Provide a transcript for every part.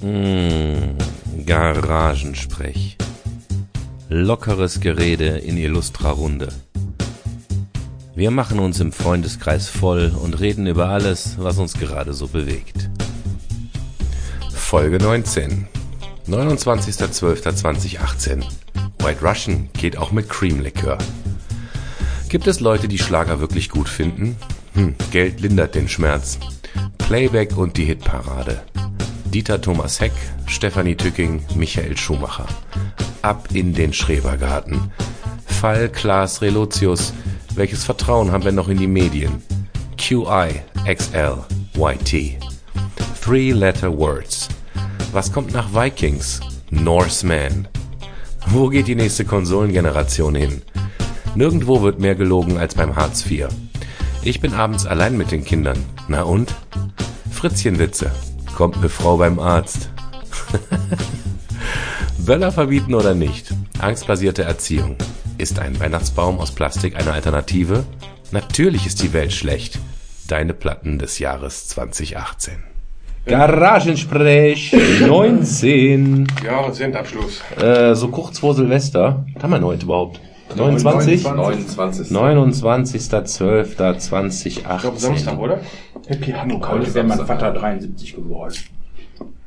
Mmh, Garagensprech. Lockeres Gerede in illustrer Runde. Wir machen uns im Freundeskreis voll und reden über alles, was uns gerade so bewegt. Folge 19. 29.12.2018. White Russian geht auch mit Creamlikör. Gibt es Leute, die Schlager wirklich gut finden? Hm, Geld lindert den Schmerz. Playback und die Hitparade. Dieter Thomas Heck, Stefanie Tücking, Michael Schumacher. Ab in den Schrebergarten. Fall Klaas Relotius. Welches Vertrauen haben wir noch in die Medien? QI, XL, YT. Three-Letter Words. Was kommt nach Vikings? Norseman. Wo geht die nächste Konsolengeneration hin? Nirgendwo wird mehr gelogen als beim Hartz IV. Ich bin abends allein mit den Kindern. Na und? Fritzchenwitze. Kommt eine Frau beim Arzt. Böller verbieten oder nicht? Angstbasierte Erziehung. Ist ein Weihnachtsbaum aus Plastik eine Alternative? Natürlich ist die Welt schlecht. Deine Platten des Jahres 2018. Garagensprech 19. Jahresendabschluss. Äh, so kurz vor Silvester. Was haben wir heute überhaupt? 29? 29. 29.12.2018. Ich glaube Samstag, oder? Happy Hanukkah. Heute wäre mein Vater 73 geworden.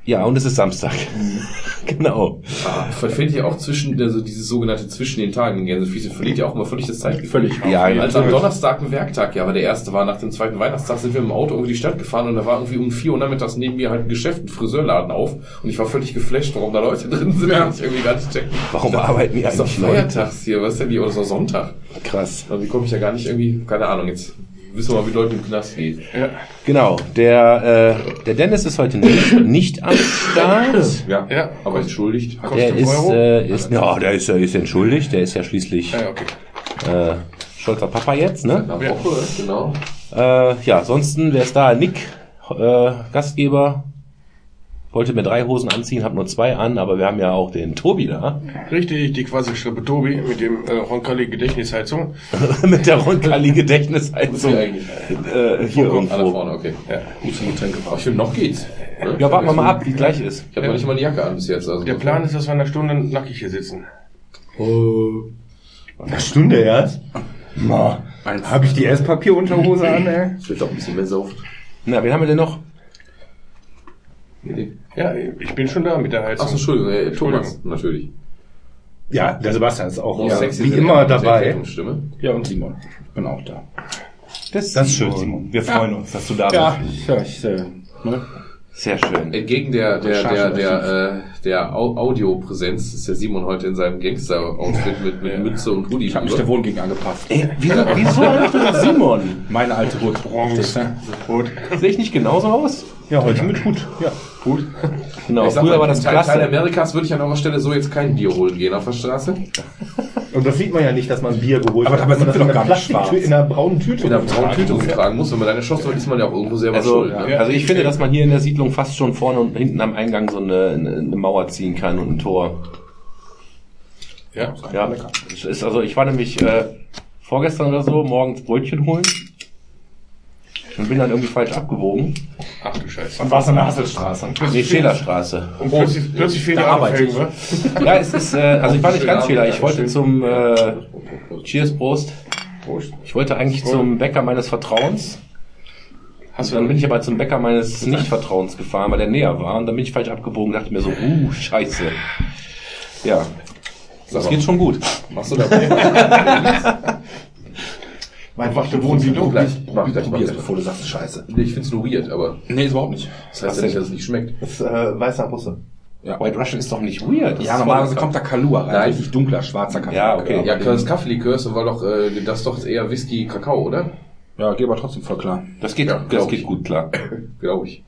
Ja, und es ist Samstag. genau. Ah, verfehlt ja auch zwischen, also dieses sogenannte zwischen den Tagen in Gänsefüße, verliert ja auch immer völlig das Zeitgefühl. Völlig. Ja, ja. Als am Donnerstag ein Werktag, ja, aber der erste war nach dem zweiten Weihnachtstag, sind wir im Auto irgendwie die Stadt gefahren und da war irgendwie um vier Uhr nachmittags neben mir halt ein Geschäft, ein Friseurladen auf und ich war völlig geflasht, warum da Leute drin sind, ja. ich irgendwie gar nicht checken. Warum arbeiten die eigentlich Leute? feiertags hier, was ist denn die, oder ist doch Sonntag? Krass. Irgendwie komme ich ja gar nicht irgendwie, keine Ahnung, jetzt wissen wir mal, wie Leute im Knast geht. Genau. Der, äh, der Dennis ist heute nicht, nicht am Start. Ja, Ja. aber entschuldigt. Der ist, Euro? äh, ist, ja, der ist, äh, ist entschuldigt. Der ist ja schließlich Ja, okay. äh, stolzer Papa jetzt, ne? Woche, genau. Äh, ja, ansonsten, wer ist da? Nick, äh, Gastgeber. Wollte mir drei Hosen anziehen, habe nur zwei an, aber wir haben ja auch den Tobi da. Richtig, die quasi Schrippe Tobi mit dem äh, Roncalli Gedächtnisheizung. Mit der Roncalli Gedächtnisheizung. Wo Äh, hier Ah, da irgendwo. vorne, okay. Ja. Gut zum Getränke Aber ich finde, noch geht's. Ne? Ja, warten wir mal ab, wie es gleich ist. Ich habe noch nicht mal die Jacke an bis jetzt. Also Der Plan ist, dass wir in einer Stunde nackig hier sitzen. Eine Stunde erst? Ma, habe ich die Esspapierunterhose an, ey? Das wird doch ein bisschen besauft. Na, wen haben wir denn noch? Ja, ich bin schon da mit der Heizung. Achso, Entschuldigung, äh, Thomas, natürlich. Ja, der Sebastian ist auch Ja, wie sexy sind immer ja dabei. Ja, und Simon. Ich bin auch da. Das, Das ist schön, Simon. Wir freuen uns. dass du da Ja, bist. ja, ich, äh, ne? Sehr schön. Entgegen der, der, der, der, äh, der Au- Audiopräsenz ist der Simon heute in seinem Gangster-Outfit mit, mit Mütze und Hoodie. Ich habe mich der Wohngegend angepasst. Ey, wieso, wieso eigentlich mit Simon? Meine alte Hut. Sehe ich nicht genauso aus? Ja, heute mit Hut. Ja. Gut. Genau, Ich sag früher mal, war das in Teil, Teil klasse. Amerikas würde ich an eurer Stelle so jetzt kein Bier holen gehen auf der Straße. Und das sieht man ja nicht, dass man Bier geholt Aber hat. dabei dass man sind wir das doch gar nicht schwarz. In einer braunen Tüte. In einer braunen. Tüte rumtragen muss, wenn man deine Chance ist man ja auch irgendwo selber Also, schuld. Ne? also ich finde, dass man hier in der Siedlung fast schon vorne und hinten am Eingang so eine, eine Mauer ziehen kann und ein Tor. Ja. Ja, es ist also ich war nämlich äh, vorgestern oder so morgens Brötchen holen und bin dann irgendwie falsch abgewogen. Ach du Scheiße. Und warst an der Hasselstraße. Nee, Schälerstraße. Und plötzlich, plötzlich da arbeite Autofelgen, wa? Ja, es ist, äh, also ich war nicht ganz Fehler. Ich wollte zum äh, Cheers Prost. Prost. Ich wollte eigentlich zum Bäcker meines Vertrauens. Hast du Dann bin ich aber zum Bäcker meines Nicht-Vertrauens gefahren, weil der näher war. Und dann bin ich falsch abgebogen und dachte mir so, uh, scheiße. Ja, das geht schon gut. Machst du da Mein Mach den Wohnsinn Mach gleich, mach gleich, mach Probier's, gleich. bevor du sagst, scheiße. Nee, ich find's nur weird, aber Nee, ist überhaupt nicht. das heißt ja nicht, dass es nicht schmeckt. Das ist äh, weißer Russe. White Russian ist doch nicht weird. Das Ja, normalerweise kommt da Kalua rein. Nein. Richtig dunkler, schwarzer Kaffee. Ja, okay. Ja, das Kaffeelikör ist war doch, äh, das ist doch eher Whisky, Kakao, oder? Ja, geht aber trotzdem voll klar. Das geht, Ja, das glaub geht ich. gut klar. Glaube ich.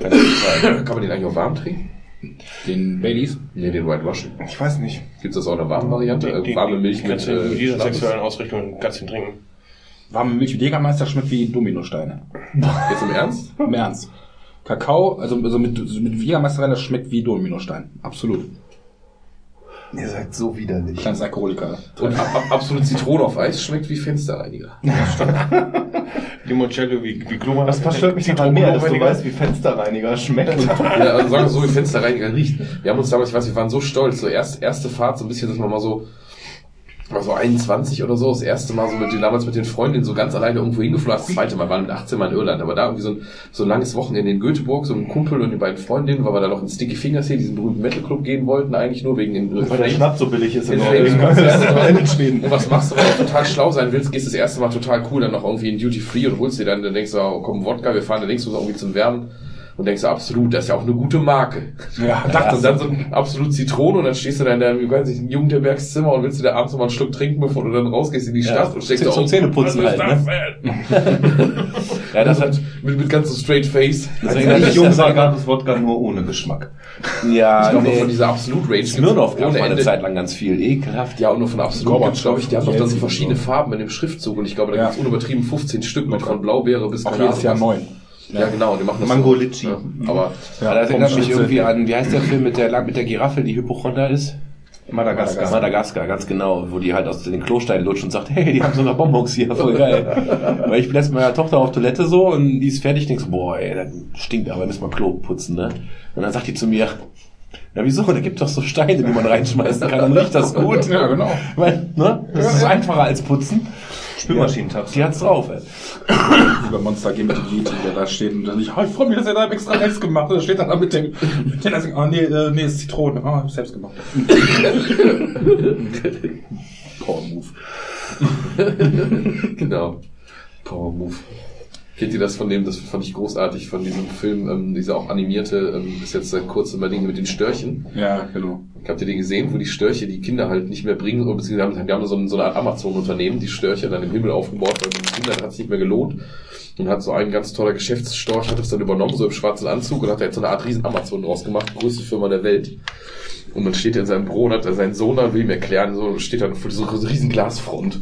Kann man den eigentlich auch warm trinken? Den Baileys. Nee, den White Russian. Ich weiß nicht. Gibt's das auch in einer warmen Variante? Äh, warme Milch mit, mit äh, dieser sexuellen Ausrichtung kannst du ihn trinken. Warme Milch mit Jägermeister schmeckt wie Dominosteine. Jetzt im Ernst? Im Ernst. Kakao, also, also mit, also mit Jägermeister rein, das schmeckt wie Dominostein. Absolut. Ihr seid so widerlich. Kleines Alkoholiker. Und ab, ab, absolut Zitrone auf Eis schmeckt wie Fensterreiniger. Limoncello wie, wie Kloma. Das verstört mich daran mehr, dass du weißt, wie Fensterreiniger schmeckt. Ja, also sagen wir so, wie Fensterreiniger riecht. Wir haben uns damals, ich weiß, wir waren so stolz, so erst, erste Fahrt, so ein bisschen, dass man mal so, war so 21 oder so, das erste Mal so mit den, damals mit den Freundinnen so ganz alleine irgendwo hingeflogen. Das zweite Mal waren mit 18 Mal in Irland, aber da irgendwie so ein, so ein langes Wochenende in Göteborg, so ein Kumpel und die beiden Freundinnen, weil wir da noch in Sticky Fingers hier, diesen berühmten Metal Club gehen wollten, eigentlich nur wegen den Weil der Schnaps so billig ist in in Norwegen. Norwegen. In Schweden. Und was machst du, wenn du total schlau sein willst, gehst das erste Mal total cool, dann noch irgendwie in Duty Free und holst dir dann, dann denkst du, oh, komm, Wodka, wir fahren, dann denkst du irgendwie zum Wärmen und denkst du, absolut, das ist ja auch eine gute Marke. Ja, Dachte, und dann so ein absolut Zitrone und dann stehst du da in deinem, ich weiß nicht, in Jugendherbergszimmer und willst dir da abends noch mal einen Schluck trinken, bevor du dann rausgehst in die Stadt und steckst zum oh, Zähneputzen ist halt, das ne? Ja, das hat, mit, mit ganz so straight face. das Als erinnert ich mich, jung das war, gab es Wodka nur ohne Geschmack. ja, Ich glaube, nee, von dieser absolut Range. Smirnoff gab eine Ende. Zeit lang ganz viel. Ekelhaft. Ja, und nur von Absolut gibt's, glaube ich, die haben doch dann so verschiedene so. Farben in dem Schriftzug und ich glaube, da Ja. gibt's unübertrieben 15 Stück mit von Blaubeere bis Auch jedes Jahr neun. Ja, genau, die machen das Mango so. Ja, aber Ja, das erinnert mich irgendwie an, wie heißt der Film mit der, mit der Giraffe, die Hypochonder ist? Madagaskar. Madagaskar, ganz genau, wo die halt aus den Klosteinen lutscht und sagt, hey, die haben sogar Bonbons hier, voll geil. Weil ich bin letztens mit meiner Tochter auf Toilette so und die ist fertig, denkst boah, ey, das stinkt, aber müssen wir Klo putzen, ne? Und dann sagt die zu mir, ja wieso, da gibt doch so Steine, die man reinschmeißen kann, dann riecht das gut. Ja, genau. Weil, ne? Das ist einfacher als putzen. Spülmaschinentabs. Die hat's drauf, ey. Über Monster gehen mit dem Yeti, der da steht und dann ich, oh, ich freue mich, dass er da extra selbst gemacht hat. Da steht dann da mit dem, mit dem, oh nee, äh, nee, ist Zitrone. Oh, hab ich selbst gemacht. Power Move. genau. Power Move. Kennt ihr das von dem, das fand ich großartig, von diesem Film, ähm, dieser auch animierte, ähm, ist jetzt seit kurzem bei Dingen mit den Störchen. Ja, genau. Habt ihr den gesehen, wo die Störche die Kinder halt nicht mehr bringen, oder beziehungsweise haben, die haben so, ein, so eine Art Amazon-Unternehmen, die Störche dann im Himmel aufgebaut, weil den Kindern hat es nicht mehr gelohnt. Und hat so ein ganz toller Geschäftsstorch, hat das dann übernommen, so im schwarzen Anzug, und hat da jetzt so eine Art riesen Amazon draus gemacht, größte Firma der Welt. Und dann steht er in seinem Büro und hat da seinen Sohn da, will ihm erklären, so steht dann vor dieser riesen Glasfront.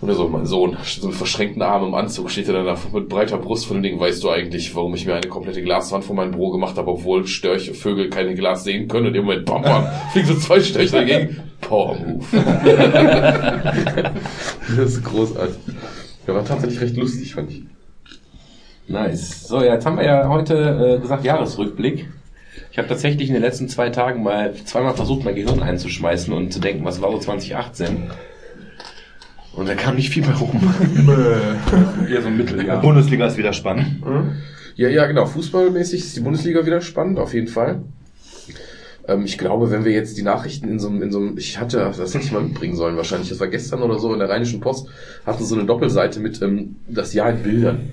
Und er so, mein Sohn, so mit verschränkten Armen im Anzug, steht er dann da mit breiter Brust von dem Ding, weißt du eigentlich, warum ich mir eine komplette Glaswand vor meinem Büro gemacht habe, obwohl Störche, Vögel keine Glas sehen können. Und dem Moment, bam, bam, fliegen so zwei Störche dagegen. Power Move. das ist großartig. Der war tatsächlich recht lustig, fand ich. Nice. So, ja, jetzt haben wir ja heute äh, gesagt Jahresrückblick. Ich habe tatsächlich in den letzten zwei Tagen mal zweimal versucht, mein Gehirn einzuschmeißen und zu denken, was war so 2018? Und da kam nicht viel mehr rum. Eher so ein Mitteljahr. Bundesliga ist wieder spannend. Ja, ja, genau. Fußballmäßig ist die Bundesliga wieder spannend, auf jeden Fall. Ähm, ich glaube, wenn wir jetzt die Nachrichten in so einem, in so einem, ich hatte, das hätte ich mal mitbringen sollen wahrscheinlich, das war gestern oder so in der Rheinischen Post, hatte so eine Doppelseite mit ähm, das Jahr in Bildern.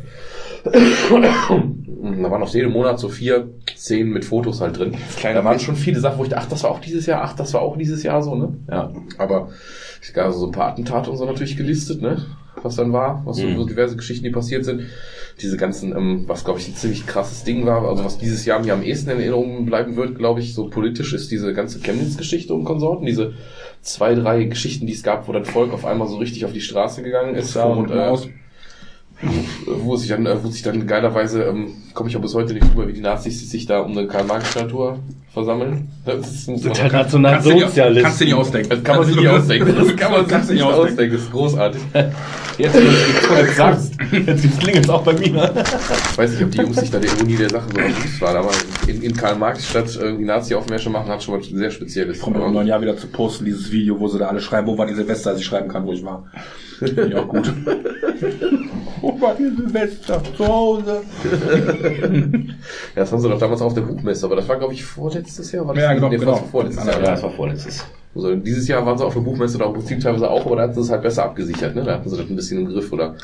Und da waren auf jedem Monat so vier Szenen mit Fotos halt drin. Da waren schon viele Sachen, wo ich dachte, ach, das war auch dieses Jahr, ach, das war auch dieses Jahr so, ne? Ja. Aber es gab so ein paar Attentate und so natürlich gelistet, ne? Was dann war, was so, Mhm. so diverse Geschichten, die passiert sind. Diese ganzen, ähm, was glaube ich ein ziemlich krasses Ding war, also was dieses Jahr mir am ehesten in Erinnerung bleiben wird, glaube ich, so politisch ist diese ganze Chemnitz-Geschichte und Konsorten, diese zwei, drei Geschichten, die es gab, wo das Volk auf einmal so richtig auf die Straße gegangen ist da und äh, aus. Wo sich dann, äh, wo sich dann geilerweise, ähm, komme ich auch bis heute nicht drüber, wie die Nazis sich da um eine Karl-Marx-Statue versammeln. Das ist, muss man- Der Kannst du nicht ausdenken. das kann man sich nicht ausdenken. Das kann man sich Kannst du nicht ausdenken. ausdenken. Das ist großartig. Jetzt, sagst, jetzt klingelt es auch bei mir. Ich weiß nicht, ob die Jungs sich da der Ironie der Sache so bewusst waren, aber in, in Karl Marx statt irgendwie Nazi-Aufmärsche machen, hat schon was sehr Spezielles. Kommt im neuen Jahr wieder zu posten, dieses Video, wo sie da alle schreiben, wo war die Silvester, als ich schreiben kann, wo ich war. Finde ich auch gut. war die Silvester? Zu Hause. Ja, das haben sie doch damals auf der Buchmesse, aber das war, glaube ich, vorletztes Jahr. War das Ja, genau, Nee, genau. das war vorletztes Ja, Jahr. Ja, das war vorletztes. Also dieses Jahr waren sie auf der Buchmesse oder im Prinzip teilweise auch, aber da hatten sie es halt besser abgesichert. Ne? Da hatten sie das ein bisschen im Griff oder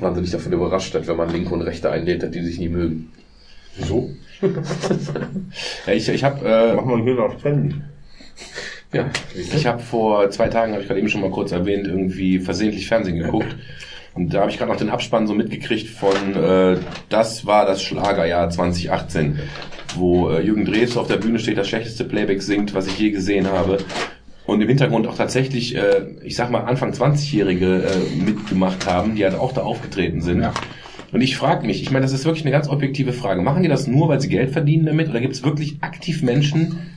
waren sie nicht davon überrascht, dass wenn man Linke und Rechte einlädt, dass die sich nie mögen. So? ja, ich ich habe äh, Machen wir einen Höhler auf Trennen. Ja, Ich habe vor zwei Tagen, habe ich gerade eben schon mal kurz erwähnt, irgendwie versehentlich Fernsehen geguckt. Und da habe ich gerade noch den Abspann so mitgekriegt von, äh, das war das Schlagerjahr 2018, wo äh, Jürgen Drews auf der Bühne steht, das schlechteste Playback singt, was ich je gesehen habe. Und im Hintergrund auch tatsächlich, äh, ich sag mal, Anfang 20-Jährige äh, mitgemacht haben, die halt auch da aufgetreten sind. Ja. Und ich frage mich, ich meine, das ist wirklich eine ganz objektive Frage. Machen die das nur, weil sie Geld verdienen damit? Oder gibt es wirklich aktiv Menschen,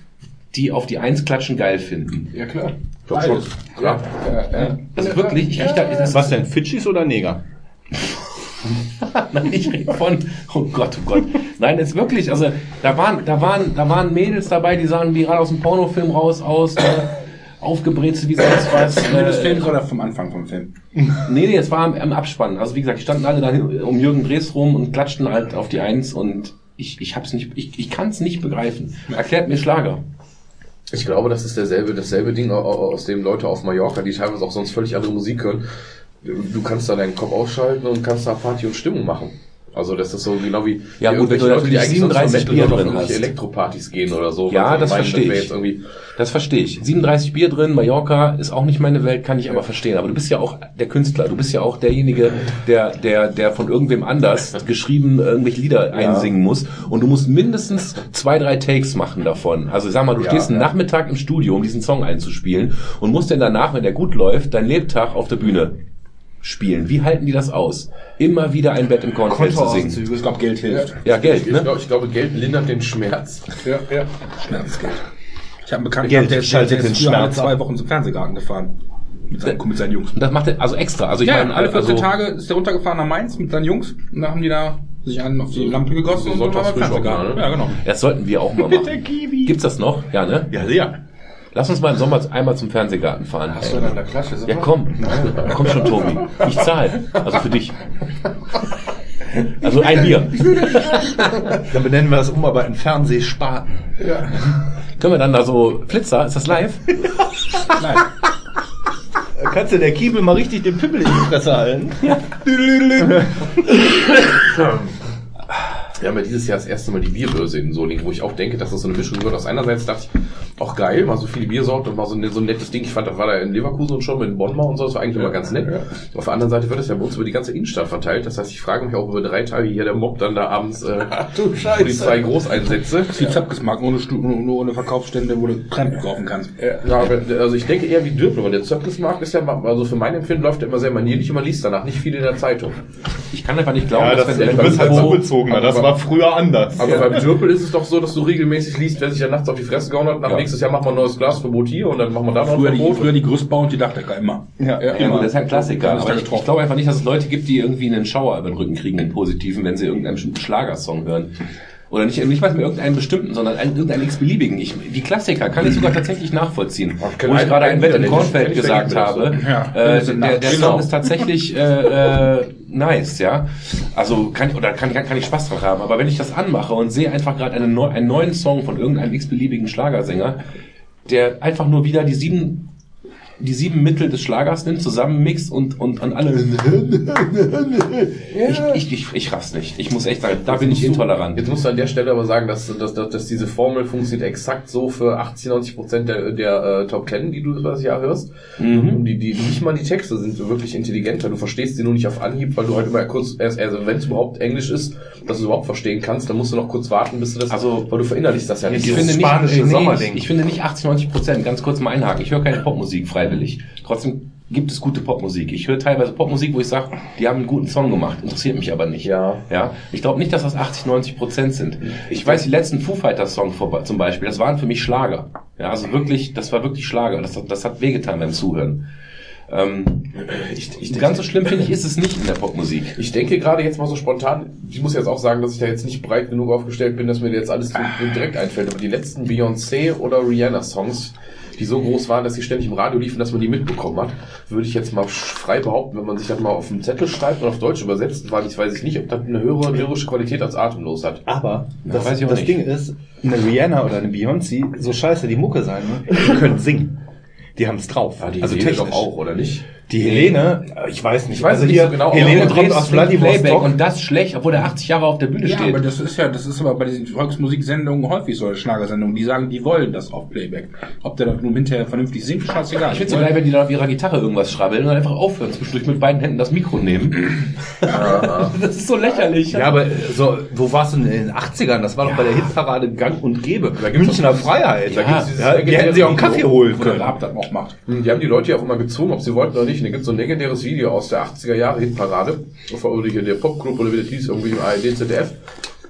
die auf die Eins klatschen geil finden? ja klar. Beides. Ja. Also wirklich, ich da, das Was denn, Fidschis oder Neger? Nein, ich rede von, oh Gott, oh Gott. Nein, jetzt wirklich, also da waren, da waren, da waren Mädels dabei, die sahen wie gerade aus dem Pornofilm raus aus, äh, aufgebrezelt wie sonst was. Ende des Äh, Films oder vom Anfang vom Film? nee, nee, es war am, am Abspann. Also wie gesagt, die standen alle da um Jürgen Drees rum und klatschten halt auf die Eins und ich, ich hab's nicht, ich, ich kann's nicht begreifen. Erklärt mir Schlager. Ich glaube, das ist derselbe, dasselbe Ding, au- au- aus dem Leute auf Mallorca, die teilweise auch sonst völlig andere Musik hören. Du kannst da deinen Kopf ausschalten und kannst da Party und Stimmung machen. Also das ist so genau wie Ja, gut, wenn du sonst nur 37 Metal Bier drin hast. Elektropartys gehen oder so. Ja, das meinen, verstehe wäre ich. Jetzt irgendwie, Das verstehe ich. 37 Bier drin, Mallorca ist auch nicht meine Welt, kann ich aber verstehen. Aber du bist ja auch der Künstler, du bist ja auch derjenige, der, der, der von irgendwem anders geschrieben irgendwelche Lieder einsingen muss. Und du musst mindestens zwei, drei Takes machen davon. Also sag mal, du stehst einen Nachmittag im Studio, um diesen Song einzuspielen und musst dann danach, wenn der gut läuft, deinen Lebtag auf der Bühne spielen. Wie halten die das aus? Immer wieder ein Bett im Kornfeld zu singen. Ich glaube, Geld hilft. Ja, Geld, ich, ne? glaube, ich glaube, Geld lindert den Schmerz. Ja, ja. Schmerzgeld. Ich habe einen Bekannten, Geld der, der, schaltet der den ist alle zwei Wochen zum Fernsehgarten gefahren. Mit seinen, mit seinen Jungs. Und das macht er also extra. Also ich Ja, meine, alle 14 also, Tage ist der runtergefahren nach Mainz mit seinen Jungs. Und dann haben die da sich einen auf die Lampe gegossen so und dann war beim Sonntagsfrühstück, Fernsehgarten. ne? Ja, genau. Das sollten wir auch mal machen. Gibt's das noch? Ja, ne? Ja, sehr. Lass uns mal im Sommer einmal zum Fernsehgarten fahren. Hast du dann der Klatsche? Ja, komm. Komm schon, Tobi. Ich zahle. Also für dich. Also ein Bier. Dann benennen wir das um, aber in Fernsehspaten. Können wir dann da so Flitzer? Ist das live? Nein. Da kannst du der Kiebel mal richtig den Pimmel in die Fresse halten. Wir haben ja dieses Jahr das erste Mal die Bierbörse in Solingen, wo ich auch denke, dass das so eine Mischung wird. Aus einerseits dachte ich, auch geil, mal so viele Biersorten und mal so ein, so ein nettes Ding. Ich fand, das war da in Leverkusen und schon mit Bonn mal und so, das war eigentlich immer ganz nett. Auf der anderen Seite wird es ja bei uns über die ganze Innenstadt verteilt. Das heißt, ich frage mich auch über drei Tage hier der Mob dann da abends äh, du Scheiße. Polizei Großeinsätze. Das ist wie Zapkesmarkt, ohne, Stu- nur ohne Verkaufsstände, wo du Krempel kaufen kannst. Ja, aber, also ich denke eher wie Dürpel, weil der Zöpkesmarkt ist ja, also für mein Empfinden läuft er immer sehr manierlich und man liest danach nicht viel in der Zeitung. Ich kann einfach nicht glauben, Ja, das, dass du wenn, bist halt zugezogener. Das war früher anders. Aber beim Dürpel ist es doch so, dass du regelmäßig liest, wer sich ja nachts auf die Fresse gehauen hat, nach Ja. Nächstes Jahr machen wir ein neues Glasverbot hier und dann machen wir da noch Früher ein die, Verbot. früher die Gerüstbau und die Dachdecker immer. Ja, Ja, gut, das ist ja ein Klassiker. Aber ich, ich glaube einfach nicht, dass es Leute gibt, die irgendwie einen Schauer über den Rücken kriegen, einen positiven, wenn sie irgendeinen bestimmten Schlagersong hören. Oder nicht, nicht mal mehr irgendeinen bestimmten, sondern einen, irgendeinen x-beliebigen. Ich, die Klassiker kann ich sogar tatsächlich nachvollziehen. Ach, Wo ich gerade ein Bett im Kornfeld gesagt habe. Ja, äh, der, der. Song ist tatsächlich äh, äh, nice, ja. Also kann ich, oder kann, kann, kann ich Spaß dran haben. Aber wenn ich das anmache und sehe einfach gerade einen, einen neuen Song von irgendeinem x-beliebigen Schlagersänger, der einfach nur wieder die sieben die sieben Mittel des Schlagers nimmt, zusammenmixt und, und, und alle. Ich, ich, ich, ich raff's nicht. Ich muss echt sagen, da bin ich intolerant. Jetzt musst du an der Stelle aber sagen, dass, dass, dass, dass diese Formel funktioniert exakt so für 80, 90 Prozent der, der äh, Top Ten, die du das Jahr hörst. Und die, die, nicht mal die Texte sind wirklich intelligenter. Du verstehst sie nur nicht auf Anhieb, weil du halt immer kurz, erst, also wenn es überhaupt Englisch ist, dass du es überhaupt verstehen kannst, dann musst du noch kurz warten, bis du das, Also, weil du verinnerlichst das ja nicht. Ich finde, nicht, nee, ich, ich finde nicht 80, 90 Prozent. Ganz kurz mal einhaken. Ich höre keine Popmusik freiwillig. Trotzdem gibt es gute Popmusik. Ich höre teilweise Popmusik, wo ich sage, die haben einen guten Song gemacht, interessiert mich aber nicht. Ja. Ja. Ich glaube nicht, dass das 80, 90 Prozent sind. Ich weiß, die letzten Foo Fighters Song zum Beispiel, das waren für mich Schlager. Ja, also wirklich, das war wirklich Schlager. Das, hat- das hat wehgetan beim Zuhören. Ähm, ich, ich, ganz so schlimm finde ich ist es nicht in der Popmusik. Ich denke gerade jetzt mal so spontan, ich muss jetzt auch sagen, dass ich da jetzt nicht breit genug aufgestellt bin, dass mir jetzt alles direkt einfällt, aber die letzten Beyoncé oder Rihanna Songs, die so groß waren, dass sie ständig im Radio liefen, dass man die mitbekommen hat, würde ich jetzt mal frei behaupten, wenn man sich das mal auf einen Zettel schreibt und auf Deutsch übersetzt, weil ich weiß ich nicht, ob das eine höhere lyrische Qualität als atemlos hat. Aber das, weiß ich auch das nicht. Ding ist, eine Rihanna oder eine Beyoncé, so scheiße die Mucke sein, ne? die können singen. Die haben es drauf. Ja, die also technisch. doch auch, oder nicht? Die Helene, äh, ich weiß nicht. Ich weiß also nicht hier, so genau, Helene kommt aus Playback Vladivostok. und das schlecht, obwohl er 80 Jahre auf der Bühne Ja, steht. aber das ist ja, das ist aber bei diesen Volksmusiksendungen häufig so, Schlagersendungen, die sagen, die wollen das auf Playback. Ob der das nun hinterher vernünftig singt, scheißegal. Ich finde so geil, wenn die da auf ihrer Gitarre irgendwas schrabbeln und dann einfach aufhören, zwischendurch mit beiden Händen das Mikro nehmen. das ist so lächerlich. Ja, aber so, wo warst du denn in den 80ern? Das war doch bei der Hitparade Gang und Gäbe. Münchner Freiheit. Da gibt's dieses ja, die hätten sie auch einen Kaffee holen Oder können. Raab das auch macht. Hm, Die haben die Leute ja auch immer gezwungen, ob sie wollten oder nicht. Und da gibt so ein legendäres Video aus der 80er Jahre Hitparade, oder hier der Popclub oder wie das hieß, irgendwie im ARD, ZDF.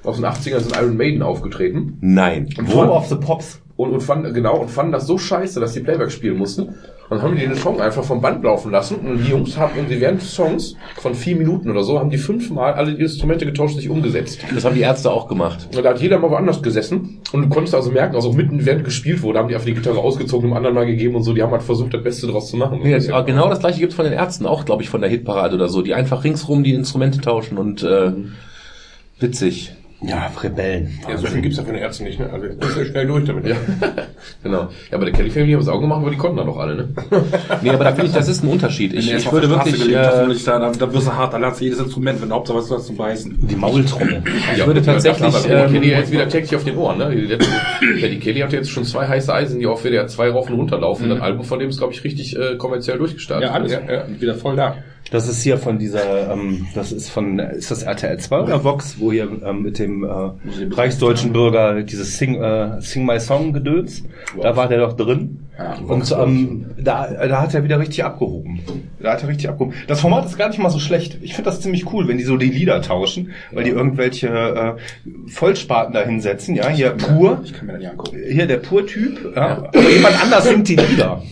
Aus den 80ern sind Iron Maiden aufgetreten. Nein. Top of the Pops. Und, und fanden, genau, und fanden das so scheiße, dass die Playback spielen mussten. Und dann haben die den Song einfach vom Band laufen lassen und die Jungs haben irgendwie während Songs von vier Minuten oder so, haben die fünfmal alle die Instrumente getauscht, sich umgesetzt. Das haben die Ärzte auch gemacht. Und da hat jeder mal woanders gesessen und du konntest also merken, also mitten während gespielt wurde, haben die einfach die Gitarre ausgezogen, dem anderen mal gegeben und so, die haben halt versucht, das Beste draus zu machen. Ja, aber genau das gleiche gibt's von den Ärzten auch, glaube ich, von der Hitparade oder so, die einfach ringsrum die Instrumente tauschen und äh, witzig. Ja, Rebellen. Ja, so viel gibt's ja für den Ärzte nicht, ne? Also, ist ja schnell durch damit. Ja, genau. Ja, aber der Kelly Family haben es auch gemacht, aber die konnten da doch alle, ne? Nee, aber da finde ich, das ist ein Unterschied. Ich, du ich würde wirklich, gelebt äh, würde ich sagen, da, da wirst du hart, da lernst du jedes Instrument, wenn Hauptsache was du hast zu beißen. Die Maultrommel. ich würde tatsächlich, aber ähm, Kelly jetzt wieder täglich auf den Ohren, ne? Die, letzte, ja, die Kelly hat jetzt schon zwei heiße Eisen, die auf WDR 2 rauf und runter laufen. Das Album von dem ist, glaube ich, richtig äh, kommerziell durchgestartet. Ja, alles. Ja, ja. Wieder voll da. Das ist hier von dieser, ähm, das ist von, ist das RTL 2 oder Vox, wo hier ähm, mit dem äh, reichsdeutschen Bürger dieses Sing, äh, Sing My Song gedöns, da war der doch drin. Ja, Und ähm, da, da hat er wieder richtig abgehoben. Da hat er richtig abgehoben. Das Format ist gar nicht mal so schlecht. Ich finde das ziemlich cool, wenn die so die Lieder tauschen, weil die irgendwelche äh, Vollspaten da hinsetzen. Ja, hier pur. Ich kann mir das nicht angucken. Hier der Pur-Typ. Ja. Aber jemand anders singt die Lieder.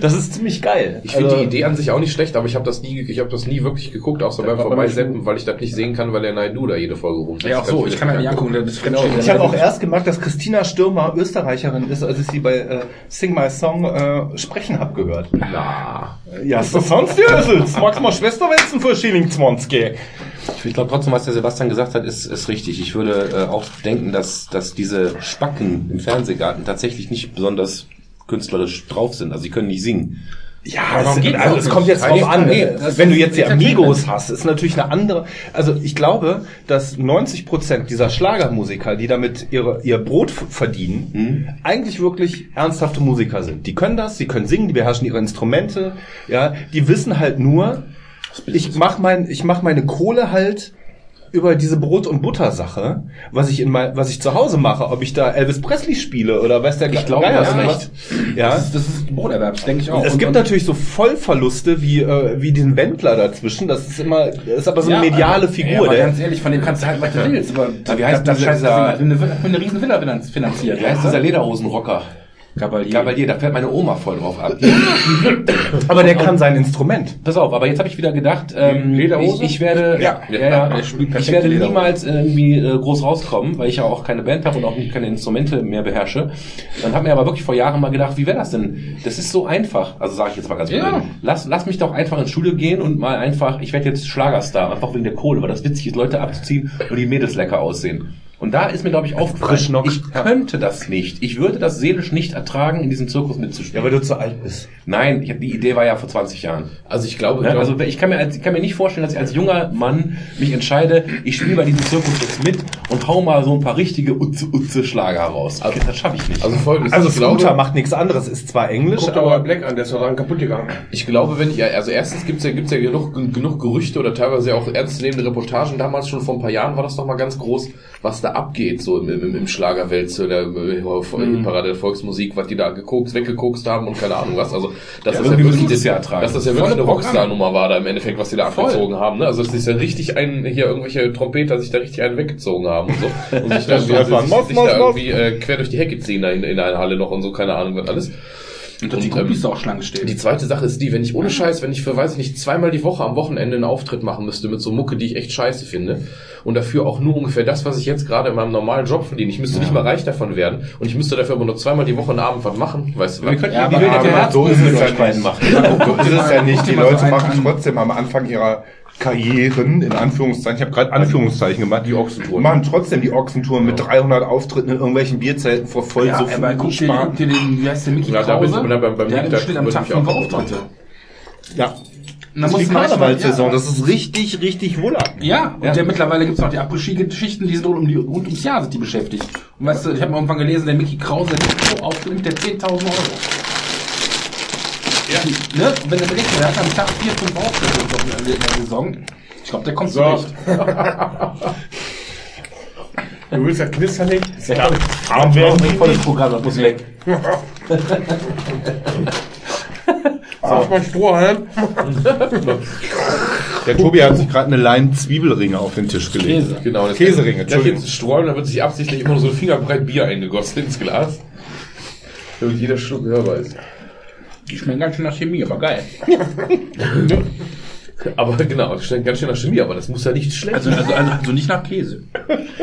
Das ist ziemlich geil. Ich finde Also- die Idee an sich auch nicht schlecht, aber ich habe das nie, ich habe das nie wirklich geguckt, außer beim Vorbeiseppen, weil ich das nicht sehen kann, weil der Naidu da jede Folge rumsitzt. Ja, auch so, ich kann mir das nicht angucken. Das ist genau. Ich habe auch erst gemerkt, dass Christina Stürmer Österreicherin ist, als ich sie bei äh, Sing My Song äh, sprechen hab gehört. Na, Ja, ist das sonst Jösels? Magst du mal Schwester wälzen für Schilling 20? Ich glaube trotzdem, was der Sebastian gesagt hat, ist, ist richtig. Ich würde äh, auch denken, dass, dass diese Spacken im Fernsehgarten tatsächlich nicht besonders künstlerisch drauf sind. Also sie können nicht singen. Ja, es, geht's also es kommt jetzt drauf an. nee, Wenn du jetzt die. Amigos hast, ist natürlich eine andere. Also ich glaube, dass 90 Prozent dieser Schlagermusiker, die damit ihre, ihr Brot verdienen, eigentlich wirklich ernsthafte Musiker sind. Die können das, sie können singen, die beherrschen ihre Instrumente. Ja, die wissen halt nur, ich mach mein, ich mach meine Kohle halt über diese Brot- und Butter-Sache, was ich in mein, was ich zu Hause mache, ob ich da Elvis Presley spiele oder weiß der Ich glaube, Geier was. recht. Ja. Das ist, das ist Broterwerb, das denke ich auch. Es Und- gibt und- natürlich so Vollverluste wie, äh, wie den Wendler dazwischen. Das ist immer, das ist aber so eine Ja, mediale aber- Figur. Ja, aber der, ganz ehrlich, von dem kannst du halt, was du willst. Aber Ja, wie heißt das, dieser- das dieser- scheiße, eine, eine, eine riesen Villa finanziert. Wie heißt dieser Lederhosenrocker? Gabalier. Gabalier, da fällt meine Oma voll drauf ab. aber der kann sein Instrument. Pass auf, aber jetzt habe ich wieder gedacht, ähm, Lederhose? ich, ich werde, Ja. ja, ja, ich werde Lederhose. niemals irgendwie äh, groß rauskommen, weil ich ja auch keine Band habe und auch keine Instrumente mehr beherrsche. Dann habe mir aber wirklich vor Jahren mal gedacht, wie wäre das denn? Das ist so einfach. Also sage ich jetzt mal ganz Ja. blöd. Lass, lass mich doch einfach ins Studio gehen und mal einfach, ich werde jetzt Schlagerstar, einfach wegen der Kohle, weil das witzig ist, Leute abzuziehen und die Mädels lecker aussehen. Und da ist mir, glaube ich, aufgefallen, ich könnte das nicht. Ich würde das seelisch nicht ertragen, in diesem Zirkus mitzuspielen. weil du zu alt bist. Nein, ich hab, die Idee war ja vor 20 Jahren. also ich glaube, Ne? Also ich kann, mir, als- ich kann mir nicht vorstellen, dass ich als junger Mann mich entscheide, ich spiele bei diesem Zirkus jetzt mit und hau mal so ein paar richtige Utze-Utze-Schlager raus. Okay, das schaffe ich nicht. also folgendes, Also Scooter macht nichts anderes, ist zwar Englisch, Guck doch mal aber Black an, der ist doch daran kaputt gegangen. ich glaube, wenn ich, ja, also erstens gibt's ja, gibt's ja genug, genug Gerüchte oder teilweise auch ernstzunehmende Reportagen, damals schon vor ein paar Jahren war das noch mal ganz groß, was da abgeht, so im, im, im Schlagerwelt, so der, äh, Parade der Volksmusik, was die da gekokst, weggekokst haben und keine Ahnung was, also, das ist ja irgendwie wirklich, es ja dass das ja wirklich eine. Rockstar-Nummer war da im Endeffekt, was die da abgezogen haben, ne? Also, es ist ja richtig ein, hier irgendwelche Trompeter sich da richtig einen weggezogen haben und so, und sich da, Das sich, sich, sich da irgendwie, äh, quer durch die Hecke ziehen da in, in einer Halle noch und so, keine Ahnung was alles. Und dass die Und, ähm, Groupies da auch Schlange stehen. Die zweite Sache ist die, wenn ich ohne Scheiß, wenn ich für, weiß ich nicht, zweimal die Woche am Wochenende einen Auftritt machen müsste mit so Mucke, die ich echt scheiße finde und dafür auch nur ungefähr das, was ich jetzt gerade in meinem normalen Job verdiene. Ich müsste nicht mal reich davon werden und ich müsste dafür aber nur zweimal die Woche einen Abend was machen, weißt du? wir könnten Ja, aber- aber so ist es ja nicht. machen. so ist es ja nicht. Die Leute machen trotzdem am Anfang ihrer Karrieren, in Anführungszeichen, ich habe gerade Anführungszeichen gemacht, die Ochsentouren. machen trotzdem die Ochsentouren mit 300 Auftritten in irgendwelchen Bierzelten vor voll ja, so viel guck dir, guck dir den, wie heißt der, Mickey Ja, da bin ich- Krause? da beim- beim der hat da Schnitt am Tag auch fünf Auftritte. Ja. Und dann Das ist die Karnevalssaison, ja. das ist richtig, richtig wohlerten. Ja, und Der, mittlerweile gibt's noch die Après-Ski-Geschichten, die sind rund, um die, rund ums Jahr sind die beschäftigt. Und weißt du, ich habe mal irgendwann gelesen, der Mickey Krause, der ist so aufgelegt, der 10.000 Euro. Ja. Ne? Und wenn berechnet, der hat am Tag vier, fünf Auftritte in der- Saison. Ich glaube, der kommt So. zurecht. Du willst ja knistern nicht? Ja. Arm werden die Volles Programm, das muss weg. Auf mein Strohhalm. Der Tobi hat sich gerade eine Lein Zwiebelringe auf den Tisch gelegt. Käse. Genau, das Käseringe, Entschuldigung. jetzt streuen, da wird sich absichtlich immer nur so fingerbreit Bier eingegossen ins Glas. Damit jeder Schluck hörbar ist. Die schmecken ganz schön nach Chemie, aber geil. Aber genau, das schmeckt ganz schön nach Chemie, aber das muss ja nicht schlecht Also, also, also, also nicht nach Käse.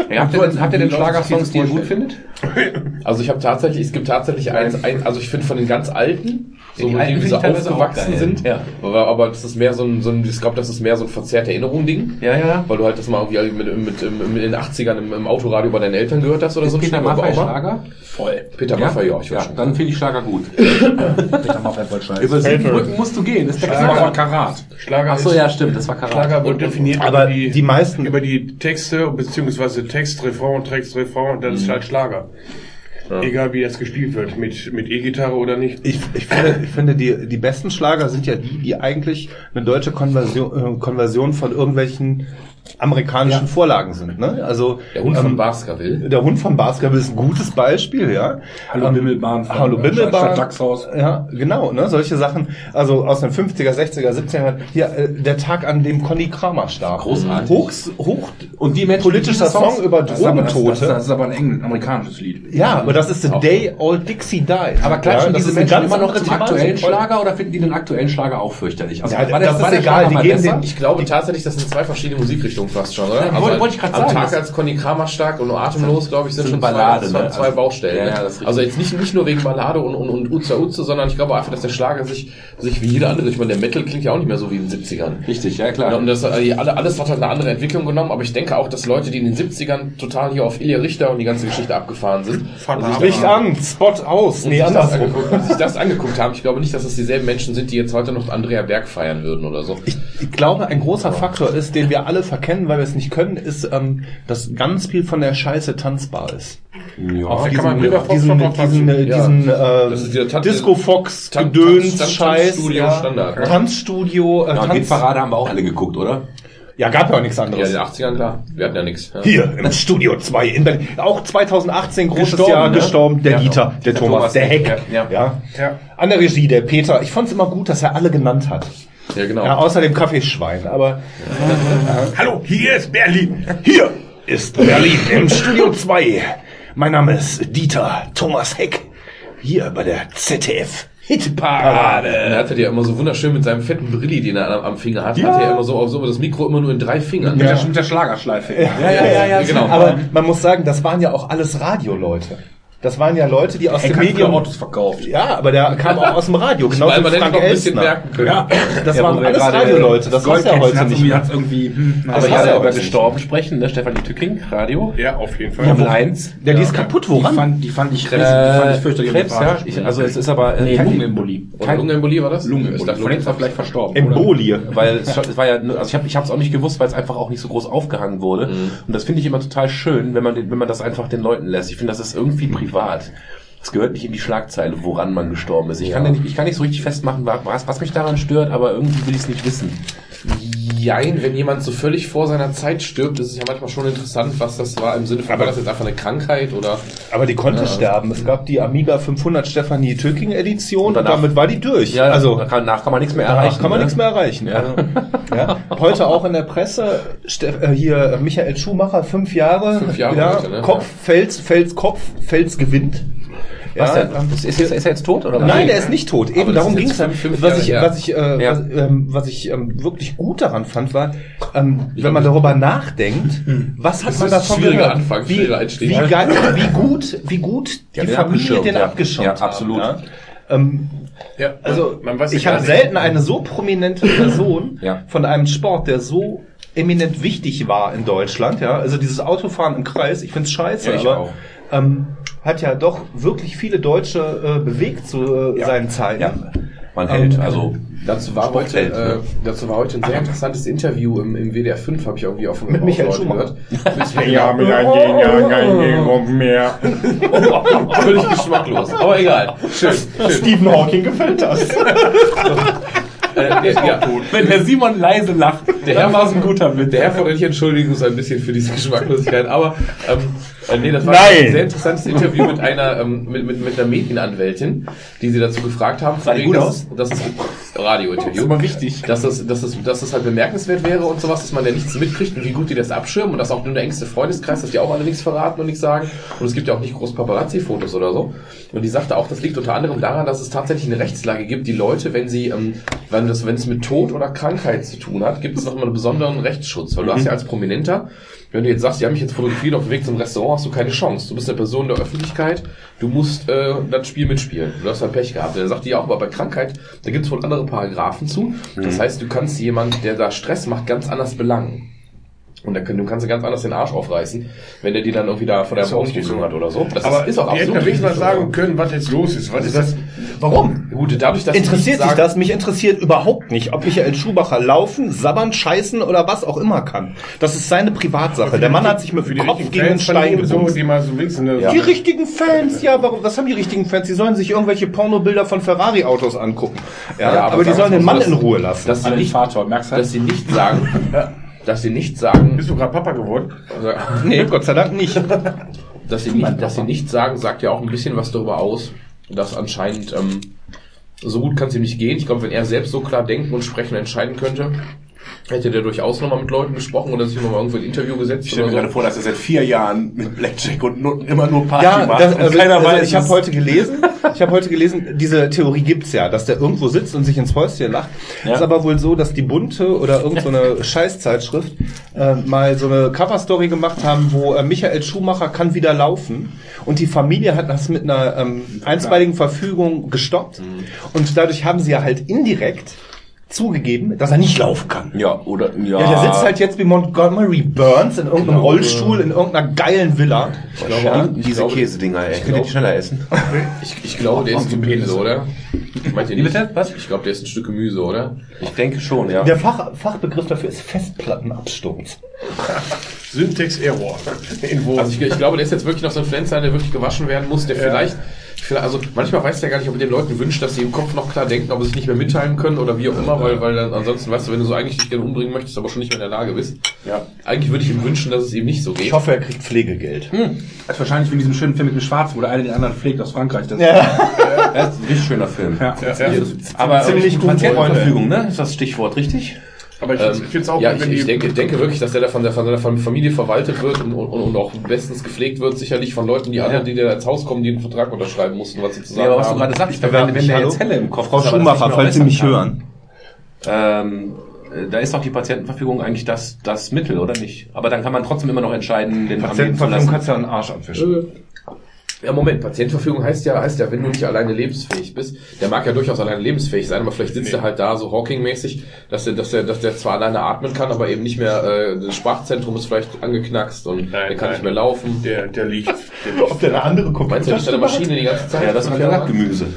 Ja, habt, ihr denn, habt ihr denn Schlagersongs, die ihr gut findet? Also ich habe tatsächlich, es gibt tatsächlich eins, ein, also ich finde von den ganz alten, so die mit denen sie auch aufgewachsen sind, Ja. aber, aber das ist mehr so ein, so ein ich glaube, das ist mehr so ein verzerrte Erinnerung-Ding. Ja, ja. Weil du halt das mal irgendwie mit, mit, mit, mit in den 80ern im, im Autoradio bei deinen Eltern gehört hast oder so. ein Peter. Schlager? Voll. Peter Maffay, ja, ich weiß Ja, schon. dann finde ich Schlager gut. Peter Maffay voll scheiße. Über sieben Brücken musst du gehen, das ist der Das war. Karat. Schlager Ach so, ja, stimmt, das war Karat. Schlager wird definiert Aber über die, die meisten- über die Texte, beziehungsweise Text, Refrain, Text, Refrain, das ist halt Schlager. Egal wie das gespielt wird, mit, mit E-Gitarre oder nicht. Ich, ich finde, ich finde die, die besten Schlager sind ja die, die eigentlich eine deutsche Konversion, äh, Konversion von irgendwelchen amerikanischen Vorlagen sind. Ne? Also Der Hund von ähm, Baskerville. Der Hund von Baskerville ist ein gutes Beispiel, ja. Hallo Ähm, Bimmelbahn von, Hallo Bimmelbahn. Dachshaus. Ja, genau, ne, solche Sachen. Also aus den 50er, 60er, 70er. Hier, äh, der Tag, an dem Conny Kramer starb. Großartig. Hoch, hoch Und die Menschen, politischer die Song über Das ist aber, das, das, Drogentote. das ist aber ein engl amerikanisches Lied. Ja, aber das ist The Day All Dixie Died. Aber klatschen ja, das diese ist Menschen ganz immer noch zum aktuellen Schlager oder finden die den aktuellen Schlager auch fürchterlich? Also, Ja, war das ist der egal, die geben den- Ich glaube tatsächlich, das sind zwei verschiedene Musikrichtungen fast schon, oder? Also wollte- wollte ich grad am sagen, Tag das- als Conny Kramer stark und atemlos, glaube ich, sind schon Ballade, zwei, ne? zwei Also- Baustellen. Ja, ne? ja, also jetzt nicht, nicht nur wegen Ballade und, und, und Uza Uze, sondern ich glaube einfach, dass der Schlager sich, sich wie jeder andere, ich meine, der Metal klingt ja auch nicht mehr so wie in den 70ern. Richtig, ja Ja, klar. und das, also alle, alles hat halt eine andere Entwicklung genommen, aber ich denke auch, dass Leute, die in den 70ern total hier auf Ilja Richter und die ganze Geschichte abgefahren sind, sich Licht an, Spot aus. und Nee, sich, andersrum. angeguckt, und sich das angeguckt haben. Ich glaube nicht, dass es dieselben Menschen sind, die jetzt heute noch Andrea Berg feiern würden oder so. Ich, ich glaube, ein großer Faktor ist, den wir alle verkennen, weil wir es nicht können, ist, ähm, dass ganz viel von der Scheiße tanzbar ist. Ja. Auf kann diesen, man River Fox diesen, diesen, äh, Ja. diesen Das ist dieser äh, Tanz- Disco Fox Tan- Gedöns Tanz- Scheiß, Tanzstudio ja. Standard, ne? Tanzstudio, äh, Ja, Tanz, Hitparade haben wir auch alle geguckt, oder? ja, gab ja auch nichts Ja, in anderes. den 80ern, klar. Wir hatten ja nichts. Ja. Hier im Studio 2 in Berlin. Auch 2018 großes Gestorben, Jahr ne? gestorben, der Ja, Dieter, der, der Thomas, Thomas der Heck, ja. Ja. Ja. An der Regie, der Peter. Ich fand es immer gut, dass er alle genannt hat. Ja, genau. Ja, außer dem Kaffeeschwein. Aber Hallo, hier ist Berlin. Hier ist Berlin im Studio 2. Mein Name ist Dieter Thomas Heck. Hier bei der ZDF Hitparade. Er hatte ja immer so wunderschön mit seinem fetten Brilli, den er am, am Finger hat, Ja. hatte er immer so, so das Mikro immer nur in drei Fingern. Mit, der, mit der Schlagerschleife. Ja, ja, ja, ja. Genau. Aber man muss sagen, das waren ja auch alles Radioleute. Das waren ja Leute, die aus Heck dem Medium... Autos verkauft. Ja, aber der kam auch aus dem Radio, genau Weil wie Frank bisschen Elstner. merken können. Ja. Das Ja, waren alles gerade- Radioleute, das ist ja heute nicht hat's irgendwie, hm, Aber ja, ja über heute nicht. gestorben sprechen, ne? Stefanie Tücking, Radio. Ja, auf jeden Fall. Formel 1. Der, die ist kaputt, die woran? fand, die fand ich, riesig, die fand ich fürchterlich Krebs, ja. Ich, also es ist aber äh, nee, kein- Lungenembolie. Oder Lungenembolie war das? Lungenembolie. Von dem ist er vielleicht verstorben. Embolie. weil es, war ja, also ich habe ich habe es auch nicht gewusst, weil es einfach auch nicht so groß aufgehangen wurde. Und das finde ich immer total schön, wenn man den, wenn man das einfach den Leuten lässt. Ich finde, das ist irgendwie privat. Es gehört nicht in die Schlagzeile, woran man gestorben ist. Ich kann ja nicht, ich kann nicht so richtig festmachen, was, was mich daran stört, aber irgendwie will ich es nicht wissen. Jein, wenn jemand so völlig vor seiner Zeit stirbt, ist es ja manchmal schon interessant, was das war im Sinne von, war das jetzt einfach eine Krankheit oder Aber die konnte sterben. Es gab die Amiga 500 Stefanie Töking Edition und, danach- damit war die durch. Ja, also danach kann man nichts mehr erreichen. kann man ne? nichts mehr erreichen. Ja. Ja. Heute auch in der Presse Steff, äh, hier äh, Michael Schumacher fünf Jahre. Fünf Jahre ja, heute, ne? Kopf, Fels, Fels, Kopf, Fels gewinnt. Was Ja, denn? Ist, ist, ist er jetzt tot oder was? Nein, der ist nicht tot. Eben darum ging es. Was ich, was ich, äh, Ja. was, ähm, was ich ähm, wirklich gut daran fand, war, ähm, wenn man darüber nachdenkt, was hat Das man davon gehört? Anfang, wie, wie, geil, wie gut, wie gut die, haben den Familie den ja. abgeschirmt Ja, hat, absolut. Ja? Ähm, Ja, also man weiß ich ja habe selten eine so prominente Person Ja. von einem Sport, der so eminent wichtig war in Deutschland. Ja, also dieses Autofahren im Kreis, ich find's scheiße, Ja, ich aber auch. ähm, hat ja doch wirklich viele Deutsche äh, bewegt zu äh, seinen Zeiten. Ja. Man hält, Ähm, also Dazu war, heute, Sportwelt, äh, ne? dazu war heute ein sehr interessantes Interview im, im WDR 5, habe ich irgendwie auf dem Mit Michael Leute Schumacher. gehört. Ja, mit einem Jahr kein mehr. Völlig geschmacklos. Aber egal. Schön. Stephen Hawking gefällt das. äh, ja, Wenn der Simon leise lacht, der Herr war es ein guter Witz. Der Herr von ich entschuldige uns ein bisschen für diese Geschmacklosigkeit, aber ähm, äh, nee, das war Nein. ein sehr interessantes Interview mit einer ähm, mit, mit, mit einer Medienanwältin, die sie dazu gefragt haben, Sah die wegen, gut dass, dass es Radiointerview, immer wichtig. dass das, dass das, dass das halt bemerkenswert wäre und sowas, dass man ja nichts mitkriegt und wie gut die das abschirmen und dass auch nur der engste Freundeskreis, dass die auch alle nichts verraten und nichts sagen und es gibt ja auch nicht groß Paparazzi-Fotos oder so und die sagte auch, das liegt unter anderem daran, dass es tatsächlich eine Rechtslage gibt, die Leute, wenn sie, ähm, wenn das, wenn es mit Tod oder Krankheit zu tun hat, gibt es noch mal einen besonderen Rechtsschutz, weil du hast ja als Prominenter wenn du jetzt sagst, die haben mich jetzt fotografiert auf dem Weg zum Restaurant, hast du keine Chance. Du bist eine Person der Öffentlichkeit, du musst äh, das Spiel mitspielen. Du hast halt Pech gehabt. Er sagt die auch, aber bei Krankheit, da gibt es wohl andere Paragraphen zu. Das heißt, du kannst jemand, der da Stress macht, ganz anders belangen. Und da kann, du kannst du ganz anders den Arsch aufreißen, wenn der die dann irgendwie da vor der Hausbuchung hat oder so. Das Aber ist, ist auch die hätten absolut ja wenigstens mal sagen können, was jetzt los ist. Was ist das? Warum? Gut, dadurch, dass Interessiert sich das? Mich interessiert überhaupt nicht, ob Michael Schubacher laufen, sabbern, scheißen oder was auch immer kann. Das ist seine Privatsache. Der Mann hat sich mit für die Kopf richtigen gegen den Stein so, die mal so links in der Die richtigen Fans, ja, warum, was haben die richtigen Fans? Die sollen sich irgendwelche Pornobilder von Ferrari-Autos angucken. Ja, Ja, aber, aber die sollen den Mann so, in Ruhe lassen. dass sie nicht, Vater, merkst du? dass sie nicht sagen, dass sie nicht sagen, Bist du gerade Papa geworden? also, nee, Gott sei Dank nicht. dass sie nicht, dass sie nicht sagen, sagt ja auch ein bisschen was darüber aus, dass anscheinend ähm, so gut kann es ihm nicht gehen. Ich glaube, wenn er selbst so klar denken und sprechen und entscheiden könnte, hätte der durchaus nochmal mit Leuten gesprochen oder sich nochmal irgendwo in ein Interview gesetzt Ich stelle mir oder gerade so. vor, dass er seit vier Jahren mit Blackjack und nur, immer nur Party Ja, macht das, und also, keiner also weiß ich habe heute gelesen, ich habe heute gelesen, diese Theorie gibt's ja, dass der irgendwo sitzt und sich ins Häuschen lacht. Ja. Ist aber wohl so, dass die Bunte oder irgendeine so Scheißzeitschrift äh, mal so eine Coverstory gemacht haben, wo äh, Michael Schumacher kann wieder laufen und die Familie hat das mit einer ähm, einstweiligen Verfügung gestoppt und dadurch haben sie ja halt indirekt zugegeben, dass er nicht laufen kann. Ja, oder, ja. Ja, der sitzt halt jetzt wie Montgomery Burns in irgendeinem Rollstuhl in irgendeiner geilen Villa. Ich glaube, ja, ich diese glaube, Käsedinger, ey. Könnt ihr die schneller essen? ich, ich glaube, der ist ein Gemüse, oder? Meint ihr Wie nicht? bitte? Was? Ich glaube, der ist ein Stück Gemüse, oder? Ich denke schon, ja. Der Fach, Fachbegriff dafür ist Festplattenabsturz. Syntax Error. Also ich, ich glaube, der ist jetzt wirklich noch so ein Pflänzlein, der wirklich gewaschen werden muss, der vielleicht, vielleicht, also manchmal weiß der gar nicht, ob er den Leuten wünscht, dass sie im Kopf noch klar denken, ob sie sich nicht mehr mitteilen können oder wie auch immer, weil, weil dann ansonsten, weißt du, wenn du so eigentlich dich gerne umbringen möchtest, aber schon nicht mehr in der Lage bist. Ja. Eigentlich würde ich ihm wünschen, dass es ihm nicht so geht. Ich hoffe, er kriegt Pflegegeld. Das ist wahrscheinlich wie in diesem schönen Film mit dem Schwarz, wo der eine den anderen pflegt aus Frankreich. Das Das ist ein richtig schöner Film. ja. Aber Ziemlich gut, Patientenverfügung, ne? Ist das Stichwort, richtig? Aber ich Ähm, finde es auch ja, gut, ich, wenn ich, die- denke, ich denke wirklich, dass der da von der, von der Familie verwaltet wird und, und, und auch bestens gepflegt wird, sicherlich von Leuten, die alle, die da ins Haus kommen, die einen Vertrag unterschreiben mussten, was sie zu sagen Ja, aber was du gerade sagst, wenn, bewerbe wenn mich, der jetzt Helle im Kopf Frau Schumacher, falls Sie mich äußern hören. kann, Ähm, äh, da ist doch die Patientenverfügung eigentlich das, das Mittel, oder nicht? Aber dann kann man trotzdem immer noch entscheiden, den Patientenverfügung kannst du ja einen Arsch abwischen. Ja, Moment, Patientenverfügung heißt ja, heißt ja, wenn du nicht alleine lebensfähig bist, der mag ja durchaus alleine lebensfähig sein, aber vielleicht sitzt er halt da so Hawking-mäßig, dass der, dass der, dass der zwar alleine atmen kann, aber eben nicht mehr, äh, das Sprachzentrum ist vielleicht angeknackst und Nein, er kann nein. nicht mehr laufen. Der, der liegt. Der liegt. Ob der eine andere Meinst du, der ist eine Maschine die ganze Zeit? Ja, das hat Ja. Gemüse.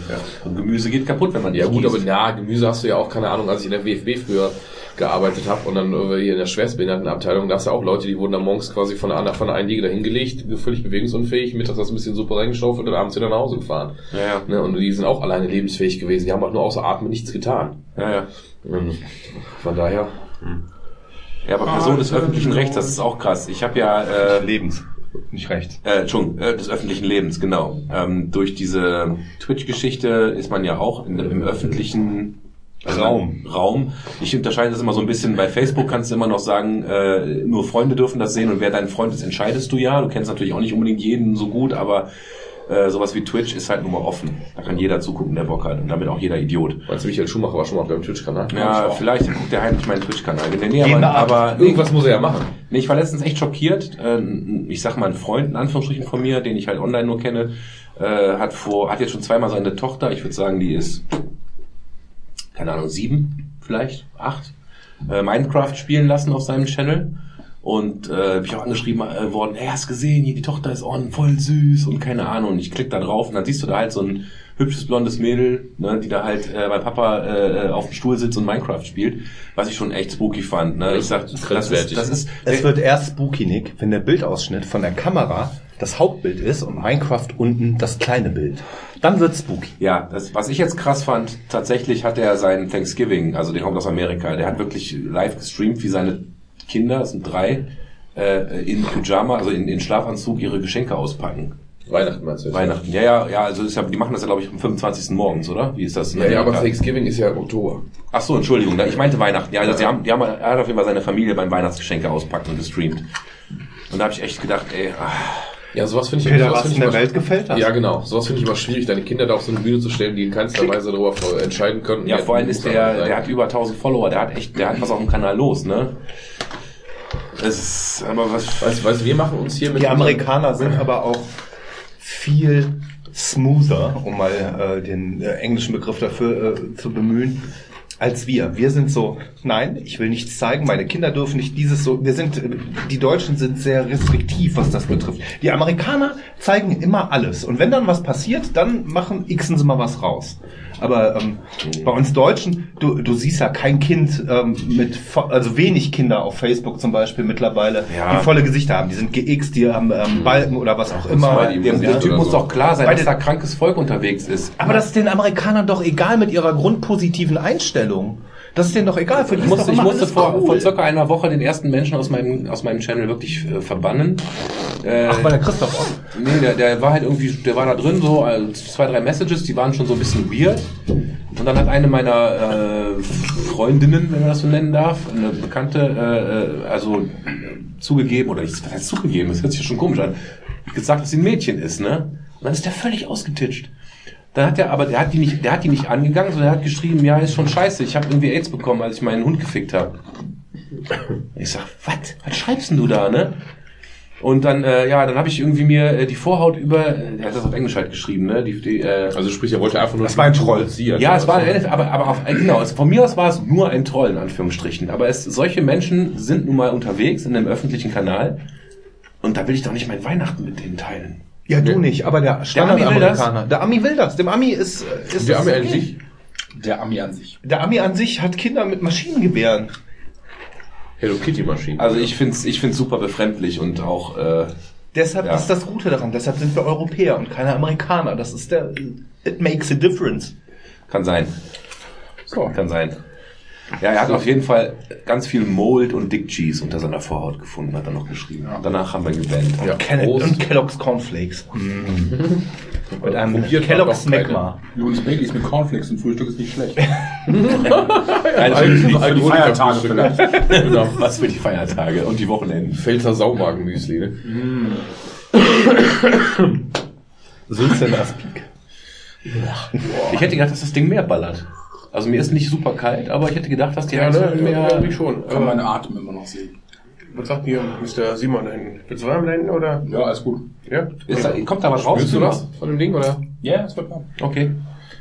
Und Gemüse geht kaputt, wenn man Ja nicht gut, aber gießt. na, Gemüse hast du ja auch, keine Ahnung, als ich in der WFB früher gearbeitet habe und dann äh, hier in der Schwerstbehindertenabteilung, da hast du auch Leute, die wurden dann morgens quasi von einer, von einer einen Liege dahin gelegt, völlig bewegungsunfähig, mittags hast du ein bisschen Suppe reingeschaufelt und abends wieder nach Hause gefahren. Ja, ja. Ne, und die sind auch alleine lebensfähig gewesen, die haben auch nur außer Atmen nichts getan. Ja, ja. Und von daher, Ja, aber Person des öffentlichen Rechts, das ist auch krass. Ich habe ja äh, Lebens. Nicht recht. äh, Entschuldigung, äh, des öffentlichen Lebens, genau. Ähm, durch diese Twitch-Geschichte ist man ja auch in, im öffentlichen Raum. Raum. Ich unterscheide das immer so ein bisschen. Bei Facebook kannst du immer noch sagen, äh, nur Freunde dürfen das sehen und wer dein Freund ist, entscheidest du ja. Du kennst natürlich auch nicht unbedingt jeden so gut, aber äh, sowas wie Twitch ist halt nun mal offen. Da kann jeder zugucken, der Bock hat und damit auch jeder Idiot. meinst du, Michael Schumacher war schon mal auf deinem Twitch-Kanal? Ja, vielleicht guckt der heimlich meinen Twitch-Kanal. Nee, nee, aber, aber nee, Irgendwas muss er ja machen. Nee, ich war letztens echt schockiert. Ähm, Ich sag mal, ein Freund, in Anführungsstrichen von mir, den ich halt online nur kenne, äh, hat vor, hat jetzt schon zweimal seine Tochter, ich würde sagen, die ist, keine Ahnung, sieben, vielleicht, acht, äh, Minecraft spielen lassen auf seinem Channel. Und äh, bin ich auch angeschrieben äh, worden, ey, hast gesehen, hier die Tochter ist on, voll süß und keine Ahnung. Und ich klick da drauf und dann siehst du da halt so ein hübsches blondes Mädel, ne, die da halt äh, beim Papa äh, auf dem Stuhl sitzt und Minecraft spielt, was ich schon echt spooky fand. Ne? Ich sag, das ist, das ist Es wird erst spooky, Nick, wenn der Bildausschnitt von der Kamera das Hauptbild ist und Minecraft unten das kleine Bild. Dann wird spooky. Ja, das, was ich jetzt krass fand, tatsächlich hat er sein Thanksgiving, also den kommt aus Amerika, der hat wirklich live gestreamt, wie seine Kinder, es sind drei, äh, in Pyjama, also in, in Schlafanzug ihre Geschenke auspacken. Weihnachten meinst du? Weihnachten. Ja, ja, ja, also ist ja, die machen das ja, glaube ich, am 25. morgens, oder? Wie ist das? Ja, ja, aber? Thanksgiving ist ja im Oktober. Ach so, Entschuldigung, ich meinte Weihnachten. Ja, also sie haben, die haben, er hat auf jeden Fall seine Familie beim Weihnachtsgeschenke auspacken gestreamt. Und da habe ich echt gedacht, ey, ah, Ja, sowas finde ich sowas was find in ich der immer- Welt gefällt hat? Ja, genau. Sowas finde ich immer schwierig, deine Kinder da auf so eine Bühne zu stellen, die in keinster Weise darüber entscheiden können. ja, vor allem ist der, der hat über 1000 Follower, der hat echt, der hat was auf dem Kanal los, ne? Das ist, aber was, Weißt weißt, du, wir machen uns hier mit Die Amerikaner sind aber auch viel smoother, um mal äh, den äh, englischen Begriff dafür äh, zu bemühen, als wir. Wir sind so, nein, ich will nichts zeigen, meine Kinder dürfen nicht dieses so. Wir sind, die Deutschen sind sehr restriktiv, was das betrifft. Die Amerikaner zeigen immer alles. Und wenn dann was passiert, dann machen, xen sie mal was raus. Aber ähm, bei uns Deutschen, du, du siehst ja kein Kind ähm, mit, also wenig Kinder auf Facebook zum Beispiel mittlerweile, Ja. die volle Gesichter haben. Die sind geixt, die haben ähm, Balken oder was auch immer. Dem, dem Typ muss so. doch klar sein, Bei dass da krankes Volk unterwegs ist. Aber das ist den Amerikanern doch egal mit ihrer grundpositiven Einstellung. Das ist denen doch egal. Für die Ich musste, ich musste vor, cool. vor circa einer Woche den ersten Menschen aus meinem, aus meinem Channel wirklich äh, verbannen. Äh, Ach, war der Christoph auch. Nee, der, der war halt irgendwie, der war da drin, so äh, zwei, drei Messages, die waren schon so ein bisschen weird. Und dann hat eine meiner äh, Freundinnen, wenn man das so nennen darf, eine Bekannte, äh, äh, also zugegeben, oder nicht, was heißt zugegeben, das hört sich ja schon komisch an, gesagt, dass sie ein Mädchen ist, ne? Und dann ist der völlig ausgetitscht. Dann hat er, aber der hat die nicht, der hat die nicht angegangen, sondern er hat geschrieben, ja, ist schon scheiße, ich habe irgendwie AIDS bekommen, als ich meinen Hund gefickt habe. Ich sag, was? Was schreibst denn du da, ne? Und dann, äh, ja, dann habe ich irgendwie mir äh, die Vorhaut über, äh, er hat das auf Englisch halt geschrieben, ne? Die, die, äh, Also sprich, er wollte einfach nur... Das war ein Troll. provozieren. ja, es war ein, aber, aber auf, äh, genau, also von mir aus war es nur ein Troll, in Anführungsstrichen. Aber es, solche Menschen sind nun mal unterwegs in einem öffentlichen Kanal. Und da will ich doch nicht mein Weihnachten mit denen teilen. Ja, du nicht, aber der Ami will Standard-Amerikaner. Der Ami will das. Dem Ami ist, ist haben ja okay. eigentlich... Der Ami an sich. Der Ami an sich hat Kinder mit Maschinengewehren. Hello Kitty Maschinen. Also ich find's, ich find's super befremdlich und auch, äh, Deshalb Ja. ist das Gute daran. Deshalb sind wir Europäer und keine Amerikaner. Das ist der, it makes a difference. kann sein. So. Kann sein. Ja, er hat auf jeden Fall ganz viel Mold und Dick Cheese unter seiner Vorhaut gefunden, hat er noch geschrieben. Danach haben wir gebannt. Ja, Ken Prost. und Kellogg's Cornflakes. Mit einem Kellogg's. Magma. Jonas Baileys mit Cornflakes zum Frühstück ist nicht schlecht. Also, Für die Feiertage vielleicht. genau, was für die Feiertage und die Wochenenden. Pfälzer Saumagenmüsli, ne? Sülzen Aspik. Ich hätte gedacht, dass das Ding mehr ballert. Also mir ist nicht super kalt, aber ich hätte gedacht, dass die Ja, Heizung ne, mehr... irgendwie schon. Kann meine Atem immer noch sehen. was sagt hier Mr. Simon da hinten? Willst du warm da hinten oder? Ja, alles gut. Ja? Ist da, kommt da was raus? Spürst du das von dem Ding, oder? Ja, es wird warm. Okay.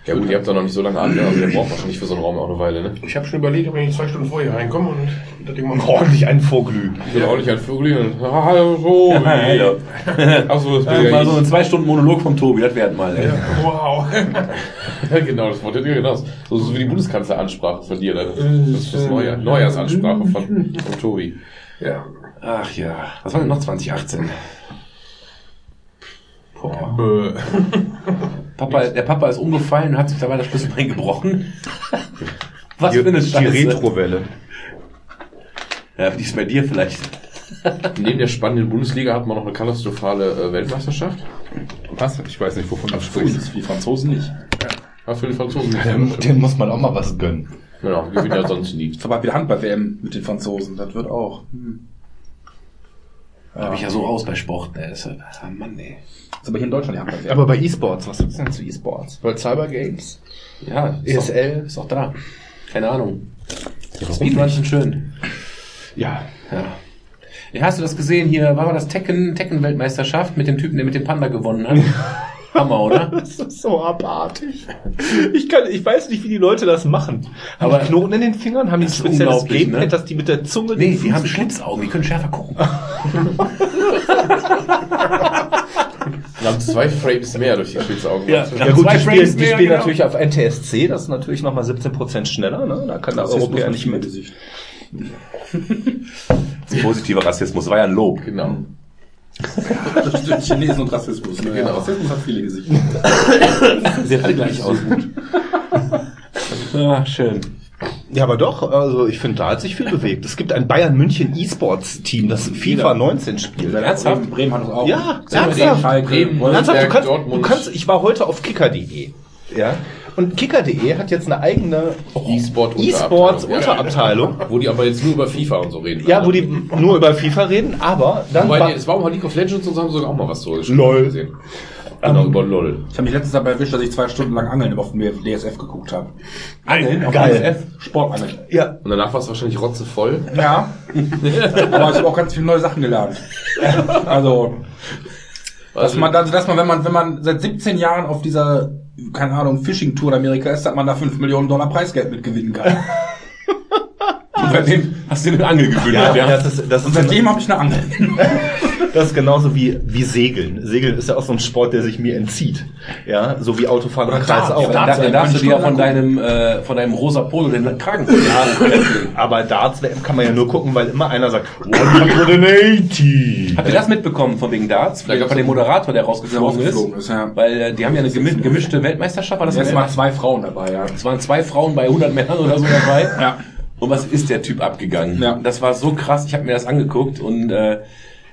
Ja gut, ihr habt da noch nicht so lange an, ne? Also der braucht wahrscheinlich für so einen Raum auch eine Weile, ne? Ich habe schon überlegt, ob ich nicht zwei Stunden vorher reinkomme und das Ding mal Ordentlich einen Vorglüh. Ich bin auch nicht ein Vögel und hallo, Hallo. Achso, das bin ja mal so ein zwei Stunden Monolog vom Tobi, das wäre mal. Ey. Wow. genau, das Wort hätte ich gedacht. So, so wie die Bundeskanzleransprache von dir, ne? Das ist das Neujahr, Neujahrsansprache von, von Tobi. ja. Ach ja, was war denn noch 2018? Papa, der Papa ist umgefallen und hat sich dabei das Schlüsselbein gebrochen. Was für eine Die Scheiße. Retrowelle. Ja, die ist bei dir vielleicht. Neben der spannenden Bundesliga hat man noch eine katastrophale äh, Weltmeisterschaft. Was? Ich weiß nicht, wovon du Für uns, für die Franzosen nicht. Ja, für die Franzosen. Dem, dem muss man auch mal was gönnen. Genau, gewinnen ja sonst nie. Aber wieder Handball-WM mit den Franzosen. Das wird auch. Hm. Da bin ich ja so raus bei Sport. Ne? Das ist, ah Mann, ey. Ist aber hier in Deutschland Handball-WM. Aber bei E-Sports, was ist denn zu E-Sports? Bei Cyber Games? Ja, ESL? Ist auch da. Keine Ahnung. Speedruns sind schön. Ja. Ja. ja. Hast du das gesehen hier? War das Tekken, Tekken-Weltmeisterschaft mit dem Typen, der mit dem Panda gewonnen hat? Hammer, oder? Das ist so abartig. Ich kann, ich weiß nicht, wie die Leute das machen. Haben Aber- die Knoten in den Fingern? Haben die ein Das spezielles Gamepad, ne? dass die mit der Zunge Nee, die haben Schlitzaugen, die können schärfer gucken. Wir haben zwei Frames mehr durch die Spitze Ja. Ja gut, Zwei die spielen, Frames die mehr, spielen genau. natürlich auf NTSC, das ist natürlich nochmal 17% schneller, ne? Da kann der Europäer nicht mit. Positiver Rassismus war ja ein Lob. Genau. Das stimmt, Chinesen und Rassismus. Ne? Genau. Rassismus hat viele Gesichter. Sehen alle gleich aus. Ja, schön. Ja, aber doch, also ich finde, da hat sich viel bewegt. Es gibt ein Bayern München E-Sports-Team, das FIFA 19 spielt. Ernsthaft? Bremen hat es auch. Ja, Bremen, ernsthaft. Bremen. Ernsthaft, du kannst, du kannst, ich war heute auf kicker.de. Ja. Und kicker.de hat jetzt eine eigene E-Sport E-Sports-Unterabteilung. Wo die aber jetzt nur über FIFA und so reden. Ja, wo die nur über FIFA reden, aber dann Wobei, war, es war auch mal League of Legends und so haben sogar auch mal was so Lol. gesehen. Genau, über LOL. Ich habe mich letztens dabei erwischt, dass ich zwei Stunden lang Angeln auf dem DSF geguckt habe. Angeln auf Geil. DSF? Sportangeln. ja, Und danach war es wahrscheinlich rotzevoll. Ja. Aber ich habe auch ganz viele neue Sachen gelernt. Also, dass man, also, dass man, wenn man, wenn man seit 17 Jahren auf dieser, keine Ahnung, Fishing-Tour in Amerika ist, dass man da 5 Millionen Dollar Preisgeld mitgewinnen kann. Und seitdem hast du dir eine Angel gewünscht, ja, ja. das ist, das Und ist, seitdem habe ich eine Angel. das ist genauso wie, wie Segeln. Segeln ist ja auch so ein Sport, der sich mir entzieht. Ja, so wie Autofahren im Kreis Dart, auch. ja, Da, Darts, da ey, darfst du dir ich von deinem, äh, von deinem rosa Polo den Kragen Aber Darts kann man ja nur gucken, weil immer einer sagt, 180. Habt ihr das mitbekommen von wegen Darts? Da gab's von dem Moderator, der rausgeflogen, rausgeflogen ist. ist, ja. Weil äh, die haben ja eine gemi- gemischte Weltmeisterschaft. War das Jetzt eine mal zwei Frauen dabei, ja. Es waren zwei Frauen bei 100 Männern oder so dabei. Ja. Und was ist der Typ abgegangen? Ja. Das war so krass. Ich habe mir das angeguckt und äh,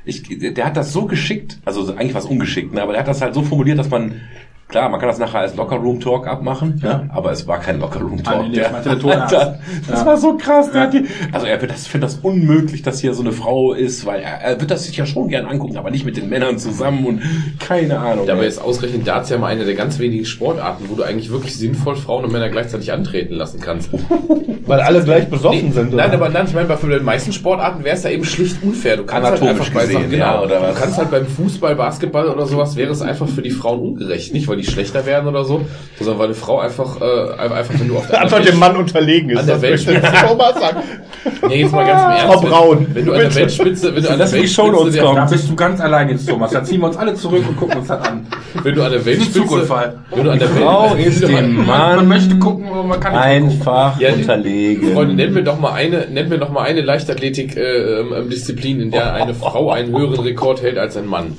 ich, der hat das so geschickt, also eigentlich war es ungeschickt, ne, aber der hat das halt so formuliert, dass man Klar, man kann das nachher als Locker-Room-Talk abmachen, ja. aber es war kein Locker-Room-Talk. Ah, nee, nee, der. Alter, das Ja. war so krass. Der Ja. hat die, also er wird das, findet das unmöglich, dass hier so eine Frau ist, weil er, er wird das sich ja schon gern angucken, aber nicht mit den Männern zusammen und keine Ahnung. Dabei ist ausgerechnet Darts ja mal eine der ganz wenigen Sportarten, wo du eigentlich wirklich sinnvoll Frauen und Männer gleichzeitig antreten lassen kannst. Weil alle gleich besoffen sind. Nein, oder? aber nein, ich meine, bei für den meisten Sportarten wäre es ja eben schlicht unfair. Du kannst halt Anatomisch einfach bei gesehen, ja, genau, oder was? du kannst halt beim Fußball, Basketball oder sowas wäre es einfach für die Frauen ungerecht, nicht weil die schlechter werden oder so, sondern weil eine Frau einfach, äh, einfach wenn du auf der einfach dem Mann unterlegen ist. An der Weltspitze. Nee, jetzt mal ganz im Ernst. Frau Braun, Wenn, wenn du an der. Weltspitze, wenn du an der Weltspitze, der- kommen. Da bist du ganz allein jetzt, Thomas. Da ziehen wir uns alle zurück und gucken uns das an. wenn du an der Weltspitze, wenn du an der Frau Welt, ist wenn du an- dem Man, Mann man möchte gucken, aber man kann nicht gucken. einfach Ja, unterlegen. Freunde, nenn mir doch mal eine, nenn mir doch mal eine Leichtathletik-Disziplin, in der eine Frau einen höheren Rekord hält als ein Mann.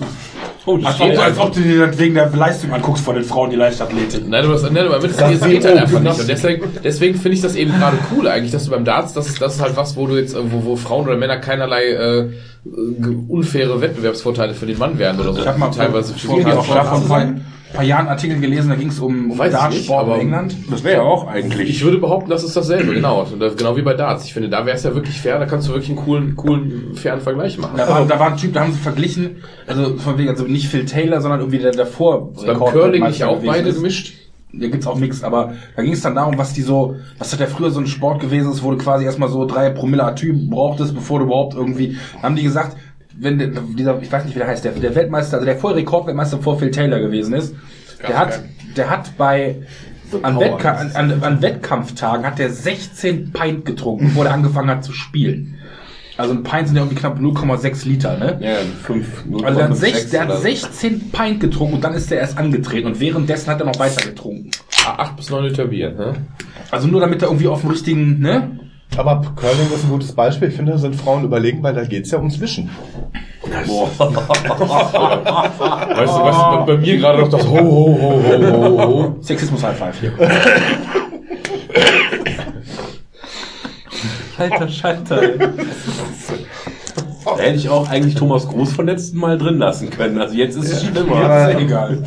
Oh, das Als ob, als ob du dir das wegen der Leistung anguckst von den Frauen, die Leichtathletik. Nein, aber das, nein, aber das, das geht halt einfach nicht. Und deswegen, deswegen finde ich das eben gerade cool eigentlich, dass du beim Darts, das ist, das ist halt was, wo du jetzt, wo, wo Frauen oder Männer keinerlei äh, unfaire Wettbewerbsvorteile für den Mann werden oder so. Ich habe mal teilweise vor, für die vor, vor, vor, paar Jahren Artikel gelesen, da ging es um, um Dartsport in England. Das wäre ja auch eigentlich. Ich würde behaupten, das ist dasselbe, genau. Das- Genau wie bei Darts. Ich finde, da wäre es ja wirklich fair, da kannst du wirklich einen coolen, coolen, fairen Vergleich machen. Da war, da war ein Typ, da haben sie verglichen, also von wegen, also nicht Phil Taylor, sondern irgendwie der davor. Beim Rekord- Curling nicht auch beide ist. gemischt? Da gibt's auch nichts, aber da ging es dann darum, was die so, was hat ja früher so ein Sport gewesen ist, wo du quasi erstmal so drei Promille Atyp brauchtest, bevor du überhaupt irgendwie, haben die gesagt, wenn der, dieser, ich weiß nicht, wie der heißt, der, der Weltmeister, also der vorher Rekordweltmeister vor Phil Taylor gewesen ist, der hat, der hat bei, an, Wettka an, an, an Wettkampftagen hat der 16 Pint getrunken, bevor er angefangen hat zu spielen. Also ein Pint sind ja irgendwie knapp 0,6 Liter, ne? Ja, fünf, Also der hat, 0,56 sech, der hat oder so. 16 Pint getrunken und dann ist er erst angetreten und währenddessen hat er noch weiter getrunken. Ah, Acht bis neun Liter Bier, ne? Also nur damit er irgendwie auf dem richtigen, ne? Aber Curling ist ein gutes Beispiel. Ich finde, da sind Frauen überlegen, weil da geht's ja ums Wischen. Weißt du, was bei, bei mir gerade noch das Ho, Ho, Ho, Ho, Ho, Ho. Sexismus High Five hier. Alter Schalter. Da hätte ich auch eigentlich Thomas Groß von letzten Mal drin lassen können. Also jetzt ist es schlimmer. Ja, ist ja egal.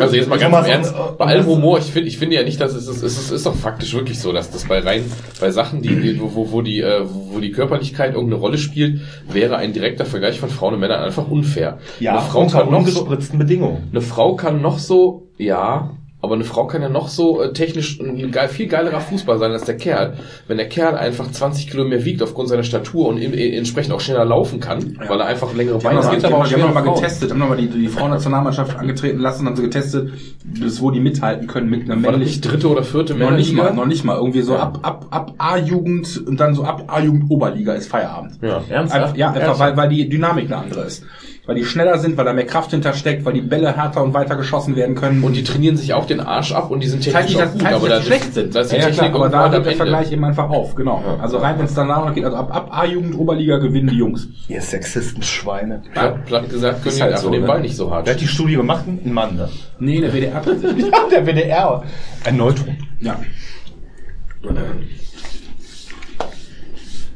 Also jetzt mal ganz im Ernst, bei allem Humor, ich finde ich finde ja nicht, dass es ist, es ist, ist doch faktisch wirklich so, dass das bei rein, bei Sachen, die, wo, wo, wo die, äh, wo die Körperlichkeit irgendeine Rolle spielt, wäre ein direkter Vergleich von Frauen und Männern einfach unfair. eine Frau unter kann noch so, Bedingungen. eine Frau kann noch so, ja, aber eine Frau kann ja noch so äh, technisch ein geil, viel geilerer Fußball sein als der Kerl. Wenn der Kerl einfach 20 Kilo mehr wiegt aufgrund seiner Statur und im, äh, entsprechend auch schneller laufen kann, weil er einfach längere Die Beine das hat. geht aber auch, die haben schwere noch mal getestet, haben noch mal die, die Frauennationalmannschaft angetreten lassen, haben sie getestet, bis wo die mithalten können mit einer männlichen nicht dritte oder vierte noch nicht mal, noch nicht mal. Irgendwie so Ja. ab, ab, ab A-Jugend und dann so ab A-Jugend Oberliga ist Feierabend. Ja. Einfach, ja, einfach weil, weil die Dynamik eine andere ist. Weil die schneller sind, weil da mehr Kraft hintersteckt, weil die Bälle härter und weiter geschossen werden können. Und die trainieren sich auch den Arsch ab und die sind das heißt technisch nicht, auch dass, gut, heißt aber dass schlecht sind. Da ist die ja, ja, Technik klar, aber da hört der. Vergleich eben einfach auf, genau. Also rein, wenn es danach noch geht, also ab, ab A-Jugend, Oberliga gewinnen die Jungs. Ihr Sexisten-Schweine. Platt, platt gesagt, können Ist die halt einfach so, den ne? Ball nicht so hart. Wer hat die Studie gemacht? Ein Mann, ne? Nee, der WDR tatsächlich. Ja, der WDR. Ein Neutron.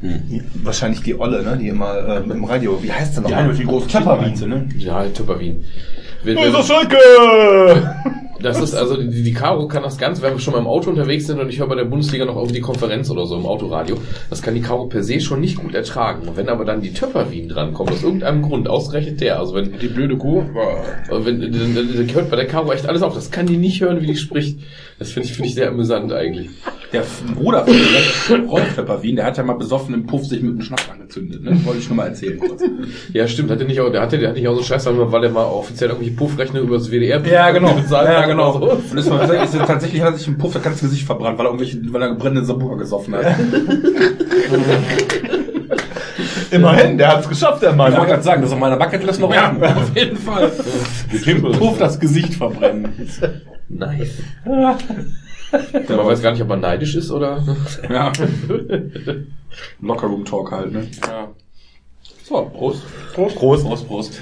Ja. Wahrscheinlich die Olle, ne? Die immer ähm, im Radio. Wie heißt der noch? Die eine mit den großen Töpperwien. Ne? Ja, Tupperwien. Wenn- Unser Schalke! Das ist also die, die Caro kann das ganz, wenn wir schon mal im Auto unterwegs sind und ich höre bei der Bundesliga noch irgendwie die Konferenz oder so im Autoradio, das kann die Caro per se schon nicht gut ertragen. Und wenn aber dann die Töpperwien drankommt, aus irgendeinem Grund, ausgerechnet der, also wenn Die blöde Kuh wenn dann, dann, dann hört bei der Caro echt alles auf, das kann die nicht hören, wie die spricht. Das finde ich finde ich sehr amüsant eigentlich. Der Bruder von Rolf Pepperwien, der hat ja mal besoffen im Puff sich mit einem Schnaps angezündet. Ne? Wollte ich nur mal erzählen. Kurz. Ja, stimmt, hat der nicht auch, der hatte, der hat nicht auch so Scheiß, weil er mal offiziell irgendwelche Puffrechner über das WDR Ja, genau. bezahlt Ja, hat genau. oder Und war tatsächlich, ist- tatsächlich hat er sich im Puff das ganze Gesicht verbrannt, weil er irgendwelche, weil er brennende Sabuka gesoffen hat. Immerhin, der hat's geschafft, der Mann. Ich wollte gerade sagen, das ist auf meiner Bucketlist noch ja, auf jeden Fall. Dem Puff das Gesicht verbrennen. Nice. Man weiß gar nicht, ob man neidisch ist oder. Ja. Lockerroom Talk halt, ne? Ja. So, Prost. Prost. Prost, Prost.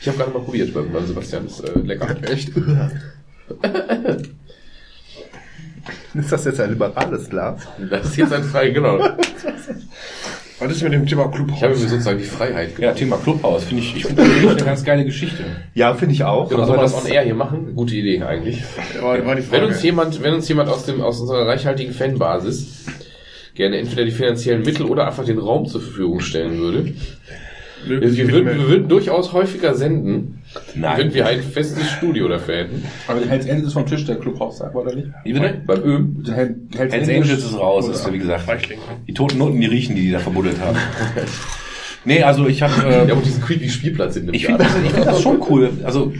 Ich habe gerade mal probiert beim, beim Sebastian, ist äh, lecker. Echt? Ist das jetzt ein liberales Glas? Das ist jetzt ein frei, genau. Was ist mit dem Thema Club? Ich habe mir sozusagen die Freiheit Ja, Thema Clubhaus finde ich, ich finde das eine ganz geile Geschichte. Ja, finde ich auch. Genau, aber soll man das das- on air hier machen? Gute Idee eigentlich. war, war die Wenn uns jemand, wenn uns jemand aus dem, aus unserer reichhaltigen Fanbasis gerne entweder die finanziellen Mittel oder einfach den Raum zur Verfügung stellen würde. Wir, wir, würden, wir würden durchaus häufiger senden, Nein. wenn wir ein festes Studio dafür hätten. Aber der Hells Angels ist vom Tisch, der Clubhaus, sagt, oder nicht? Wie bitte? Beim Öm. Der Hell- Hells, Hells Angels ist raus, ist, wie gesagt. Reichling. Die toten Noten, die riechen, die die da verbuddelt haben. nee, also ich habe... Äh, Ja, und diesen creepy Spielplatz in dem ich finde das, ich find das schon cool. Also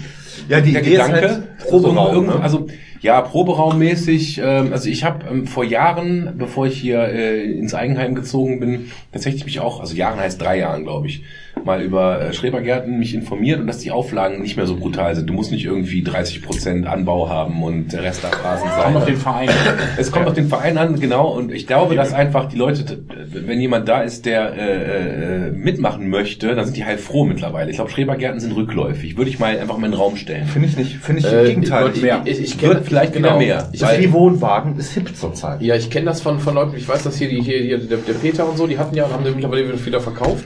Ja, die der Idee ist Gedanke, halt Proberaum, irgendwo- ne? also ja, Proberaummäßig, ähm, also ich habe ähm, vor Jahren, bevor ich hier äh, ins Eigenheim gezogen bin, tatsächlich mich auch, also Jahren heißt drei Jahren, glaube ich, mal über äh, Schrebergärten mich informiert und dass die Auflagen nicht mehr so brutal sind. Du musst nicht irgendwie 30 Prozent Anbau haben und der Rest darf Rasen sein. Kommt auf den Verein. Es kommt auf den Verein an, genau. Und ich glaube, dass einfach die Leute, wenn jemand da ist, der äh, äh, mitmachen möchte, dann sind die halt froh mittlerweile. Ich glaube, Schrebergärten sind rückläufig. Würde ich mal einfach mal in den Raum stellen. Finde ich nicht. Finde ich Äh, im Gegenteil. ich, mehr. ich, ich Wird kenne vielleicht wieder mehr. Ich, das Wohnwagen ist hip zurzeit. ja, ich kenne das von, von Leuten, ich weiß, dass hier, die, hier, hier der, der Peter und so, die hatten ja, haben den mittlerweile wieder verkauft.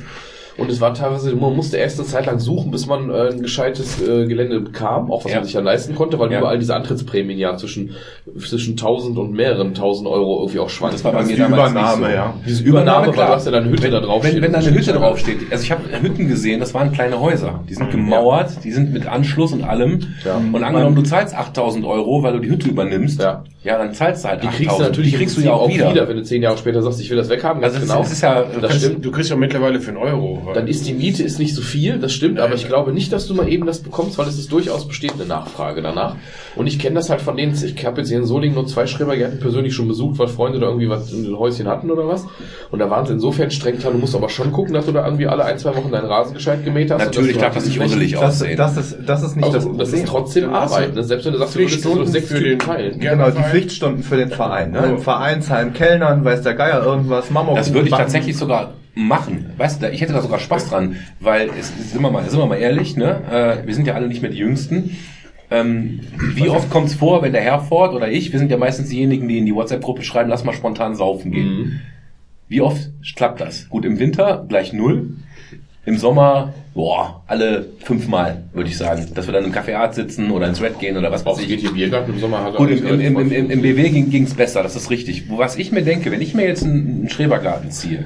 Und es war teilweise, man musste erst eine Zeit lang suchen, bis man äh, ein gescheites äh, Gelände bekam, auch was Ja. man sich ja leisten konnte, weil Ja. überall diese Antrittsprämien ja zwischen, zwischen 1000 und mehreren 1000 Euro irgendwie auch schwanken. Das war bei mir die damals Übernahme, nicht so. ja. Diese Übernahme, weil klar. du hast ja dann Hütte da drauf Wenn, wenn da eine ist Hütte draufsteht, also ich habe Hütten gesehen, das waren kleine Häuser. Die sind gemauert, die sind mit Anschluss und allem. Ja. Und angenommen, du zahlst 8000 Euro, weil du die Hütte übernimmst, Ja. ja, dann zahlst du halt Die 8000. kriegst du natürlich die kriegst du ja auch Prinzip wieder. wenn du zehn Jahre später sagst, ich will das weghaben, ganz Also genau. es ist ja, das stimmt. Du kriegst ja mittlerweile für einen Euro. Dann ist die Miete ist nicht so viel, das stimmt, aber ich glaube nicht, dass du mal eben das bekommst, weil es ist durchaus besteht eine Nachfrage danach. Und ich kenne das halt von denen, ich habe jetzt hier in Solingen nur zwei Schrebergärten persönlich schon besucht, weil Freunde da irgendwie was in den Häuschen hatten oder was. Und da waren sie insofern streng dran, du musst aber schon gucken, dass du da irgendwie alle ein, zwei Wochen deinen Rasen gescheit gemäht hast. Natürlich dass darf das nicht usselig Flächen- Das, aussehen. das ist, das ist nicht das Also, Problem. das ist trotzdem du Arbeit. Ne? Selbst wenn du sagst, du würdest nur sechs für den teilen. Gerne Genau, die. Pflichtstunden für den Verein. Ne? Im Vereinsheim Kellnern, weiß der Geier irgendwas, Mama. Das würde ich tatsächlich sogar machen. Weißt du, ich hätte da sogar Spaß dran, weil es sind wir mal, sind wir mal ehrlich, ne? Äh, wir sind ja alle nicht mehr die Jüngsten. Ähm, wie oft kommt es vor, wenn der Herford oder ich, wir sind ja meistens diejenigen, die in die WhatsApp-Gruppe schreiben, lass mal spontan saufen gehen. Mhm. Wie oft klappt das? Gut, im Winter gleich null. Im Sommer, boah, alle fünfmal, würde ich sagen. Dass wir dann im Caféart sitzen oder ins Red gehen oder was weiß Auch ich. geht hier Biergarten im Sommer hat Gut, im, im, im, im, im BW ging es besser, das ist richtig. Was ich mir denke, wenn ich mir jetzt einen, einen Schrebergarten ziehe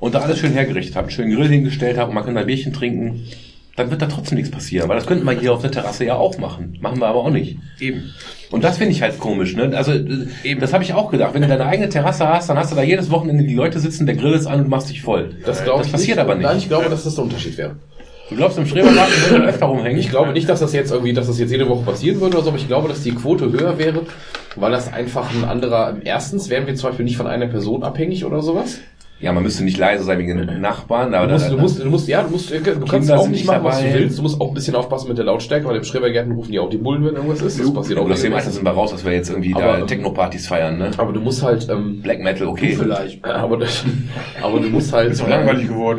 und da alles schön hergerichtet habe, einen schönen Grill hingestellt habe und man kann da Bierchen trinken, dann wird da trotzdem nichts passieren, weil das könnten wir hier auf der Terrasse ja auch machen. Machen wir aber auch nicht. Eben. Und das finde ich halt komisch, ne? Also äh, eben, das habe ich auch gedacht. Wenn du deine eigene Terrasse hast, dann hast du da jedes Wochenende die Leute sitzen, der Grill ist an und du machst dich voll. Das, glaube das ich passiert nicht. aber nicht. Nein, ich glaube, dass das der Unterschied wäre. Du glaubst, im Schrebergarten würde öfter rumhängen? Ich glaube nicht, dass das jetzt irgendwie, dass das jetzt jede Woche passieren würde oder so, aber ich glaube, dass die Quote höher wäre, Weil das einfach ein anderer, erstens wären wir zum Beispiel nicht von einer Person abhängig oder sowas. Ja, man müsste nicht leise sein wegen den Nachbarn, aber Du musst, da- du musst, du musst, ja, du musst, du kannst Kinder auch nicht machen, was du dabei. willst. Du musst auch ein bisschen aufpassen mit der Lautstärke, weil im Schrebergärten rufen die auch die Bullen, wenn irgendwas ist. Das passiert auch regelmäßig. meistens sind wir raus, dass wir jetzt irgendwie Aber, da ähm, Techno-Partys feiern, ne? Aber du musst halt, ähm, Black Metal, okay. Vielleicht. aber, das, aber du musst halt, Ist doch langweilig geworden.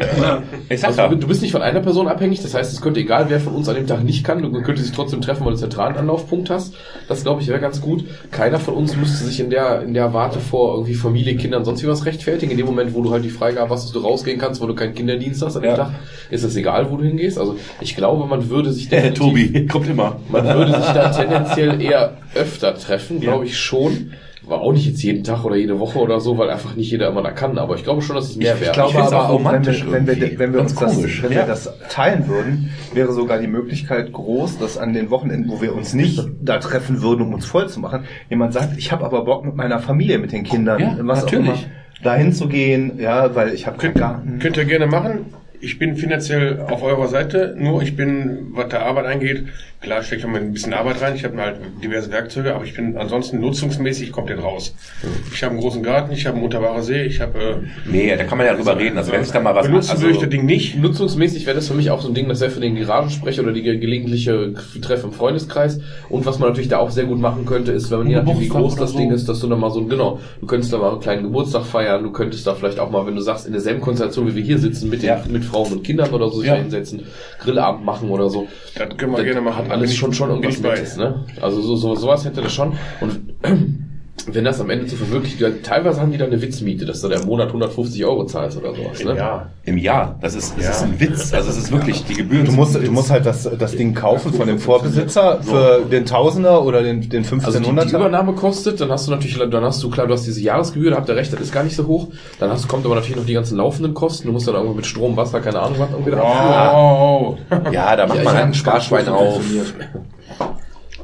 Ich sag Also du, bist nicht von einer Person abhängig, das heißt, es könnte egal, wer von uns an dem Tag nicht kann, du könntest dich trotzdem treffen, weil du zentralen Anlaufpunkt hast. Das glaube ich wäre ganz gut. Keiner von uns müsste sich in der in der Warte vor irgendwie Familie, Kindern, sonst wie was rechtfertigen. In dem Moment, wo du halt die Freigabe hast, dass du rausgehen kannst, wo du keinen Kinderdienst hast an dem Ja. Tag, ist es egal, wo du hingehst. Also ich glaube, man würde sich Der definitiv- Tobi, kommt immer. man würde sich da tendenziell eher öfter treffen, glaube ich schon. Aber auch nicht jetzt jeden Tag oder jede Woche oder so, weil einfach nicht jeder immer da kann. Aber ich glaube schon, dass es mehr Ich wäre. glaube, find's auch wenn wir, romantisch wenn wir, wenn wir uns das, komisch. wenn Ja. wir das teilen würden, wäre sogar die Möglichkeit groß, dass an den Wochenenden, wo wir uns nicht da treffen würden, um uns voll zu machen, jemand sagt, ich habe aber Bock mit meiner Familie, mit den Kindern, Ja, was natürlich. auch immer, dahin zu gehen, ja, weil ich habe Könnt, Garten. könnt ihr gerne machen. Ich bin finanziell auf eurer Seite, nur ich bin, was der Arbeit angeht, klar steckt noch mal ein bisschen Arbeit rein. Ich habe halt diverse Werkzeuge, aber ich bin ansonsten nutzungsmäßig komplett raus. Ich habe einen großen Garten, ich habe einen Unterbarer See, ich habe äh, Nee, da kann man ja drüber reden. Also wenn sich da mal was benutzen also, würde ich das Ding nicht. Nutzungsmäßig wäre das für mich auch so ein Ding, das wäre für den Garagensprecher oder die ge- gelegentliche Treff im Freundeskreis. Und was man natürlich da auch sehr gut machen könnte, ist, wenn man je nachdem wie groß das so. Ding ist, dass du dann mal so, genau, du könntest da mal einen kleinen Geburtstag feiern, du könntest da vielleicht auch mal, wenn du sagst, in derselben Konstellation, wie wir hier sitzen, mit, den, Ja. mit Frauen und Kindern oder so sich Ja. da hinsetzen, Grillabend machen oder so. Das können wir gerne machen. Alles ich- schon, schon irgendwas. Nettes, ne? Also so, so, sowas hätte das schon. Und wenn das am Ende zu verwirklichen, teilweise haben die da eine Witzmiete, dass du da im Monat 150 Euro zahlst oder sowas, ne? Ja. im Jahr. Das ist, das Ja. ist ein Witz. Also es ist wirklich die Gebühren. Du musst, du musst halt das, das Ding kaufen von dem Vorbesitzer für den Tausender oder den, den Also die, die 1500er. Übernahme kostet, dann hast du natürlich, dann hast du klar, du hast diese Jahresgebühr, da habt ihr recht, das ist gar nicht so hoch. Dann hast, kommt aber natürlich noch die ganzen laufenden Kosten. Du musst dann irgendwo mit Strom, Wasser, keine Ahnung was irgendwie da abführen. Oh. Ja, da macht Ja, man ich halt ein Sparschwein auf.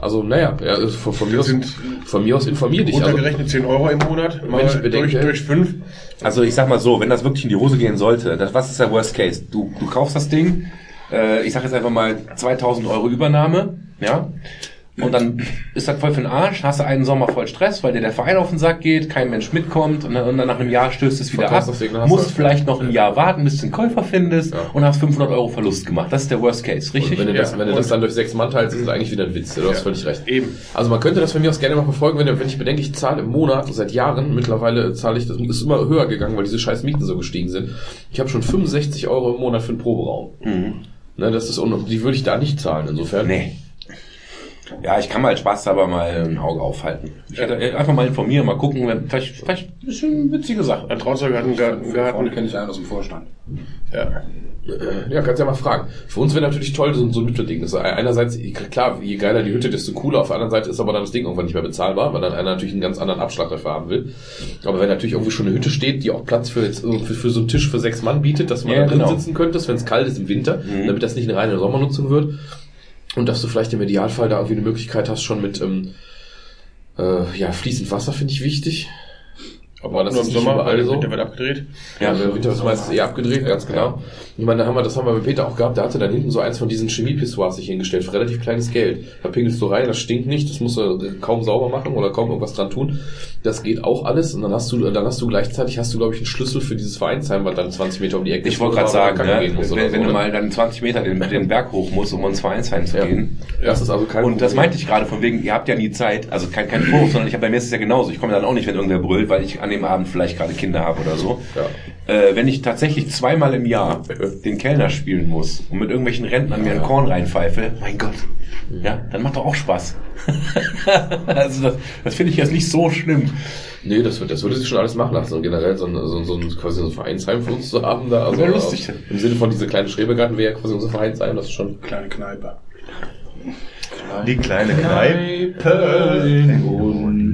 Also naja, ja, also von, von, mir aus, sind von mir aus informier dich. Also, Runtergerechnet 10 Euro im Monat, mal ich bedenke- durch, durch 5. Also ich sag mal so, wenn das wirklich in die Hose gehen sollte, das, was ist der Worst Case? Du, du kaufst das Ding, äh, ich sag jetzt einfach mal 2000 Euro Übernahme, ja, und dann ist das voll für den Arsch, hast du einen Sommer voll Stress, weil dir der Verein auf den Sack geht, kein Mensch mitkommt und dann, und dann nach einem Jahr stößt es wieder ab, musst du- vielleicht noch ein Jahr warten, bis du einen Käufer findest Ja. und hast 500 Euro Verlust gemacht. Das ist der Worst Case, richtig? wenn du, das, Ja, wenn du das und- dann durch sechs Mann teilst, ist es eigentlich wieder ein Witz. Du hast völlig recht. Eben. Also man könnte das von mir aus gerne mal verfolgen, wenn, wenn ich bedenke, ich zahle im Monat seit Jahren, mittlerweile zahle ich, das ist immer höher gegangen, weil diese scheiß Mieten so gestiegen sind. Ich habe schon 65 Euro im Monat für einen Proberaum. Ne, das ist un die würde ich da nicht zahlen, insofern. Nee. Ja, ich kann mal als Spaß aber mal ein Auge aufhalten. Ich hätte einfach mal informieren, mal gucken, vielleicht, vielleicht bisschen eine witzige Sache. Ein Trauzeuge hat einen Garten. Kenne ich einen aus dem Vorstand. Ja. Ja, kannst ja mal fragen. Für uns wäre natürlich toll, so, so ein Mittelding. Das ist einerseits, klar, je geiler die Hütte, desto cooler. Auf der anderen Seite ist aber dann das Ding irgendwann nicht mehr bezahlbar, weil dann einer natürlich einen ganz anderen Abschlag dafür haben will. Aber wenn natürlich irgendwie schon eine Hütte steht, die auch Platz für, jetzt, für, für so einen Tisch für sechs Mann bietet, dass man Ja, da drin genau. sitzen könnte, wenn es kalt ist im Winter, damit das nicht eine reine Sommernutzung wird. Und dass du vielleicht im Idealfall da irgendwie eine Möglichkeit hast, schon mit ähm, äh, ja, fließend Wasser finde ich wichtig. Aber das Nur ist im Sommer, weil so. der wird abgedreht. Ja, im Winter ist meistens eh abgedreht, ganz genau. Ich meine, da haben wir, das haben wir mit Peter auch gehabt, der hatte dann hinten so eins von diesen Chemiepissoirs sich hingestellt, für relativ kleines Geld. Da pinkelst du rein, das stinkt nicht, das musst du kaum sauber machen oder kaum irgendwas dran tun. Das geht auch alles und dann hast du, dann hast du gleichzeitig, hast du glaube ich einen Schlüssel für dieses Vereinsheim, weil dann 20 Meter um die Ecke Ich wollte wo gerade sagen, ne, wenn, wenn so, du ne? mal dann 20 Meter den, den Berg hoch musst, um ins Vereinsheim zu Ja. gehen. Das ist also kein Und das Problem. meinte ich gerade von wegen, ihr habt ja nie Zeit, also kein, kein Vorwurf, sondern ich habe bei mir ist es ja genauso. Ich komme dann auch nicht, wenn irgendwer brüllt, weil ich an dem Abend vielleicht gerade Kinder habe oder so. Ja. Äh, wenn ich tatsächlich zweimal im Jahr den Kellner spielen muss und mit irgendwelchen Rentnern mir ein Korn reinpfeife, mein Gott, ja, dann macht doch auch Spaß. also das, das finde ich jetzt nicht so schlimm. Nee, das, wird- das würde sich schon alles machen lassen. Und generell so ein, so, ein- so ein, quasi so ein Vereinsheim für uns zu haben da. Also Wäre lustig. äh, Im Sinne von diese kleine Schrebegarten wäre ja quasi unser Vereinsheim, das ist schon. Kleine Kneipe. Die kleine Kneipe in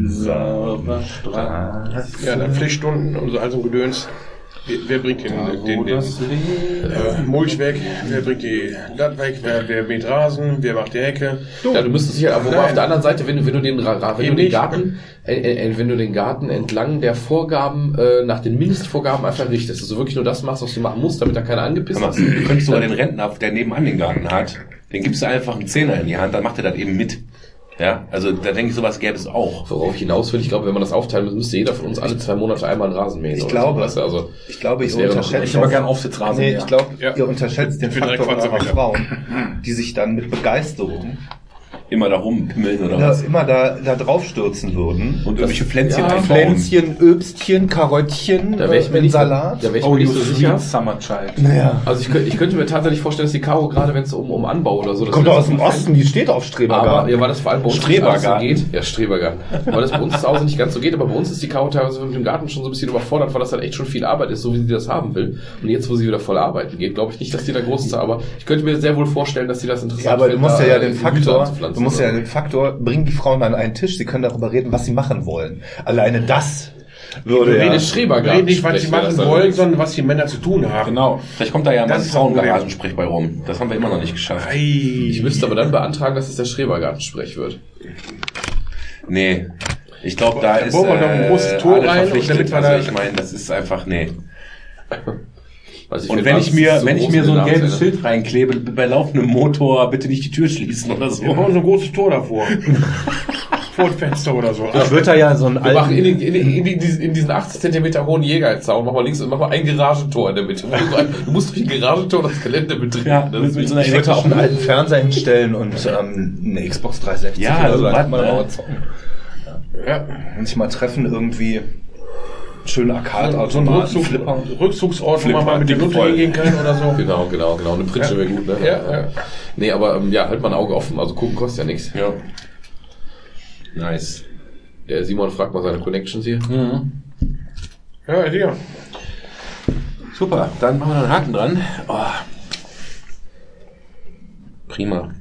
unserer Straße. Ja, dann Pflichtstunden und so all so ein Gedöns. Wer, wer bringt den, den, den äh, Mulch weg? Wer bringt die das weg? Wer, wer mäht Rasen? Wer macht die Hecke? Ja, du müsstest sicher, aber auf der anderen Seite, wenn du, wenn du den, wenn du den. Garten, äh, äh, wenn du den Garten entlang der Vorgaben, äh, nach den Mindestvorgaben einfach richtest, also wirklich nur das machst, was du machen musst, damit da keiner angepisst ist. du könntest sogar den Rentner, der nebenan den Garten hat, den gibst du einfach einen Zehner in die Hand, dann macht er das eben mit. Ja, also da denke ich, sowas gäbe es auch. Worauf ich hinaus will, ich glaube, wenn man das aufteilen müsste, müsste jeder von uns alle zwei Monate einmal einen Rasen mähen. Ich oder glaube, so, also, ich glaube, doch- unterschätzt. Ich hätte aber gern Aufsitzrasen. Nee, ich glaube, Ja. ihr unterschätzt den Faktor eurer. Frauen, die sich dann mit Begeisterung Immer da rumpimmeln oder was? immer da, da drauf stürzen würden. Und irgendwelche Pflänzchen Ja, einbauen. Pflänzchen, Öbstchen, Karottchen, da wäre ich äh, mir in nicht, Salat. Da wäre ich Oh, mir nicht you so sicher. summer child. Naja. Also ich, könnte- ich könnte mir tatsächlich vorstellen, dass die Caro gerade, wenn es um, um Anbau oder so, das Kommt doch aus dem Osten, die steht auf Aber Strebergarten. ja, weil das vor allem bei uns nicht Strebergarten. alles so geht. Ja, Strebergarten. Weil das bei uns zu Hause nicht ganz so geht, aber bei uns ist die Caro teilweise mit dem Garten schon so ein bisschen überfordert, weil das halt echt schon viel Arbeit ist, so wie sie das haben will. Und jetzt, wo sie wieder voll arbeiten geht, glaube ich nicht, dass die da groß ist. Aber ich könnte mir sehr wohl vorstellen, dass sie das interessant Ja, aber du musst ja, da, ja äh, den Faktor, du musst ja den Faktor, bringen die Frauen an einen Tisch, sie können darüber reden, was sie machen wollen. Alleine das würde ja. Rede Schrebergarten. Reden nicht, was sie machen wollen, sondern was die Männer zu tun haben. Genau. Vielleicht kommt da ja mal ein. Frauengaragensprech bei rum. Das haben wir immer noch nicht geschafft. Ich müsste aber dann beantragen, dass es der Schrebergarten-Sprech wird. Nee. Ich glaube, da Da ist wir noch ein großes Tor alle rein, verpflichtet. damit also da- ich meine, das ist einfach, nee. Also Und find, wenn das ich mir, ist wenn ich mir so ein in gelbes? Schild reinklebe, bei laufendem Motor bitte nicht die Tür schließen oder so. Wir bauen so ein großes Tor davor. Vor dem Fenster oder so. Ich würde da ja so einen Wir machen in, alten, den- in, den- in, diesen, in diesen 80 Zentimeter hohen Jägerzaun, mach mal links und mach mal ein Garagentor in der Mitte. Du musst, du musst durch ein Garagentor das Gelände betreten. Ja, das ist mit so einer ich würde da auch einen alten Fernseher hinstellen und ähm, eine Xbox 360 Ja, oder so, so da man ne? mal zocken. Ja. Und sich mal treffen irgendwie. Schöne So ein Arcade-Automaten, Rückzug, Flipper. Rückzugsort, wo man mal mit der Nutte voll. hingehen kann oder so. Genau, genau, genau. Eine Pritsche Ja. wäre gut, ne? Ja, ja. Nee, aber ähm, ja, halt mal ein Auge offen. Also gucken kostet ja nichts. Ja. Nice. Der Simon fragt mal seine Connections hier. Ja, hier. Super, dann machen wir noch einen Haken dran. Oh. Prima.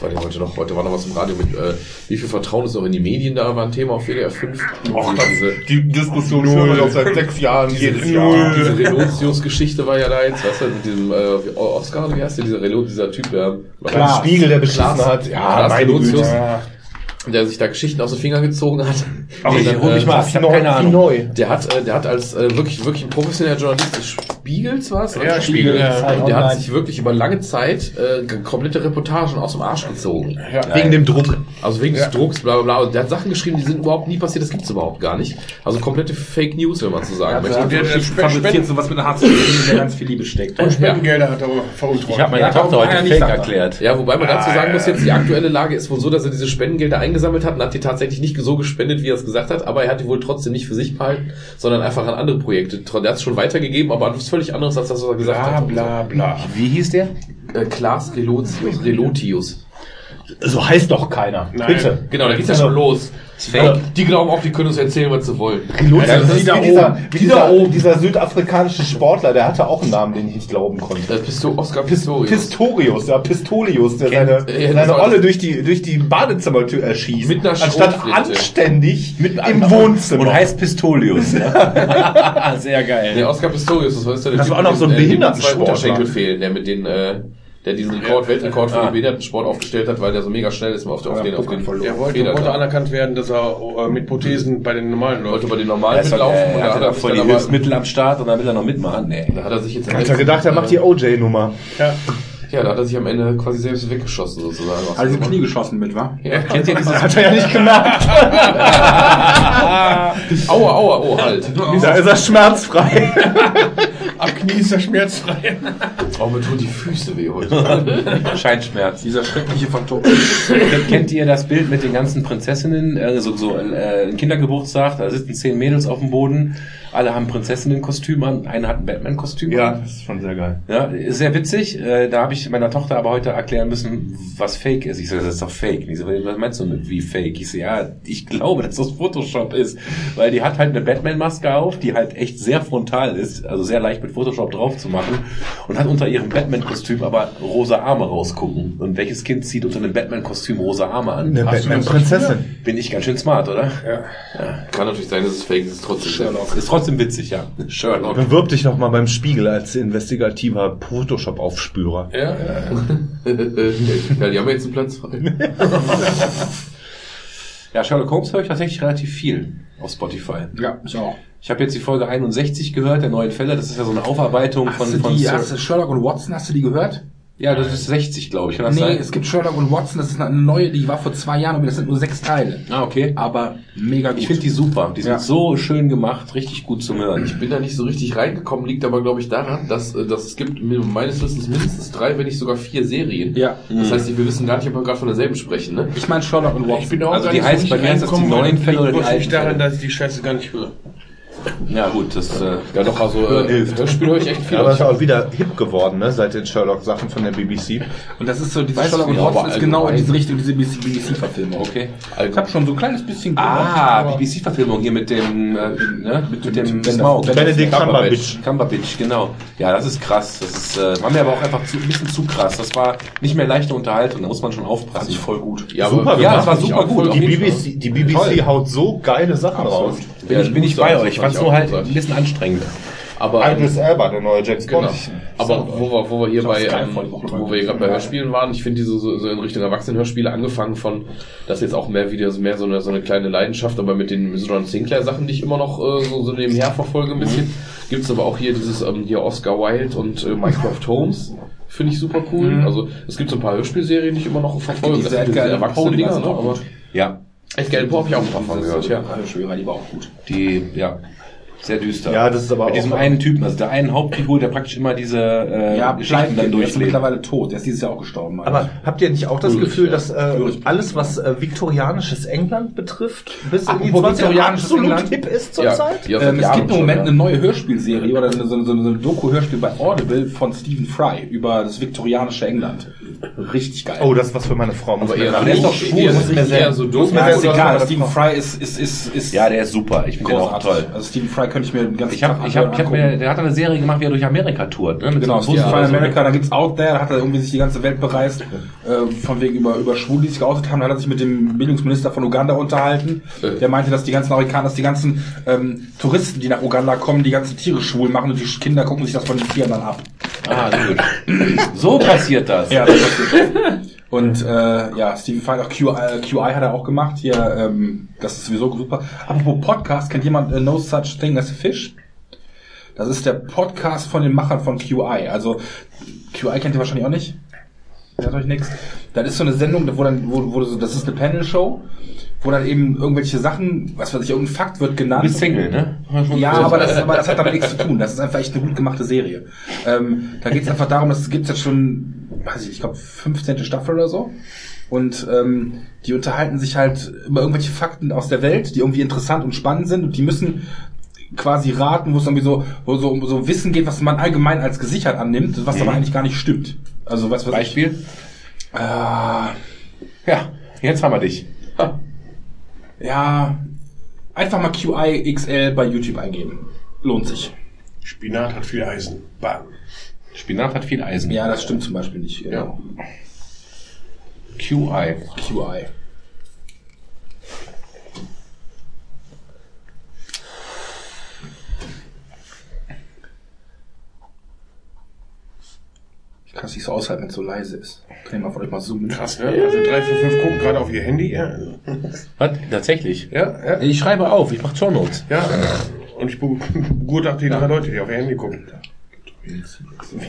Was war denn heute noch? Heute war noch was im Radio mit, äh, wie viel Vertrauen ist noch in die Medien da, war ein Thema auf WDR 5. Och, diese, die Diskussion führen wir doch seit sechs Jahren, jedes Jahr. diese Relotius-Geschichte war ja da jetzt, weißt du, mit diesem äh, Oscar, wie heißt der, dieser Relot, dieser Typ, der Beim Spiegel, der beschissen hat. Ja, Klaas meine Relotius, Güte. der sich da Geschichten aus den Fingern gezogen hat. Ach, ich dann, hol mich äh, mal ab, ich hab keine Ahnung. neu. Der hat, äh, der hat als äh, wirklich, wirklich ein professioneller Journalist des Spiegels was? Ja, Spiegel, ja. Und der hat sich wirklich über lange Zeit äh, komplette Reportagen aus dem Arsch gezogen. Wegen dem Druck. Also wegen des Drucks, bla bla bla. Und der hat Sachen geschrieben, die sind überhaupt nie passiert, das gibt's überhaupt gar nicht. Also komplette Fake News, wenn man so sagen möchte. der- der fabriziert Spenden- sowas mit einer Hartz in der ganz viel Liebe steckt. Und Spendengelder hat er veruntreut. Ich habe meiner Ja, Tochter heute Fake erklärt. Ja, wobei man dazu sagen muss jetzt, die aktuelle Lage ist wohl so, dass er diese Spendengelder eingesammelt hat und hat die tatsächlich nicht so gespendet, wie er es gesagt hat, aber er hat die wohl trotzdem nicht für sich behalten, sondern einfach an andere Projekte. Der hat es schon weitergegeben, aber an was völlig anderes als das, was er gesagt Bla hat. bla bla. Wie hieß der? Äh, Klaas Relotius. Relotius. So heißt doch keiner. Nein. Bitte. Genau, da geht's ja schon los. Fake. Die glauben auch, die können uns erzählen, was sie wollen. Lothar, Ja, das ist ist wie da dieser, oben. wie Die da dieser, oben. dieser südafrikanische Sportler, der hatte auch einen Namen, den ich nicht glauben konnte. Das bist du Oscar Pistorius. Pistorius, ja, Pistolius, der Kennt- seine, äh, seine Olle durch die, durch die Badezimmertür erschießt. Mit einer anstatt anständig im Wohnzimmer. Und heißt Pistolius. Sehr geil. Der Oscar Pistorius, das war der Das Typ, war auch noch so ein äh, Behindertensportler. Der mit den, äh, der diesen Rekord, Weltrekord für Ah. den Behindertensport aufgestellt hat, weil der so mega schnell ist auf, auf den, auf den, Der wollte, Federn wollte da. anerkannt werden, dass er äh, mit Prothesen bei den normalen wollte Leuten. bei den normalen Er ist mitlaufen und da er hat hat er er sich voll die Hilfsmittel am Start und dann will er noch mitmachen. Nee. da hat er sich jetzt Hat er gedacht, er macht die OJ-Nummer. Ja. Ja, da hat er sich am Ende quasi selbst weggeschossen sozusagen. Also die Knie geschossen mit, wa? Ja. Kennt ihr dieses Hat er ja nicht gemerkt. Aua, aua, oh, halt. Da ist er schmerzfrei. Ab Knie ist er schmerzfrei. Oh, mir tun die Füße weh heute. Scheinschmerz? Dieser schreckliche Phantom. Kennt ihr das Bild mit den ganzen Prinzessinnen? Äh, so so äh, ein Kindergeburtstag, da sitzen zehn Mädels auf dem Boden, alle haben Prinzessinnenkostüm an, eine hat ein Batman-Kostüm Ja, an. das ist schon sehr geil. Ja, ist sehr witzig. Äh, da habe ich meiner Tochter aber heute erklären müssen, was Fake ist. Ich so, das ist doch Fake. Und ich so, was meinst du mit wie Fake? Ich so, ja, ich glaube, dass das Photoshop ist. Weil die hat halt eine Batman-Maske auf, die halt echt sehr frontal ist, also sehr leicht mit Photoshop drauf zu machen. Und hat unter ihrem Batman-Kostüm aber rosa Arme rausgucken. Und welches Kind zieht unter einem Batman-Kostüm rosa Arme an? Eine Batman-Prinzessin. Bin ich ganz schön smart, oder? Kann natürlich sein, dass es fake ist, trotzdem. Sherlock. Ist trotzdem witzig, ja. Sherlock. Bewirb dich noch mal beim Spiegel als investigativer Photoshop-Aufspürer. Ja, ja. ja, die haben jetzt einen Platz frei. Ja, Sherlock Holmes höre ich tatsächlich relativ viel auf Spotify. Ja, ich auch. Ich habe jetzt die Folge 61 gehört, der neuen Fälle. Das ist ja so eine Aufarbeitung Hast von, du von die, Sir- hast du Sherlock und Watson, hast du die gehört? Ja, das ist 60, glaube ich. Kann das Nee, sein? es gibt Sherlock und Watson, das ist eine neue, die war vor zwei Jahren, aber das sind nur sechs Teile. ah, okay. Aber mega gut. Ich finde die super. Die sind Ja. so schön gemacht, richtig gut zum Hören. Ich bin da nicht so richtig reingekommen, liegt aber, glaube ich, daran, dass, äh, dass es gibt meines Wissens mindestens drei, wenn nicht sogar vier Serien. Ja. Das heißt, wir wissen gar nicht, ob wir gerade von derselben sprechen, ne? ich meine Sherlock und Watson. Ich bin auch Also gar die nicht heißt- so bei mir heißt das die neuen Fälle oder die alten daran, Fälle? dass ich die Scheiße gar nicht höre. Ja, gut, das, äh, Ja, doch, also äh, Hörspiel höre ich echt viel. Ja, aber es ist auch wieder hip geworden, ne, seit den Sherlock-Sachen von der BBC. Und das ist so, diese Sherlock und Watson aber ist genau in diese Richtung, diese BBC-Verfilmung. okay. Ich habe schon so ein kleines bisschen Ah, BBC-Verfilmung hier mit dem, äh, ne, mit, mit dem Smaug. Benedict Cumberbatch. Cumberbatch. Genau. Ja, das ist krass. Das ist, äh, war mir aber auch einfach zu, ein bisschen zu krass. Das war nicht mehr leichte Unterhaltung, da muss man schon aufpassen. voll gut. Ja, Super Ja, das war super gut. Die BBC, die BBC haut so geile Sachen raus. Bin ich, bin ich bei euch. Ich auch halt ein bisschen anstrengend. Aber, ähm, Idris Elba, der neue James Genau. Bond. Aber wo wir, wo wir hier bei, ähm, wo wir hier gerade bei Hörspielen waren, ich finde diese so, so in Richtung Erwachsenenhörspiele angefangen von, das ist jetzt auch mehr wieder mehr so eine, so eine kleine Leidenschaft, aber mit den John Sinclair Sachen, die ich immer noch äh, so, so nebenher verfolge ein bisschen, gibt's aber auch hier dieses, ähm, hier Oscar Wilde und äh, Minecraft Holmes. Finde ich super cool. Also es gibt so ein paar Hörspielserien, die ich immer noch verfolge. Das sind diese Allan Poe, erwachsenen die Dinger, sind ne? aber. Ja, Edgar Allan Poe habe ich auch ein paar von gehört, ja. Hörspiel, die war auch gut. die, ja, sehr düster. Ja, das ist aber Mit auch- diesem einen Typen, also der einen Hauptfigur, der praktisch immer diese äh, Ja, Geschichten dann der ist durchlebt. mittlerweile tot. Der ist dieses Jahr auch gestorben. Aber habt ihr nicht auch das Ulrich, Gefühl, ja. dass äh, Ulrich. alles, was äh, viktorianisches England betrifft, bis in die Apropos 20 Jahre viktorianisches absolut England. hip ist zurzeit? ja, ähm, es Jahren gibt im schon, Moment ja. eine neue Hörspielserie oder so, eine- so eine Doku-Hörspiel bei Audible von Stephen Fry über das viktorianische England. Richtig geil. Oh, das ist was für meine Frau. Muss Aber eher, der ist doch schwul, eher, muss mir eher sehr- so doof. mir ist egal. Stephen Fry ist, ist, ist, ist Ja, der ist super. Ich finde den auch toll. Also Stephen Fry könnte ich mir den ganzen Ich habe, ich habe, ich habe mir, der hat eine Serie gemacht, wie er durch Amerika tourt, ne? Mit Genau, Stephen Fry in so. America, dann gibt's Out There, da hat er irgendwie sich die ganze Welt bereist, äh, von wegen über, über Schwule, die sich geoutet haben, da hat er sich mit dem Bildungsminister von Uganda unterhalten, Äh. der meinte, dass die ganzen Amerikaner, dass die ganzen ähm, Touristen, die nach Uganda kommen, die ganzen Tiere schwul machen und die Kinder gucken sich das von den Tieren dann ab. Ah, gut. So passiert das. Ja, das Und äh, ja, Stephen Fry, auch QI, äh, QI hat er auch gemacht. Hier, ähm, das ist sowieso super. Apropos Podcast, kennt jemand äh, No Such Thing as a Fish? Das ist der Podcast von den Machern von QI. Also QI kennt ihr wahrscheinlich auch nicht. Sagt euch nichts. Das ist so eine Sendung, wo dann, wo, wo das ist eine Panel-Show, wo dann eben irgendwelche Sachen, was weiß ich, irgendein Fakt wird genannt. Du bist Single, ne? Ja, aber das, aber das hat damit nichts zu tun. Das ist einfach echt eine gut gemachte Serie. Ähm, da geht es einfach darum, dass es gibt jetzt schon, weiß ich, ich glaube 15. Staffel oder so. Und ähm, die unterhalten sich halt über irgendwelche Fakten aus der Welt, die irgendwie interessant und spannend sind. Und die müssen quasi raten, wo es irgendwie so, wo so um so Wissen geht, was man allgemein als gesichert annimmt, was aber eigentlich gar nicht stimmt. Also was was Beispiel? Ich, äh, Ja, jetzt haben wir dich. Ja, einfach mal QI XL bei YouTube eingeben. Lohnt sich. Spinat hat viel Eisen. Bam. Spinat hat viel Eisen. Ja, das stimmt zum Beispiel nicht. Genau. QI. QI. Ich kann es nicht so aushalten, wenn es so leise ist. Kann ich mal von euch mal zoomen? Krass, ne? Also 345 gucken gerade auf ihr Handy. Ja, Was? Tatsächlich? ja. ja. Ich schreibe auf, ich mache Shownotes. ja. Und ich be- begutachte die drei Leute, die auf ihr Handy gucken.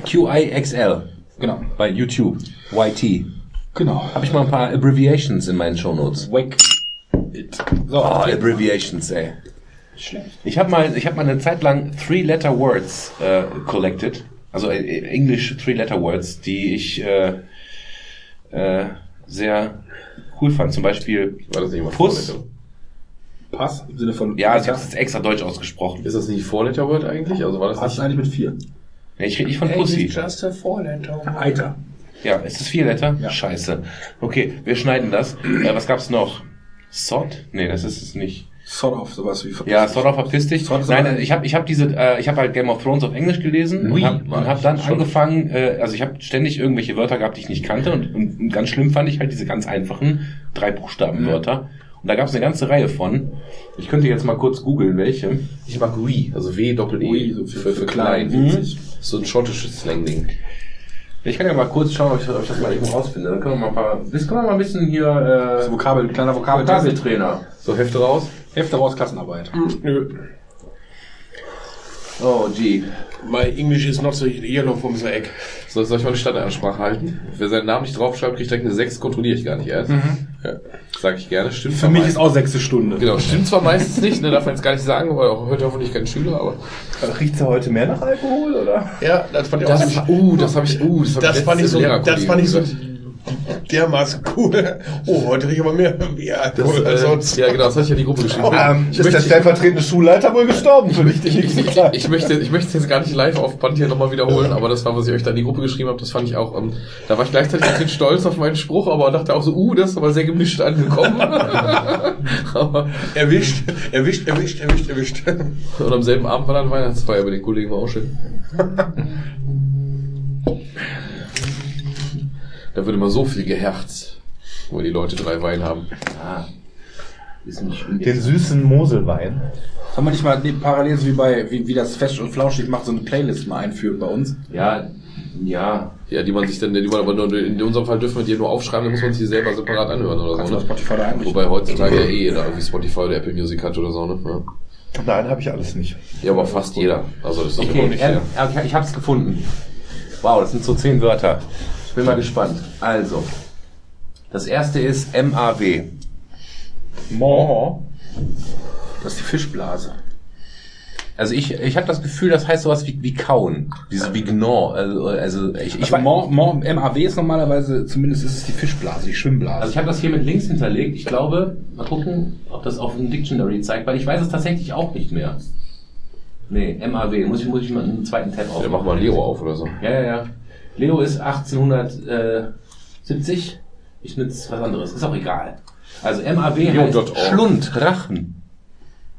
QIXL Genau. bei YouTube. YT. Genau. Habe ich mal ein paar Abbreviations in meinen Shownotes. Wake it. So, Oh, Abbreviations, ey. schlecht. Ich habe mal, ich habe mal eine Zeit lang Three-Letter Words äh, collected, also äh, English Three-Letter Words, die ich äh, äh, sehr cool fand. Zum Beispiel War das nicht Puss. Pass im Sinne von. Ja, also ich habe es jetzt extra deutsch ausgesprochen. Ist das nicht Four-Letter-Word eigentlich? Also war das Pass nicht... eigentlich mit vier. Ja, ich rede nicht von Pussy. just a four letter. Eiter. Ja, ist es vier Letter? Ja. Scheiße. Okay, wir schneiden das. Äh, was gab's noch? Sod? Nee, das ist es nicht. Sort of, sowas wie Ja, Sod of verpiss dich. Sod Nein, ich habe ich hab diese, äh, ich habe halt Game of Thrones auf Englisch gelesen Ui, und habe hab dann schon- angefangen, äh, also ich habe ständig irgendwelche Wörter gehabt, die ich nicht kannte und, und, und ganz schlimm fand ich halt diese ganz einfachen drei Buchstabenwörter. Und da gab es eine ganze Reihe von. Ich könnte jetzt mal kurz googeln, welche. Ich mag Wee, also W-Doppel-E. Wee, so für- für klein, Mhm. witzig. So ein schottisches Slang-Ding. Ich kann ja mal kurz schauen, ob ich, ob ich das mal irgendwo rausfinde. Dann können wir mal ein paar, das können wir mal ein bisschen hier, äh, Vokabel, kleiner Vokabel. Vokabeltrainer. So Hefte raus. Hälfte raus, Klassenarbeit. Nö. Oh, gee. My English is not so yellow from the egg. So, soll ich mal eine Standardansprache halten? Wer seinen Namen nicht draufschreibt, kriegt direkt eine 6, kontrolliere ich gar nicht erst. Ja. Sag ich gerne, stimmt. Für mich ist auch sechste Stunde. Genau, stimmt zwar meistens nicht, ne, darf man jetzt gar nicht sagen, weil auch heute hoffentlich kein Schüler, aber. Riecht's ja heute mehr nach Alkohol, oder? Ja, das fand ich auch Das, ziemlich- uh, das habe ich, uh, das, hab das ich fand ich letztens so, dem das Lehrerkollegen fand ich so. Dermaßen cool. Oh, heute rieche ich aber mehr Bier Das, Alkohol als äh, sonst. ja, genau, das hatte ich ja die Gruppe geschrieben. Ähm, ich, ist der möchte, stellvertretende Schulleiter wohl gestorben die ich, nächste ich, ich, möchte, ich möchte es jetzt gar nicht live auf Band hier nochmal wiederholen, aber das war, was ich euch da in die Gruppe geschrieben habe, das fand ich auch, ähm, da war ich gleichzeitig ein bisschen stolz auf meinen Spruch, aber dachte auch so, uh, das ist aber sehr gemischt angekommen. aber, Erwischt, erwischt, erwischt, erwischt, erwischt. und am selben Abend war dann Weihnachtsfeier bei den Kollegen, war auch schön. Da wird immer so viel geherzt, wo die Leute drei Wein haben. Ah, ist nicht. Den süßen Moselwein. Sollen wir nicht mal nee, parallel so wie bei, wie, wie das Fest und Flauschig macht, so eine Playlist mal einführen bei uns? Ja, ja. Ja, die man sich dann, die man aber nur, in unserem Fall dürfen wir die nur aufschreiben, dann muss man sich die selber separat anhören oder Kannst so. Ne? Spotify da einrichten? Wobei heutzutage ja eh jeder irgendwie Spotify oder Apple Music hat oder so, ne? Ja. Nein, habe ich alles nicht. Ja, aber fast jeder. Also das ist Okay, immer nicht ähm, okay, ich hab's gefunden. Wow, das sind so zehn Wörter. Ich bin mal gespannt. Also, das erste ist MAW. Mo. Das ist die Fischblase. Also ich, ich habe das Gefühl, das heißt sowas wie, wie kauen. Dieses wie Gnaw. Also, also ich, ich, Mo, MAW ist normalerweise, zumindest ist es die Fischblase, die Schwimmblase. also ich habe das hier mit Links hinterlegt. Ich glaube, mal gucken, ob das auf dem Dictionary zeigt, weil ich weiß es tatsächlich auch nicht mehr. Nee, MAW. Muss ich, muss ich mal einen zweiten Tab Ja, aufmachen. mach mal Leo auf oder so. Ja, ja, ja. Leo ist 1870. Ich nütze was anderes. Ist auch egal. Also MAW heißt. Schlund, Rachen.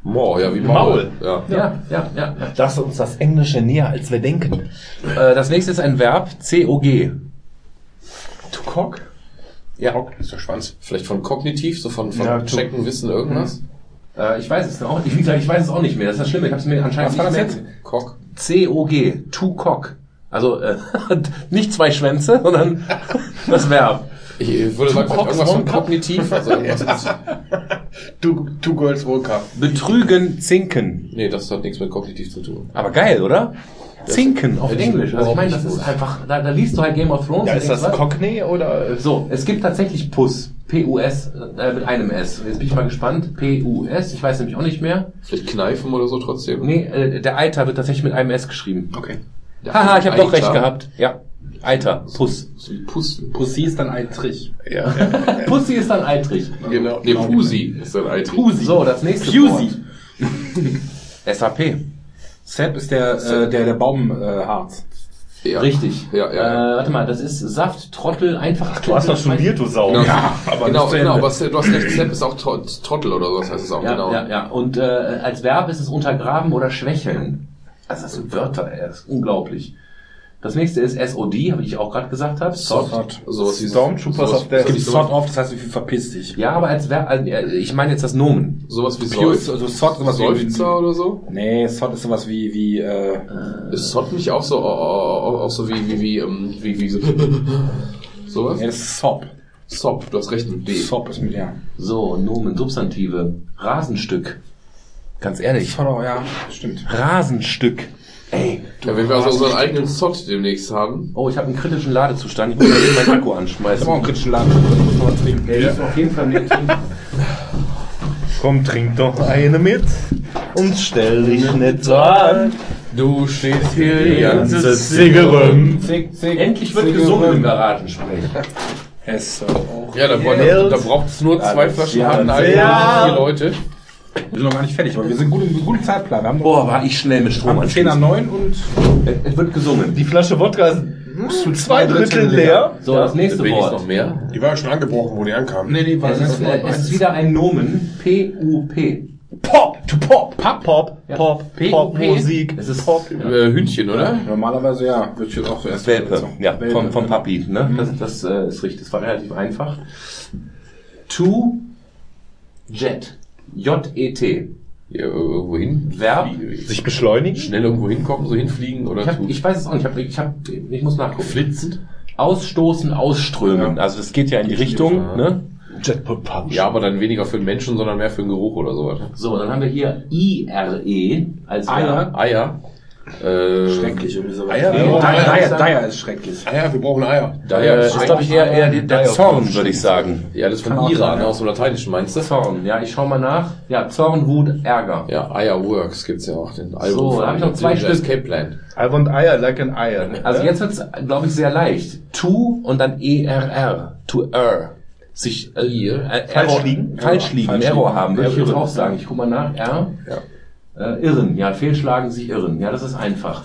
Mo, ja, wie Maul. Maul. Ja. Ja, ja, ja. ja. Das ist uns das Englische näher, als wir denken. Äh, das nächste ist ein Verb, C-O-G. To cock? Ja. Das ist der Schwanz. Vielleicht von kognitiv, so von, von Ja, checken, wissen, irgendwas. Äh, ich weiß es auch nicht. Wie gesagt, ich weiß es auch nicht mehr. Das ist das Schlimme. Ich habe es mir anscheinend Was war nicht das jetzt? Cock. C-O-G. To cock. Also äh, nicht zwei Schwänze, sondern das Verb. Ich äh, würde sagen, irgendwas von One kognitiv. Also irgendwas Two, two Girls World Cup. Betrügen, zinken. nee, das hat nichts mit kognitiv zu tun. Aber geil, oder? Zinken auf Englisch. Also ich meine, das ist einfach, da, da liest du halt Game of Thrones. Ja, ist das was? Cockney oder? So, es gibt tatsächlich Puss. P-U-S äh, mit einem S. Jetzt bin ich mal gespannt. P-U-S, ich weiß nämlich auch nicht mehr. Vielleicht kneifen oder so trotzdem. Nee, äh, der Eiter wird tatsächlich mit einem S geschrieben. Okay. Haha, ich habe doch recht gehabt. Ja, Eiter, Puss. Puss. Pussy ist dann ein Trich. Ja, Pussy ist dann eitrig. genau. Nee, Pusi ist dann IT. Pusi. So, das nächste. Wort. SAP. Sepp ist der, äh, der, der Baumharz. Ja. Richtig. Ja, ja, ja. Äh, warte mal, das ist Saft, Trottel, einfach. Du hast das studiert, du Sau. Genau, aber genau, genau, aber Sepp- du hast recht, Sepp ist auch Trot- Trottel oder so, das heißt es auch, Ja, genau. ja, ja. Und äh, als Verb ist es untergraben oder schwächeln. Also das sind Wörter, ey, das ist unglaublich. Das nächste ist SOD, habe ich auch gerade gesagt habe. Sod. Sowas wie Stormtroopers sowas, of Death. Sod auf, das heißt, wie verpiss dich. Ja, aber als Verb, also, ich meine jetzt das Nomen. sowas wie Pure, Seuf, also Sod sowas wie, Seufzer oder so. Nee, Sod ist sowas wie, wie, äh, Ist Sod nicht auch so, auch, auch so wie, wie, wie, ähm, wie, wie so, sowas? nee, das ist Sop. Sop, du hast recht, mit B. Sop ist mit, ja. So, Nomen, Substantive. Rasenstück. Ganz ehrlich. Sod, ja, stimmt. Rasenstück. Ey. Ja, wenn wir also unseren eigenen Sod demnächst haben. Oh, ich habe einen kritischen Ladezustand. Ich muss mal eben meinen Akku Ich anschmeißen. hab auch einen kritischen Laden, da muss man was trinken. Ich muss auf jeden Fall mehr trinken. Komm, trink doch eine mit und stell dich nicht so an. Du stehst hier Die ganze zick, Endlich wird gesungen im. Garagensprech. Es auch. Ja, da, Yeah. da, da braucht es nur zwei Flaschen ja, Harten ja. vier Leute. Wir sind noch gar nicht fertig, aber wir sind gut im guten Zeitplan. Wir haben Boah, war ich schnell mit Strom haben 10 nach 9 und Es, wird gesungen. Die Flasche Wodka ist zu zwei Drittel leer. So, das nächste Wort. noch mehr. Die war ja schon angebrochen, wo die ankamen. Nee, nee, war Es ist, äh, es ist wieder ein Nomen. P-U-P. Pop, to pop, pop, pop, Ja. pop, P- pop, P- Musik, Es ist Pop. Äh, Hündchen, oder? Normalerweise ja, wird jetzt auch so erst Welpe. Ja, Welpe. vom, vom Papi. Ne? Das, das äh, ist richtig. Das war relativ einfach. To Jet. J-E-T. Ja, irgendwo hin. Verb. Sich beschleunigen? Schnell irgendwo hinkommen, so hinfliegen oder Ich, hab, ich weiß es auch nicht. Ich, hab, ich, hab, ich muss nachgucken. flitzend. Ausstoßen, ausströmen. Also es geht ja in die Richtung. Ne? Jetpack Punch. Ja, aber dann weniger für den Menschen, sondern mehr für den Geruch oder sowas. So, dann haben wir hier I-R-E als Eier. Verb. Eier. Äh, Schrecklich, irgendwie sowas. Eier? Nee, Ja, Dyer, Eier. Dyer, Dyer ist schrecklich. Eier, wir brauchen Eier. Daher Äh, ist ist, glaube ich, eher, eher die- der Zorn, würde ich sagen. Ja, das ist von Iran, ja. aus dem Lateinischen meinst du? Zorn, ja, ich schau mal nach. Ja, Zorn, Wut, Ärger. Ja, Ironworks gibt's ja auch, den Album. So, von da hab ich noch zwei Stück. Escape Plan. I want Eier like an Eier. Also jetzt wird's, glaube ich, sehr leicht. To und dann ERR. To err. Sich äh, Falsch Error- liegen? Falsch liegen, Falsch Error liegen. haben, würde ich jetzt auch sagen. Ich guck mal nach. R. Äh, irren, ja, fehlschlagen, sich irren. Ja, das ist einfach.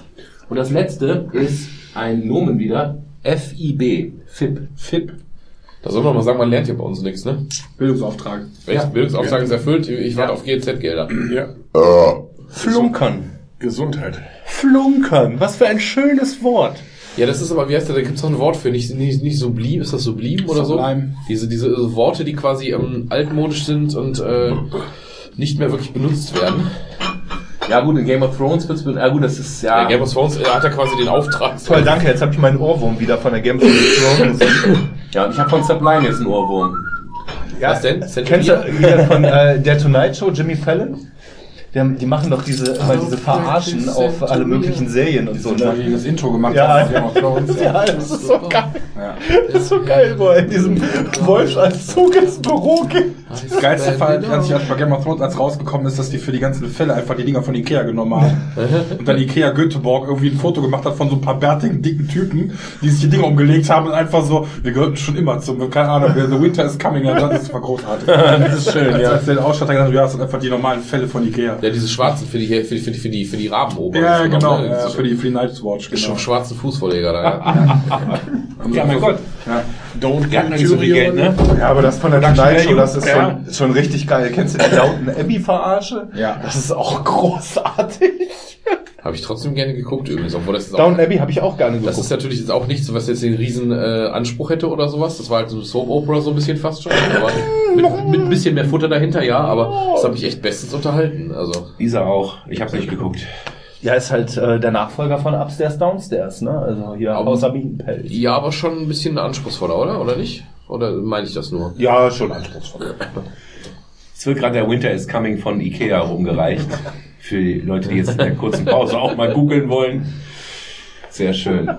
Und das letzte ist ein Nomen wieder. FIB. FIB. FIP, Da soll man mal sagen, man lernt hier bei uns nichts, ne? Bildungsauftrag. Welches Bildungsauftrag ist erfüllt? Ich warte auf GEZ-Gelder. Ja. Flunkern. Gesundheit. Flunkern. Was für ein schönes Wort. Ja, das ist aber, wie heißt der, da gibt's noch ein Wort für, nicht, nicht, nicht sublim, ist das sublim oder so? Sublime. Diese, diese Worte, die quasi ähm, altmodisch sind und äh, nicht mehr wirklich benutzt werden. Ja gut, in Game of Thrones wird's, ja gut, das ist ja... Ja. Game of Thrones hat er quasi den Auftrag. Toll, danke. Jetzt habe ich meinen Ohrwurm wieder von der Game of Thrones. Ja, und ich habe von Sublime jetzt einen Ohrwurm. Ja, Was denn? St. Kennst du wieder von äh, der Tonight Show, Jimmy Fallon? Die, haben, die machen doch diese, immer diese Verarschen auf alle möglichen Serien und so. Ne? die das Intro gemacht Ja. haben. Game of Thrones. Ja, das ist so geil. Ja. Das ist so geil, wo er in diesem Wolfsanzug ins Büro geht. Das geilste Fall, als ich als bei Game of Thrones als rausgekommen ist, dass die für die ganzen Fälle einfach die Dinger von Ikea genommen haben. und dann Ikea Göteborg irgendwie ein Foto gemacht hat von so ein paar bärtigen, dicken Typen, die sich die Dinger umgelegt haben und einfach so, wir gehörten schon immer zum, keine Ahnung, The Winter is coming, das ist großartig. das ist schön, als, ja. als der Ausstatter gesagt hat, ja, das sind einfach die normalen Fälle von Ikea. Ja, diese schwarzen für die, für die, für die, für die, für die Raben oben. Ja, genau, ne? ja, für die, für die Night's Watch, genau. sch- schwarzen Fußvorleger da, ja. Ja, mein Gott. Ja. Don't Die hatten nicht so viel Geld, ne? Ja, aber das von der Tonight Show, das ist Ja. schon, schon richtig geil. Kennst du die Downton Abbey Verarsche? Ja. Das ist auch großartig. Habe ich trotzdem gerne geguckt übrigens, obwohl das auch, Downton Abbey habe ich auch gerne das ist geguckt. natürlich jetzt auch nichts, was jetzt den riesen äh, Anspruch hätte oder sowas. Das war halt so Soap Opera so ein bisschen fast schon. Aber mit, mit ein bisschen mehr Futter dahinter, ja, aber das hat mich echt bestens unterhalten. Also Dieser auch. Ich habe nicht geguckt. Ja, ist halt äh, der Nachfolger von Upstairs Downstairs, ne? Also hier Aber- außer Bietenpelz. ja, aber schon ein bisschen anspruchsvoller, oder? Oder nicht? Oder meine ich das nur? Ja, schon anspruchsvoll. Es wird gerade der Winter is Coming von Ikea rumgereicht. Für die Leute, die jetzt in der kurzen Pause auch mal googeln wollen. Sehr schön.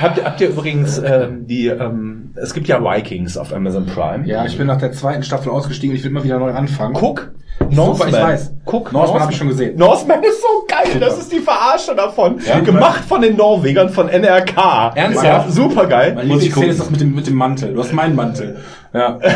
Habt ihr, habt ihr übrigens ähm, die, ähm, es gibt ja Vikings auf Amazon Prime. Ja, ich bin nach der zweiten Staffel ausgestiegen, ich will immer wieder neu anfangen. Guck, Super, ich weiß. Guck, Northman habe ich schon gesehen. Northman ist so geil, das ist die Verarsche davon. Gemacht von den Norwegern von NRK. Ernsthaft? Ja, super geil. Meine Lieblingsszene ist das mit dem, mit dem Mantel. Du hast meinen Mantel. Ja.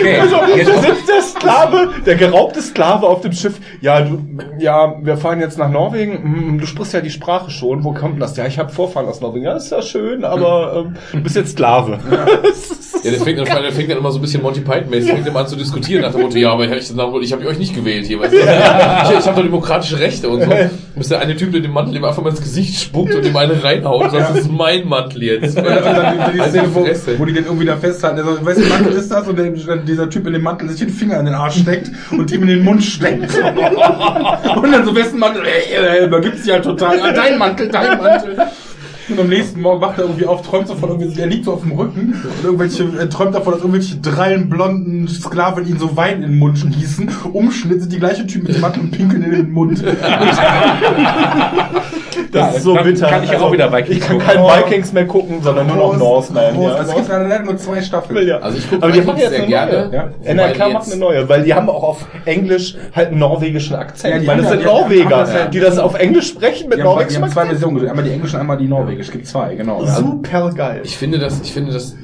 Okay, Also, da sitzt der Sklave, der geraubte Sklave auf dem Schiff. Ja, du, ja, wir fahren jetzt nach Norwegen. Hm, Du sprichst ja die Sprache schon. Wo kommt das? Ja, ich habe Vorfahren aus Norwegen. Ja, ist ja schön, aber ähm, du bist jetzt Sklave. Ja, der fängt, dann, der fängt dann immer so ein bisschen Monty Python-mäßig, fängt immer an zu diskutieren nach dem Motto, ja, aber ich, ich habe euch nicht gewählt hier. Weißt du? Ich, ich habe doch demokratische Rechte und so. Bis der eine Typ mit dem Mantel einfach mal ins Gesicht spuckt und ihm eine reinhaut und sagt, das ist mein Mantel jetzt. Und dann die, die Szene, wo, wo die den irgendwie da festhalten. Also, weißt du, Mantel ist das? Und der, dieser Typ in dem Mantel sich den Finger in den Arsch steckt und ihm in den Mund steckt. und dann so, wessen Mantel? Ey, er übergibt sich halt total. Ah, dein Mantel, dein Mantel. Und am nächsten Morgen wacht er irgendwie auf, träumt davon, irgendwie, er liegt so auf dem Rücken und irgendwelche, er träumt davon, dass irgendwelche drallen blonden Sklaven ihn so Wein in den Mund gießen. Umschnitt sind die gleichen Typen mit dem Mantel und pinkeln in den Mund. Das ist so dann bitter. kann ich auch wieder Vikings Ich kann gucken. kein Vikings mehr gucken, sondern nur noch Northman. Groß. Ja, Also, es gibt leider nur zwei Staffeln. Ja. Also ich gucke Aber die machen jetzt sehr eine gerne. neue. Ja. NRK macht eine neue, weil die haben auch auf Englisch halt einen norwegischen Akzent. Ja, die weil das ja- sind Norweger, ja- die das auf Englisch sprechen mit Die haben, die norwegischem haben zwei Akzent. Versionen gesehen. Einmal die englische, einmal die norwegische. Es gibt zwei, genau. Super geil. Ich finde das, ich finde das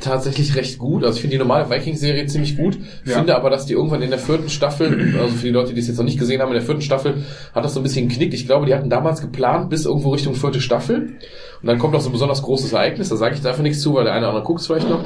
tatsächlich recht gut. Also ich finde die normale Vikings-Serie ziemlich gut. Ja. Finde aber, dass die irgendwann in der vierten Staffel, also für die Leute, die es jetzt noch nicht gesehen haben, in der vierten Staffel hat das so ein bisschen geknickt. Ich glaube, die hatten damals geplant bis irgendwo Richtung vierte Staffel. Und dann kommt noch so ein besonders großes Ereignis. Da sage ich dafür nichts zu, weil der eine oder andere guckt vielleicht noch.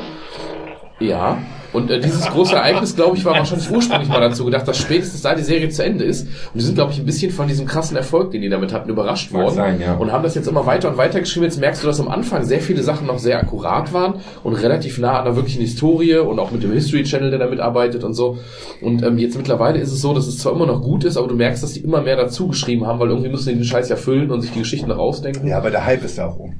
Ja. Und äh, dieses große Ereignis, glaube ich, war wahrscheinlich ursprünglich mal dazu gedacht, dass spätestens da die Serie zu Ende ist. Und die sind, glaube ich, ein bisschen von diesem krassen Erfolg, den die damit hatten, überrascht worden. sein, ja. Und haben das jetzt immer weiter und weiter geschrieben. Jetzt merkst du, dass am Anfang sehr viele Sachen noch sehr akkurat waren und relativ nah an der wirklichen Historie und auch mit dem History Channel, der da mitarbeitet und so. Und ähm, jetzt mittlerweile ist es so, dass es zwar immer noch gut ist, aber du merkst, dass die immer mehr dazu geschrieben haben, weil irgendwie müssen die den Scheiß ja füllen und sich die Geschichten noch ausdenken. Ja, aber der Hype ist da auch um.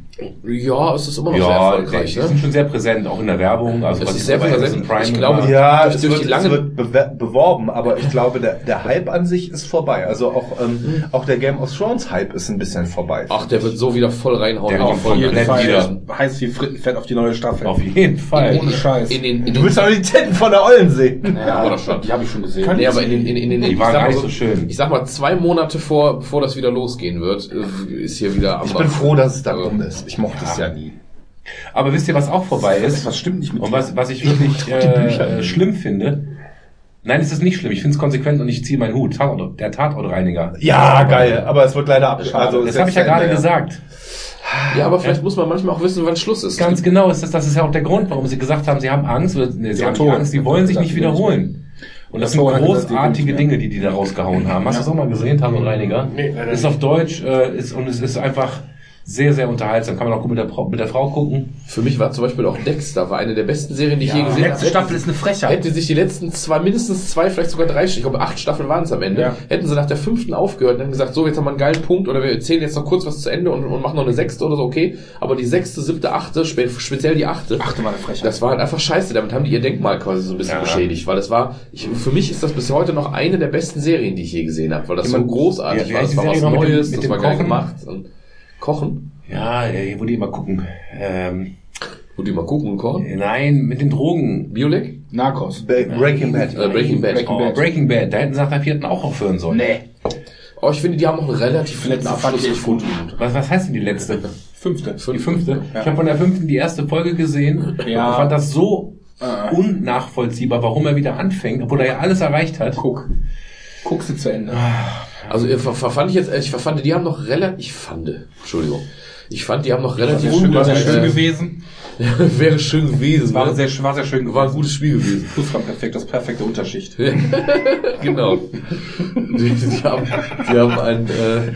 Ja, es ist immer noch sehr Ja, erfolgreich. die Ne? sind schon sehr präsent, auch in der Werbung. Also Es ist sehr präsent. Prime Ich glaube, Ja, Durch- es durch wird, die lange- es wird beworben, aber ich glaube, der, der Hype an sich ist vorbei. Also auch, ähm, auch der Game of Thrones Hype ist ein bisschen vorbei. Ach, der wird so wieder voll reinhauen. Der von jeden Fall wieder. heiß wie Frittenfett auf die neue Staffel. Auf jeden Fall. Ohne Scheiß. In den, in Du willst aber die Titten von der Ollen sehen. ja, oder schon. Die habe ich schon gesehen. Nee, aber in den, in, in, in, Die ich waren sag gar mal nicht so schön. Ich sag mal, zwei Monate vor, bevor das wieder losgehen wird, äh, ist hier wieder am Ich bin froh, dass es da Also, rum ist. Ich mochte es ja nie. Aber wisst ihr, was auch vorbei ist? Was stimmt nicht mit Und was, was ich wirklich äh, schlimm finde? Nein, es ist nicht schlimm. Ich finde es konsequent und ich ziehe meinen Hut. Tatort, der Tatortreiniger. Ja, geil. Aber es wird leider ab. Also Das habe ich ja gerade Ende, gesagt. Ja, aber vielleicht muss man manchmal auch wissen, wann Schluss ist. Ganz genau ist das, das ist ja auch der Grund, warum sie gesagt haben, sie haben Angst, oder nee, sie Ja, haben Ton. Angst, sie wollen sich nicht Das wiederholen. Und das sind gesagt, die großartige Dinge, die die da rausgehauen haben. Hast du das auch mal gesehen, Tatortreiniger? Nee, leider Ist auf Deutsch äh, ist, und es ist einfach sehr, sehr unterhaltsam. Kann man auch gut mit der, Frau- mit der Frau gucken. Für mich war zum Beispiel auch Dexter, war eine der besten Serien, die ich je Die gesehen letzte habe. Staffel ist eine Frechheit. Hätte sich die letzten zwei, mindestens zwei, vielleicht sogar drei, ich glaube acht Staffeln waren es am Ende, Ja. hätten sie nach der fünften aufgehört und dann gesagt, so, jetzt haben wir einen geilen Punkt oder wir erzählen jetzt noch kurz was zu Ende und, und machen noch eine sechste oder so, okay. Aber die sechste, siebte, achte, spe speziell die achte, Achte war eine Frechheit. das war halt einfach scheiße. Damit haben die ihr Denkmal quasi so ein bisschen Ja. beschädigt, weil das war, ich, für mich ist das bis heute noch eine der besten Serien, die ich je gesehen habe, weil das Jemand- so großartig war. Das die war was mit dem- Neues, mit das war geil gemacht. Und Kochen? Ja, äh, wo die immer gucken. Ähm, Wo die mal gucken und kochen? nein, mit den Drogen. Biolek? Narcos. Ba- Breaking Bad. Äh, Breaking Bad. Breaking Oh, Bad. Breaking Bad. Da hätten sie nach der vierten auch aufhören sollen. Nee. Oh, ich finde, die haben auch einen relativ guten Letzte fand Abschluss gefunden. Was, was heißt denn die letzte? Fünfte. Die fünfte? Ich habe von der fünften die erste Folge gesehen Ja. und fand das so Ah. unnachvollziehbar, warum er wieder anfängt, obwohl er ja alles erreicht hat. Guck. Guck sie zu Ende. Also äh, ver- ver- fand ich jetzt, äh, ich fand, die haben noch relativ, ich fand, Entschuldigung, ich fand, die haben noch relativ schön gewesen. wäre schön gewesen. War ne? sehr, war sehr schön gewesen. war ein gutes Spiel gewesen. Plus war perfekt, das perfekte Unterschicht. genau. Die, die, haben, die haben einen, äh,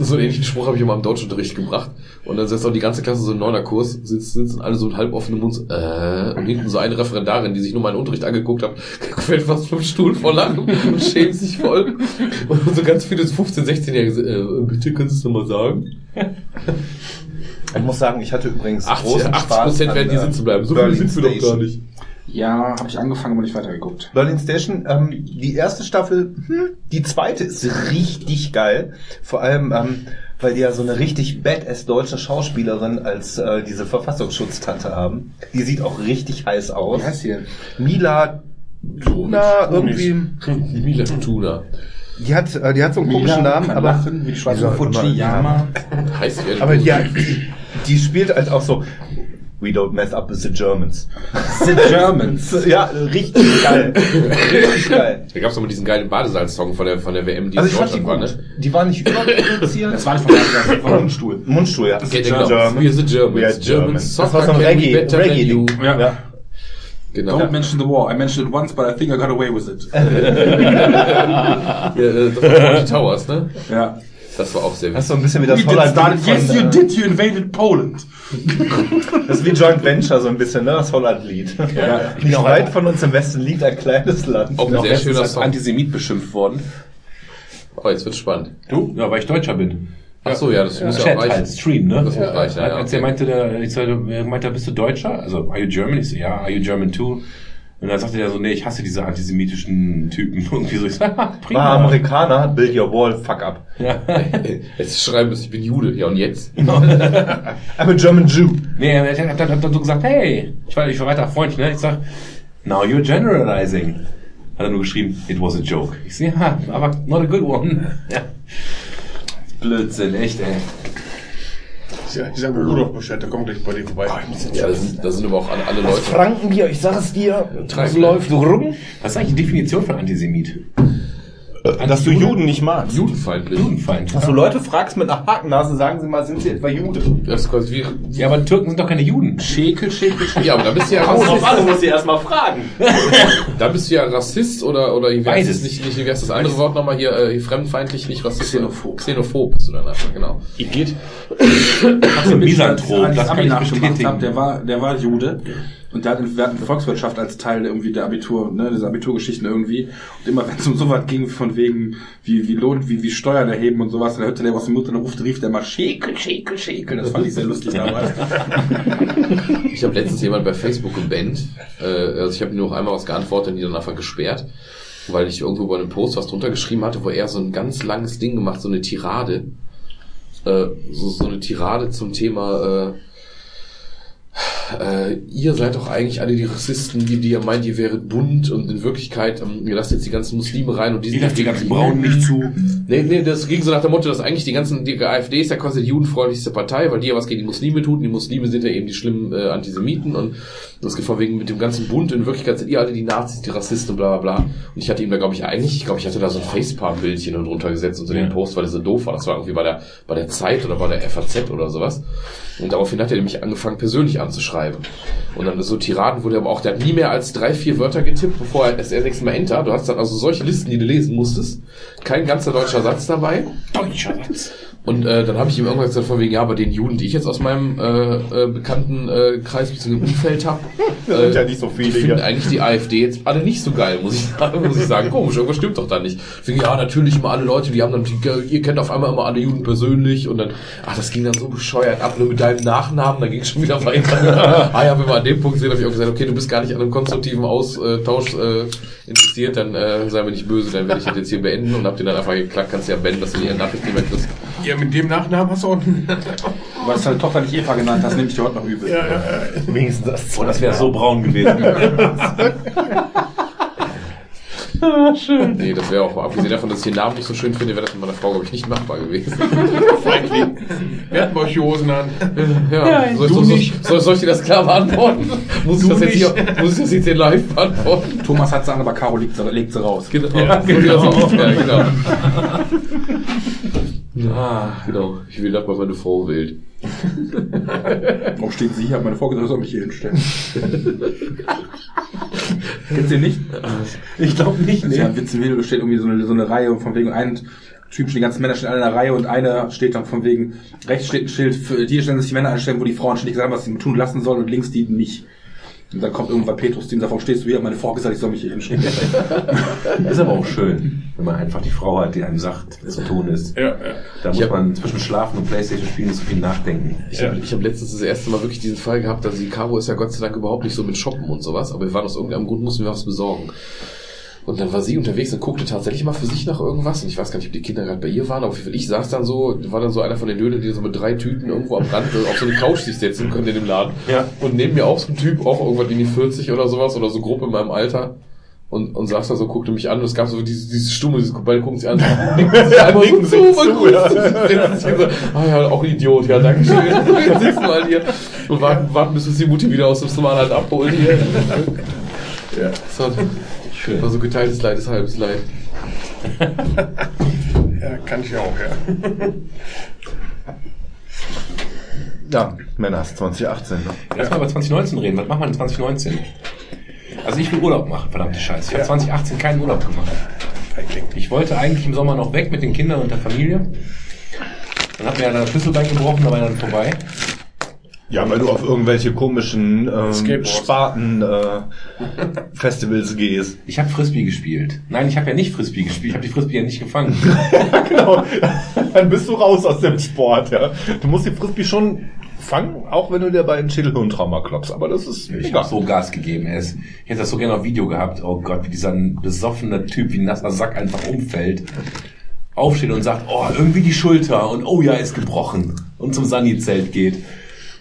so einen ähnlichen Spruch habe ich immer im Deutschunterricht gebracht. Und dann sitzt auch die ganze Klasse so im Neuner-Kurs, sitzt, sitzen alle so halb offenem Mund, äh, und hinten so eine Referendarin, die sich nur meinen Unterricht angeguckt hat, fällt fast vom Stuhl vor Lachen und schämt sich voll. Und so ganz viele 15-, 16-Jährige, äh, bitte kannst du es nochmal sagen? Ich muss sagen, ich hatte übrigens 80, großen 80 Spaß Prozent an, werden hier äh, sitzen bleiben. So viele Berlin sind wir doch gar Station. nicht. Ja, habe ich angefangen, aber nicht weitergeguckt. Berlin Station, ähm, die erste Staffel, hm, die zweite ist richtig geil. Vor allem, ähm, weil die ja so eine richtig badass deutsche Schauspielerin als äh, diese Verfassungsschutztante haben. Die sieht auch richtig heiß aus. Wie heißt die denn? Mila Tuna irgendwie. Mila Tuna. Die hat, äh, die hat so einen komischen Namen, aber die Fujiyama. Heißt die Aber die, die, die spielt halt auch so. We don't mess up with the Germans. The Germans. Ja, richtig geil. Richtig geil. Da gab's doch mal diesen geilen Badesalz-Song von der, von der WM, die Also in ich fand die Deutschland war, ne? Die war nicht überproduziert. Das war nicht von der das war ein Mundstuhl. Mundstuhl, ja. Ja, genau. We're the Germans. We are German Germans. Das war so ein Reggae, better than Reggae. Ja. Ja. Genau. Don't mention the war. I mentioned it once, but I think I got away with it. Ja, äh, das war Towers, ne? ja. Das war auch sehr Das ist so ein bisschen wie das We did start Holland. it. Yes, you did. You invaded Poland. Das ist wie Joint Venture so ein bisschen, ne? Das Holland-Lied. Ja. Nicht weit von uns im Westen liegt ein kleines Land. Auch ein sehr schöner als Song. Antisemit beschimpft worden. Oh, jetzt wird's spannend. Du? Ja, weil ich Deutscher bin. Ach so, ja, das muss ja auch halt, reichen. Stream, ne? Das muss reichen, ja, Als okay. er meinte, der, ich sollte, er meinte, bist du Deutscher? Also, are you German? Ich so, ja, are you German too? Und dann sagte er so, nee, ich hasse diese antisemitischen Typen. Irgendwie so, ich so, War prima. Amerikaner, build your wall, fuck up. Ja. Jetzt schreiben müssen, ich bin Jude. Ja, und jetzt? I'm a German Jew. Nee, er hat, hat, hat dann so gesagt, hey, ich war, ich war weiter freundlich, ne? Ich sag, now you're generalizing. Hat er nur geschrieben, it was a joke. Ich sehe, ja, aber not a good one. Ja. Blödsinn, echt, ey. Ja, ich sag mal Rudolf Bescheid, der kommt gleich bei dir vorbei. Ja, da sind, sind aber auch alle, alle Leute. Frankenbier, ich sag es dir. Das läuft rum. Was ist eigentlich die Definition von Antisemit? Dass du Juden nicht magst. Judenfeindlich. Judenfeind. Dass du Leute fragst mit einer Hakennase, sagen sie mal, sind sie etwa Jude? Das ist quasi wie, Ja, aber Türken sind doch keine Juden. Schäkel, schäkel, schäkel. ja, aber da bist du ja Drauf Rassist. an, du musst sie erstmal fragen. Da bist du ja Rassist oder, oder wie heißt es nicht, nicht, wie heißt das andere Wort nochmal hier, äh, fremdfeindlich, nicht Rassist. Xenophob. Xenophob bist du dann einfach, genau. Igitt. Misanthrop, das kann ich bestätigen. hab, der war, der war Jude. Und der hat, wir hatten Volkswirtschaft als Teil irgendwie der Abitur, ne, diese Abiturgeschichten irgendwie. Und immer wenn es um sowas ging, von wegen, wie, wie lohnt, wie, wie Steuern erheben und sowas, dann hörte der aus dem Mund und ruft, rief der mal Schäkel, Schäkel, Schäkel. Das fand ich sehr lustig damals. Ich habe letztens jemand bei Facebook gebannt. Äh, also ich habe nur noch einmal was geantwortet und die dann einfach gesperrt. Weil ich irgendwo bei einem Post was drunter geschrieben hatte, wo er so ein ganz langes Ding gemacht, so eine Tirade. Äh, so, so eine Tirade zum Thema, äh, äh, ihr seid doch eigentlich alle die Rassisten, die, die ihr meint, ihr wäret bunt und in Wirklichkeit, ähm, ihr lasst jetzt die ganzen Muslime rein und die sind die ganzen Braunen nicht zu. Nee, nee, das ging so nach dem Motto, dass eigentlich die ganzen, die AfD ist ja quasi die judenfreundlichste Partei, weil die ja was gegen die Muslime tut. Und die Muslime sind ja eben die schlimmen äh, Antisemiten und das geht von wegen mit dem ganzen Bund. In Wirklichkeit sind ihr alle die Nazis, die Rassisten, bla bla bla. Und ich hatte ihm da, glaube ich, eigentlich, ich glaube, ich hatte da so ein Facepalm-Bildchen drunter gesetzt unter den Post, weil das so doof war. Das war irgendwie bei der, bei der Zeit oder bei der FAZ oder sowas. Und daraufhin hat er nämlich angefangen, persönlich anzuschreiben. Und dann so Tiraden wurde aber auch, der hat nie mehr als drei, vier Wörter getippt, bevor er das nächste Mal Enter. Du hast dann also solche Listen, die du lesen musstest. Kein ganzer deutscher Satz dabei. Deutscher Satz. Und äh, dann habe ich ihm irgendwann gesagt, von wegen, ja, bei den Juden, die ich jetzt aus meinem äh, äh, bekannten äh, Kreis bzw. Umfeld habe, Das sind ja nicht so viele finden hier. eigentlich die AfD jetzt alle nicht so geil, muss ich sagen. Muss ich sagen. Komisch, irgendwas stimmt doch da nicht. Deswegen, ja, natürlich immer alle Leute, die haben dann, die, ihr kennt auf einmal immer alle Juden persönlich und dann, ach, das ging dann so bescheuert ab, nur mit deinem Nachnamen, da ging es schon wieder weiter. ah ja, wenn wir an dem Punkt sehen, habe ich auch gesagt, okay, du bist gar nicht an einem konstruktiven Austausch äh, interessiert, dann äh, sei mir nicht böse, dann werde ich das jetzt hier beenden und hab dir dann einfach geklackt, kannst ja beenden, dass du die Nachricht nicht mehr kriegst. Ja, mit dem Nachnamen hast du auch einen. Weil du deine Tochter nicht Eva genannt hast, nehme ich dir heute noch übel. Wenigstens das. Oh, das wäre so braun gewesen. Nee, das wäre auch, abgesehen davon, dass ich den Namen nicht so schön finde, wäre das mit meiner Frau, glaube ich, nicht machbar gewesen. Wir hatten bei euch die Hosen an. Ja, soll, du soll, soll, nicht. soll, soll ich dir das klar beantworten? Muss ich das jetzt hier, muss ich das jetzt hier live beantworten? Thomas hat sie an, aber Caro legt sie, legt sie raus. Genau, ja, genau. Ja, genau. Ah, genau. Ich will das mal meine Frau wählt. Warum steht sie hier? Hat meine Vorgesetzte soll mich hier hinstellen. Kennst du den nicht? Ich glaube nicht, ist ja Witz im Video, steht irgendwie so eine, so eine Reihe und von wegen ein Typ, die ganzen Männer stehen alle in einer Reihe und einer steht dann von wegen, rechts steht ein Schild, für die stellen sich die Männer anstellen, wo die Frauen ständig sagen, was sie tun lassen sollen und links die nicht. Und dann kommt irgendwann Petrus, dem sagt, warum stehst du hier? Meine Vorgesetzte, ich soll mich hier hinstellen. Ist aber auch schön, wenn man einfach die Frau hat, die einem sagt, was zu tun ist. Ja, ja. Da muss hab- man zwischen Schlafen und Playstation spielen nicht so viel nachdenken. Ich habe ich hab letztens das erste Mal wirklich diesen Fall gehabt, dass die Caro ist ja Gott sei Dank überhaupt nicht so mit Shoppen und sowas, aber wir waren aus irgendeinem Grund, mussten wir was besorgen. Und dann war sie unterwegs und guckte tatsächlich mal für sich nach irgendwas. Und ich weiß gar nicht, ob die Kinder gerade bei ihr waren, aber ich saß dann so, war dann so einer von den Dödern, die so mit drei Tüten irgendwo am Rand äh, auf so eine Couch sich setzen können in dem Laden. Ja. Und neben mir auch so ein Typ, auch irgendwann in die 40 oder sowas, oder so Gruppe in meinem Alter. Und, und saß da so, guckte mich an und es gab so dieses, dieses Stumme, dieses, beide gucken sich an, nicken sich einmal Nicken so sich zu, zu, gucken sich so, ah ja, auch ein Idiot, ja, danke schön. Jetzt sitzen wir halt hier und warten, warten bis uns die Mutti wieder aus dem halt abholt hier. Ja, war, Schön. war so geteiltes Leid ist halbes Leid. Ja, kann ich auch, ja. Ja, Männers 2018. Ne? Lass mal über 2019 reden. Was macht man in 2019? Also ich will Urlaub machen, verdammte Scheiße. Ich habe 2018 keinen Urlaub gemacht. Ich wollte eigentlich im Sommer noch weg mit den Kindern und der Familie. Dann hat mir ja das Schlüsselbein gebrochen, da war dann vorbei. Ja, weil du auf irgendwelche komischen ähm. Sparten äh, Festivals gehst. Ich habe Frisbee gespielt. Nein, ich habe ja nicht Frisbee gespielt. Ich habe die Frisbee ja nicht gefangen. genau. Dann bist du raus aus dem Sport, ja. Du musst die Frisbee schon fangen, auch wenn du dir bei einem Schädelhirntrauma klopfst. Aber das ist Ich egal. habe so Gas gegeben. Er ist, ich hätte das so gerne auf Video gehabt. Oh Gott, wie dieser besoffene Typ, wie ein nasser Sack einfach umfällt. Aufsteht und sagt, oh, irgendwie die Schulter und oh ja, ist gebrochen. Und zum Sani-Zelt geht.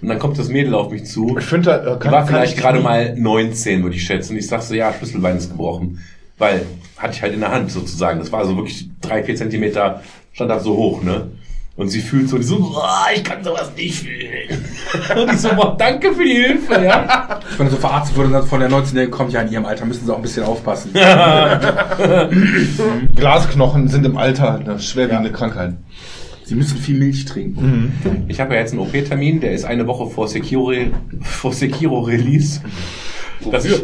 Und dann kommt das Mädel auf mich zu. Ich finde, äh, Die war vielleicht gerade mal 19, würde ich schätzen. Und ich sag so, ja, Schlüsselbein ist gebrochen. Weil, hatte ich halt in der Hand sozusagen. Das war so wirklich drei, vier Zentimeter, stand da so hoch, ne? Und sie fühlt so, die so, "Boah, ich kann sowas nicht fühlen. Und ich so, boah, danke für die Hilfe, ja. Wenn so verarztet wurde und dann von der 19 kommt, ja, in ihrem Alter müssen sie auch ein bisschen aufpassen. Glasknochen sind im Alter eine schwerwiegende Krankheit. Sie müssen viel Milch trinken. Ich habe ja jetzt einen OP-Termin, der ist eine Woche vor Sekiro, vor Sekiro Release. Dass ich,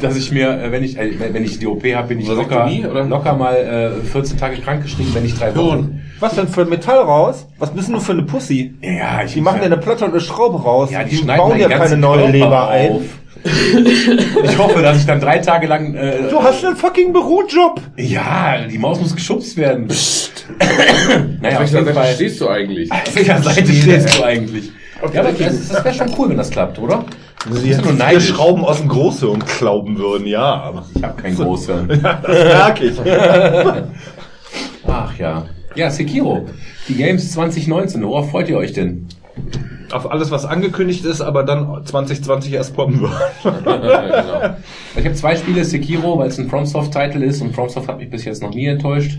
dass ich mir, äh, wenn ich, äh, wenn ich die OP habe, bin ich locker, locker mal äh, 14 Tage krankgeschrieben, wenn nicht drei Wochen. Was denn für ein Metall raus? Was bist denn du für eine Pussy? Ja, ich Die machen ja eine Platte und eine Schraube raus. Ja, die die schneiden bauen ja keine neue Leber ein. Ich hoffe, dass ich dann drei Tage lang. Äh, Du hast einen fucking Bürojob. ja, die Maus muss geschubst werden. naja, auf Welcher jeden Seite Fall. stehst du eigentlich? Auf welcher Seite stehst du eigentlich? Ja, aber das, das wäre schon cool, wenn das klappt, oder? Sie Bist du nur vier? Schrauben aus dem Großhirn klauben würden, ja, aber Ich habe kein Großhirn. das merke ich. Ach ja. Ja, Sekiro. Die Games 2019. Worauf freut ihr euch denn? Auf alles, was angekündigt ist, aber dann 2020 erst kommen wird. genau. Ich habe zwei Spiele, Sekiro, weil es ein FromSoft-Titel ist und FromSoft hat mich bis jetzt noch nie enttäuscht.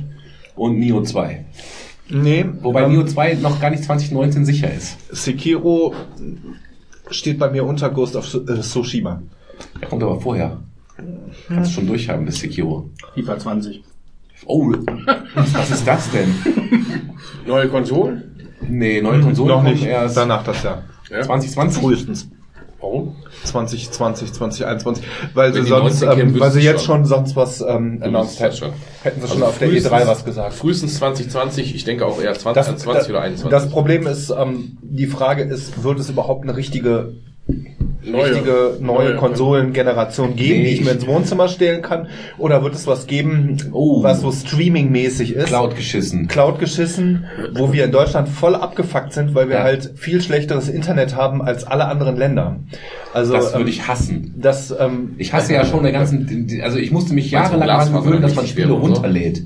Und Nio 2. Nee, Wobei ähm, Nio 2 noch gar nicht 2019 sicher ist. Sekiro steht bei mir unter Ghost of äh, Tsushima. Der kommt aber vorher. Kannst du schon durchhaben bis Sekiro. FIFA 20. Oh, was ist das denn? Neue Konsolen? Nee, neue Konsolen Noch nicht, erst danach das Jahr. Ja. 2020. Frühestens. Warum? 2020, 2021. Weil Wenn sie sonst, 19 kämen, ähm, weil sie jetzt schon sonst was ähm, announced hätten. schon. Hätten sie schon Also auf der frühestens- E3 was gesagt. Frühestens 2020, ich denke auch eher Das, 2021 das, oder 21. das Problem ist, ähm, die Frage ist, wird es überhaupt eine richtige richtige neue Konsolengeneration geben, die ich mir ins Wohnzimmer stellen kann? Oder wird es was geben, Oh. was so streaming-mäßig ist? Cloud geschissen. Cloud geschissen, wo wir in Deutschland voll abgefuckt sind, weil wir Ja. halt viel schlechteres Internet haben als alle anderen Länder. Also Das würde ähm, ich hassen. das ähm, Ich hasse ja schon der ganzen, also ich musste mich jahrelang daran gewöhnen, dass man Spiele runterlädt.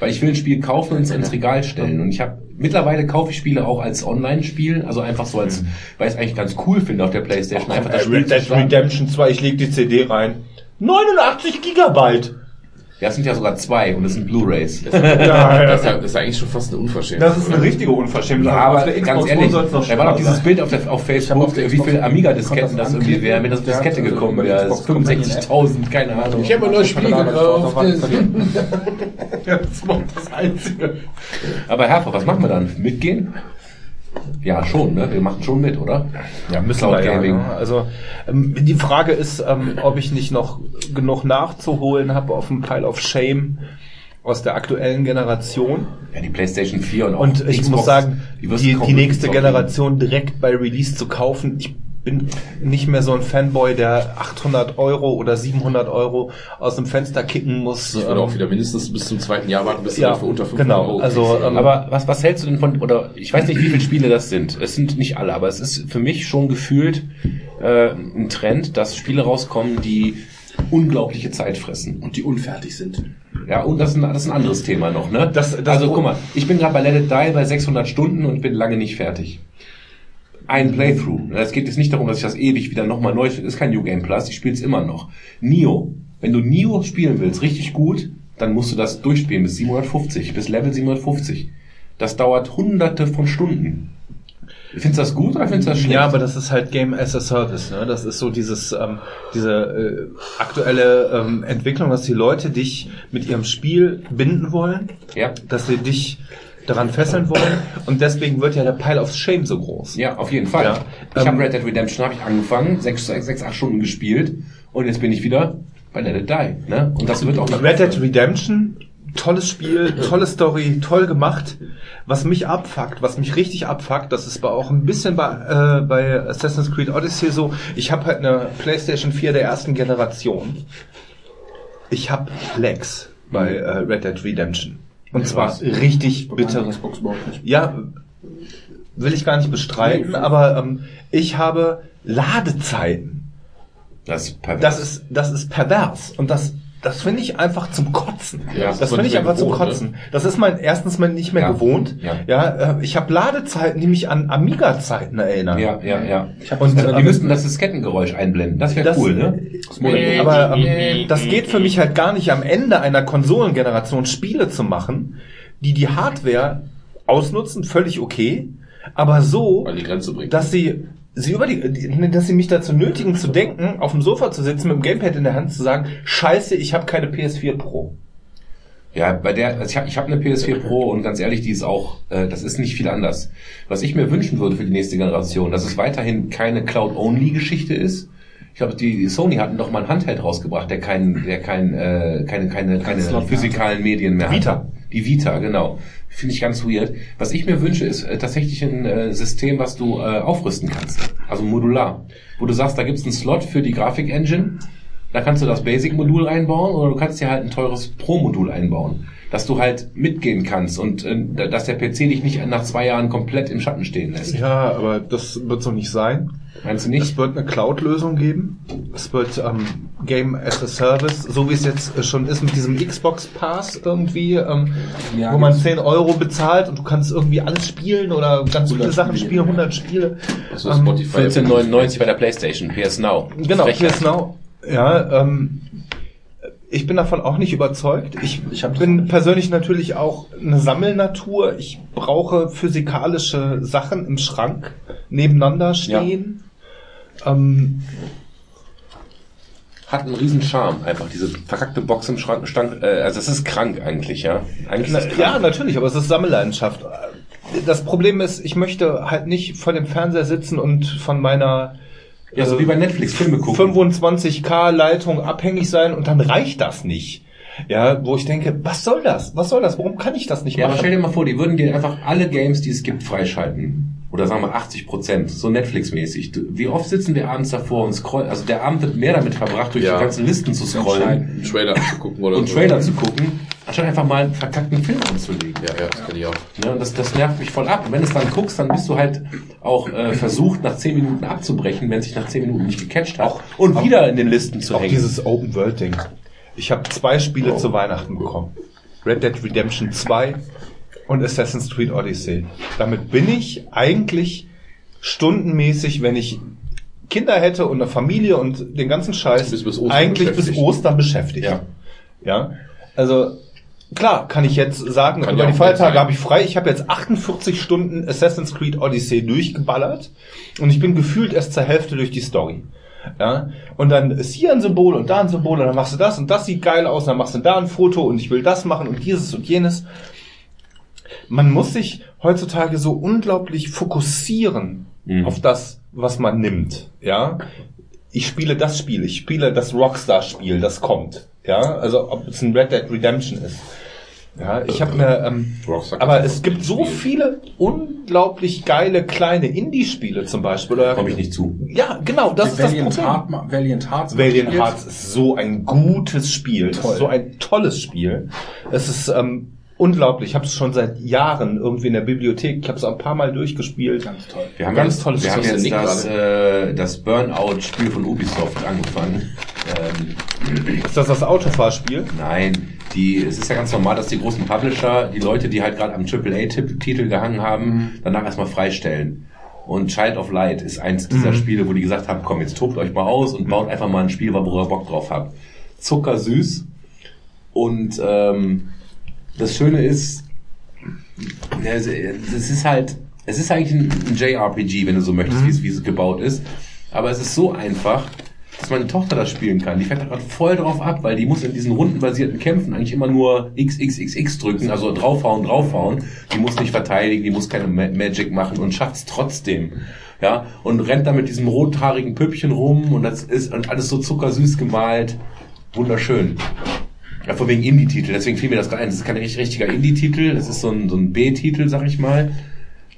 Weil ich will ein Spiel kaufen und es ins Regal stellen. Und ich habe mittlerweile kaufe ich Spiele auch als Online-Spiel, also einfach so als, weil ich es eigentlich ganz cool finde auf der Playstation, einfach das äh, Spiel Red Dead. Redemption 2, ich leg die CD rein. 89 Gigabyte. Ja, es sind ja sogar zwei und es sind Blu-Rays. Das ist, ja, das ist ja eigentlich schon fast eine Unverschämtheit. Das ist eine richtige Unverschämtheit. Aber Auf der ganz ehrlich, da war doch dieses. Bild auf, der, auf Facebook, auf der wie viele Amiga-Disketten das das irgendwie anklicken. wäre, wenn das auf Ja, Diskette also gekommen die wäre. Xbox kommt man 65.000, keine Ahnung. Ich habe ein neues Spiel gekauft. Das war das Einzige. Aber Herfer, was machen wir dann? Mitgehen? Ja, schon, ne? Wir machen schon mit, oder? Ja, müssen Cloud wir ja. Gaming. ne? Also ähm, die Frage ist, ähm, ob ich nicht noch genug nachzuholen habe auf dem Pile of Shame aus der aktuellen Generation. Ja, die PlayStation 4 und auch Und ich Xbox, muss sagen, die, die, kaum nächste. Generation direkt bei Release zu kaufen, ich bin nicht mehr so ein Fanboy, der 800 Euro oder 700 Euro aus dem Fenster kicken muss. Ich würde auch Ähm, wieder mindestens bis zum zweiten Jahr warten, bis du Ja, für unter 500 genau. Euro Also, ähm, Aber was, was hältst du denn von, oder ich weiß nicht, wie viele Spiele das sind. Es sind nicht alle, aber es ist für mich schon gefühlt äh, ein Trend, dass Spiele rauskommen, die unglaubliche Zeit fressen. Und die unfertig sind. Ja, und das ist ein, das ist ein anderes Thema noch, ne? Das- das- also guck mal, ich bin gerade bei Let It Die bei 600 Stunden und bin lange nicht fertig. Ein Playthrough. Es geht jetzt nicht darum, dass ich das ewig wieder nochmal neu spiele. Das ist kein New Game Plus, ich spiele es immer noch. Nio. Wenn du Nio spielen willst, richtig gut, dann musst du das durchspielen bis 750, bis Level 750. Das dauert hunderte von Stunden. Findest du das gut oder findest du das schlecht? Ja, aber das ist halt Game as a Service. Ne? Das ist so dieses ähm, diese äh, aktuelle ähm, Entwicklung, dass die Leute dich mit ihrem Spiel binden wollen, ja. dass sie dich daran fesseln wollen und deswegen wird ja der Pile of Shame so groß. Ja, auf jeden Fall. Ja. Ich Ähm, habe Red Dead Redemption habe ich angefangen, sechs, sechs, acht Stunden gespielt und jetzt bin ich wieder bei Let It Die. Ne? Und das wird auch noch Red Dead Redemption, tolles Spiel, tolle Story, toll gemacht. Was mich abfuckt, was mich richtig abfuckt, das ist bei auch ein bisschen bei, äh, bei Assassin's Creed Odyssey so. Ich habe halt eine PlayStation 4 der ersten Generation. Ich habe Lags bei äh, Red Dead Redemption. Und zwar richtig bittere. Ja, will ich gar nicht bestreiten, aber ähm, ich habe Ladezeiten. Das ist pervers. Das ist, das ist pervers. Und das, das finde ich einfach zum Kotzen. Ja, das das finde ich einfach zum gewohnt, Kotzen. Das ist mein, erstens mal nicht mehr Ja. gewohnt. Ja. Ja, äh, ich habe Ladezeiten, die mich an Amiga-Zeiten erinnern. ja, ja, ja. Und Also, die äh, müssten das Diskettengeräusch einblenden. Das wäre das, cool, ne? aber ähm, das geht für mich halt gar nicht am Ende einer Konsolengeneration Spiele zu machen, die die Hardware ausnutzen, völlig okay, aber so, an die Grenze bringen. dass sie sie über die, die, dass sie mich dazu nötigen zu denken, auf dem Sofa zu sitzen mit dem Gamepad in der Hand zu sagen, Scheiße, ich habe keine PS4 Pro. Ja, bei der, also ich habe ich hab eine PS4 Pro und ganz ehrlich, die ist auch, äh, das ist nicht viel anders. Was ich mir wünschen würde für die nächste Generation, dass es weiterhin keine Cloud-Only-Geschichte ist. Ich glaube, die Sony hatten doch mal ein Handheld rausgebracht, der kein, der kein, äh, keine, keine, keine physikalen Medien mehr Vita. hat. Die Vita, genau. Finde ich ganz weird. Was ich mir wünsche, ist äh, tatsächlich ein äh, System, was du äh, aufrüsten kannst. Also modular. Wo du sagst, da gibt's einen Slot für die Grafik-Engine, da kannst du das Basic-Modul einbauen oder du kannst dir halt ein teures Pro-Modul einbauen. Dass du halt mitgehen kannst und äh, dass der PC dich nicht nach zwei Jahren komplett im Schatten stehen lässt. Ja, aber das wird so nicht sein. Meinst du Es nicht? wird eine Cloud-Lösung geben. Es wird ähm, Game as a Service, so wie es jetzt schon ist mit diesem Xbox Pass irgendwie, ähm, Ja, wo man gibt's. 10 Euro bezahlt und du kannst irgendwie alles spielen oder ganz viele 100 Sachen Spiele. spielen, 100 Spiele. Also Ähm, Spotify. 14,99 bei der Playstation, PS Now. Genau, Frechheit. PS Now. Ja, ähm, ich bin davon auch nicht überzeugt. Ich, Ich bin persönlich natürlich auch eine Sammelnatur. Ich brauche physikalische Sachen im Schrank nebeneinander stehen. Ähm, Hat einen riesen Charme, einfach diese verkackte Box im Schrank. Stank, äh, also es ist krank eigentlich, ja. Eigentlich na, ja, natürlich, aber es ist Sammelleidenschaft. Das Problem ist, ich möchte halt nicht vor dem Fernseher sitzen und von meiner Ja, so wie bei Netflix Filme gucken. 25k Leitung abhängig sein und dann reicht das nicht. Ja, wo ich denke, was soll das? Was soll das? Warum kann ich das nicht Ja, aber stell machen? dir mal vor, die würden dir einfach alle Games, die es gibt, freischalten. Oder sagen wir 80 Prozent, so Netflix-mäßig. Wie oft sitzen wir abends davor und scrollen? Also der Abend wird mehr damit verbracht, durch Ja. die ganzen Listen zu scrollen einen Trailer anzugucken oder und so. Trailer zu gucken, anstatt einfach mal einen verkackten Film anzulegen. Ja, ja, das kann ich auch. Ne, und das, das nervt mich voll ab. Und wenn du es dann guckst, dann bist du halt auch äh, versucht, nach 10 Minuten abzubrechen, wenn es sich nach 10 Minuten nicht gecatcht hat. und wieder in den Listen zu Auch hängen. dieses Open World Ding. Ich habe zwei Spiele zu Weihnachten bekommen. Red Dead Redemption 2 und Assassin's Creed Odyssey. Damit bin ich eigentlich stundenmäßig, wenn ich Kinder hätte und eine Familie und den ganzen Scheiß, Bis- bis eigentlich bis. Ostern beschäftigt. Ja. Ja, also klar, kann ich jetzt sagen, Kann über die Feiertage habe ich frei. Ich habe jetzt 48 Stunden Assassin's Creed Odyssey durchgeballert und ich bin gefühlt erst zur Hälfte durch die Story. Ja, und dann ist hier ein Symbol und da ein Symbol und dann machst du das und das sieht geil aus, dann machst du da ein Foto und ich will das machen und dieses und jenes. Man muss sich heutzutage so unglaublich fokussieren Mhm. auf das, was man nimmt. Ja, ich spiele das Spiel, ich spiele das Rockstar-Spiel, das kommt. Ja, also ob es ein Red Dead Redemption ist. Ja, ich habe mir, ähm, Rockstar aber es gibt so viele unglaublich geile kleine Indie-Spiele zum Beispiel. Komme ich nicht zu. Ja, genau, das ist das Valiant, Problem. Heart, Valiant Hearts. Valiant. Hearts ist so ein gutes Spiel. Toll. So ein tolles Spiel. Es ist ähm, unglaublich. Ich habe es schon seit Jahren irgendwie in der Bibliothek. Ich habe es ein paar Mal durchgespielt. Ganz toll. Wir haben Ganz jetzt, tolles wir haben jetzt das, äh, das Burnout-Spiel von Ubisoft angefangen. Ähm, Ist das das Autofahrspiel? nein, die, es ist ja ganz normal, dass die großen Publisher die Leute, die halt gerade am AAA-Titel gehangen haben, danach erstmal freistellen. Und Child of Light ist eins dieser Spiele, wo die gesagt haben, komm, jetzt tobt euch mal aus und baut einfach mal ein Spiel, wo ihr Bock drauf habt. Zuckersüß. Und ähm, das Schöne ist, es es ist halt, es ist eigentlich ein, JRPG, wenn du so möchtest, wie, es, wie es gebaut ist. Aber es ist so einfach, dass meine Tochter das spielen kann. Die fährt da gerade voll drauf ab, weil die muss in diesen rundenbasierten Kämpfen eigentlich immer nur XXXX drücken, also draufhauen, draufhauen. Die muss nicht verteidigen, die muss keine Ma Magic machen und schafft's trotzdem. Ja, und rennt da mit diesem rothaarigen Püppchen rum und das ist und alles so zuckersüß gemalt. Wunderschön. Ja, von wegen Indie-Titel, deswegen fiel mir das gerade ein. Das ist kein richtig- richtiger Indie-Titel, das ist so ein, so ein B-Titel, sag ich mal.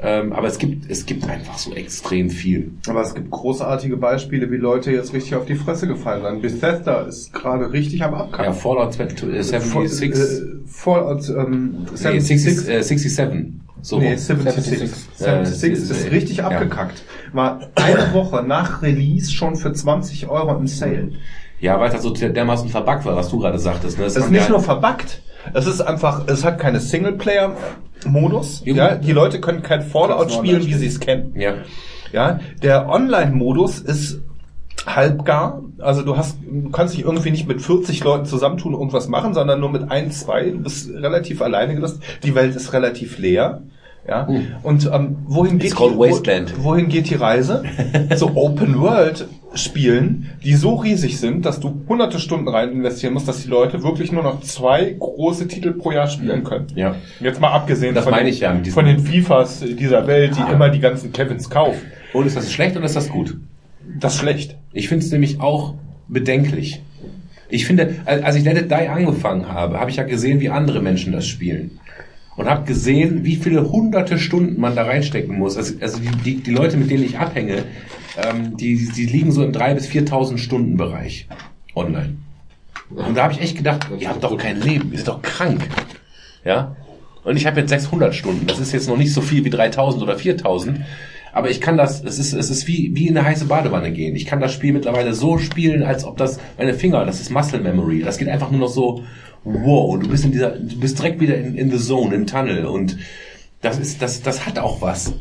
Ähm, aber es gibt, es gibt einfach so extrem viel. Aber es gibt großartige Beispiele, wie Leute jetzt richtig auf die Fresse gefallen sind. Bethesda ist gerade richtig am Ja, Abkacken. Fallout 76, Äh, Fallout ähm, nee, 76. 60, äh, 67. So. Nee, 76. 76 Äh, ist äh, richtig ja. abgekackt. War eine Woche nach Release schon für 20 Euro im Sale. Ja, weil das so dermaßen verbuggt war, was du gerade sagtest. Ne? Das Es ist nicht nur verbuggt. Es ist einfach, es hat keine Singleplayer-Modus. Ja, die Leute können kein Fallout spielen, wie sie es kennen. Ja. Ja, der Online-Modus ist halbgar. Also du hast, du kannst dich irgendwie nicht mit 40 Leuten zusammentun und irgendwas machen, sondern nur mit ein, zwei. Du bist relativ alleine gelassen. Die Welt ist relativ leer. Ja. Und ähm, wohin geht It's die, Wasteland. Wo, wohin geht die Reise? so Open World Spielen, die so riesig sind, dass du hunderte Stunden rein investieren musst, dass die Leute wirklich nur noch zwei große Titel pro Jahr spielen können. Ja. Jetzt mal abgesehen Das von, meine den, ich ja mit von den FIFAs dieser Welt, die Ah. immer die ganzen Kevins kaufen. Und ist das schlecht oder ist das gut? Das ist schlecht. Ich finde es nämlich auch bedenklich. Ich finde, als als ich Let It Die angefangen habe, habe ich ja gesehen, wie andere Menschen das spielen. Und habe gesehen, wie viele hunderte Stunden man da reinstecken muss. Also, also die, die, die Leute, mit denen ich abhänge, ähm, die, die liegen so im 3.000 bis 4.000 Stunden Bereich online. Und da habe ich echt gedacht, ihr habt doch kein Leben, ihr seid doch krank. Ja? Und ich habe jetzt 600 Stunden. Das ist jetzt noch nicht so viel wie 3000 oder 4000. Aber ich kann das, es ist, es ist wie, wie in eine heiße Badewanne gehen. Ich kann das Spiel mittlerweile so spielen, als ob das meine Finger, das ist Muscle Memory. Das geht einfach nur noch so, wow, du bist in dieser, du bist direkt wieder in, in the zone, im Tunnel. Und das ist, das, das hat auch was.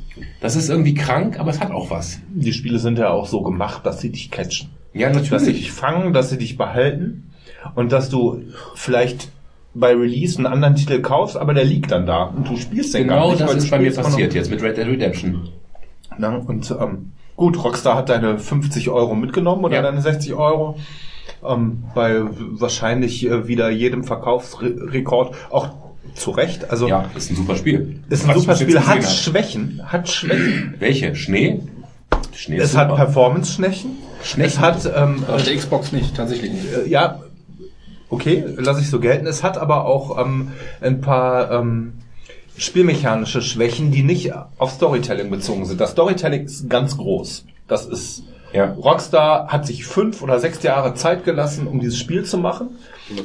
Das ist irgendwie krank, aber es hat auch was. Die Spiele sind ja auch so gemacht, dass sie dich catchen. Ja, Dass sie natürlich. dich fangen, dass sie dich behalten und dass du vielleicht bei Release einen anderen Titel kaufst, aber der liegt dann da und du spielst den gar Genau nicht. das weil du ist bei mir passiert jetzt mit Red Dead Redemption. Na, und ähm, gut, Rockstar hat deine 50 Euro mitgenommen oder Ja. deine 60 Euro. Ähm, bei wahrscheinlich äh, wieder jedem Verkaufsrekord auch zu Recht. Also Ja, ist ein super Spiel. ist ein Was super Spiel, hat. Schwächen, hat Schwächen. Welche? Schnee? Schnee ist es hat super. Performance-Schwächen. Es hat ähm, Auf der Xbox nicht, tatsächlich nicht. äh, ja, okay, lasse ich so gelten. Es hat aber auch ähm, ein paar ähm, spielmechanische Schwächen, die nicht auf Storytelling bezogen sind. Das Storytelling ist ganz groß. Das ist Ja. Rockstar hat sich fünf oder sechs Jahre Zeit gelassen, um dieses Spiel zu machen.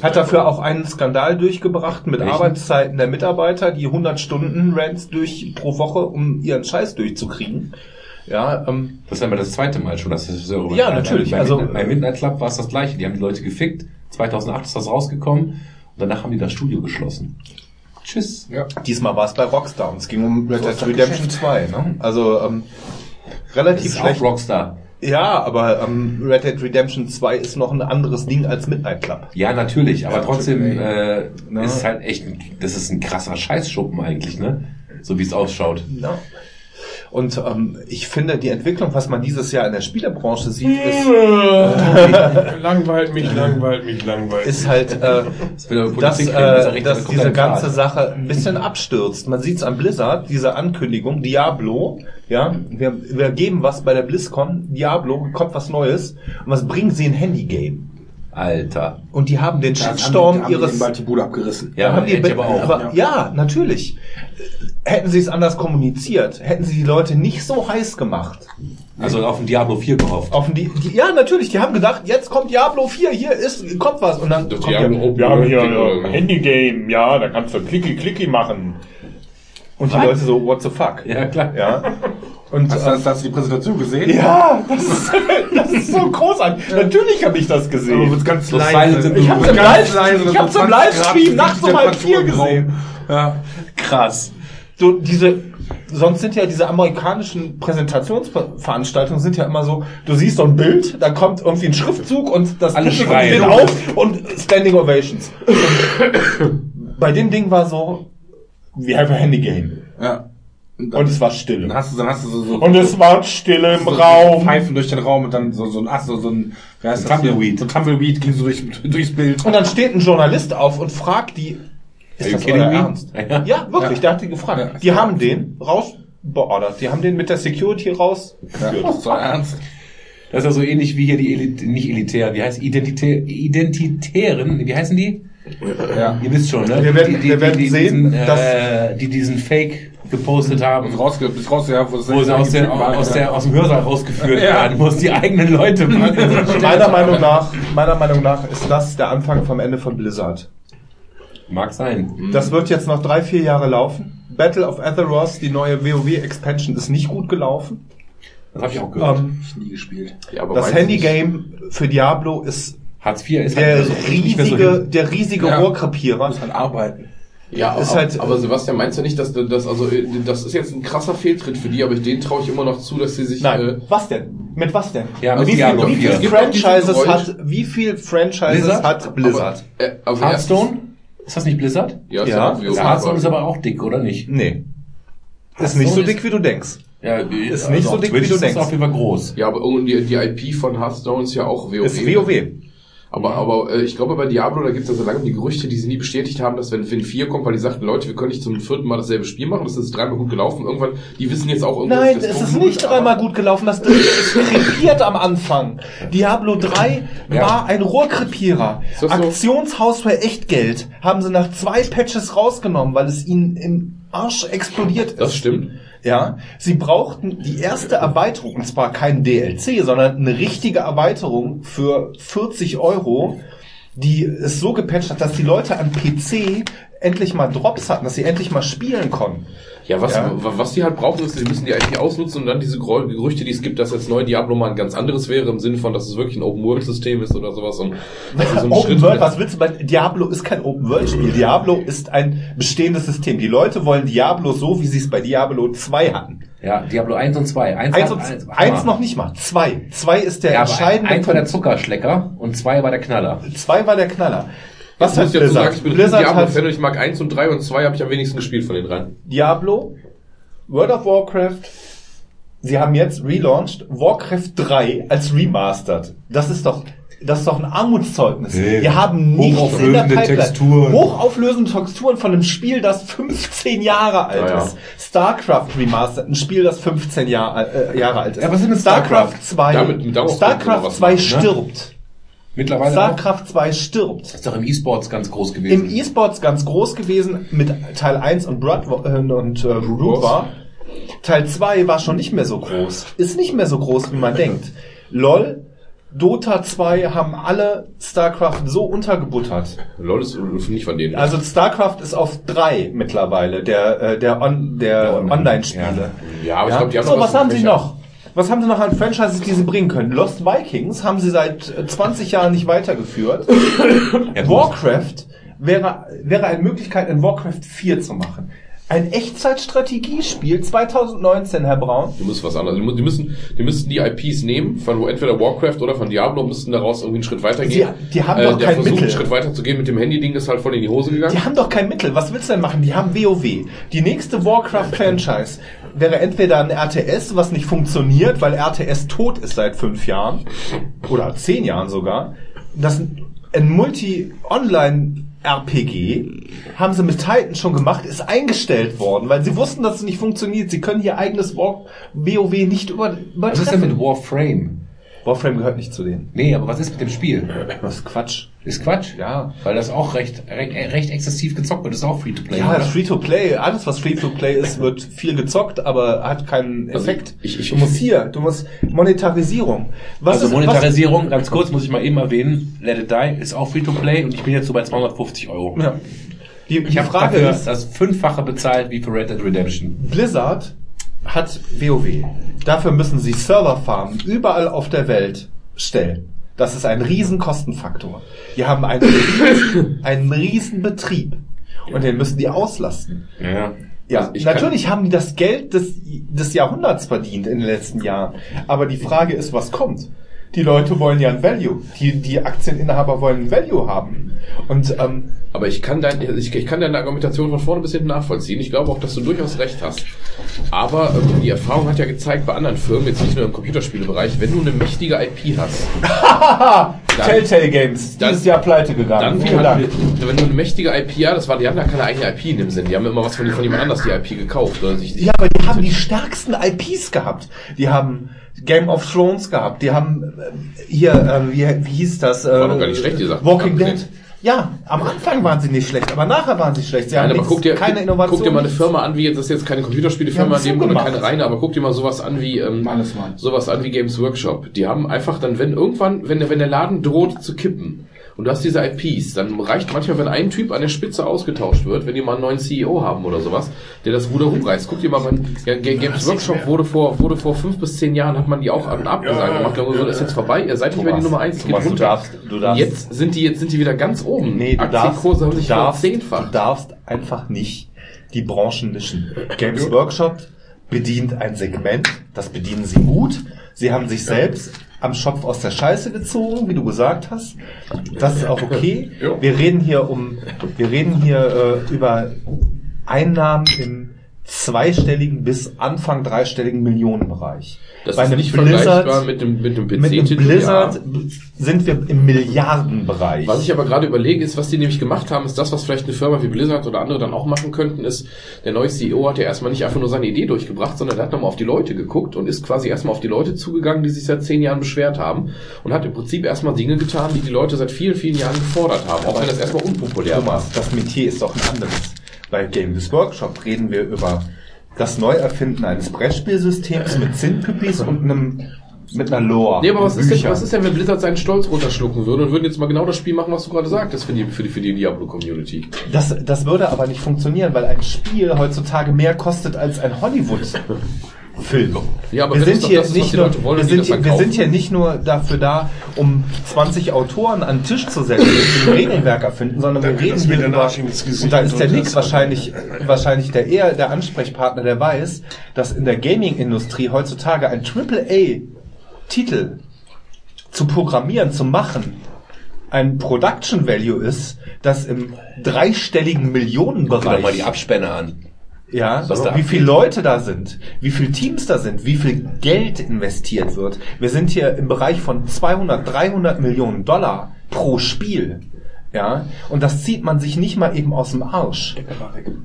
Hat dafür auch einen Skandal durchgebracht mit Welchen? Arbeitszeiten der Mitarbeiter, die 100 Stunden Rents durch pro Woche, um ihren Scheiß durchzukriegen. Ja, ähm, Das ist aber das zweite Mal schon, dass das so Ja, natürlich, Bei, also- bei Midnight Club war es das gleiche. Die haben die Leute gefickt. 2008 ist das rausgekommen. Und danach haben die das Studio geschlossen. Tschüss. Ja. diesmal war es bei Rockstar und es ging um Red Dead Redemption 2. Ne? Also ähm, relativ ist auch schlecht. Rockstar. Ja, aber ähm, Red Dead Redemption 2 ist noch ein anderes Ding als Midnight Club. Ja, natürlich. Aber trotzdem äh, Na. ist es halt echt, ein, das ist ein krasser Scheißschuppen eigentlich, ne? So wie es ausschaut. Ja. Und ähm, ich finde, die Entwicklung, was man dieses Jahr in der Spielebranche sieht, ist, langweilt mich, langweilt mich, langweilt ist halt, äh, dass, äh, dass diese ein ganze. Sache ein bisschen abstürzt. Man sieht es an Blizzard, diese Ankündigung, Diablo, ja, wir, wir geben was bei der BlizzCon, Diablo, kommt was Neues. Und was bringen sie in Handygame? Alter. Und die haben den Da haben Shitstorm die- haben die ihres ihnen bald die Bude abgerissen. Ja, haben die, aber auch. aber ja. natürlich. Hätten sie es anders kommuniziert, hätten sie die Leute nicht so heiß gemacht. Also auf den Diablo 4 gehofft. Auf die, die, ja, natürlich, die haben gedacht, jetzt kommt Diablo 4, hier ist, kommt was. Und dann Das kommt Diablo ja, wir haben hier oder? Handygame, ja, da kannst du klicki klicki machen. Und die Leute so, what the fuck? Ja, klar. Ja. Und Hast, ähm, hast, hast du die Präsentation gesehen? ja, das ist, das ist so großartig. Natürlich habe ich das Aber gesehen. wird's ganz So leise. Ich hab's room. im Ganz Livestream, leise, ich hab's im 20 Livestream nachts um halb vier gesehen. Ja. Krass. so diese sonst sind ja diese amerikanischen Präsentationsveranstaltungen sind ja immer so, du siehst so ein Bild, da kommt irgendwie ein Schriftzug und das Alle schreien. auf und Standing Ovations. Und bei dem Ding war so, we have a handy game. ja. Und Und es war Stille. dann hast du, dann hast du so, so Und es war Stille im so Raum. Pfeifen durch den Raum und dann so, so ein Ast, so, so ein, wie heißt Ein das? Tumbleweed. So ein Tumblewead ging so durch, durchs Bild. Und dann steht ein Journalist auf und fragt die, ist das kidding euer? Ernst? Ja. Ja, wirklich, Ja. der hat die gefragt. Ja. Die haben den rausbeordert. Die haben den mit der Security rausgeführt. Ja, das war ernst. Das ist ja so ähnlich wie hier die Elit nicht elitär, wie heißt Identitä Identitären, wie heißen die? Ja. Ihr wisst schon, ne? Wir werden- wir werden sehen, diesen, dass- äh, die diesen Fake gepostet haben, Ist rausge, ist raus, ja, wo, wo sie aus, der, aus, der, aus dem Hörsaal rausgeführt Ja. werden, wo es die eigenen Leute waren. meiner Meinung nach, meiner Meinung nach ist das der Anfang vom Ende von Blizzard. Mag sein. Das wird jetzt noch drei, vier Jahre laufen. Battle of Azeroth, die neue WoW-Expansion, ist nicht gut gelaufen. Das habe ich auch gehört. Ähm, Ich nie gespielt. Ja, aber das Handygame für Diablo ist Hartz IV ist der halt so riesige, hip. der riesige Ja. Rohrkrepierer. Muss halt arbeiten. Ja, Ist aber, halt- aber Sebastian, meinst du nicht, dass du das, also äh, das ist jetzt ein krasser Fehltritt für die, aber denen traue ich immer noch zu, dass sie sich. Nein, Äh, was denn? Mit was denn? Ja, mit wie viel, wie viel 4. Franchises hat, wie viel Franchises Blizzard? hat Blizzard? äh, aber Hearthstone? Ist das nicht Blizzard? Ja, ist Ja. ja, Das WoW Hearthstone ist aber auch dick, oder nicht? Nee. Ist nicht so dick, wie du denkst. Ja, Ist nicht so dick, Twitch wie du ist denkst. auf jeden Fall groß. Ja, aber irgendwie die, die IP von Hearthstone ist ja auch WoW. Ist WoW. Aber, aber äh, ich glaube, bei Diablo, da gibt es ja so lange die Gerüchte, die sie nie bestätigt haben, dass wenn Win 4 kommt, weil die sagten, Leute, wir können nicht zum vierten Mal dasselbe Spiel machen, das ist dreimal gut gelaufen. Irgendwann, die wissen jetzt auch irgendwas. Nein, es ist nicht dreimal gut gelaufen. Das ist krepiert am Anfang. Diablo 3 war ein Rohrkrepierer. So? Aktionshaus für Echtgeld haben sie nach zwei Patches rausgenommen, weil es ihnen im Arsch explodiert ist. Das stimmt. Ja, sie brauchten die erste Erweiterung, und zwar kein DLC, sondern eine richtige Erweiterung für 40 Euro, die es so gepatcht hat, dass die Leute am PC endlich mal Drops hatten, dass sie endlich mal spielen konnten. Ja, was, Ja. wa- was die halt brauchen, ist, die müssen die IP ausnutzen und dann diese Gerüchte, die es gibt, dass jetzt neu Diablo mal ein ganz anderes wäre, im Sinne von, dass es wirklich ein Open-World-System ist oder sowas. Und das ist so ein Open Schritt- World, was willst du bei Diablo ist kein Open World Spiel. Diablo ist ein bestehendes System. Die Leute wollen Diablo so, wie sie es bei Diablo 2 hatten. Ja, Diablo 1 und 2. 1, Eins, hat- und, eins, eins Hammer. noch nicht mal. Zwei. Zwei ist der Ja, entscheidende eins war der. Zuckerschlecker und zwei war der Knaller. Zwei war der Knaller. Was Was muss hat ich dazu sagen, Blizzard? ich bin Blizzard Diablo-Fan hat und ich mag 1 und 3 und 2 habe ich am wenigsten gespielt von den dreien. Diablo, World of Warcraft. Sie haben jetzt relaunched Warcraft 3 als remastered. Das ist doch das ist doch ein Armutszeugnis. Nee. Wir haben nichts in der Hochauflösende Pipeline. Texturen. Hochauflösende Texturen von einem Spiel, das 15 Jahre alt Ja, ja. ist. StarCraft Remastered, ein Spiel, das 15 Jahre, äh, Jahre alt ist. Ja, was ist mit StarCraft StarCraft? 2? Damit- daraus könnte man StarCraft was 2 machen, ne? Mittlerweile StarCraft 2 stirbt. ist doch im E-Sports ganz groß gewesen. Im E-Sports ganz groß gewesen mit Teil 1 und Blood äh, und äh, Root war. Teil 2 war schon nicht mehr so groß. Ist nicht mehr so groß, wie man denkt. LOL, Dota 2 haben alle StarCraft so untergebuttert. LOL ist nicht von denen. Also StarCraft ist auf 3 mittlerweile, der, äh, der, on, der Online-Spiele. ja, aber ich glaube, die haben so, noch was haben sie noch? Was haben sie noch an Franchises, die sie bringen können? Lost Vikings haben sie seit äh, 20 Jahren nicht weitergeführt. Warcraft wäre, wäre eine Möglichkeit, ein Warcraft 4 zu machen. Ein Echtzeitstrategiespiel 2019, Herr Braun. Die müssen was anderes. Die mu- Die müssen, die IPs nehmen von entweder Warcraft oder von Diablo und müssten daraus irgendwie einen Schritt weitergehen. Die- die haben äh, doch der kein Versuch, Mittel. einen Schritt weiter zu gehen mit dem Handy-Ding ist halt voll in die Hose gegangen. Die haben doch kein Mittel. Was willst du denn machen? Die haben WoW. Die nächste Warcraft-Franchise wäre entweder ein RTS, was nicht funktioniert, weil RTS tot ist seit fünf Jahren oder zehn Jahren sogar. Das ein Multi-Online-RPG haben sie mit Titan schon gemacht, ist eingestellt worden, weil sie wussten, dass es nicht funktioniert. Sie können ihr eigenes War WoW nicht über was ist denn mit. Warframe? Warframe gehört nicht zu denen. Nee, aber was ist mit dem Spiel? Das ist Quatsch. Ist Quatsch. Ja. Weil das auch recht, recht, recht exzessiv gezockt wird. Das ist auch Free-to-Play. Ja, Free-to-Play, alles was Free-to-Play ist, wird viel gezockt, aber hat keinen Also Effekt. ich- ich- du musst hier, du musst Monetarisierung. Was also ist, Monetarisierung, ganz kurz, muss ich mal eben erwähnen. Let It Die ist auch Free-to-Play und ich bin jetzt so bei 250 Euro. Was, ja. Die, Ich die habe Frage dafür ist, das Fünffache bezahlt wie für Red Dead Redemption. Blizzard hat WoW. Dafür müssen sie Serverfarmen überall auf der Welt stellen. Das ist ein riesen Kostenfaktor. Die haben einen, riesen- einen riesen Betrieb. Und den müssen die auslasten. Ja. Ja, Also natürlich haben die das Geld des, des Jahrhunderts verdient in den letzten Jahren. Aber die Frage ist, was kommt? Die Leute wollen ja ein Value. Die, die Aktieninhaber wollen ein Value haben. Und ähm, Aber ich kann, dein, ich, ich kann deine Argumentation von vorne bis hinten nachvollziehen. Ich glaube auch, dass du durchaus recht hast. Aber ähm, die Erfahrung hat ja gezeigt bei anderen Firmen, jetzt nicht nur im Computerspielebereich, wenn du eine mächtige IP hast, Telltale Games, dann- dieses Jahr pleite gegangen. dann Vielen Dank. wenn du eine mächtige IP, ja, das war, die haben ja keine eigene IP in dem Sinn. Die haben immer was von, von jemand anders die IP gekauft. Oder sich, Ja, aber die haben die stärksten IPs gehabt. Die haben Game of Thrones gehabt. Die haben äh, hier, äh, wie, wie hieß das? Äh, War doch gar nicht schlecht, die Sachen. Walking Ja, Dead. Ja, am Anfang waren sie nicht schlecht, aber nachher waren sie schlecht. Sie Nein, haben aber nichts, guck dir, keine Innovation. guck dir mal eine. Firma an, wie jetzt, das ist jetzt keine Computerspielefirma Die haben in dem oder keine reine, aber guck dir mal sowas an wie, ähm, sowas an wie Games Workshop. Die haben einfach dann, wenn irgendwann, wenn der, wenn der Laden droht zu kippen und du hast diese IPs, dann reicht manchmal, wenn ein Typ an der Spitze ausgetauscht wird, wenn die mal einen neuen CEO haben oder sowas, der das Ruder rumreißt. Guck dir mal, beim ja, Ga- Games Workshop wurde vor, wurde vor fünf bis zehn Jahren, hat man die auch an abgesagt gemacht, glaube so, das ist jetzt vorbei, ihr seid nicht mehr die Nummer eins, es geht Thomas, du runter. darfst- du darfst- jetzt sind die, jetzt sind die wieder ganz oben. Nee, du darfst, Aktienkurse haben du, sich darfst, du darfst einfach nicht die Branchen mischen. Games Workshop bedient ein Segment, das bedienen sie gut. Sie haben sich selbst am Schopf aus der Scheiße gezogen, wie du gesagt hast. Das ist auch okay. Wir reden hier um, wir reden hier äh, über Einnahmen im zweistelligen bis Anfang dreistelligen Millionenbereich. Das Bei ist einem nicht vergleichbar mit dem, mit dem mit einem. Blizzard Ja. sind wir im Milliardenbereich. Was ich aber gerade überlege, ist, was die nämlich gemacht haben, ist das, was vielleicht eine Firma wie Blizzard oder andere dann auch machen könnten, ist, der neue CEO hat ja erstmal nicht einfach nur seine Idee durchgebracht, sondern der hat nochmal auf die Leute geguckt und ist quasi erstmal auf die Leute zugegangen, die sich seit zehn Jahren beschwert haben und hat im Prinzip erstmal Dinge getan, die die Leute seit vielen, vielen Jahren gefordert haben, auch wenn das erstmal unpopulär war. Thomas, das Metier ist doch ein anderes. Bei Games Workshop reden wir über das Neuerfinden eines Brettspielsystems mit Zinnpipis und einem mit einer Lore. Nee, aber was ist, denn, was ist denn, wenn Blizzard seinen Stolz runterschlucken würde und würden jetzt mal genau das Spiel machen, was du gerade sagtest für die, für die, für die Diablo-Community? Das, das würde aber nicht funktionieren, weil ein Spiel heutzutage mehr kostet als ein Hollywood-Film. Ja, aber wir sind hier das nicht nur, wollen, wir sind, wir sind hier nicht nur dafür da, um 20 Autoren an den Tisch zu setzen, die ein Regelwerk erfinden, sondern wir Danke, reden hier über, Arsch ins Gesicht und da ist der Nix wahrscheinlich, wahrscheinlich der eher der Ansprechpartner, der weiß, dass in der Gaming-Industrie heutzutage ein AAA-Titel zu programmieren, zu machen, ein Production Value ist, das im dreistelligen Guck dir Millionenbereich doch mal die Abspänne an. Ja, da wie viele Leute da sind, wie viele Teams da sind, wie viel Geld investiert wird. Wir sind hier im Bereich von 200, 300 Millionen Dollar pro Spiel. Ja, und das zieht man sich nicht mal eben aus dem Arsch.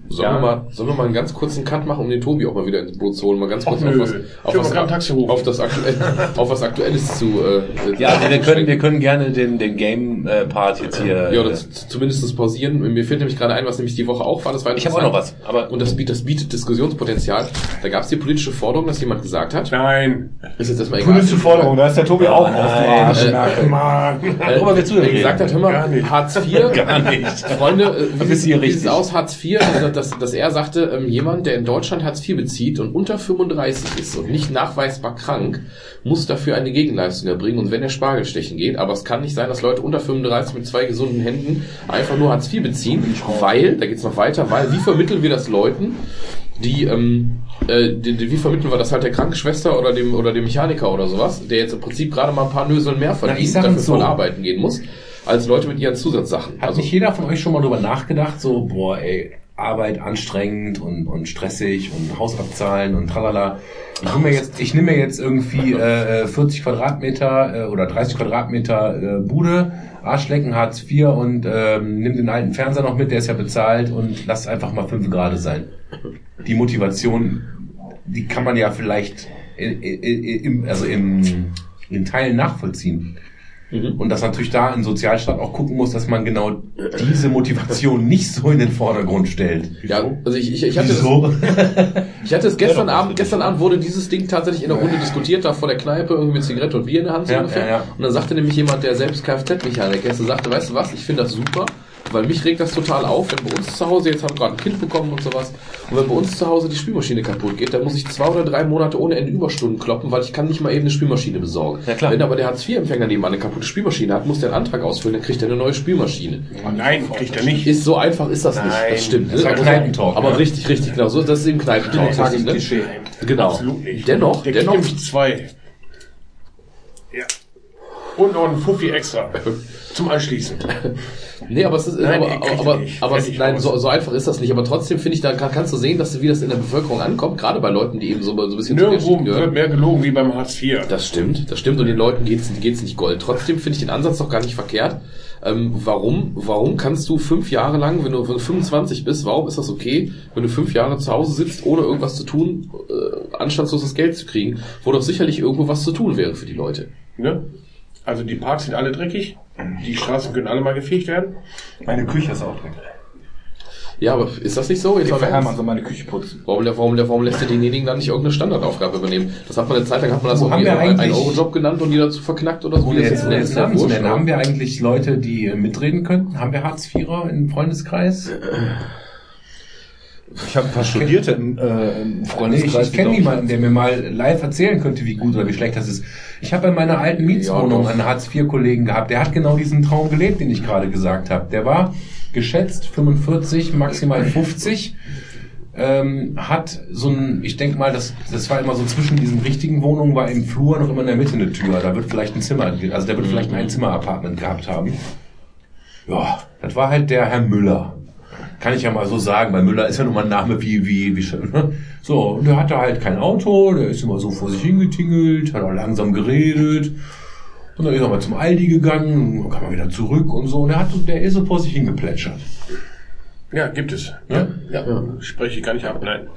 Sollen, Ja. wir mal, sollen wir mal einen ganz kurzen Cut machen, um den Tobi auch mal wieder ins Boot zu holen? Mal ganz kurz auf was, auf was, auf das aktuell, auf was Aktuelles zu. Äh, Ja, zu wir können, wir können gerne den, den Game-Part jetzt hier. Ja, oder äh, zumindest pausieren. Mir fehlt nämlich gerade ein, was nämlich die Woche auch war. Das war ich habe auch noch was. Aber Und das bietet, das bietet Diskussionspotenzial. Da gab es die politische Forderung, dass jemand gesagt hat, Nein. ist jetzt erstmal egal. Politische Forderung, da ist der Tobi auch nein. aus dem Arsch. Äh, äh, Worüber willst du denn gesagt hat, hör mal. Hartz IV, Gar nicht. Freunde, äh, wie, sieht- wie richtig. aus, Hartz IV? Also, dass, dass er sagte, ähm, jemand, der in Deutschland Hartz IV bezieht und unter 35 ist und nicht nachweisbar krank, muss dafür eine Gegenleistung erbringen und wenn er Spargel stechen geht, aber es kann nicht sein, dass Leute unter 35 mit zwei gesunden Händen einfach nur Hartz IV beziehen, weil, da geht's noch weiter, weil, wie vermitteln wir das Leuten, die, ähm, äh, die, die, wie vermitteln wir das halt der Krankenschwester oder dem oder dem Mechaniker oder sowas, der jetzt im Prinzip gerade mal ein paar Nöseln mehr verdient, sag dafür so. voll arbeiten gehen muss, als Leute mit ihren Zusatzsachen. Hat nicht jeder von euch schon mal drüber nachgedacht, so, boah, ey, Arbeit anstrengend und, und stressig und Haus abzahlen und tralala. Ich nehme mir jetzt, ich nehme mir jetzt irgendwie äh, 40 Quadratmeter äh, oder 30 Quadratmeter äh, Bude, Arschlecken, Hartz IV und ähm, nimm den alten Fernseher noch mit, der ist ja bezahlt und lass einfach mal fünf Grad sein. Die Motivation, die kann man ja vielleicht in, in, in, also in, in Teilen nachvollziehen. Und dass natürlich da ein Sozialstaat auch gucken muss, dass man genau diese Motivation nicht so in den Vordergrund stellt. Ja, also ich, ich, ich hatte das, Wieso? ich hatte es gestern Abend, gestern Abend wurde dieses Ding tatsächlich in der Runde diskutiert, da vor der Kneipe, irgendwie mit Zigarette und Bier in der Hand so Ja, ungefähr. ja, ja. Und dann sagte nämlich jemand, der selbst Kfz-Mechaniker ist, der sagte, weißt du was, ich finde das super, weil mich regt das total auf, wenn bei uns zu Hause, jetzt haben wir gerade ein Kind bekommen und sowas, und wenn bei uns zu Hause die Spülmaschine kaputt geht, dann muss ich zwei oder drei Monate ohne Ende Überstunden kloppen, weil ich kann nicht mal eben eine Spülmaschine besorgen. Ja, klar. Wenn aber der Hartz-IV-Empfänger nebenan eine kaputte Spülmaschine hat, muss der einen Antrag ausfüllen, dann kriegt er eine neue Spülmaschine. Oh nein, kriegt er nicht. Ist so einfach ist das nicht. Nein, das stimmt. das ist ne? aber, Kneipentalk, aber ne? richtig, richtig, genau. So, das ist eben Kneipentalk. richtig, ne? Klischee. Genau. Absolut nicht. Dennoch, Der dennoch, zwei. Und noch ein Fuffi extra. Zum Anschließen. nee, aber es ist, Nein, aber, aber, er aber Fertig nein, so, so einfach ist das nicht. Aber trotzdem finde ich, da kann, kannst du sehen, dass du, wie das in der Bevölkerung ankommt, gerade bei Leuten, die eben so, so ein bisschen zu Nirgendwo gehören. wird mehr gelogen wie beim Hartz IV. Das stimmt, das stimmt und den Leuten geht's geht's nicht Gold. Trotzdem finde ich den Ansatz doch gar nicht verkehrt. Ähm, warum, warum kannst du fünf Jahre lang, wenn du, wenn du 25 bist, warum ist das okay, wenn du fünf Jahre zu Hause sitzt, ohne irgendwas zu tun, äh, anstandsloses Geld zu kriegen, wo doch sicherlich irgendwo was zu tun wäre für die Leute. Ne? Also die Parks sind alle dreckig. Die Straßen können alle mal gefegt werden. Meine Küche ist auch drin. Ja, aber ist das nicht so? Jetzt Hermann soll meine Küche putzen. Warum, warum, warum lässt er denjenigen dann nicht irgendeine Standardaufgabe übernehmen? Das hat man eine Zeit lang, hat man das Wo irgendwie so einen Euro-Job genannt und die dazu verknackt oder so. Ohne jetzt, ohne das jetzt Namen zu nennen, haben wir eigentlich Leute, die äh, mitreden könnten? Haben wir Hartz-Vierer im Freundeskreis? Ich habe ein paar Studierte im, äh, im Nee, ich, Freundeskreis. ich kenne niemanden, der mir mal live erzählen könnte, wie gut oder wie schlecht das ist. Ich habe in meiner alten Mietswohnung Ja, einen Hartz-IV-Kollegen gehabt, der hat genau diesen Traum gelebt, den ich gerade gesagt habe. Der war geschätzt 45, maximal 50, ähm, hat so ein, ich denke mal, das, das war immer so zwischen diesen richtigen Wohnungen, war im Flur noch immer in der Mitte eine Tür. Da wird vielleicht ein Zimmer, also der wird vielleicht ein Einzimmer-Apartment gehabt haben. Ja, das war halt der Herr Müller. Kann ich ja mal so sagen, weil Müller ist ja nun mal ein Name wie, wie, wie, ne? So, und der hatte halt kein Auto, der ist immer so vor sich hingetingelt, hat auch langsam geredet. Und dann ist er mal zum Aldi gegangen, dann kam er wieder zurück und so. Und er hat, der ist so vor sich hingeplätschert. Ja, gibt es. Ja? Ja, spreche ich gar nicht ab, nein.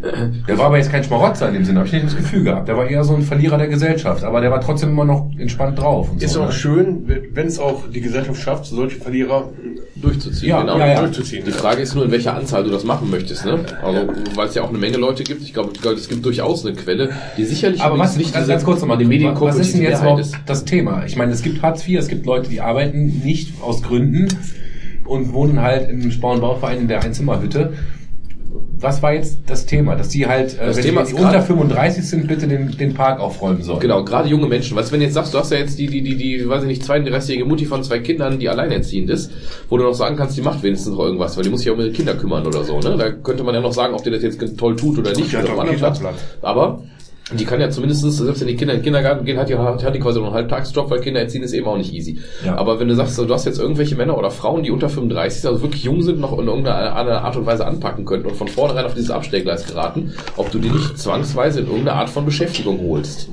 Der war aber jetzt kein Schmarotzer in dem Sinne, habe ich nicht das Gefühl gehabt. Der war eher so ein Verlierer der Gesellschaft, aber der war trotzdem immer noch entspannt drauf. Und Ist so, auch ne? schön, wenn es auch die Gesellschaft schafft, solche Verlierer durchzuziehen. Ja, genau. ja, ja. durchzuziehen. Die Frage ist nur, in welcher Anzahl du das machen möchtest. Ne? Also, weil es ja auch eine Menge Leute gibt. Ich glaube, es gibt durchaus eine Quelle, die sicherlich Aber was, übrigens ganz, ganz kurz nochmal, die Medien was ist denn jetzt überhaupt das Thema? Ich meine, es gibt Hartz IV, es gibt Leute, die arbeiten nicht aus Gründen und wohnen halt im Spauenbauverein in der Einzimmerhütte. Was war jetzt das Thema? Dass die halt, äh, Das wenn Thema die unter grad- 35 sind, bitte den, den Park aufräumen sollen. Genau, gerade junge Menschen. Du, wenn du jetzt sagst, du hast ja jetzt die, die, die, die, weiß ich nicht, 32-jährige Mutti von zwei Kindern, die alleinerziehend ist, wo du noch sagen kannst, die macht wenigstens noch irgendwas, weil die muss sich ja um ihre Kinder kümmern oder so, ne? Da könnte man ja noch sagen, ob die das jetzt toll tut oder nicht. Hat oder doch am anderen Platz. Aber die kann ja zumindest, selbst wenn die Kinder in den Kindergarten gehen, hat die, hat die quasi noch einen Halbtagsjob, weil Kinder erziehen ist eben auch nicht easy. Ja. Aber wenn du sagst, du hast jetzt irgendwelche Männer oder Frauen, die unter 35 sind, also wirklich jung sind, noch in irgendeiner einer Art und Weise anpacken könnten und von vornherein auf dieses Abstellgleis geraten, ob du die nicht zwangsweise in irgendeine Art von Beschäftigung holst.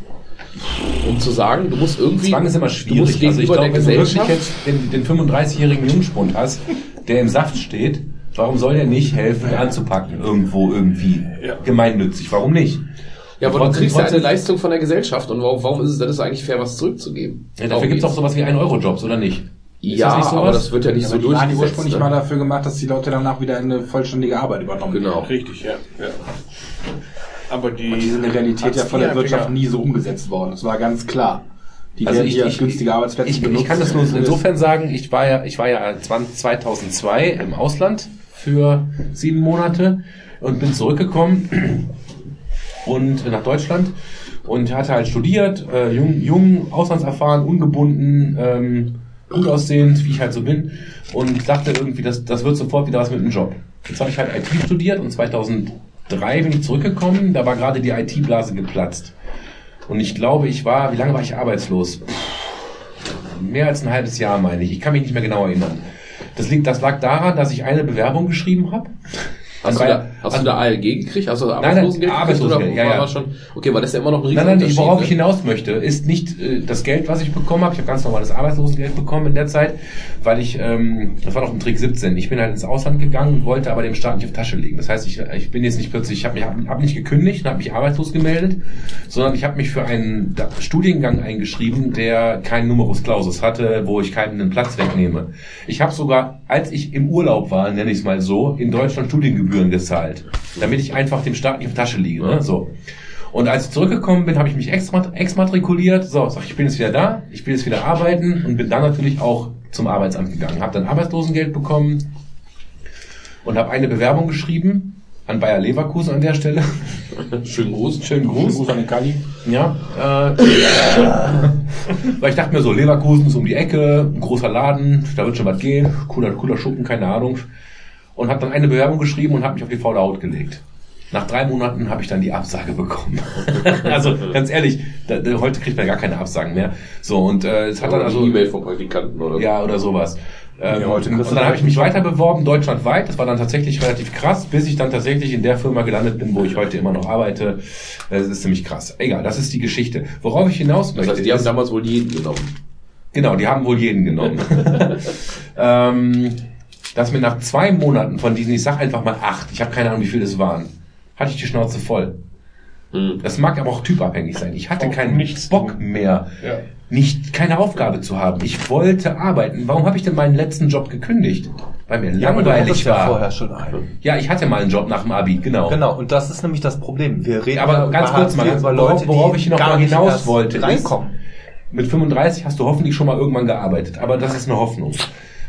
Um zu sagen, du musst irgendwie. Zwang ist immer Du musst schwierig. Also ich glaube, wenn du wirklich Gesellschaft. jetzt den, den 35-jährigen Jungspund hast, der im Saft steht, warum soll der nicht helfen, anzupacken irgendwo irgendwie? Ja. Gemeinnützig, warum nicht? Ja, aber du kriegst ja eine Leistung von der Gesellschaft und warum, warum ist es dann ist eigentlich fair, was zurückzugeben? Ja, dafür gibt's auch sowas wie 1-Euro-Jobs, oder nicht? Ist Ja, das nicht sowas? aber das wird ja nicht Ja, so aber die waren ursprünglich ne? mal dafür gemacht, dass die Leute danach wieder in eine vollständige Arbeit übernommen Genau. Richtig, ja. ja. Aber die, Die sind in der Realität ja von der Wirtschaft nie so umgesetzt worden. Das war ganz klar. Die Also werden ich- hier als ich- günstige Arbeitsplätze Ich, benutzt. ich kann das nur insofern sagen, ich war ja, ich war ja 20, 2002 im Ausland für sieben Monate und bin zurückgekommen und nach Deutschland und hatte halt studiert, äh, jung, jung, auslandserfahren, ungebunden, ähm, gut aussehend, wie ich halt so bin und dachte irgendwie, das, das wird sofort wieder was mit dem Job. Jetzt habe ich halt IT studiert und 2003 bin ich zurückgekommen, da war gerade die IT-Blase geplatzt. Und ich glaube, ich war, wie lange war ich arbeitslos? Mehr als ein halbes Jahr, meine ich. Ich kann mich nicht mehr genau erinnern. Das, liegt, das lag daran, dass ich eine Bewerbung geschrieben habe. Hast, du da, hast du da ALG gekriegt? Hast du da Nein, nein, Arbeitslosengeld gekriegt? Arbeitslosengeld, ja, ja. schon? Okay, weil das ist ja immer noch ein riesen Nein, nein, worauf ne? ich hinaus möchte, ist nicht äh, das Geld, was ich bekommen habe. Ich habe ganz normales Arbeitslosengeld bekommen in der Zeit, weil ich, ähm, das war noch im Trick 17. Ich bin halt ins Ausland gegangen, wollte aber dem Staat nicht auf Tasche legen. Das heißt, ich, ich bin jetzt nicht plötzlich, ich habe mich hab, hab nicht gekündigt und habe mich arbeitslos gemeldet, sondern ich habe mich für einen Studiengang eingeschrieben, der keinen Numerus Clausus hatte, wo ich keinen einen Platz wegnehme. Ich habe sogar, als ich im Urlaub war, nenne ich es mal so, in Deutschland Studiengebühren gezahlt, damit ich einfach dem Staat nicht auf Tasche liege. Ne? So. Und als ich zurückgekommen bin, habe ich mich exmat- exmatrikuliert. So, sag ich, bin jetzt wieder da, ich will jetzt wieder arbeiten und bin dann natürlich auch zum Arbeitsamt gegangen. Habe dann Arbeitslosengeld bekommen und habe eine Bewerbung geschrieben an Bayer Leverkusen an der Stelle. Schönen Gruß. Schönen Gruß. Gruß an den Kali. Ja, äh, weil ich dachte mir so, Leverkusen ist um die Ecke, ein großer Laden, da wird schon was gehen, cooler, cooler Schuppen, keine Ahnung. Und habe dann eine Bewerbung geschrieben und habe mich auf die faule Haut gelegt. Nach drei Monaten habe ich dann die Absage bekommen. also ganz ehrlich, da, da, heute kriegt man gar keine Absagen mehr. So und äh, es hat dann also E-Mail vom Praktikanten oder so. ja, oder sowas. Ähm, Ja, heute du dann habe ich mich weiter beworben, deutschlandweit. Das war dann tatsächlich relativ krass, bis ich dann tatsächlich in der Firma gelandet bin, wo ich heute immer noch arbeite. Das ist ziemlich krass. Egal, das ist die Geschichte. Worauf ich hinaus Das möchte, heißt, die haben ist, damals wohl jeden genommen. genau, die haben wohl jeden genommen. ähm, dass mir nach zwei Monaten von diesen, ich sag einfach mal acht, ich habe keine Ahnung, wie viele es waren, hatte ich die Schnauze voll. Hm. Das mag aber auch typabhängig sein. Ich hatte Auch keinen nichts Bock tun. mehr, Ja. nicht keine Aufgabe zu haben. Ich wollte arbeiten. Warum habe ich denn meinen letzten Job gekündigt? Weil mir Ja, langweilig ja war. vorher schon einen. Ja, ich hatte mal einen Job nach dem Abi, genau. Genau, und das ist nämlich das Problem. Wir reden Aber ja ganz über kurz mal, über worauf- Leute, worauf die ich noch gar mal hinaus wollte, ist- reinkommen. Mit 35 hast du hoffentlich schon mal irgendwann gearbeitet, aber das ist eine Hoffnung.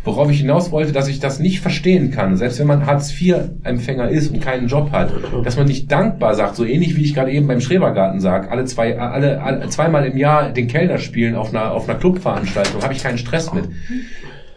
Worauf ich hinaus wollte, dass ich das nicht verstehen kann, selbst wenn man Hartz-IV-Empfänger ist und keinen Job hat, dass man nicht dankbar sagt, so ähnlich wie ich gerade eben beim Schrebergarten sag, alle zwei, alle, alle zweimal im Jahr den Kellner spielen auf einer, auf einer Clubveranstaltung, habe ich keinen Stress mit.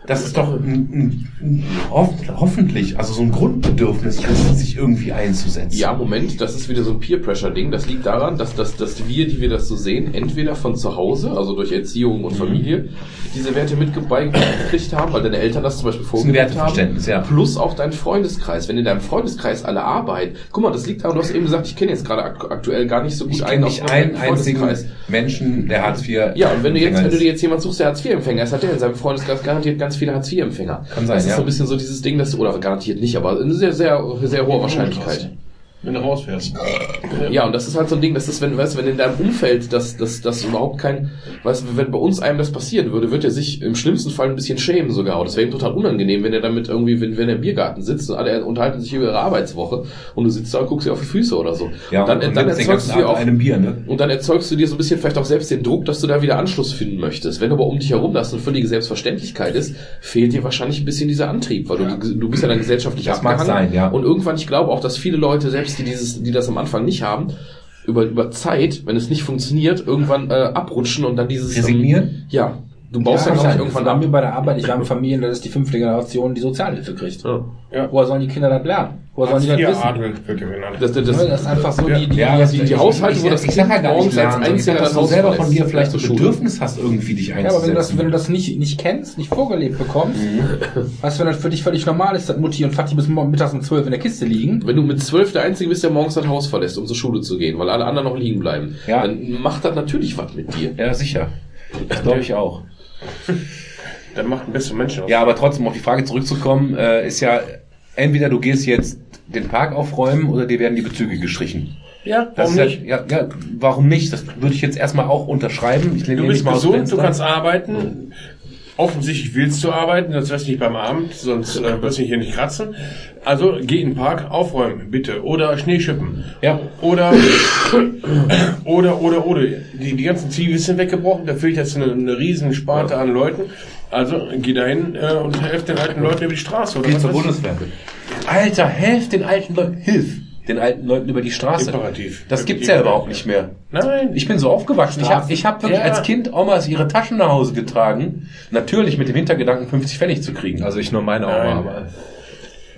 Das ist doch ein, ein, hoff, hoffentlich, also so ein Grundbedürfnis, sich irgendwie einzusetzen. Ja, Moment, das ist wieder so ein Peer-Pressure-Ding. Das liegt daran, dass, dass, dass wir, die wir das so sehen, entweder von zu Hause, also durch Erziehung und Familie, diese Werte mitgekriegt haben, weil deine Eltern das zum Beispiel vorgelebt haben. Ja. Plus auch dein Freundeskreis. Wenn in deinem Freundeskreis alle arbeiten, guck mal, das liegt daran, du hast eben gesagt, ich kenne jetzt gerade akt aktuell gar nicht so gut Ich einen aus einen einzigen Freundeskreis. Menschen, der Hartz IV. Ja, und wenn du jetzt, wenn du dir jetzt jemand suchst, der Hartz-IV-Empfänger ist, hat der in seinem Freundeskreis garantiert ganz viele Hartz-IV-Empfänger. Kann sein, Das ist ja. so ein bisschen so dieses Ding, dass du, oder garantiert nicht, aber eine sehr, sehr, sehr hohe Wahrscheinlichkeit. Wenn du rausfährst. Ja, und das ist halt so ein Ding, das ist, wenn, weißt, du, wenn in deinem Umfeld das, das, das überhaupt kein, weißt du, wenn bei uns einem das passieren würde, wird er sich im schlimmsten Fall ein bisschen schämen sogar. Und das wäre ihm total unangenehm, wenn er damit irgendwie, wenn, wenn er im Biergarten sitzt und alle unterhalten sich über ihre Arbeitswoche und du sitzt da und guckst dir auf die Füße oder so. Ja, und dann, und dann erzeugst du dir auch, einem Bier, ne? und dann erzeugst du dir so ein bisschen vielleicht auch selbst den Druck, dass du da wieder Anschluss finden möchtest. Wenn aber um dich herum das eine völlige Selbstverständlichkeit ist, fehlt dir wahrscheinlich ein bisschen dieser Antrieb, weil du, du bist ja dann gesellschaftlich Das mag abgehangen. sein, ja. Und irgendwann, ich glaube auch, dass viele Leute, selbst die dieses, die das am Anfang nicht haben, über, über Zeit, wenn es nicht funktioniert, irgendwann äh, abrutschen und dann dieses Resignieren? Ja. Du baust ja, ja, glaube ich, irgendwann irgendwann bei ab. mir bei der Arbeit, ich war in Familien, dass die fünfte Generation die Sozialhilfe kriegt. Ja. Ja. Woher sollen die Kinder das lernen? Woher sollen die das wissen? Wird genannt. Das, das, Das, das, das ist einfach so, die, die, Ja, die, die, die Haushalte, wo das ich sag ja gar nicht morgens als einziger dass du das selber von dir vielleicht Schule. Bedürfnis hast, irgendwie dich Ja, einzusetzen. aber wenn du das, wenn du das nicht, nicht kennst, nicht vorgelebt bekommst, weißt du, wenn das für dich völlig normal ist, dass Mutti und Vati bis morgen mittags um zwölf in der Kiste liegen, Wenn du mit zwölf der Einzige bist, der morgens das Haus verlässt, um zur Schule zu gehen, weil alle anderen noch liegen bleiben, Ja. dann macht das natürlich was mit dir. ja, sicher. Das glaube ich auch. Dann macht ein besserer Mensch aus. Ja, aber trotzdem, auf die Frage zurückzukommen, äh, ist ja, entweder du gehst jetzt den Park aufräumen oder dir werden die Bezüge gestrichen. Ja, warum ist nicht? Ja, ja, ja, warum nicht? Das würde ich jetzt erstmal auch unterschreiben. Ich lehne Du bist gesund, du kannst arbeiten. Offensichtlich willst du arbeiten, sonst wärst du nicht beim Abend, sonst äh, wirst du hier nicht kratzen. Also geh in den Park, aufräumen, bitte. Oder Schnee schippen. Ja. Oder, oder, oder, oder. Die, die ganzen Zivis sind weggebrochen, da fehlt jetzt eine, eine riesen Sparte an Leuten. Also geh dahin äh, und helf den alten Leuten über die Straße. Oder Geh zur. Bundeswehr. Alter, helf den alten Leuten, hilf den alten Leuten über die Straße. Imperativ. Das gibt's ja überhaupt nicht mehr. Nein. Ich bin so aufgewachsen. Ich habe ich hab wirklich Ja. als Kind Omas ihre Taschen nach Hause getragen. Natürlich mit dem Hintergedanken, 50 Pfennig zu kriegen. Also ich nur meine Oma, Nein.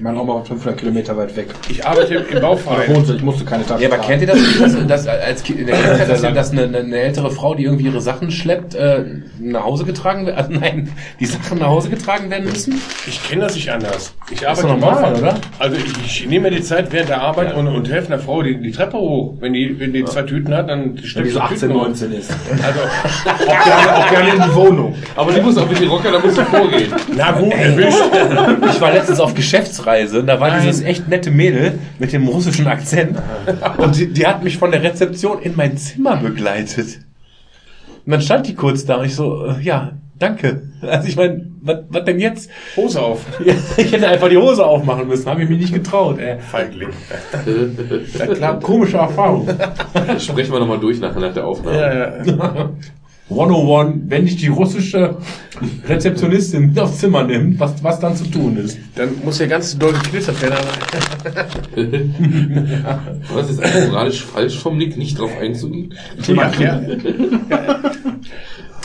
Aber meine Oma war 500 Kilometer weit weg. Ich arbeite im Da Bauverein. wohnte, ich musste keine Tasche Ja, aber kennt ihr das nicht, dass, dass als Kind in der Kindheit, dass, dass eine, eine ältere Frau, die irgendwie ihre Sachen schleppt, äh, nach Hause getragen wird? Also nein, die Sachen nach Hause getragen werden müssen? Ich kenne das nicht anders. Ich arbeite im normal, Bauverein. oder? Also ich, ich nehme mir die Zeit während der Arbeit und, und helfe einer Frau die, die Treppe hoch. Wenn die, wenn die zwei Tüten hat, dann Wenn steckt die so 18, 19 ist. Also, Auch gerne, auch gerne in die Wohnung. Aber die muss auch mit den Rocker, da musst du vorgehen. na gut, erwischt. Ich war letztens auf Geschäftsreise und da war dieses echt nette Mädel mit dem russischen Akzent und die, die hat mich von der Rezeption in mein Zimmer begleitet. Und dann stand die kurz da und ich so, äh, ja, danke. Also ich meine, was denn jetzt? Hose auf. Ich hätte einfach die Hose aufmachen müssen, habe ich mich nicht getraut. Ey. Feigling. Klar, komische Erfahrung. Sprechen wir nochmal durch nachher nach der Aufnahme. Ja, ja. 101, wenn dich die russische Rezeptionistin mit aufs Zimmer nimmt, was, was dann zu tun ist. Dann muss ja ganz doll geknittert werden. Was ist eigentlich moralisch falsch vom Nick, nicht drauf einzugehen? Thema ja.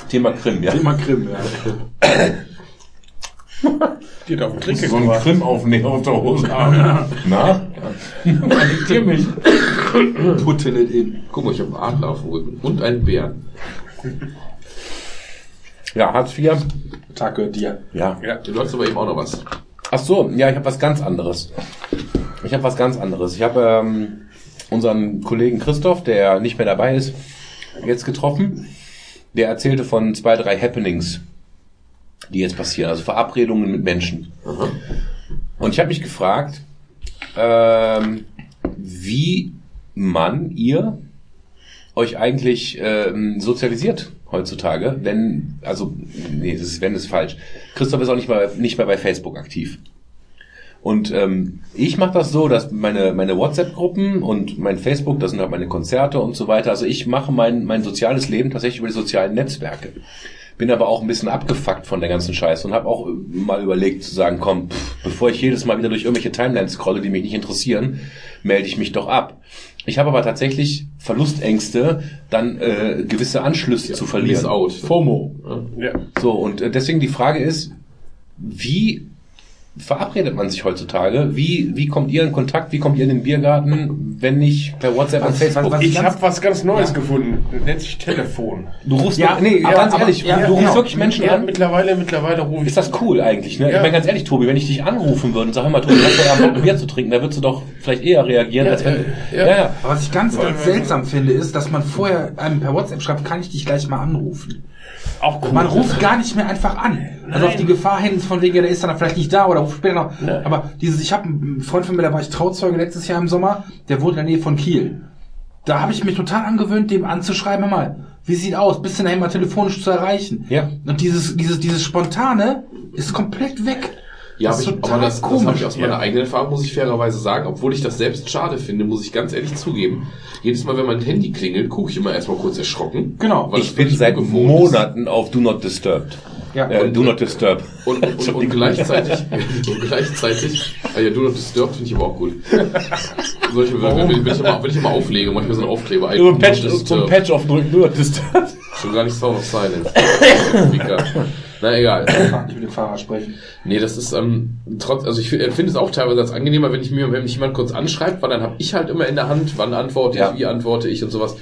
Thema Krim, ja. Thema Krim, ja. Die hat auf den Trink So ein gebracht. Krim aufnehmen auf der Hose haben. Na? Diktier mich. Putin it in. Guck mal, ich habe einen Adler auf dem Rücken und einen Bären. Ja, Hartz IV. Tag gehört dir. Ja. Ja. Du läufst aber eben auch noch was. Ach so, ja, ich habe was ganz anderes. Ich habe was ganz anderes. Ich habe ähm, unseren Kollegen Christoph, der nicht mehr dabei ist, jetzt getroffen. Der erzählte von zwei, drei Happenings, die jetzt passieren, also Verabredungen mit Menschen. Und ich habe mich gefragt, ähm, wie man, ihr, euch eigentlich ähm, sozialisiert heutzutage, wenn, also, nee, das ist, wenn ist falsch. Christoph ist auch nicht mehr, nicht mehr bei Facebook aktiv. Und ähm, ich mache das so, dass meine, meine WhatsApp-Gruppen und mein Facebook, das sind halt meine Konzerte und so weiter. Also ich mache mein, mein soziales Leben tatsächlich über die sozialen Netzwerke. Bin aber auch ein bisschen abgefuckt von der ganzen Scheiße und habe auch mal überlegt zu sagen, komm, pff, bevor ich jedes Mal wieder durch irgendwelche Timelines scrolle, die mich nicht interessieren, melde ich mich doch ab. Ich habe aber tatsächlich Verlustängste, dann äh, gewisse Anschlüsse zu verlieren. Out. FOMO. Ja. So, und äh, deswegen die Frage ist, wie verabredet man sich heutzutage? Wie, wie kommt ihr in Kontakt? Wie kommt ihr in den Biergarten, wenn nicht per WhatsApp und Was- Facebook? was- Ich ganz- habe was ganz Neues gefunden. Das nennt sich Telefon. du rufst Ja, doch- nee, aber- ganz aber- ehrlich, ja, du rufst genau. wirklich Menschen Ja, an. mittlerweile, mittlerweile rufe ich. Ist das cool eigentlich, ne? Ja. Ich meine ganz ehrlich, Tobi, wenn ich dich anrufen würde und sag, hör mal, Tobi, hast du ja Bock, ein Bier zu trinken, da würdest du doch vielleicht eher reagieren, Ja, als wenn, ja, ja, ja. ja. Aber was ich ganz, ganz seltsam finde, ist, dass man vorher einem per WhatsApp schreibt, kann ich dich gleich mal anrufen. Auch cool. Man ruft gar nicht mehr einfach an. Also auf die Gefahr hin, von wegen, ja, der ist dann vielleicht nicht da oder ruft später noch. Aber dieses, ich habe einen Freund von mir, da war ich Trauzeuge letztes Jahr im Sommer, der wohnt in der Nähe von Kiel. Da habe ich mich total angewöhnt, dem anzuschreiben, hör mal, wie sieht aus, bist du nachher mal telefonisch zu erreichen? Ja. Und dieses, dieses, dieses Spontane ist komplett weg. Ja, Das aber, ist ich, aber das, das komisch. habe ich aus meiner Ja. eigenen Erfahrung, muss ich fairerweise sagen, obwohl ich das selbst schade finde, muss ich ganz ehrlich zugeben. Jedes Mal, wenn mein Handy klingelt, gucke ich immer erstmal kurz erschrocken. Genau. Weil Ich bin seit Monaten auf Do Not Disturb. Ja. Äh, Do Not Disturb. Ist. Und, und, und, und gleichzeitig, und gleichzeitig, ah ja, du noch Disturbed finde ich aber auch gut. Solche wenn, ich- wenn, ich immer, wenn ich immer auflege, manchmal so ein Aufkleber. So ein do Patch, not so ein disturb. Patch aufdrücken, Do Not Disturb. Schon gar nicht Sound of Silence. Na egal. Ich mit dem Fahrer sprechen. Nee, das ist ähm, trotz, also ich fi- finde es auch teilweise als angenehmer, wenn ich mir, wenn mich jemand kurz anschreibt, weil dann habe ich halt immer in der Hand, wann antworte Ja. ich, wie antworte ich und sowas.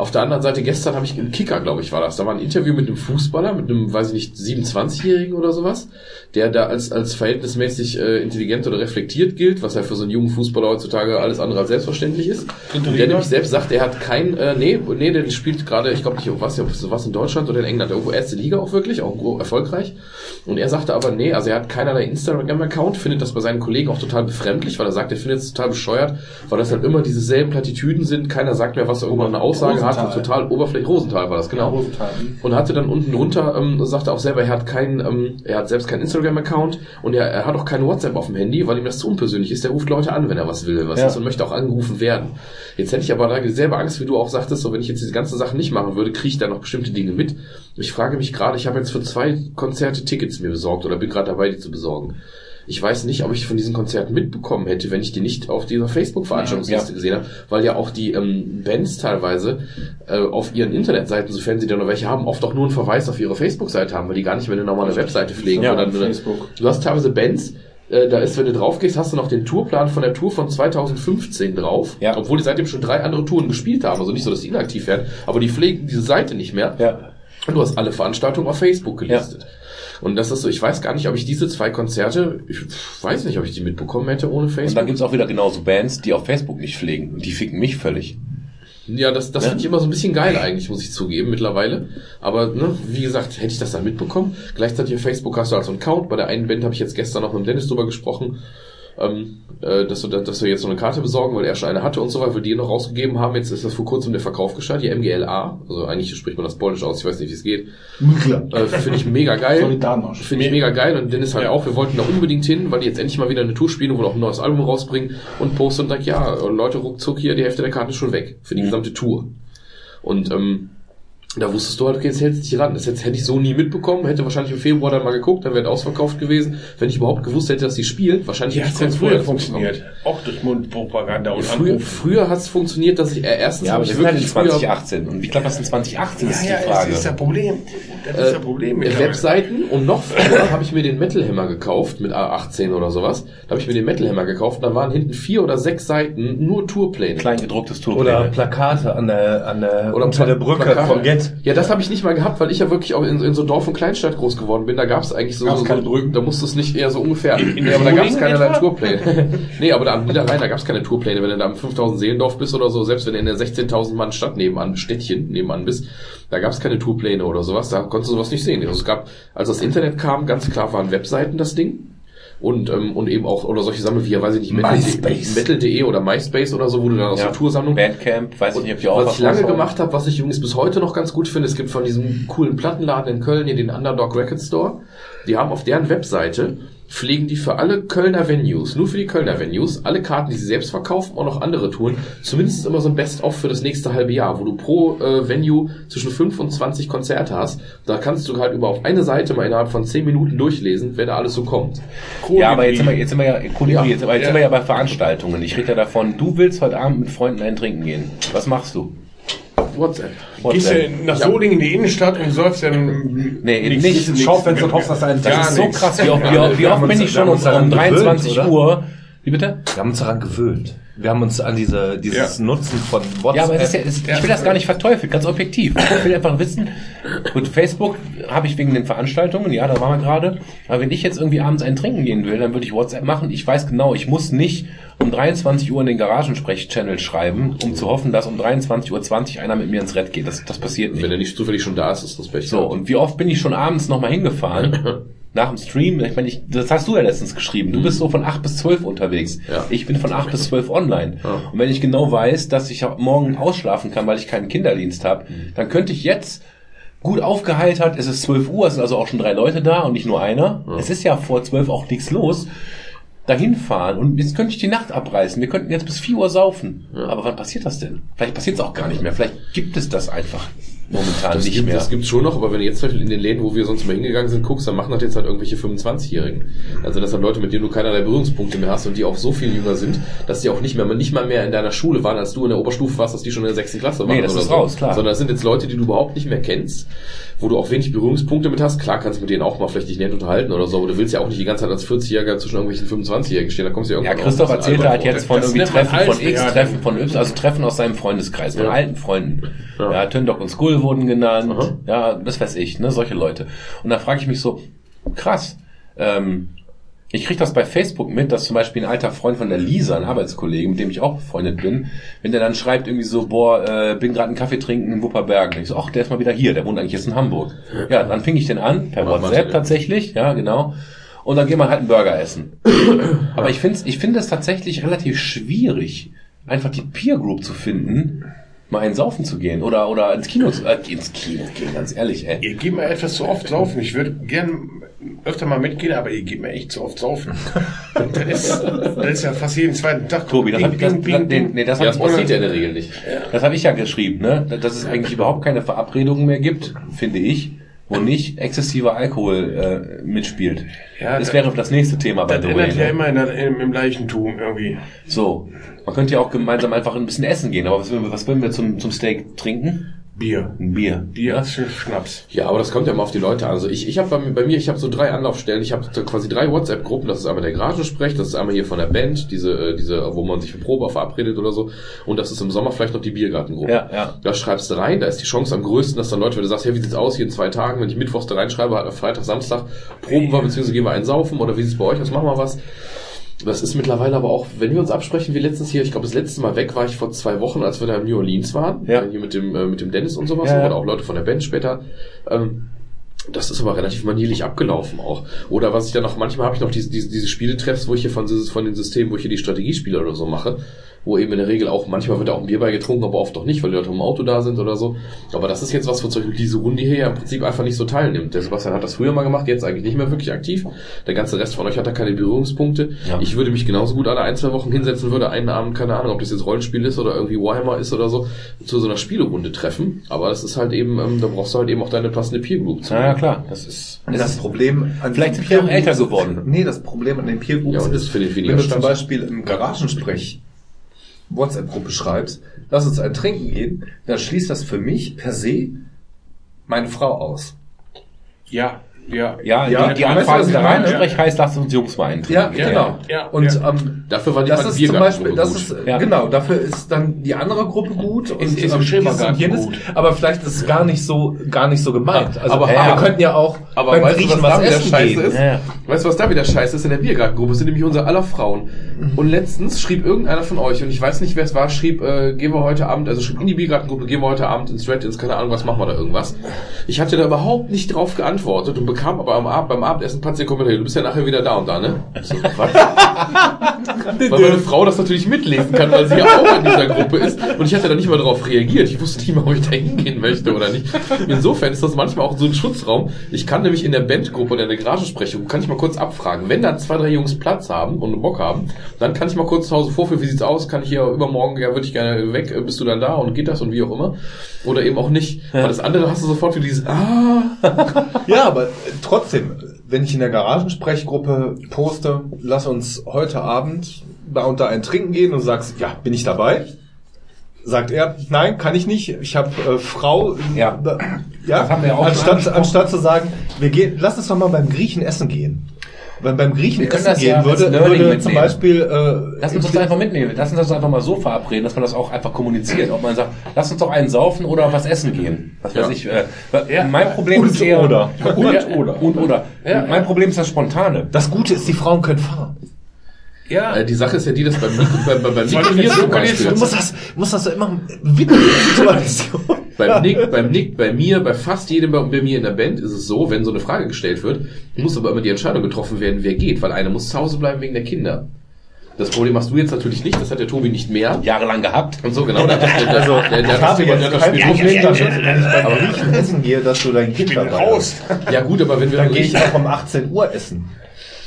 Auf der anderen Seite, gestern habe ich im Kicker, glaube ich, war das. Da war ein Interview mit einem Fußballer, mit einem, weiß ich nicht, 27-Jährigen oder sowas, der da als, als verhältnismäßig äh, intelligent oder reflektiert gilt, was ja für so einen jungen Fußballer heutzutage alles andere als selbstverständlich ist. Und der nämlich selbst sagt, er hat kein, äh, nee, nee, der spielt gerade, ich glaube nicht, was, was in Deutschland oder in England, irgendwo erste Liga auch wirklich, auch erfolgreich. Und er sagte aber, nee, also er hat keinerlei Instagram-Account, findet das bei seinen Kollegen auch total befremdlich, weil er sagt, er findet es total bescheuert, weil das halt immer dieselben Plattitüden sind, keiner sagt mehr, was er irgendwann eine Aussage hat, Rosenthal. total oberflächlich, Rosenthal war das, genau. Rosenthal. Und hatte dann unten drunter, ähm, sagte auch selber, er hat keinen, ähm, er hat selbst keinen Instagram-Account und er, er hat auch keine WhatsApp auf dem Handy, weil ihm das zu unpersönlich ist. Der ruft Leute an, wenn er was will, was Ja. ist und möchte auch angerufen werden. Jetzt hätte ich aber da selber Angst, wie du auch sagtest, so wenn ich jetzt diese ganze Sache nicht machen würde, kriege ich da noch bestimmte Dinge mit. Ich frage mich gerade, ich habe jetzt für zwei Konzerte Tickets mir besorgt oder bin gerade dabei, die zu besorgen. Ich weiß nicht, ob ich von diesen Konzerten mitbekommen hätte, wenn ich die nicht auf dieser Facebook-Veranstaltungsliste Ja. gesehen habe, weil ja auch die ähm, Bands teilweise äh, auf ihren Internetseiten, sofern sie da noch welche haben, oft auch nur einen Verweis auf ihre Facebook-Seite haben, weil die gar nicht mehr eine normale Webseite pflegen. Ja, sondern eine- Facebook. Du hast teilweise Bands, äh, da ist, wenn du drauf gehst, hast du noch den Tourplan von der Tour von 2015 drauf, Ja. obwohl die seitdem schon drei andere Touren gespielt haben, also nicht so, dass die inaktiv werden, aber die pflegen diese Seite nicht mehr. Ja. Und du hast alle Veranstaltungen auf Facebook gelistet. Und das ist so, ich weiß gar nicht, ob ich diese zwei Konzerte, ich weiß nicht, ob ich die mitbekommen hätte ohne Und Facebook. dann gibt's auch wieder genauso Bands, die auf Facebook nicht pflegen. Und die ficken mich völlig. Ja, das, das Ja. finde ich immer so ein bisschen geil eigentlich, muss ich zugeben, mittlerweile. Aber ne, wie gesagt, hätte ich das dann mitbekommen. Gleichzeitig auf Facebook hast du also einen Account. Bei der einen Band habe ich jetzt gestern noch mit Dennis drüber gesprochen, ähm, äh, dass, wir, dass wir jetzt so eine Karte besorgen, weil er schon eine hatte und so weiter, weil die noch rausgegeben haben. Jetzt ist das vor kurzem der Verkauf gestartet, die MGLA. Also eigentlich spricht man das Polnisch aus, ich weiß nicht, wie es geht. Äh, finde ich mega geil. Solidarność. Finde ich mega geil und Dennis halt auch. Wir wollten da unbedingt hin, weil die jetzt endlich mal wieder eine Tour spielen und wohl auch ein neues Album rausbringen und posten und sagt, ja, Leute, ruckzuck hier, die Hälfte der Karte ist schon weg für die gesamte Tour. Und ähm, da wusstest du halt, okay, jetzt hältst du dich ran. Das hätte, ich so nie mitbekommen, hätte wahrscheinlich im Februar dann mal geguckt, dann wäre es ausverkauft gewesen. Wenn ich überhaupt gewusst hätte, dass die spielen, wahrscheinlich Wie hätte ich denn kurz früher funktioniert? Auch durch Mundpropaganda und Früher, Anrufe. früher hat es funktioniert, dass ich äh, erstens Ja, aber ich halt in wirklich früher 2018. Und wie klappt das in 2018, ist Ja, ja, die Frage. das ist das Problem. Das ist äh, das Problem. äh. Webseiten und noch früher habe ich mir den Metal Hammer gekauft mit A18 oder sowas. Da habe ich mir den Metal Hammer gekauft. Da waren hinten vier oder sechs Seiten nur Tourpläne. Kleingedrucktes Tour. Oder Plakate an der, an der, Oder unter der Brücke Plakate. vom Get. Ja, das habe ich nicht mal gehabt, weil ich ja wirklich auch in, in so Dorf- und Kleinstadt groß geworden bin. Da gab es eigentlich so, Gab's so keine Brücken. Da musst du es nicht eher so ungefähr. in nee, aber da gab es etwa? Tourpläne. nee, aber da am Niederrhein, da gab es keine Tourpläne. Wenn du da am 5000 Seelendorf bist oder so, selbst wenn du in der 16.000 Mann Stadt nebenan, Städtchen nebenan bist, da gab es keine Tourpläne oder sowas. Da konntest du sowas nicht sehen. Also es gab, als das Internet kam, ganz klar waren Webseiten das Ding. Und, ähm, und eben auch, oder solche Sachen wie, ja, weiß ich nicht, Metal.de MySpace. Metal.de oder MySpace oder so, wo du dann aus Ja. der Toursammlung Bandcamp, weiß ich nicht, ob die auch was ich lange raushauen. gemacht habe, was ich übrigens bis heute noch ganz gut finde, es gibt von diesem coolen Plattenladen in Köln hier den Underdog Record Store. Die haben auf deren Webseite pflegen die für alle Kölner Venues, nur für die Kölner Venues, alle Karten, die sie selbst verkaufen, auch noch andere Touren, zumindest immer so ein Best-of für das nächste halbe Jahr, wo du pro äh, Venue zwischen 5 und 20 Konzerte hast. Da kannst du halt über auf eine Seite mal innerhalb von 10 Minuten durchlesen, wer da alles so kommt. Ja, aber jetzt sind wir, jetzt sind wir ja, Kolibri, Ja. jetzt, aber jetzt Ja. sind wir ja bei Veranstaltungen. Ich rede ja davon, du willst heute Abend mit Freunden ein Trinken gehen. Was machst du? WhatsApp. Gehst du nach Solingen in die Innenstadt und säufst dann Nee, nix- nicht nix- Schaufenster und hoffst, dass da ein- Das ist so krass, wie oft, wie bin ich schon um, uns daran um gewöhnt, 23 oder? Uhr. Wie bitte? Wir haben uns daran gewöhnt. Wir haben uns an diese, dieses Ja. Nutzen von WhatsApp. Ja, aber es ist ja, es, ich will das gar nicht verteufeln, ganz objektiv. Ich will einfach wissen, gut, Facebook habe ich wegen den Veranstaltungen, ja, da waren wir gerade. Aber wenn ich jetzt irgendwie abends ein Trinken gehen will, dann würde ich WhatsApp machen. Ich weiß genau, ich muss nicht um 23 Uhr in den Garagensprech-Channel schreiben, um zu hoffen, dass um 23.20 Uhr einer mit mir ins Rett geht. Das, das passiert nicht. Wenn er nicht zufällig schon da ist, ist das Pech. So, und wie oft bin ich schon abends nochmal hingefahren? Nach dem Stream, ich meine, ich, das hast du ja letztens geschrieben. Du bist so von 8 bis 12 unterwegs. Ja. Ich bin von 8 bis 12 online. Und wenn ich genau weiß, dass ich morgen ausschlafen kann, weil ich keinen Kinderdienst habe, dann könnte ich jetzt gut aufgeheitert, es ist 12 Uhr, es sind also auch schon drei Leute da und nicht nur einer. Es ist ja vor 12 auch nichts los. Dahin fahren und jetzt könnte ich die Nacht abreißen. Wir könnten jetzt bis 4 Uhr saufen. Aber wann passiert das denn? Vielleicht passiert es auch gar nicht mehr. Vielleicht gibt es das einfach momentan Das nicht gibt, mehr. das gibt's schon noch, aber wenn du jetzt zum Beispiel in den Läden, wo wir sonst mal hingegangen sind, guckst, dann machen das jetzt halt irgendwelche 25-Jährigen. Also das sind Leute, mit denen du keinerlei Berührungspunkte mehr hast und die auch so viel jünger sind, dass die auch nicht mehr, nicht mal mehr in deiner Schule waren, als du in der Oberstufe warst, dass die schon in der sechsten Klasse waren. Nee, das oder ist so. raus, klar. Sondern das sind jetzt Leute, die du überhaupt nicht mehr kennst, wo du auch wenig Berührungspunkte mit hast. Klar kannst du mit denen auch mal vielleicht dich nett unterhalten oder so, aber du willst ja auch nicht die ganze Zeit als 40-Jähriger zwischen irgendwelchen 25-Jährigen stehen, da kommst du ja Ja, irgendwann Christoph ein bisschen erzählte halt jetzt von irgendwie Treffen von X, ja. Treffen von Y, also Treffen aus seinem Freundeskreis, von Ja. alten Freunden. Ja. Ja, Töndock und Skull wurden genannt. Aha. Ja, das weiß ich, ne, solche Leute. Und da frage ich mich so, krass, ähm, ich kriege das bei Facebook mit, dass zum Beispiel ein alter Freund von der Lisa, ein Arbeitskollege, mit dem ich auch befreundet bin, wenn der dann schreibt irgendwie so, boah, äh, bin gerade einen Kaffee trinken in Wupperbergen. Und ich so, ach, der ist mal wieder hier, der wohnt eigentlich jetzt in Hamburg. Ja, dann fing ich den an, per Macht man WhatsApp tatsächlich, ja, genau. Und dann gehen wir halt einen Burger essen. Aber ich finde ich finde es tatsächlich relativ schwierig, einfach die Peer Group zu finden, mal einen saufen zu gehen oder oder ins Kino zu, äh, ins Kino gehen, ganz ehrlich, ey. Ihr gebt mir etwas zu oft saufen. Ich würde gern öfter mal mitgehen, aber ihr gebt mir echt zu oft saufen. Das ist, das ist ja fast jeden zweiten Tag. Tobi, das Bing, das, bing, das, bing, nee, bing. nee, das Ja, hab das ich, passiert ja in der Regel nicht. das habe ich ja geschrieben, ne? Dass es eigentlich überhaupt keine Verabredungen mehr gibt, finde ich, wo nicht exzessiver Alkohol äh, mitspielt. Ja, das das- wäre das nächste Thema bei Das The Way. ändert ja Ne? immer in der, im, Leichentum irgendwie. So, man könnte ja auch gemeinsam einfach ein bisschen essen gehen, aber was würden wir, was würden wir zum, zum Steak trinken? Bier. Ein Bier. Bier ist Schnaps. Ja, aber das kommt ja mal auf die Leute an. Also ich, ich habe bei, mir- bei mir, ich habe so drei Anlaufstellen. Ich habe quasi drei WhatsApp-Gruppen. Das ist einmal der Garagensprech, das ist einmal hier von der Band, diese, äh, diese, wo man sich für Probe verabredet oder so. Und das ist im Sommer vielleicht noch die Biergartengruppe. Ja, ja. Da schreibst du rein, da ist die Chance am größten, dass dann Leute, wenn du sagst, hey, wie sieht's aus hier in zwei Tagen, wenn ich mittwochs da reinschreibe, hat Freitag, Samstag, proben wir, beziehungsweise gehen wir einen saufen oder wie sieht's bei euch aus, machen wir was. Das ist mittlerweile aber auch, wenn wir uns absprechen, wie letztens hier, ich glaube, das letzte Mal weg war ich vor zwei Wochen, als wir da in New Orleans waren, Ja. hier mit dem, äh, mit dem Dennis und sowas, Ja, oder auch Leute von der Band später. Ähm, das ist aber relativ manierlich abgelaufen auch. Oder was ich dann noch, manchmal habe ich noch diese, diese, diese Spieletreffs, wo ich hier von, von den Systemen, wo ich hier die Strategiespiele oder so mache, wo eben in der Regel auch, manchmal wird da auch ein Bier bei getrunken, aber oft auch nicht, weil die Leute im Auto da sind oder so. Aber das ist jetzt was, wo zum Beispiel diese Runde hier ja im Prinzip einfach nicht so teilnimmt. Der Sebastian hat das früher mal gemacht, jetzt eigentlich nicht mehr wirklich aktiv. Der ganze Rest von euch hat da keine Berührungspunkte. Ja. Ich würde mich genauso gut alle ein, zwei Wochen hinsetzen, würde einen Abend, keine Ahnung, ob das jetzt Rollenspiel ist oder irgendwie Warhammer ist oder so, zu so einer Spielerunde treffen. Aber das ist halt eben, ähm, da brauchst du halt eben auch deine passende Peer Group zu. Ja, ja klar, das ist, Und das Problem an Vielleicht sind wir auch älter geworden. Nee, das Problem an den Peer Groups Ja, und das ist, findet weniger wenn du zum Beispiel im Garagensprech WhatsApp-Gruppe schreibst, lass uns ein Trinken gehen, dann schließt das für mich per se meine Frau aus. Ja, ja. ja, Ja, die, die weißt du, Anfrage was ich da meine? reinsprech heißt, lasst uns Jungs mal einen Ja, genau. ja, und ja. Ähm, Dafür war die das ist zum Beispiel, das ist, Ja. genau, dafür ist dann die andere Gruppe gut und Ist- ist ähm, Schrebergarten und jenes, gut. aber vielleicht ist es gar nicht so, gar nicht so gemeint. Also, Aber- wir aber- könnten ja auch Aber beim weißt du, Griechen was da was wieder scheiße gehen. ist? Weißt du, was da wieder scheiße ist in der Biergartengruppe? Sind nämlich unsere aller Frauen. Und letztens schrieb irgendeiner von euch, und ich weiß nicht, wer es war, schrieb, äh, gehen wir heute Abend, also schrieb in die Biergartengruppe, gehen wir heute Abend ins Red, ins keine Ahnung, was machen wir da irgendwas. Ich hatte da überhaupt nicht drauf geantwortet und bekam aber am Abend, beim Abendessen Kommentar, du bist ja nachher wieder da und da, ne? So, was? weil meine Frau das natürlich mitlesen kann, weil sie ja auch in dieser Gruppe ist. Und ich hatte da nicht mal darauf reagiert. Ich wusste nicht mal, ob ich da hingehen möchte oder nicht. Insofern ist das manchmal auch so ein Schutzraum. Ich kann nämlich in der Bandgruppe oder in der Garagensprechung, kann ich mal kurz abfragen. Wenn da zwei, drei Jungs Platz haben und Bock haben, dann kann ich mal kurz zu Hause vorführen, wie sieht's aus? Kann ich hier übermorgen, ja, würde ich gerne weg, bist du dann da und geht das und wie auch immer? Oder eben auch nicht. Weil das andere hast du sofort wie dieses, ah, Ja, aber trotzdem, wenn ich in der Garagensprechgruppe poste, lass uns heute Abend da unter ein Trinken gehen und sagst, ja, bin ich dabei, sagt er, nein, kann ich nicht. Ich habe äh, Frau. Ja. Ja. Das haben wir auch anstatt, anstatt zu sagen, wir gehen, lass uns doch mal beim Griechen essen gehen. Wenn beim Griechen Wir können essen das ja gehen würde, würde zum. Beispiel äh, Lass uns das einfach mitnehmen. Lass uns das einfach mal so verabreden, dass man das auch einfach kommuniziert. Ob man sagt, lass uns doch einen saufen oder was essen gehen. Was weiß ich. Äh, weil mein Problem Und ist eher... oder. Und Und oder. Und oder. mein Problem ist das Spontane. das Gute ist, die Frauen können fahren. Ja. Äh, die Sache ist ja die, dass beim beim, beim, beim jetzt zum so Du musst das, musst das immer witzige Situation. Beim Nick, beim Nick, bei mir, bei fast jedem bei, bei mir in der Band ist es so, wenn so eine Frage gestellt wird, muss aber immer die Entscheidung getroffen werden, wer geht, weil einer muss zu Hause bleiben wegen der Kinder. Das Problem hast du jetzt natürlich nicht, das hat der Tobi nicht mehr. Jahrelang gehabt. Und so genau, der, der, Also, der, der, ich habe jetzt der, kein der, Problem der, damit, wenn ich beim Griechen essen gehe, dass du dein Kind dabei raus. hast. Ja gut, aber wenn wir Dann dann gehe ich auch um 18 Uhr essen.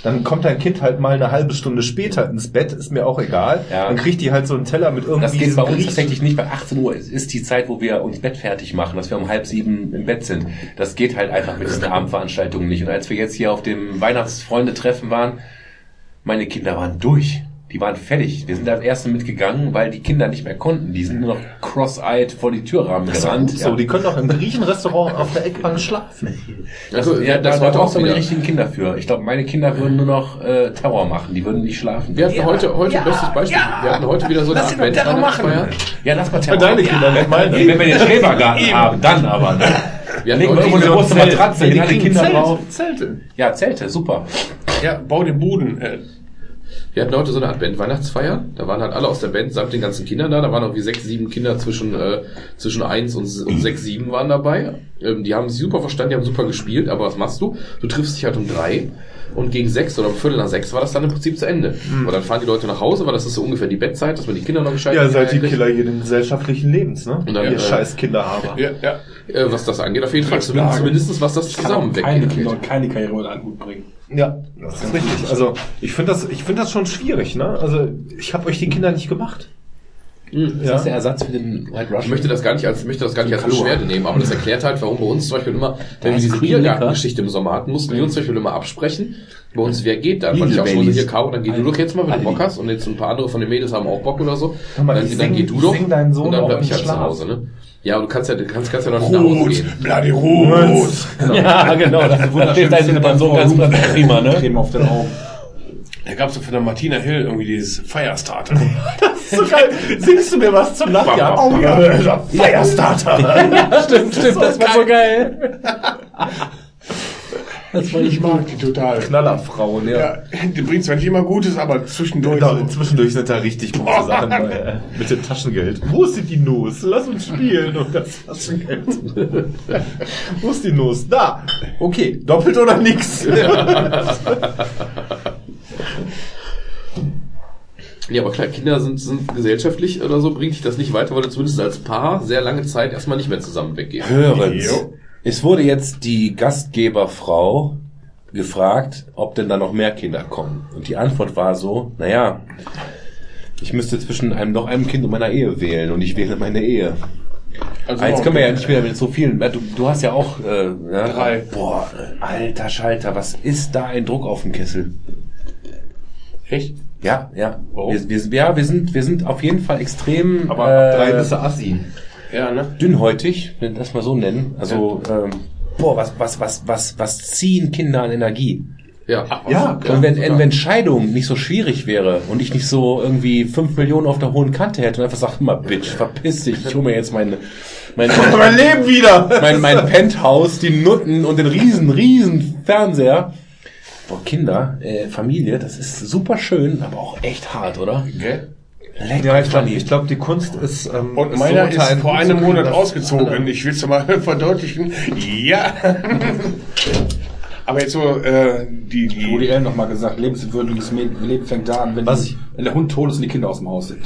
Dann kommt dein Kind halt mal eine halbe Stunde später ins Bett, ist mir auch egal. Ja. Dann kriegt die halt so einen Teller mit irgendwie Das geht bei uns Griechen- tatsächlich nicht. Bei 18 Uhr ist- ist die Zeit, wo wir uns Bett fertig machen, dass wir um halb sieben im Bett sind. Das geht halt einfach mit diesen Abendveranstaltungen nicht. Und als wir jetzt hier auf dem Weihnachtsfreunde-Treffen waren, meine Kinder waren durch. Die waren fertig. Wir sind als Erste mitgegangen, weil die Kinder nicht mehr konnten. Die sind nur noch cross-eyed vor die Türrahmen gerannt. So, die können doch im Griechenrestaurant auf der Eckbank schlafen. Das, Also, ja, das da, brauchst du aber die richtigen Kinder für. Ich glaube, meine Kinder würden nur noch äh, Terror machen. Die würden nicht schlafen. wir hatten heute, heute bestes Beispiel, wir hatten heute wieder so eine Lass doch Terror machen. Adventsfeier. Ja, lass mal Terror Deine machen. Kinder, nicht meine. Wenn wir den Schrebergarten haben, dann aber. Ne? Wir Legen irgendwo eine große Matratze, legen alle Kinder drauf. Zelte. Ja, Zelte, super. Ja, bau den Buden. Äh, Wir hatten heute so eine Advent-Weihnachtsfeier. Da waren halt alle aus der Band samt den ganzen Kindern da. Da waren noch wie sechs, sieben Kinder zwischen, äh, zwischen eins und, und sechs, sieben waren dabei. Ähm, die haben sich super verstanden, die haben super gespielt. Aber was machst du? Du triffst dich halt um drei. Und gegen sechs oder um Viertel nach sechs war das dann im Prinzip zu Ende. Hm. Aber dann fahren die Leute nach Hause, weil das ist so ungefähr die Bettzeit, dass man die Kinder noch gescheit Ja, seid die Killer jeden gesellschaftlichen Lebens, ne? Und dann, Ihr äh, scheiß Kinderhaber. ja, ja. Äh, was das angeht, auf jeden Fall. Zumindest, zumindest was das zusammen keine. Kinder und keine Karriere unter einen Hut bringen. Ja, das ist richtig. Also ich finde das, ich finde das schon schwierig, ne? Also ich habe euch die Kinder nicht gemacht. Das Ja. ist der Ersatz für den White Russian. Ich möchte das gar nicht als, ich möchte das gar nicht als Beschwerde nehmen, aber das erklärt halt, warum bei uns zum Beispiel immer, wenn wir diese Biergartengeschichte im Sommer hatten, mussten wir uns zum Beispiel immer absprechen. Bei uns, wer geht da? Fand ich auch schon so, hier, Caro, dann geh du doch jetzt mal, wenn du Bock hast. Und jetzt ein paar andere von den Mädels haben auch Bock oder so. mal, dann, dann geh du doch. und dann bleib ich halt zu. Hause, ne? Ja, aber du kannst ja, du kannst, kannst ja noch nicht nach Hause gehen. bloody rot. Ja, genau. Da steht dein, dein Sohn ganz prima, ne? Creme auf den Augen. Da gab's doch von der Martina Hill irgendwie dieses Firestarter. Das ist so geil. Singst du mir was zum Nachjahr? Oh ja. Firestarter. Stimmt, stimmt, das war so geil. Das war Ich mag die total. Knallerfrauen, ja. Ja, die bringt zwar nicht immer Gutes, aber zwischendurch. Genau, so. zwischendurch sind da richtig gute Sachen bei, mit dem Taschengeld. Wo ist die Nuss? Lass uns spielen und das Taschengeld. Wo ist die Nuss? Da. Okay, doppelt oder nix? Ja, aber klar, Kinder sind, sind gesellschaftlich oder so, bringt dich das nicht weiter, weil du zumindest als Paar sehr lange Zeit erstmal nicht mehr zusammen weggehst. Hören's. Es wurde jetzt die Gastgeberfrau gefragt, ob denn da noch mehr Kinder kommen. Und die Antwort war so, naja, ich müsste zwischen einem noch einem Kind und meiner Ehe wählen und ich wähle meine Ehe. Also Ah, jetzt können wir ja nicht mehr mit so vielen. Du, du hast ja auch äh, ja, Drei. Boah, äh, alter Schalter, was ist da ein Druck auf dem Kessel? Echt? Ja, ja. Warum? Wir, wir, ja, wir sind, wir sind auf jeden Fall extrem Aber ab drei äh, bist du Assi. Ja, ne? dünnhäutig, wenn wir das mal so nennen. Also, ähm, boah, was, was, was, was, was ziehen Kinder an Energie? Ja. Ja, und wenn, wenn Scheidung nicht so schwierig wäre und ich nicht so irgendwie fünf Millionen auf der hohen Kante hätte und einfach sag, mal, Bitch, verpiss dich, ich hole mir jetzt meine, meine, mein Leben wieder. mein, mein Penthouse, die Nutten und den riesen, riesen Fernseher. Boah, Kinder, äh, Familie, das ist super schön, aber auch echt hart, oder? Gell? Lecker, Ja, ich glaube, glaub, die Kunst ist. Ähm, Und ist meiner so ist vor einem Monat ausgezogen. Ich will's mal verdeutlichen. Ja. Aber jetzt so, äh, die, Woody die, Allen noch mal gesagt, lebenswürdiges Leben fängt da an, wenn, Was die, ich- wenn der Hund tot ist und die Kinder aus dem Haus sind.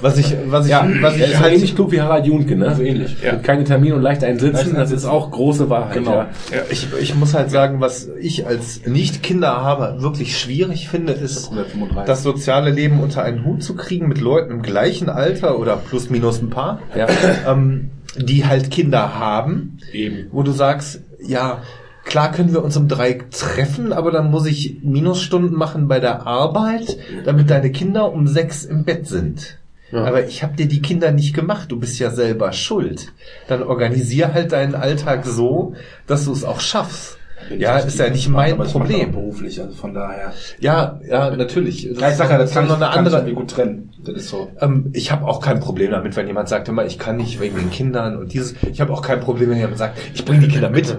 Was ich, was ich, Ja, was ich ist halt ähnlich klug wie Harald Junke, ne? So ähnlich. Ja. Keine Termine und leicht einsitzen, Leicht das ist auch große Wahrheit. Genau. Ja. Ich, ich muss halt sagen, was ich als Nicht-Kinderhaber wirklich schwierig finde, ist, 135. das soziale Leben unter einen Hut zu kriegen mit Leuten im gleichen Alter oder plus minus ein paar, Ja. ähm, die halt Kinder haben, Eben. wo du sagst, ja, klar können wir uns um drei treffen, aber dann muss ich Minusstunden machen bei der Arbeit, damit deine Kinder um sechs im Bett sind. Aber ich habe dir die Kinder nicht gemacht, du bist ja selber schuld. Dann organisier halt deinen Alltag so, dass du es auch schaffst. Ja, ist ja nicht mein Aber Problem. beruflich, also von daher. Ja, ja, natürlich. Das, Ja, ich sag ja, das kann, noch eine kann ich andere. irgendwie gut trennen. Das ist so. Ähm, ich habe auch kein Problem damit, wenn jemand sagt, immer, ich kann nicht wegen den Kindern und dieses. Ich habe auch kein Problem, wenn jemand sagt, ich bringe die Kinder mit.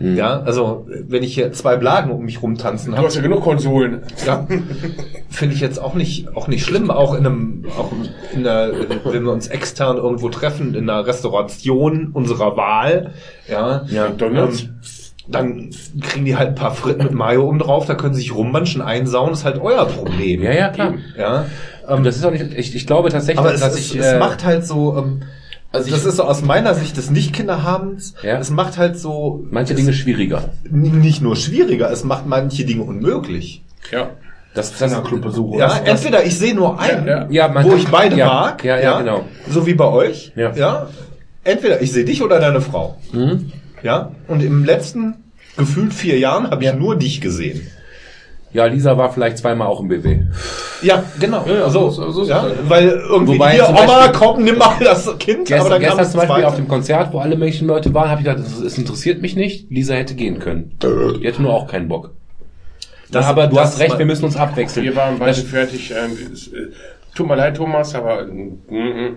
Ja, also wenn ich hier zwei Blagen um mich rumtanzen Du habe, hast ja genug Konsolen. ja, finde ich jetzt auch nicht auch nicht schlimm. Auch in einem, auch in der, wenn wir uns extern irgendwo treffen in einer Restauration unserer Wahl, ja, McDonald's. ähm, dann kriegen die halt ein paar Fritten mit Mayo oben drauf, da können sie sich rummanschen, einsauen, ist halt euer Problem. Ja, ja, klar. Ja, ähm, Das ist auch nicht, ich, ich glaube tatsächlich, aber es, dass es, ich, es äh, macht halt so, ähm, also das ist so aus meiner Sicht des Nicht-Kinderhabens, Ja. es macht halt so manche Dinge schwieriger. nicht nur schwieriger, es macht manche Dinge unmöglich. Ja. Das, das, Clubbesuch. Ja, entweder ich sehe nur einen, Ja, ja, wo kann- ich beide ja, mag, ja, ja, genau. so wie bei euch, Ja. entweder ich sehe dich oder deine Frau, Mhm. ja, und im letzten gefühlt vier Jahren habe ich nur dich gesehen. Ja, Lisa war vielleicht zweimal auch im BW. Ja, genau. Ja, ja, so, so so ja, es halt. weil irgendwie Wobei hier Oma, Beispiel- komm, nimm mal das Kind, Gestern, kam gestern das zum Beispiel zweite. auf dem Konzert, wo alle möglichen Leute waren, habe ich gedacht, das, das interessiert mich nicht. Lisa hätte gehen können. Die hätte nur auch keinen Bock. Das- aber du das hast recht, wir müssen uns abwechseln. Wir waren beide Das- fertig. Ähm, es, äh, tut mir leid, Thomas, aber mm, mm,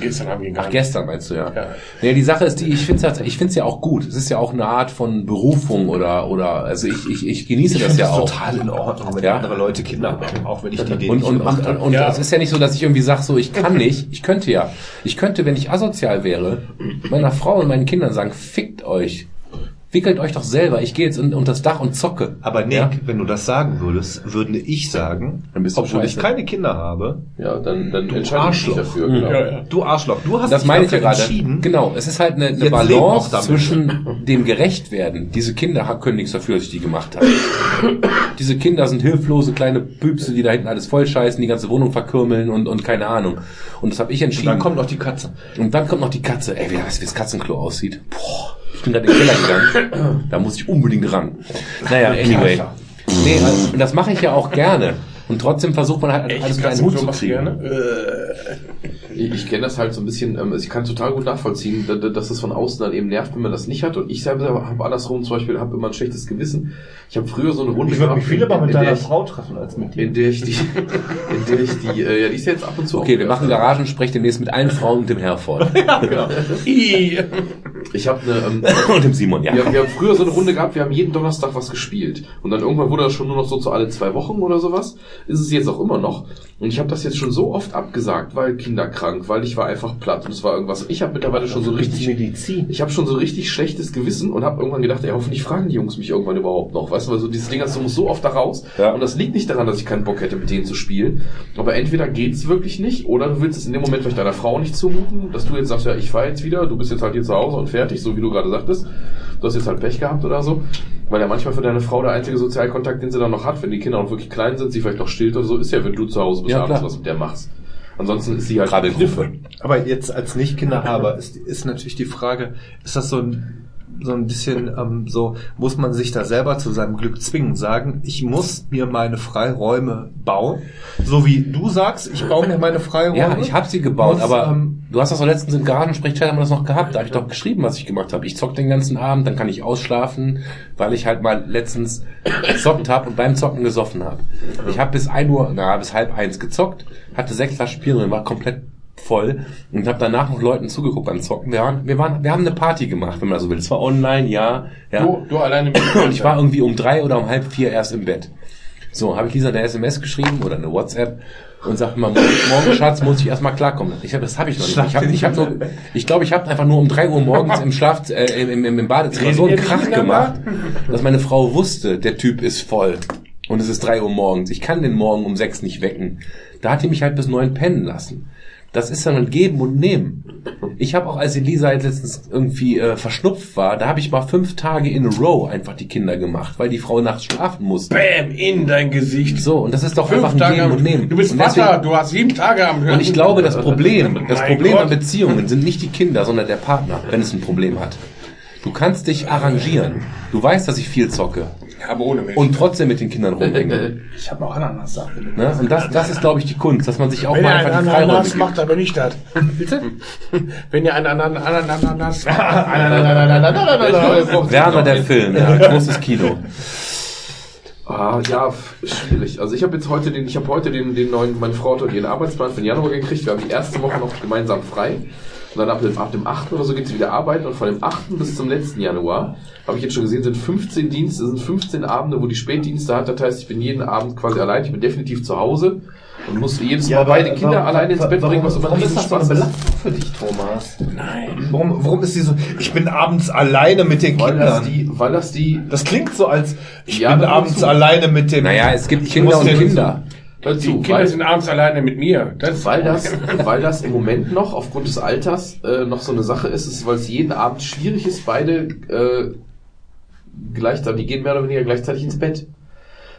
gestern haben wir Ach, gestern meinst du ja. Ja. Nee, die Sache ist die, ich finde es ich find's ja auch gut. Es ist ja auch eine Art von Berufung oder, oder, also ich, ich, ich genieße ich das ja das auch. total in Ordnung, wenn Ja. andere Leute Kinder haben, auch wenn ich die Idee Und, nicht und, gemacht und, habe. und, und Ja. es ist ja nicht so, dass ich irgendwie sage, so, ich kann nicht. Ich könnte ja. Ich könnte, wenn ich asozial wäre, meiner Frau und meinen Kindern sagen, fickt euch. Wickelt euch doch selber. Ich gehe jetzt un- unter das Dach und zocke. Aber Nick, Ja? wenn du das sagen würdest, würde ich sagen, Dann bist du obwohl ich scheiße. keine Kinder habe, Ja, dann, dann entscheide ich mich Arschloch. dafür. Genau. Ja, ja. du Arschloch, du hast Das dich meine ich ja gerade. entschieden. Genau, es ist halt eine, eine Balance zwischen dem Gerechtwerden. Diese Kinder können nichts dafür, dass ich die gemacht habe. Diese Kinder sind hilflose kleine Püpse, die da hinten alles vollscheißen, die ganze Wohnung verkürmeln und, und keine Ahnung. Und das habe ich Und entschieden. dann kommt noch die Katze. Und dann kommt noch die Katze. Ey, wie weißt du, wie das Katzenklo aussieht? Boah, ich bin gerade in den Keller gegangen. Da muss ich unbedingt ran. Naja, anyway. Nee, also, und das mache ich ja auch gerne. Und trotzdem versucht man halt alles unter einen Hut zu kriegen. gerne? Ich, ich kenne das halt so ein bisschen, ähm, ich kann total gut nachvollziehen, da- da- dass es von außen dann eben nervt, wenn man das nicht hat. Und ich selber habe andersrum zum Beispiel, habe immer ein schlechtes Gewissen. Ich habe früher so eine Runde gehabt, in- in der ich- treffen als mit in der ich die, in der ich die, äh, ja, die ist ja jetzt ab und zu Okay, auch- wir machen Garagensprech demnächst mit allen Frauen und dem Herford. Genau. Ih. Ich habe eine, ähm, und dem Simon, ja. wir, wir haben früher so eine Runde gehabt, wir haben jeden Donnerstag was gespielt. Und dann irgendwann wurde das schon nur noch so zu alle zwei Wochen oder sowas. Ist es jetzt auch immer noch. Und ich habe das jetzt schon so oft abgesagt, weil kinderkrank, weil ich war einfach platt und es war irgendwas. Ich habe mittlerweile schon so richtig Medizin. ich habe schon so richtig schlechtes Gewissen und habe irgendwann gedacht, ey, hoffentlich fragen die Jungs mich irgendwann überhaupt noch. Weißt du, weil so dieses Ding, du musst so oft da raus. Ja. Und das liegt nicht daran, dass ich keinen Bock hätte, mit denen zu spielen. Aber entweder geht's wirklich nicht oder du willst es in dem Moment vielleicht deiner Frau nicht zumuten, dass du jetzt sagst, ja, ich fahr jetzt wieder, du bist jetzt halt hier zu Hause und fertig, so wie du gerade sagtest. Du hast jetzt halt Pech gehabt oder so. Weil ja manchmal für deine Frau der einzige Sozialkontakt, den sie dann noch hat, wenn die Kinder noch wirklich klein sind, sie vielleicht noch stillt oder so, ist ja, wenn du zu Hause bist, Ja, abends was mit der machst. Ansonsten ist sie halt Krabbelgruppe. Aber jetzt als Nicht-Kinderhaber ist, ist natürlich die Frage, ist das so ein, so ein bisschen ähm, so, muss man sich da selber zu seinem Glück zwingen, sagen, ich muss mir meine Freiräume bauen, so wie du sagst, ich baue mir meine Freiräume. Ja, ich habe sie gebaut, Muss, aber ähm, du hast das doch letztens im Garagensprechchat haben wir das noch gehabt. Da habe ich doch geschrieben, was ich gemacht habe. Ich zock den ganzen Abend, dann kann ich ausschlafen, weil ich halt mal letztens gezockt habe und beim Zocken gesoffen habe. Ich habe bis ein Uhr, na bis halb eins gezockt, hatte sechs Flaschen Bier drin, war komplett voll und habe danach noch Leuten zugeguckt beim Zocken. Wir waren, wir waren, wir haben eine Party gemacht, wenn man so will. Es war online, ja, ja. Du, du alleine mit Und ich war irgendwie um drei oder um halb vier erst im Bett. So, habe ich Lisa eine SMS geschrieben oder eine WhatsApp und sagte mal, morgen, morgen Schatz, muss ich erstmal klarkommen. Ich hab, das habe ich noch nicht. Ich habe ich hab nur, ich glaube, ich habe einfach nur um drei Uhr morgens im Schlaf, äh, im, im, im Badezimmer so einen Krach gemacht, dass meine Frau wusste, der Typ ist voll. Und es ist drei Uhr morgens. Ich kann den morgen um sechs nicht wecken. Da hat die mich halt bis neun pennen lassen. Das ist dann ein Geben und Nehmen. Ich habe auch, als Elisa jetzt letztens irgendwie äh, verschnupft war, da habe ich mal fünf Tage in a row einfach die Kinder gemacht, weil die Frau nachts schlafen musste. Bäm, in dein Gesicht. So, und das ist doch Fünf einfach ein Tage Geben am, und Nehmen. Du bist und Vater, deswegen- du hast sieben Tage am Und ich glaube, das Problem, das Mein Problem an. Beziehungen sind nicht die Kinder, sondern der Partner, wenn es ein Problem hat. Du kannst dich arrangieren. Du weißt, dass ich viel zocke. Aber ohne Milch. und trotzdem mit den Kindern rumhängen. Ich habe noch Ananas-Sachen. Ne? Und das, das ist, glaube ich, die Kunst, dass man sich auch Wenn mal ihr einfach einen die Freiräume Ananas gibt. macht, aber nicht das. Bitte? Wenn ihr einen Anan- Anan- Ananas Werner der Film, ja, großes Kino. Ah, ja, schwierig. Also ich habe jetzt heute den, ich habe heute den, den neuen, meine Frau hat heute ihren Arbeitsplan für den Januar gekriegt. Wir haben die erste Woche noch gemeinsam frei. Und dann ab dem, ab dem 8. oder so geht sie wieder arbeiten. Und von dem 8. bis zum letzten Januar, habe ich jetzt schon gesehen, sind 15 Dienste, sind 15 Abende, wo die Spätdienste hat. Das heißt, ich bin jeden Abend quasi allein. Ich bin definitiv zu Hause und muss jedes Mal beide Kinder alleine ins Bett bringen, was immer warum ein ist das so eine Riesenspaß ist. Belastung für dich, Thomas? Nein. Warum, warum ist die so, ich bin abends alleine mit den Weil das Kindern? die, weil das die, Das klingt so als, ich Ja, bin abends alleine mit dem... Naja, es gibt Ich Kinder und den- Kinder. Die dazu, Kinder weil, sind abends alleine mit mir. Das weil das, weil das im Moment noch aufgrund des Alters äh, noch so eine Sache ist, ist, weil es jeden Abend schwierig ist, beide äh, gleichzeitig, die gehen mehr oder weniger gleichzeitig ins Bett.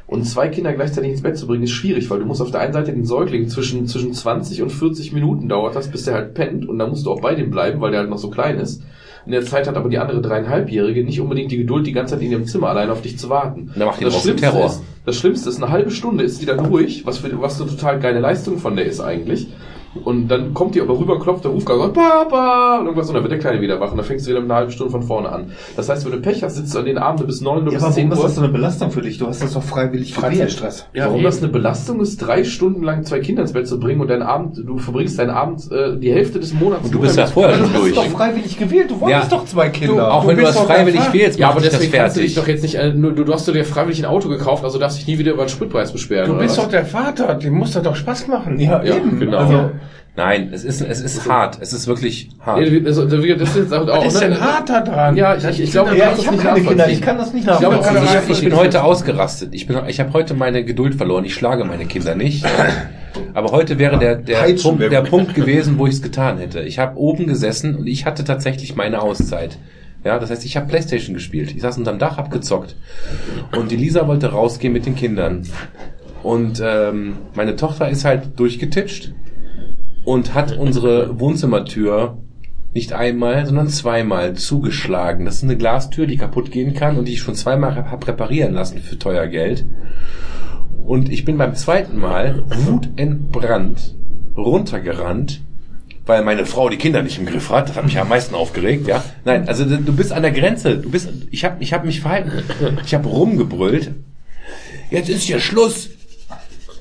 Und zwei Kinder gleichzeitig ins Bett zu bringen, ist schwierig, weil du musst auf der einen Seite den Säugling zwischen, zwischen 20 und 40 Minuten dauert das, bis der halt pennt und dann musst du auch bei dem bleiben, weil der halt noch so klein ist. In der Zeit hat aber die andere dreieinhalbjährige nicht unbedingt die Geduld, die ganze Zeit in ihrem Zimmer allein auf dich zu warten. Da macht die das Schlimmste Terror. ist, das Schlimmste ist, eine halbe Stunde ist die dann ruhig, was für, was eine total geile Leistung von der ist eigentlich. Und dann kommt die aber rüber, klopft der Rufgang und Papa und irgendwas und dann wird der Kleine wieder wach und dann fängst du wieder mit einer halben Stunde von vorne an. Das heißt, wenn du Pech hast, sitzt du an den Abenden bis 9 Uhr Ja, bis aber 10 warum ist Uhr. das so eine Belastung für dich? Du hast das doch freiwillig. Freizeitstress. Warum das eine Belastung ist, drei Stunden lang zwei Kinder ins Bett zu bringen und deinen Abend, du verbringst deinen Abend äh, die Hälfte des Monats. Und du bist ja vorher Du schon hast durch. doch freiwillig gewählt. Du wolltest Ja. doch zwei Kinder. Auch wenn du das freiwillig wählst, Ja, aber deswegen kannst du dich doch jetzt nicht, äh, du, du hast du dir freiwillig ein Auto gekauft, also darfst dich nie wieder über den Spritpreis beschweren. Du oder bist doch der Vater, dem muss das doch Spaß machen. ja, Ja, eben. genau. Also, Nein, es ist, es ist hart. Es ist wirklich hart. Nee, also, das ist jetzt auch, Was ist ne? denn hart da dran? Ja, ich, ich, ich glaube, du ja, kannst ich das habe nicht keine Kinder. Ich kann das nicht glaube, nachvollziehen. Also ist- ich, ich bin heute ausgerastet. Ich, bin, ich habe heute meine Geduld verloren. Ich schlage meine Kinder nicht. Aber heute wäre der, der, Punkt, der. Punkt gewesen, wo ich es getan hätte. Ich habe oben gesessen und ich hatte tatsächlich meine Auszeit. Ja, das heißt, ich habe Playstation gespielt. Ich saß unterm Dach, hab gezockt. Und die Lisa wollte rausgehen mit den Kindern. Und ähm, meine Tochter ist halt durchgetitscht und hat unsere Wohnzimmertür nicht einmal, sondern zweimal zugeschlagen. Das ist eine Glastür, die kaputt gehen kann und die ich schon zweimal habe reparieren lassen für teuer Geld. Und ich bin beim zweiten Mal wutentbrannt runtergerannt, weil meine Frau die Kinder nicht im Griff hat. Das hat mich am meisten aufgeregt, ja. Nein, also du bist an der Grenze. Du bist, ich habe ich hab mich verhalten. Ich habe rumgebrüllt. Jetzt ist hier Schluss.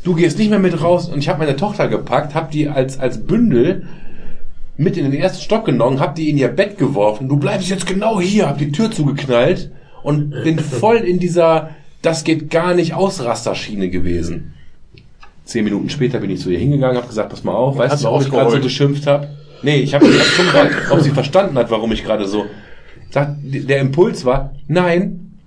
Du gehst nicht mehr mit raus. Und ich habe meine Tochter gepackt, habe die als, als Bündel mit in den ersten Stock genommen, hab die in ihr Bett geworfen. Du bleibst jetzt genau hier, hab die Tür zugeknallt und bin voll in dieser das geht gar nicht aus Rasterschiene gewesen. Zehn Minuten später bin ich zu ihr hingegangen, hab gesagt, pass mal auf, weißt du, warum ich gerade so geschimpft habe? Nee, ich habe gefragt, ob sie verstanden hat, warum ich gerade so. Sagt, der Impuls war, nein.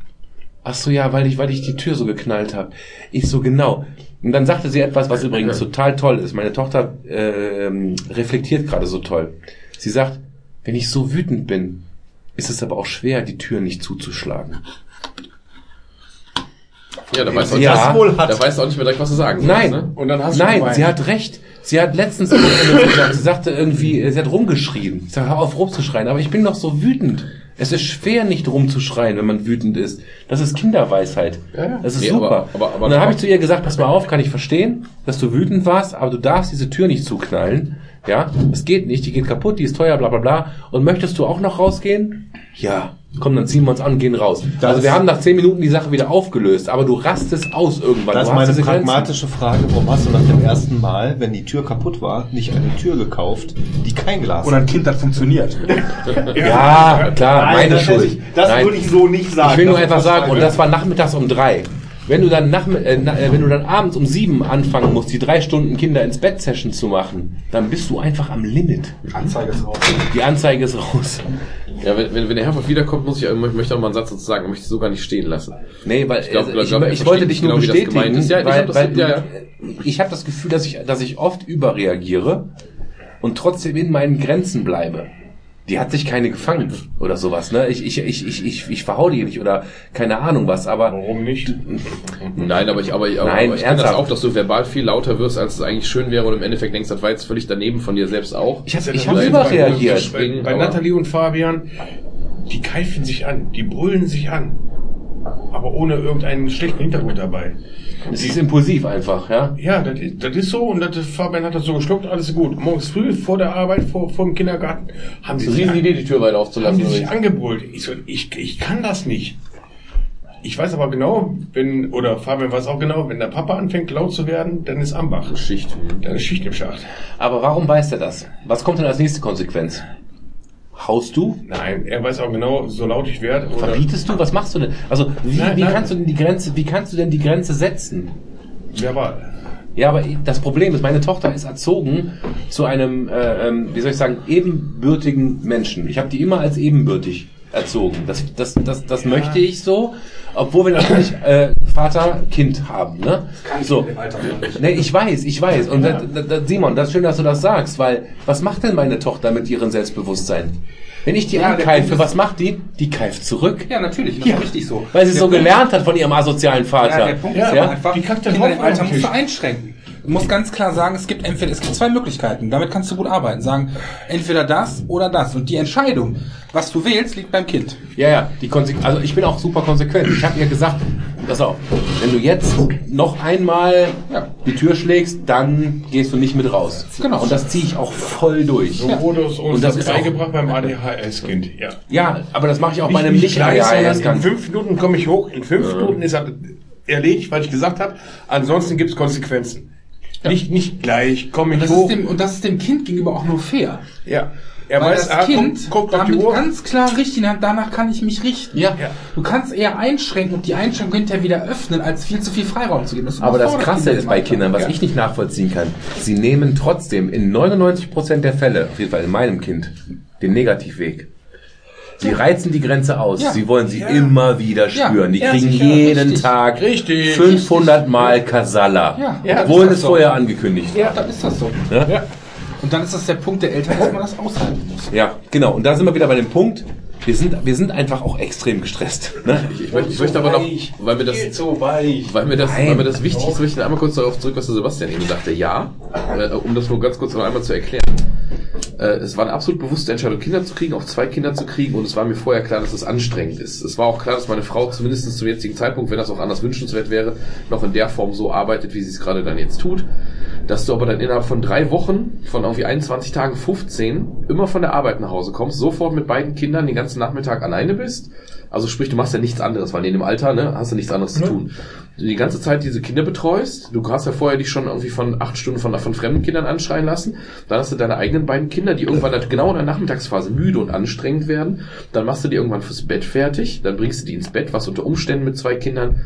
Ach so, ja, weil ich, weil ich die Tür so geknallt habe. Ich so genau. Und dann sagte sie etwas, was übrigens total toll ist. Meine Tochter ähm, reflektiert gerade so toll. Sie sagt, wenn ich so wütend bin, ist es aber auch schwer, die Tür nicht zuzuschlagen. Ja, da weißt du Ja. das wohl hat. Da weißt du auch nicht mehr direkt, was du sagen Nein, sollst, ne? Und dann hast du nein, sie hat recht. Sie hat letztens gesagt, sie sagte irgendwie, äh, sie hat rumgeschrien. Ich sag, hör auf rumzuschreien, aber ich bin doch so wütend. Es ist schwer, nicht rumzuschreien, wenn man wütend ist. Das ist Kinderweisheit. ja. Das ist Nee, super. aber- aber- aber- Und dann habe ich zu ihr gesagt, pass mal auf, kann ich verstehen, dass du wütend warst, aber du darfst diese Tür nicht zuknallen. Ja, es geht nicht, die geht kaputt, die ist teuer, bla bla bla. Und möchtest du auch noch rausgehen? Ja. Komm, dann ziehen wir uns an und gehen raus. also wir haben nach zehn Minuten die Sache wieder aufgelöst, aber du rastest aus irgendwann. Das ist meine Grenzen. pragmatische Frage. Warum hast du nach dem ersten Mal, wenn die Tür kaputt war, nicht eine Tür gekauft, die kein Glas Oder ein Kind, das funktioniert. Ja, klar, Nein, meine das Schuld. ich- das Nein. würde ich so nicht sagen. Ich will nur Das einfach sagen, und das war nachmittags um drei. Wenn du dann nach, äh, äh, wenn du dann abends um sieben anfangen musst, die drei Stunden Kinder ins Bett Session zu machen, dann bist du einfach am Limit. Anzeige ist raus. Die Anzeige ist raus. Ja, wenn, wenn, wenn der Herford wiederkommt, muss ich, ich möchte auch mal einen Satz dazu sagen, ich möchte so gar nicht stehen lassen. Nee, weil Ich glaub, äh, glaub, ich, glaub, er ich wollte dich nur genau, bestätigen. Ja, ich weil, hab das- weil ja, ja. ich habe das Gefühl, dass ich, dass ich oft überreagiere und trotzdem in meinen Grenzen bleibe. Die hat sich keine gefangen oder sowas, ne? Ich, ich, ich, ich, ich, ich verhau die nicht oder keine Ahnung was, aber Warum nicht? Nein, aber ich, aber, aber, Nein, aber ich kenne das ernsthaft. auch, dass du verbal viel lauter wirst, als es eigentlich schön wäre und im Endeffekt denkst, das war jetzt völlig daneben von dir selbst auch. ich habe ich hab überreagiert. Bei, bei aber- Nathalie und Fabian, die keifen sich an, die brüllen sich an. aber ohne irgendeinen schlechten Hintergrund dabei. Es ist impulsiv einfach, ja. Ja, das ist, das ist so und das, Fabian hat das so geschluckt, alles gut. Morgens früh vor der Arbeit, vor, vor dem Kindergarten, haben sie sich, Riesenidee, die Tür weit haben aufzulassen. die sich oder angebrüllt. Ich so, ich, ich kann das nicht. Ich weiß aber genau, wenn, oder Fabian weiß auch genau, wenn der Papa anfängt laut zu werden, dann ist Ambach. Schicht. Dann ist Schicht im Schacht. Aber warum weiß er das? Was kommt denn als nächste Konsequenz? Haust du? Nein, er weiß auch genau, so laut ich werde. Verbietest du? Was machst du denn? Also, wie, Nein, wie nein. kannst du denn die Grenze, wie kannst du denn die Grenze setzen? verbal. Ja, aber das Problem ist, meine Tochter ist erzogen zu einem, äh, ähm, wie soll ich sagen, ebenbürtigen Menschen. Ich habe die immer als ebenbürtig erzogen. Das, das, das, das möchte ich so, obwohl wir natürlich äh, Vater, Kind haben. Ne? so. Nee, ich weiß, ich weiß. Und da, da, da, Simon, das ist schön, dass du das sagst, weil was macht denn meine Tochter mit ihrem Selbstbewusstsein? Wenn ich die Ja, ankeife, was macht die? Die keift zurück. Ja, natürlich, das ist richtig so. Weil sie es Der so Punkt- gelernt hat von ihrem asozialen Vater. Ja, der Punkt Ja, ist aber einfach, die Kinder im Alter musst du einschränken. Du musst ganz klar sagen, es gibt entweder, es gibt zwei Möglichkeiten. Damit kannst du gut arbeiten. Sagen, entweder das oder das. Und die Entscheidung, was du wählst, liegt beim Kind. Ja, ja, die Konse also ich bin auch super konsequent. Ich habe ihr gesagt, pass auf, wenn du jetzt noch einmal Ja. die Tür schlägst, dann gehst du nicht mit raus. Genau. Und das ziehe ich auch voll durch. So wurde es uns Und das das ist beigebracht beim ADHS-Kind. Ja. Ja, aber das mache ich auch bei einem nicht sondern in ADHS-Kind. fünf Minuten komme ich hoch, in fünf Minuten ist das erledigt, was ich gesagt habe. Ansonsten gibt es Konsequenzen. Nicht, nicht gleich, komme Und ich das, hoch. ist dem, und das ist dem Kind gegenüber auch nur fair. ja. Er Weil weiß, das ah, Kind auf die damit Uhr. ganz klar richten, danach kann ich mich richten. Ja. Ja. Du kannst eher einschränken und die Einschränkung hinterher wieder öffnen, als viel zu viel Freiraum zu geben. Aber das Krasse ist bei. Kindern, was Ja. ich nicht nachvollziehen kann, sie nehmen trotzdem in 99% der Fälle, auf jeden Fall in meinem Kind, den Negativweg. Sie reizen die Grenze aus. Ja. Sie wollen sie Ja. immer wieder Ja. spüren. Die kriegen sicher. jeden Richtig. Tag Richtig. 500 Mal Kasala. Ja. Ja, obwohl das es ist so. vorher angekündigt war. Ja, dann ist das so. Ja. Und dann ist das der Punkt der Eltern, dass man das aushalten muss. Ja, genau. Und da sind wir wieder bei dem Punkt. Wir sind, wir sind einfach auch extrem gestresst. Ne? Ich, ich, möchte, ich möchte aber noch, weil mir das, so weil mir das, Nein. weil mir das wichtig ist, möchte ich einmal kurz darauf zurück, was der Sebastian eben sagte. Ja, äh, um das nur ganz kurz noch einmal zu erklären. Äh, es war eine absolut bewusste Entscheidung, Kinder zu kriegen, auch zwei Kinder zu kriegen, und es war mir vorher klar, dass es anstrengend ist. Es war auch klar, dass meine Frau zumindest zum jetzigen Zeitpunkt, wenn das auch anders wünschenswert wäre, noch in der Form so arbeitet, wie sie es gerade dann jetzt tut. Dass du aber dann innerhalb von drei Wochen, von irgendwie 21 Tagen 15, immer von der Arbeit nach Hause kommst, sofort mit beiden Kindern den ganzen Nachmittag alleine bist. Also sprich, du machst ja nichts anderes, weil in dem Alter, ne, hast du nichts anderes zu tun. Du die ganze Zeit diese Kinder betreust, du hast ja vorher dich schon irgendwie von acht Stunden von, von fremden Kindern anschreien lassen, dann hast du deine eigenen beiden Kinder, die irgendwann halt genau in der Nachmittagsphase müde und anstrengend werden, dann machst du die irgendwann fürs Bett fertig, dann bringst du die ins Bett, was unter Umständen mit zwei Kindern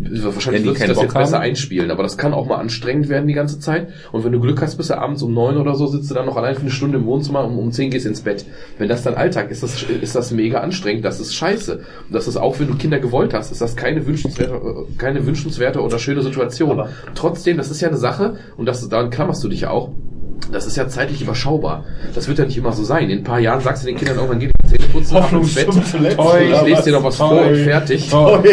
Wahrscheinlich Wenn die wird sich das Bock jetzt besser haben. einspielen, aber das kann auch mal anstrengend werden die ganze Zeit. Und wenn du Glück hast, bis du abends um neun oder so sitzt du dann noch allein für eine Stunde im Wohnzimmer und um zehn gehst ins Bett. Wenn das dein Alltag ist, das, ist das mega anstrengend. Das ist scheiße. Und das ist auch, wenn du Kinder gewollt hast, ist das keine wünschenswerte, keine wünschenswerte oder schöne Situation. Trotzdem, das ist ja eine Sache und das, daran klammerst du dich auch. Das ist ja zeitlich überschaubar. Das wird ja nicht immer so sein. In ein paar Jahren sagst du den Kindern irgendwann, geh die Zähne putzen, ab ins Bett. Toll, ich lese dir noch was vor Toll. und fertig.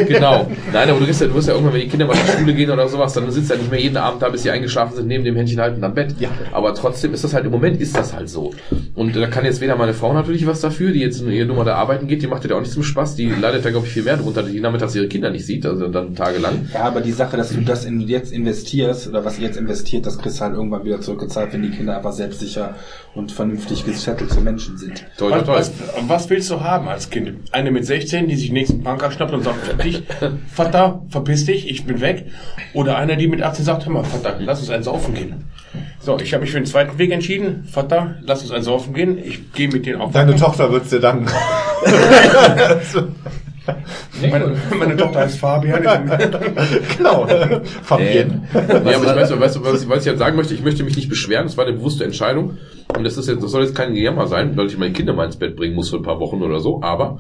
Genau. Nein, aber du wirst ja, du wirst ja irgendwann, wenn die Kinder mal zur Schule gehen oder sowas, dann sitzt ja nicht mehr jeden Abend da, bis sie eingeschlafen sind, neben dem Händchen halten am Bett. Ja. Aber trotzdem ist das halt, im Moment ist das halt so. Und da kann jetzt weder meine Frau natürlich was dafür, die jetzt in ihr Nummer da arbeiten geht, die macht ja auch nicht zum Spaß, die leidet da, glaube ich, viel mehr drunter, die nachmittags ihre Kinder nicht sieht, also dann tagelang. Ja, aber die Sache, dass du das in, jetzt investierst oder was ihr jetzt investiert, das kriegst du halt irgendwann wieder zurückgezahlt, wenn die Kinder einfach selbstsicher und vernünftig gesettelte Menschen sind. Toll, toll, Was, toll. was, was willst du haben als Kind? Eine mit 16, die sich nächsten Punker schnappt und sagt, dich, Vater, verpiss dich, ich bin weg. Oder einer, die mit 18 sagt, hör mal, Vater, lass uns ein Saufen gehen. So, ich habe mich für den zweiten Weg entschieden. Vater, lass uns ein Saufen gehen. Ich gehe mit denen auf Deine. Tochter wird's dir danken. Meine, meine Tochter heißt Fabian. genau. Fabienne. Ja, aber ich weiß, weißt du, was ich, was ich jetzt sagen möchte, ich möchte mich nicht beschweren, es war eine bewusste Entscheidung. Und das ist jetzt, das soll jetzt kein Jammer sein, weil ich meine Kinder mal ins Bett bringen muss für ein paar Wochen oder so, aber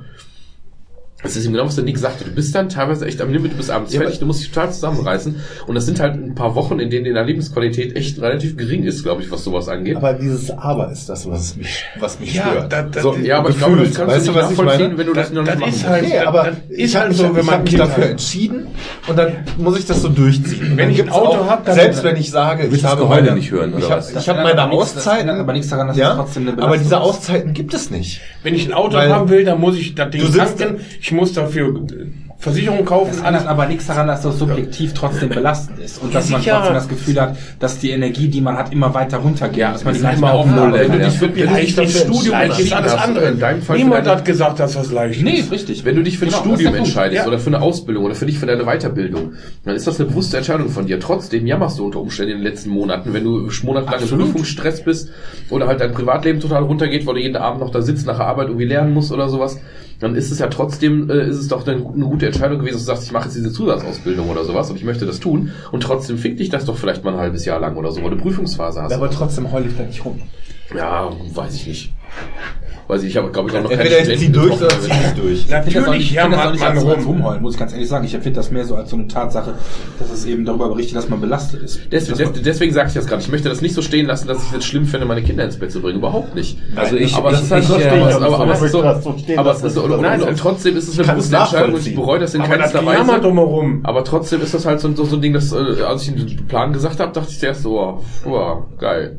es ist eben genau, was der Nick sagte. Du bist dann teilweise echt am Limit, du bist abends Ja, fertig, du musst dich total zusammenreißen. Und das sind halt ein paar Wochen, in denen die Lebensqualität echt relativ gering ist, glaube ich, was sowas angeht. Aber dieses Aber ist das, was mich, was mich Ja, stört. da- da- so, ja, aber ich glaube, das kannst Weißt du nicht was ich nachvollziehen, meine? wenn du das, Das- noch nicht das machen ist halt- Okay, aber das ich ist habe halt so, wenn man mich dafür hat. entschieden und dann muss ich das so durchziehen. Wenn ich ein Auto auch, hab, dann- selbst wenn ich sage, ich das habe meine, nicht hören, oder ich habe was? ich hab Das meine das Auszeiten, aber nichts daran, dass ja, trotzdem eine aber diese. Auszeiten gibt es nicht. Wenn ich ein Auto haben will, dann muss ich das Ding tanken. Ich muss dafür Versicherung Das kaufen, ändert alles. aber nichts daran, dass das subjektiv trotzdem belastend ist und dass man sicher. trotzdem das Gefühl hat, dass die Energie, die man hat, immer weiter runtergeht. Ja, dass man das die nicht immer mehr auf Null Wenn du dich für, wenn du dich Leicht dafür ist Studium ist alles andere. in deinem Fall Niemand hat gesagt, dass das leicht Nee, ist. ist richtig. Wenn du dich für ein Genau, das Studium entscheidest Ja. oder für eine Ausbildung oder für dich für deine Weiterbildung, dann ist das eine bewusste Entscheidung von dir. Trotzdem jammerst du unter Umständen in den letzten Monaten, wenn du monatelang im. Prüfungsstress bist oder halt dein Privatleben total runtergeht, weil du jeden Abend noch da sitzt, nach der Arbeit irgendwie lernen musst oder sowas, dann ist es ja trotzdem, äh, ist es doch dann eine gute Entscheidung gewesen, dass du sagst, ich mache jetzt diese Zusatzausbildung oder sowas und ich möchte das tun und trotzdem fickt dich das doch vielleicht mal ein halbes Jahr lang oder so, weil du Prüfungsphase hast. Aber trotzdem heul ich da nicht rum. ja, weiß ich nicht. Weiß ich, ich habe glaube ich auch noch Entweder sie Studenten durch oder zieh ich durch. Das Natürlich das jammert nicht man rum. rumheulen, muss ich ganz ehrlich sagen. Ich empfinde das mehr so als so eine Tatsache, dass es eben darüber berichtet, dass man belastet ist. Deswegen, man- des- deswegen sage ich das gerade. Ich möchte das nicht so stehen lassen, dass ich es schlimm finde, meine Kinder ins Bett zu bringen. Überhaupt nicht. Also ich, aber ich, es ist halt ich, so, äh, aber, was- aber, aber, es ist so, das stehen aber es lassen, ist so, das nein, und trotzdem ist es eine es bewusste Entscheidung und ich bereue das in das keinster Weise. drumherum. Aber trotzdem ist das halt so, so, so ein Ding, dass, äh, als ich den Plan gesagt habe, dachte ich zuerst so, oh, geil.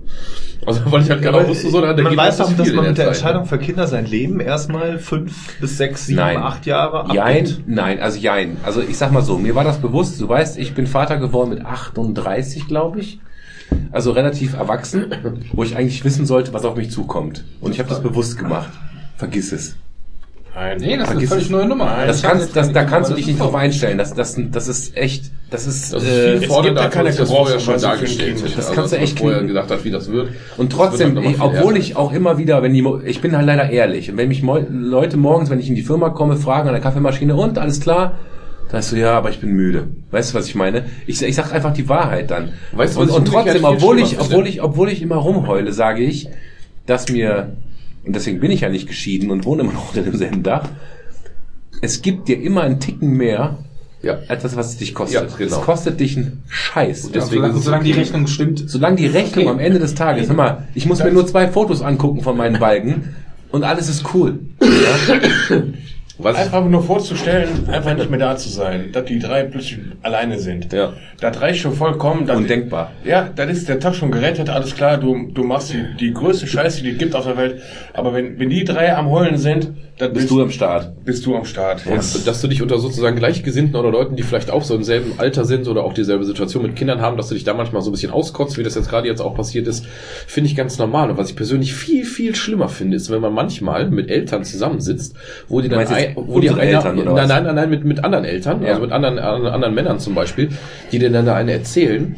Also, weil ich halt genau Aber wusste, so, da, da man geht weiß nicht auch, dass viel man mit der Zeit, ne? Entscheidung für Kinder sein Leben erstmal fünf bis sechs, sieben, Nein. acht Jahre Jein, abgibt. nein, also jein. Also ich sag mal so, mir war das bewusst, du weißt, ich bin Vater geworden mit 38, glaube ich. Also relativ erwachsen, wo ich eigentlich wissen sollte, was auf mich zukommt. Und ich habe das bewusst gemacht. Vergiss es. Nein. Nee, das ist eine völlig es. neue Nummer. Das kannst, das, da kannst du dich nicht drauf einstellen. Das, das, das ist echt, das ist, Das ist äh, fordernder, gibt ja keine das vorher schon ein dargestellt. Das kannst du echt vorher gedacht hat, wie das wird. Und trotzdem, obwohl ich auch immer wieder, wenn die, ich bin halt leider ehrlich. Und wenn mich Leute morgens, wenn ich in die Firma komme, fragen an der Kaffeemaschine, und alles klar? Dann sagst du, ja, aber ich bin müde. Weißt du, was ich meine? Ich, ich sag einfach die Wahrheit dann. Weißt du, und, und trotzdem, obwohl ich, obwohl ich, obwohl ich immer rumheule, sage ich, dass mir, und deswegen bin ich ja nicht geschieden und wohne immer noch unter demselben Dach, es gibt dir immer einen Ticken mehr, Ja. als das, was es dich kostet. Ja, genau. Es kostet dich einen Scheiß. deswegen Solange, ist es solange die okay. Rechnung stimmt. Solange die Rechnung am Ende des Tages, hör mal, ich muss mir nur zwei Fotos angucken von meinen Balken und alles ist cool. Was Einfach nur vorzustellen, einfach nicht mehr da zu sein, dass die drei plötzlich alleine sind. Ja. Das reicht schon vollkommen. Undenkbar. Ja, dann ist der Tag schon gerettet, alles klar, du, du machst die, die größte Scheiße, die es gibt auf der Welt. Aber wenn, wenn die drei am Heulen sind, dann Bist du am Start. bist du am Start. Und dass du dich unter sozusagen Gleichgesinnten oder Leuten, die vielleicht auch so im selben Alter sind oder auch dieselbe Situation mit Kindern haben, dass du dich da manchmal so ein bisschen auskotzt, wie das jetzt gerade jetzt auch passiert ist, finde ich ganz normal. Und was ich persönlich viel, viel schlimmer finde, ist, wenn man manchmal mit Eltern zusammensitzt, wo die dann, ein, wo die einer, Eltern, oder nein, nein, nein, nein, mit, mit anderen Eltern, Ja. also mit anderen, anderen, anderen Männern zum Beispiel, die dir dann da eine erzählen,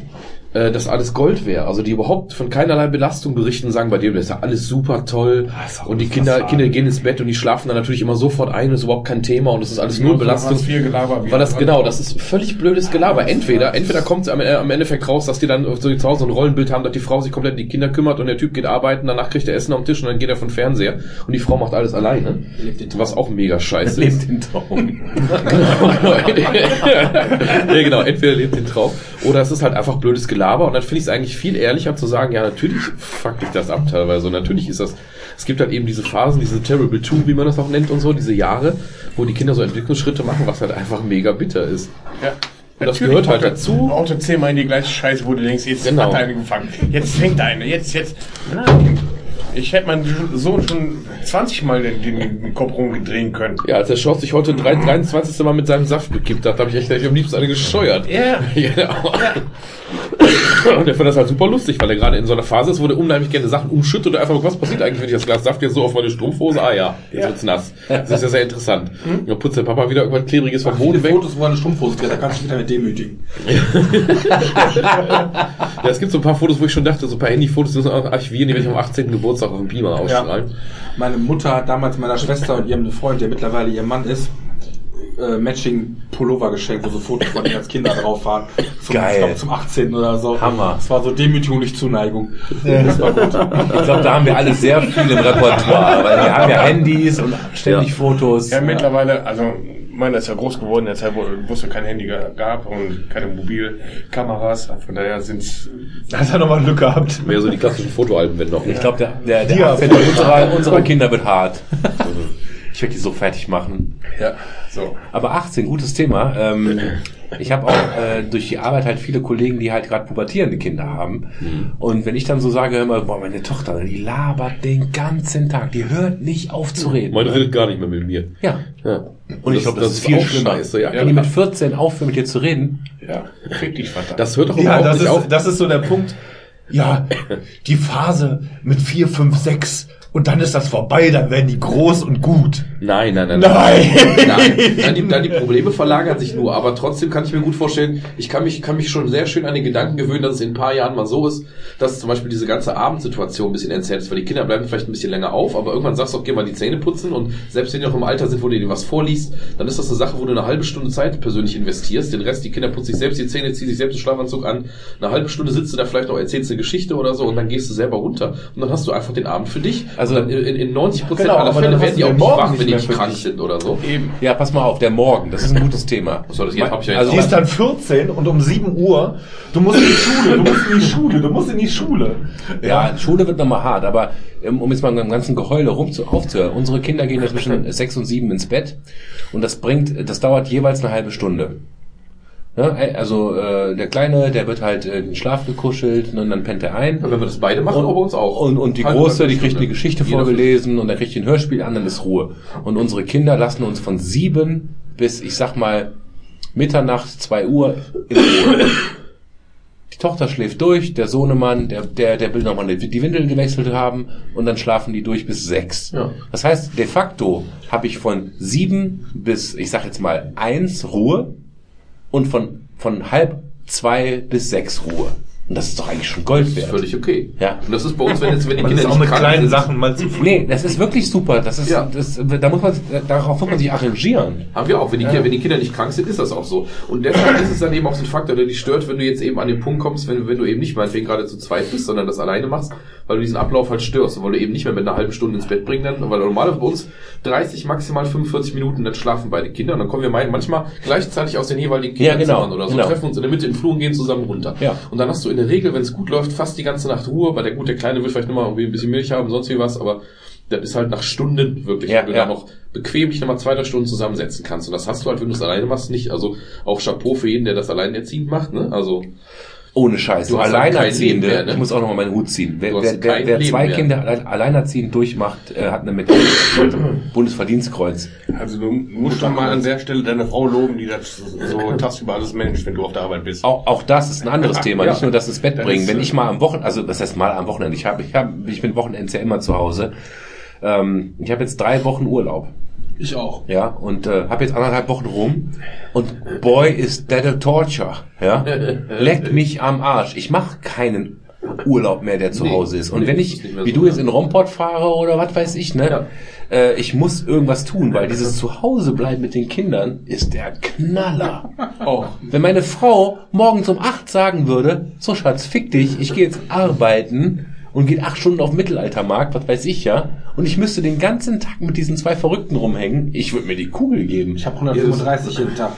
äh, dass alles Gold wäre. Also die überhaupt von keinerlei Belastung berichten und sagen, bei dir das ist ja alles super toll. auch Und die Kinder. Kinder gehen ins Bett und die schlafen dann natürlich immer sofort ein, das ist überhaupt kein Thema und es ist alles Nur Belastung. Weil das genau, das ist völlig blödes Gelaber. Entweder, entweder kommt es am, äh, am Endeffekt raus, dass die dann so zu Hause ein Rollenbild haben, dass die Frau sich komplett um die Kinder kümmert und der Typ geht arbeiten, danach kriegt er Essen am Tisch und dann geht er von Fernseher und die Frau macht alles alleine. Was auch mega scheiße ist. Lebt den Traum. ja, genau, entweder lebt den Traum oder es ist halt einfach blödes Gelaber und dann finde ich es eigentlich viel ehrlicher zu sagen, ja, natürlich fuck dich das ab teilweise und natürlich ist das, es gibt halt eben diese Phasen, diese Terrible Two, wie man das auch nennt und so, diese Jahre, wo die Kinder so Entwicklungsschritte machen, was halt einfach mega bitter ist. Ja. Und das gehört halt dazu. Er zehnmal in die gleiche Scheiße, wo du denkst, jetzt Genau. hat er einen gefangen. Jetzt fängt einer, jetzt, jetzt. Nein. Ich hätte meinen Sohn schon 20 Mal den, den Kopf rumgedrehen können. Ja, als der Schorz sich heute drei- 23. Mal mit seinem Saft bekippt hat, habe ich echt am liebsten eine gescheuert. Ja. Genau. Und er fand das halt super lustig, weil er gerade in so einer Phase ist, wo der unheimlich gerne Sachen umschüttet und einfach, guckt, was passiert eigentlich, wenn ich das Glas Saft jetzt so auf meine Strumpfhose? Ah ja, jetzt Ja. wird's nass. Das ist ja sehr interessant. Dann putzt der Papa wieder irgendwas Klebriges vom Boden weg. Fotos, wo eine Strumpfhose dreht, da kannst du dich wieder mit demütigen. Ja, es gibt so ein paar Fotos, wo ich schon dachte, so ein paar Handyfotos müssen auch archivieren, die werde ich am 18. Geburtstag auf dem Beamer ausstrahlen. Meine Mutter hat damals meiner Schwester und ihrem Freund, der mittlerweile ihr Mann ist, äh, Matching Pullover geschenkt, wo so Fotos von ihnen als Kinder drauf waren. Zum, Geil. Ich glaube zum 18. oder so. Hammer. Das war so Demütigung, nicht Zuneigung. Das war gut. Ich glaube, da haben wir alle sehr viel im Repertoire, weil wir haben ja Handys und ständig Fotos. Ja, mittlerweile, also meiner ist ja groß geworden, in der Zeit, wo wo es ja kein Handy gab und keine Mobilkameras. Von daher sind's Da hat er nochmal Glück gehabt. Mehr so die klassischen Fotoalben, wenn noch. Ich glaube, der, der, der Ja. 18. unserer, unserer Kinder wird hart. Ich werde die so fertig machen. ja so. Aber 18, gutes Thema. Ähm, ich habe auch äh, durch die Arbeit halt viele Kollegen, die halt gerade pubertierende Kinder haben. Und wenn ich dann so sage, hör mal, boah, meine Tochter, die labert den ganzen Tag, die hört nicht auf zu reden. Meine redet gar nicht mehr mit mir. Ja. Ja. Und ich glaube, das, ist viel schlimmer. Scheiße, ja. Wenn die mit 14 aufhören, mit dir zu reden, Ja, fick dich, Vater. Das hört doch Ja, das nicht ist, auf. das ist so der Punkt. Ja, die Phase mit 4, 5, 6 und dann ist das vorbei, dann werden die groß und gut. Nein, nein, nein. Nein. Nein, nein die, nein, die Probleme verlagern sich nur. Aber trotzdem kann ich mir gut vorstellen, ich kann mich, kann mich schon sehr schön an den Gedanken gewöhnen, dass es in ein paar Jahren mal so ist, dass zum Beispiel diese ganze Abendsituation ein bisschen entzerrt ist, weil die Kinder bleiben vielleicht ein bisschen länger auf, aber irgendwann sagst du auch, geh mal die Zähne putzen und selbst wenn die noch im Alter sind, wo du dir was vorliest, dann ist das eine Sache, wo du eine halbe Stunde Zeit persönlich investierst. Den Rest, die Kinder putzen sich selbst die Zähne, ziehen sich selbst den Schlafanzug an. Eine halbe Stunde sitzt du da vielleicht noch, erzählst eine Geschichte oder so und dann gehst du selber runter und dann hast du einfach den Abend für dich. Also- dann in, in 90 Prozent Genau, aller aber Fälle dann werden die auch nicht Morgen wach, wenn die nicht krank dich. sind oder so. Eben. ja, pass mal auf, der Morgen, das ist ein gutes Thema. So, das hab ich ja jetzt Also- Die ist dann 14 und um 7 Uhr, du musst in die Schule, du musst in die Schule, du musst in die Schule. Ja, Schule wird nochmal hart, aber ähm, um jetzt mal beim ganzen Geheule rum zu, aufzuhören, unsere Kinder gehen ja zwischen sechs und sieben ins Bett und das bringt, das dauert jeweils eine halbe Stunde. Ja, also äh, der Kleine, der wird halt äh, in den Schlaf gekuschelt und dann pennt er ein. Wenn wir das beide machen, Und, bei uns auch. und, und die Halbe Große, die kriegt eine Geschichte vorgelesen und dann kriegt die ein Hörspiel an, dann ist Ruhe. Und unsere Kinder lassen uns von sieben bis, ich sag mal, Mitternacht, zwei Uhr in Ruhe. Die Tochter schläft durch, der Sohnemann, der, der, der will nochmal die Windeln gewechselt haben und dann schlafen die durch bis sechs. Ja. Das heißt, de facto habe ich von sieben bis, ich sag jetzt mal, eins Ruhe und von, von halb zwei bis sechs Ruhe. Und das ist doch eigentlich schon Gold Das ist wert. völlig okay. Ja. Und das ist bei uns, wenn jetzt, wenn die Kinder auch nicht mit krank kleinen sind, Sachen mal zu früh. Nee, das ist wirklich super. Das ist, Ja. das, da muss man, darauf muss man sich arrangieren. Haben wir auch. Wenn die, Kinder, wenn die Kinder nicht krank sind, ist das auch so. Und deshalb ist es dann eben auch so ein Faktor, der dich stört, wenn du jetzt eben an den Punkt kommst, wenn, wenn du eben nicht meinetwegen gerade zu zweit bist, sondern das alleine machst, weil du diesen Ablauf halt störst und weil du eben nicht mehr mit einer halben Stunde ins Bett bringen dann, weil normalerweise bei uns 30, maximal 45 Minuten, dann schlafen beide Kinder und dann kommen wir manchmal gleichzeitig aus den jeweiligen Ja, genau, oder so, genau. treffen uns in der Mitte in den Flur und gehen zusammen runter. Ja. Und dann hast du in der Regel, wenn es gut läuft, fast die ganze Nacht Ruhe, weil der gut, der Kleine will vielleicht nochmal irgendwie ein bisschen Milch haben, sonst wie was, aber das ist halt nach Stunden wirklich, Ja, wenn du ja. da noch bequem dich nochmal zwei, drei Stunden zusammensetzen kannst. Und das hast du halt, wenn du es alleine machst, nicht. Also auch Chapeau für jeden, der das alleinerziehend macht. Ne? Also Ohne Scheiß. Du Alleinerziehende, mehr, ne? ich muss auch nochmal meinen Hut ziehen. Wer, wer, wer, wer zwei mehr. Kinder allein, alleinerziehend durchmacht, äh, hat eine Medaille. Bundesverdienstkreuz. Also du musst doch mal an der Stelle deine Frau loben, die das so tagsüber alles managt, wenn du auf der Arbeit bist. Auch, auch das ist ein anderes Thema, Ja. nicht nur das ins Bett Das bringen. ist, Wenn äh, ich mal am Wochenende, also das heißt mal am Wochenende, ich habe, ich habe, ich bin Wochenends ja immer zu Hause. Ähm, ich habe jetzt drei Wochen Urlaub. Ich auch. Ja, und äh, habe jetzt anderthalb Wochen rum und boy is that a torture, ja. Leckt mich am Arsch. Ich mache keinen Urlaub mehr, der zu Nee, Hause ist. Und nee, wenn ich, mehr wie so, du jetzt ja. in Romport fahre oder was weiß ich, ne, äh, ich muss irgendwas tun, weil dieses Zuhause bleiben mit den Kindern ist der Knaller. Auch. Wenn meine Frau morgens um acht sagen würde, so Schatz, fick dich, ich gehe jetzt arbeiten und geht acht Stunden auf Mittelaltermarkt, was weiß ich ja, und ich müsste den ganzen Tag mit diesen zwei Verrückten rumhängen, ich würde mir die Kugel geben. Ich habe 135 jeden Tag.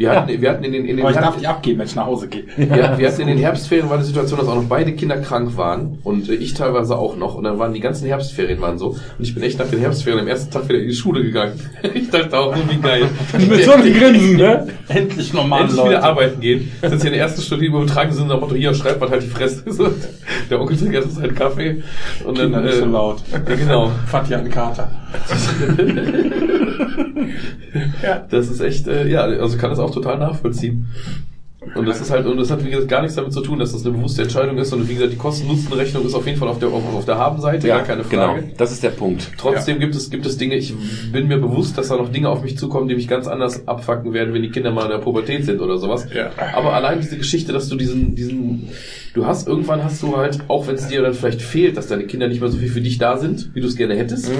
Wir hatten, wir hatten in den, in den Aber ich darf nicht abgeben, wenn ich nach Hause gehe. wir, wir hatten in den Herbstferien war die Situation, dass auch noch beide Kinder krank waren und äh, ich teilweise auch noch und dann waren die ganzen Herbstferien waren so und ich bin echt nach den Herbstferien am ersten Tag wieder in die Schule gegangen. Ich dachte auch, so wie geil. Mit so einem Grinsen, ne? Endlich normale Endlich wieder Leute. arbeiten gehen. Das ist ja in der ersten Stunde, die übertragen sind, nach Motto, hier, schreibt man halt die Fresse. So, Der Onkel trinkt erst seinen Kaffee. Und dann, Kinder nicht so laut. Ja, genau. Fatih hat einen Kater. Das ist echt, äh, ja, also kann das auch total nachvollziehen. Und das ist halt, und das hat wie gesagt gar nichts damit zu tun, dass das eine bewusste Entscheidung ist. Und wie gesagt, die Kosten-Nutzen-Rechnung ist auf jeden Fall auf der, auf, auf der Habenseite, gar keine Frage. genau, das ist der Punkt. Trotzdem gibt es, gibt es Dinge, ich bin mir bewusst, dass da noch Dinge auf mich zukommen, die mich ganz anders abfacken werden, wenn die Kinder mal in der Pubertät sind oder sowas. Ja. Aber allein diese Geschichte, dass du diesen, diesen, du hast, irgendwann hast du halt, auch wenn es dir dann vielleicht fehlt, dass deine Kinder nicht mehr so viel für dich da sind, wie du es gerne hättest.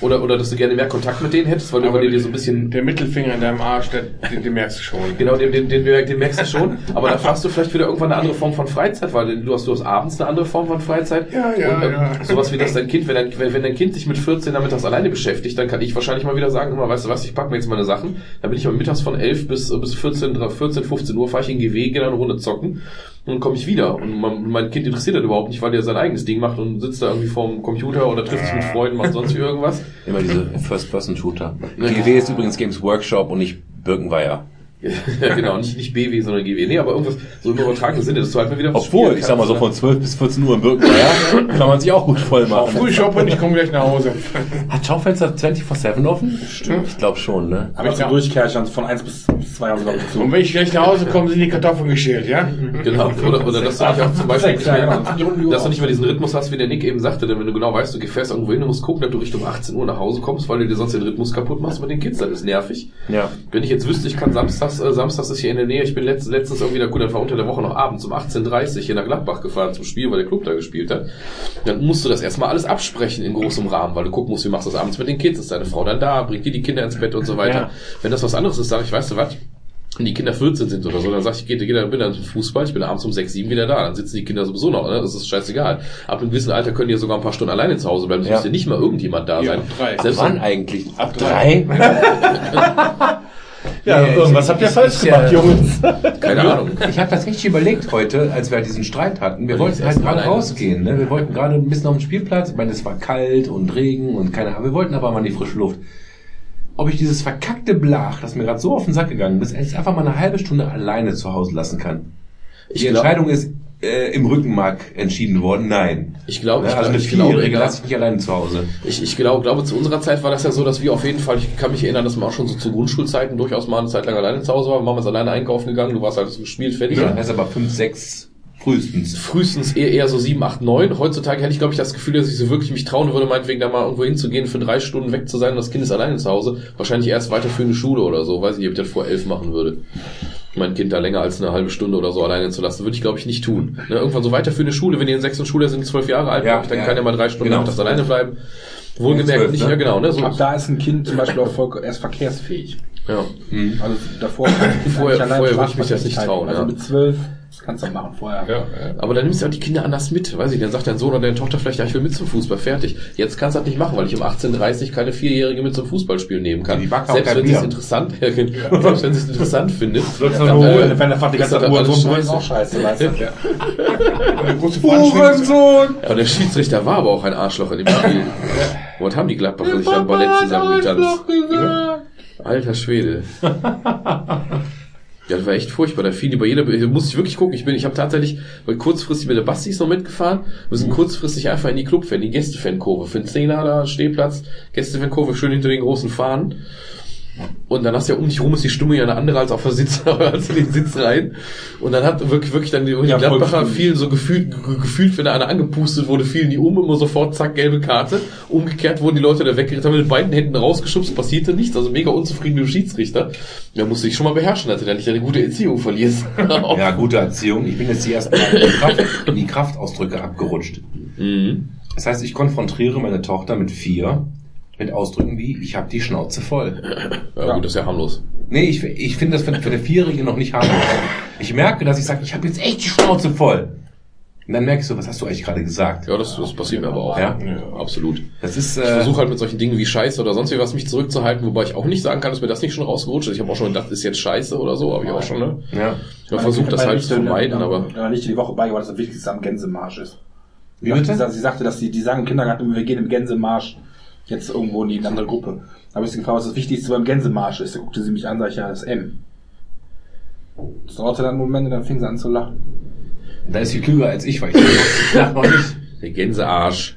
Oder, oder dass du gerne mehr Kontakt mit denen hättest, weil du Aber weil dir so ein bisschen Der Mittelfinger in deinem Arsch, der, den, den merkst du schon. Genau, den, den, den, den merkst du schon. Aber da hast du vielleicht wieder irgendwann eine andere Form von Freizeit, weil du hast, du hast abends eine andere Form von Freizeit. Ja, ja, Und, ähm, ja. Sowas wie das dein Kind, wenn dein, wenn wenn dein Kind sich mit 14 nachmittags alleine beschäftigt, dann kann ich wahrscheinlich mal wieder sagen, immer, weißt du was, ich packe mir jetzt meine Sachen. Dann bin ich mal mittags von 11 bis, bis 14, 14, 15 Uhr, fahre ich in GW, gehe dann eine Runde zocken. Und dann komme ich wieder. Und mein, mein Kind interessiert das überhaupt nicht, weil der sein eigenes Ding macht und sitzt da irgendwie vorm Computer oder trifft sich mit Freunden, macht sonst wie irgendwas. Immer diese First-Person-Shooter. GW ist übrigens Games Workshop und nicht Birkenweier. Ja, genau, nicht, nicht BW, sondern GW. Nee, aber irgendwas so im übertragenen Sinne, dass du halt mal wieder Obwohl, ich sag mal so kannst, von 12 bis 14 Uhr im Birkenmeier kann man sich auch gut voll machen. Früh shoppen, ich komme gleich nach Hause. Hat Schaufenster 24-7 offen? Stimmt. Ich glaube schon, ne? Aber ich so durchkerchern von 1 bis 2 Hause glaube ich zu. Und wenn ich gleich nach Hause komme, sind die Kartoffeln geschält, ja? ne? Genau, oder, oder dass du nicht auch zum Beispiel dass du nicht mehr diesen Rhythmus hast, wie der Nick eben sagte, denn wenn du genau weißt, du fährst irgendwo hin, du musst gucken, dass du Richtung 18 Uhr nach Hause kommst, weil du dir sonst den Rhythmus kaputt machst mit den Kids, das ist nervig. Ja. Wenn ich jetzt wüsste, ich kann samstags, äh, samstags ist hier in der Nähe, ich bin letzt, letztens irgendwie, da gut, das war unter der Woche noch abends um 18.30 Uhr hier nach Gladbach gefahren zum Spiel, weil der Club da gespielt hat. Dann musst du das erstmal alles absprechen in großem Rahmen, weil du gucken musst, wie machst du das abends mit den Kids, ist deine Frau dann da, bringt die die Kinder ins Bett und so weiter. Ja. Wenn das was anderes ist, sage ich, weißt du was? Wenn die Kinder 14 sind oder so, dann sag ich, ich gehe, bin dann zum Fußball, ich bin abends um 6, 7 wieder da, dann sitzen die Kinder sowieso noch, ne? das ist scheißegal. Ab einem gewissen Alter können die ja sogar ein paar Stunden alleine zu Hause bleiben, es Ja. muss ja nicht mal irgendjemand da sein. drei. Selbst Wann eigentlich? Ab drei? Ja, Nee, irgendwas ich- habt ihr falsch gemacht, äh, Jungs. keine Ahnung. Ich habe tatsächlich überlegt heute, als wir diesen Streit hatten. Wir Weil wollten halt gerade rausgehen. Ne? Wir wollten gerade ein bisschen auf den Spielplatz. Ich meine, es war kalt und Regen und keine Ahnung. Wir wollten aber mal in die frische Luft. Ob ich dieses verkackte Blach, das mir gerade so auf den Sack gegangen ist, jetzt einfach mal eine halbe Stunde alleine zu Hause lassen kann. Ich Die Entscheidung ist äh, im Rückenmark entschieden worden. Nein. Ich glaube, ich, Ja, also mit ich glaube, ja. lasse ich nicht alleine zu Hause. Ich, ich glaube, glaube, zu unserer Zeit war das ja so, dass wir auf jeden Fall, ich kann mich erinnern, dass man auch schon so zu Grundschulzeiten durchaus mal eine Zeit lang alleine zu Hause war. Mama ist alleine einkaufen gegangen, du warst halt so gespielt, fertig. Ja. Das ist aber fünf, sechs frühestens. Frühestens eher, eher so 7, 8, 9. Heutzutage hätte ich, glaube ich, das Gefühl, dass ich so wirklich mich trauen würde, meinetwegen da mal irgendwo hinzugehen, für drei Stunden weg zu sein und das Kind ist alleine zu Hause. Wahrscheinlich erst weiter für eine Schule oder so. Weiß ich, ob ich das vor elf machen würde. Mein Kind da länger als eine halbe Stunde oder so alleine zu lassen, würde ich, glaube ich, nicht tun. Ne, irgendwann so weiter für eine Schule, wenn die in sechs und Schule sind, zwölf Jahre alt, Ja, ich, dann ja. kann er mal drei Stunden Genau. nachmittags alleine bleiben. Wohlgemerkt nicht, ne? ja genau, ne? So, Ab da ist ein Kind zum Beispiel auch voll, erst verkehrsfähig. ja. Also davor das Vorher- vorher würde ich mich das nicht trauen, Also ja. mit zwölf kannst du das machen vorher. Ja, Aber dann nimmst du auch die Kinder anders mit, weiß ich, dann sagt dein Sohn oder deine Tochter vielleicht, ja, ich will mit zum Fußball, fertig. Jetzt kannst du das nicht machen, weil ich um 18.30 keine Vierjährige mit zum Fußballspiel nehmen kann. Auch Selbst wenn sie es interessant, ja, genau. selbst wenn sie es interessant findet. Sollst du äh, holen, Wenn der Vater die ganze das Zeit Uhr alles so ist auch scheiße, weißt du. Ja. Ja, und der Schiedsrichter war aber auch ein Arschloch in dem Spiel. Was haben die Gladbacher sich am Ballett zusammengetanzt? Alter Schwede. Ja, das war echt furchtbar. Da fiel die bei jeder, da musste ich wirklich gucken. Ich bin, ich habe tatsächlich, weil kurzfristig mit der Bastis noch mitgefahren. Wir sind kurzfristig einfach in die Clubfan, die Gästefankurve. Für den Zehner da, Stehplatz, Gästefankurve schön hinter den großen Fahnen. Und dann hast du ja um dich rum ist die Stimme ja eine andere als auf der Sitz, als in den Sitz rein. Und dann hat wirklich, wirklich dann die, Ja, Gladbacher fielen so gefühlt, ge- gefühlt, wenn da einer angepustet wurde, fielen die um, immer sofort, zack, gelbe Karte. Umgekehrt wurden die Leute da weggerettet, haben mit beiden Händen rausgeschubst, passierte nichts, also mega unzufrieden mit dem Schiedsrichter. Da musste ich schon mal beherrschen, dass du da nicht deine gute Erziehung verlierst. Ja, gute Erziehung. Ich bin jetzt die ersten Mal in die, Kraft, in die Kraftausdrücke abgerutscht. Mhm. Das heißt, ich konfrontiere meine Tochter mit vier mit Ausdrücken wie, ich habe die Schnauze voll. Ja, gut, das ist ja harmlos. Nee, ich, ich finde das für, für der Vierjährige noch nicht harmlos. Ich merke, dass ich sage, ich habe jetzt echt die Schnauze voll. Und dann merkst du, was hast du eigentlich gerade gesagt? Ja, das, das passiert mir aber auch. Ja. absolut. Das ist, Ich äh, versuche halt mit solchen Dingen wie Scheiße oder sonst wie was mich zurückzuhalten, wobei ich auch nicht sagen kann, dass mir das nicht schon rausgerutscht ist. Ich habe auch schon gedacht, ist jetzt Scheiße oder so, habe ich auch schon, ne? ja. Ich versuche das halt zu vermeiden, aber Ja, nicht die Woche beigebracht, dass das Wichtigste am Gänsemarsch ist. Wie Sie bitte? sagte, sie sagte, dass sie, die sagen im Kindergarten, wir gehen im Gänsemarsch jetzt irgendwo in die andere Gruppe. Aber ich sie gefragt, was das Wichtigste beim Gänsemarsch ist. Da guckte sie mich an, sag ich, ja, das M. Das dauerte dann einen Moment und dann fing sie an zu lachen. Da ist sie klüger als ich, weil ich lach noch nicht. der Gänsearsch.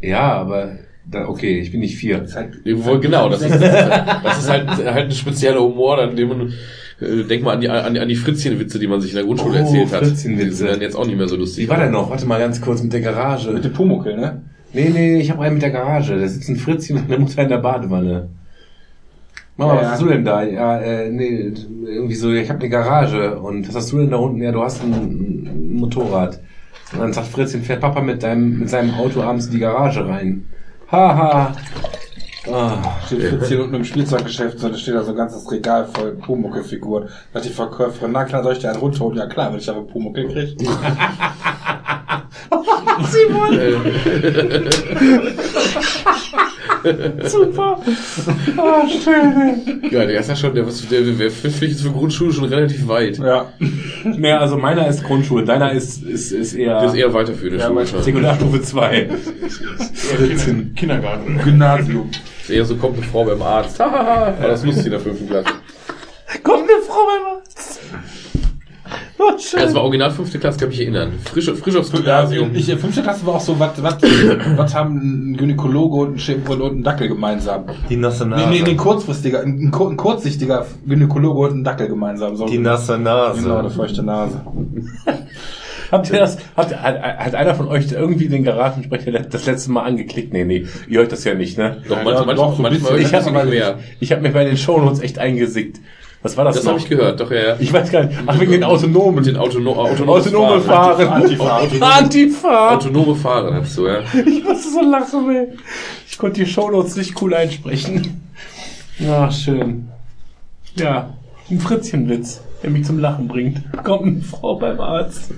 Ja, aber da, okay, ich bin nicht vier. Das ist halt, genau, das ist, das ist, halt, das ist halt, halt ein spezieller Humor, an dem man, äh, denk mal an die, an, die- an die Fritzchenwitze, die man sich in der Grundschule Oh, erzählt hat. Fritzchenwitze. Die sind dann jetzt auch nicht mehr so lustig. Wie war der noch? Warte mal ganz kurz mit der mit Garage. dem Pumuckel, ne? Nee, nee, ich habe einen mit der Garage. Da sitzt ein Fritzchen und eine Mutter in der Badewanne. Mama, Ja, was hast du denn da? Ja, äh, nee, irgendwie so, ich habe eine Garage. Und was hast du denn da unten? Ja, du hast ein, ein Motorrad. Und dann sagt Fritzchen, fährt Papa mit, deinem, mit seinem Auto abends in die Garage rein. Haha. Ah. Steht Fritzchen unten im Spielzeuggeschäft, so, da steht da so ein ganzes Regal voll Pumuckel-Figuren. Da hat die Verkäuferin, na klar, soll ich dir einen runterholen? Ja klar, wenn ich aber Pumuckel krieg. Ja, der ist ja schon, der, was- der, der, der jetzt für Grundschule schon relativ weit. Ja. Nee, also meiner ist Grundschule, deiner ist, ist, ist eher, Das ist eher weiterführende Ja, Schule. Sekundarstufe 2. Kindergarten. Gymnasium. Ist eher so, kommt eine Frau beim Arzt. Hahaha, war das lustig in der fünften Klasse. Kommt eine Das war original fünfte Klasse, kann mich erinnern. Frisch, frisch aufs Ja, Gymnasium. ich, äh, fünfte Klasse war auch so, was, was, was haben ein Gynäkologe und ein Schäfer und ein Dackel gemeinsam? Die nasse Nase. nee, nee, ein kurzfristiger, ein, ein, kur- ein kurzsichtiger Gynäkologe und ein Dackel gemeinsam. So, Die nasse Nase. Genau, eine feuchte Nase. Habt ihr das, hat, hat, hat einer von euch irgendwie den Garagensprecher das letzte Mal angeklickt? Nee, nee, ihr hört das ja nicht, ne? Doch, manchmal, doch, manchmal, so manchmal. Ich habe ich hab mich bei den Shownotes echt eingesickt. Was war das, Das habe ich gehört, doch, ja. ja. Ich weiß gar nicht. Ach, wegen den Autonomen. Den Autono autonomes Autonome Fahren. Antifahren. Antifahren. Autonome Fahren hast du, ja. Ich musste so lachen, ey. Ich konnte die Shownotes nicht cool einsprechen. Ach, schön. Ja, ein Fritzchenwitz, der mich zum Lachen bringt. Kommt eine Frau beim Arzt.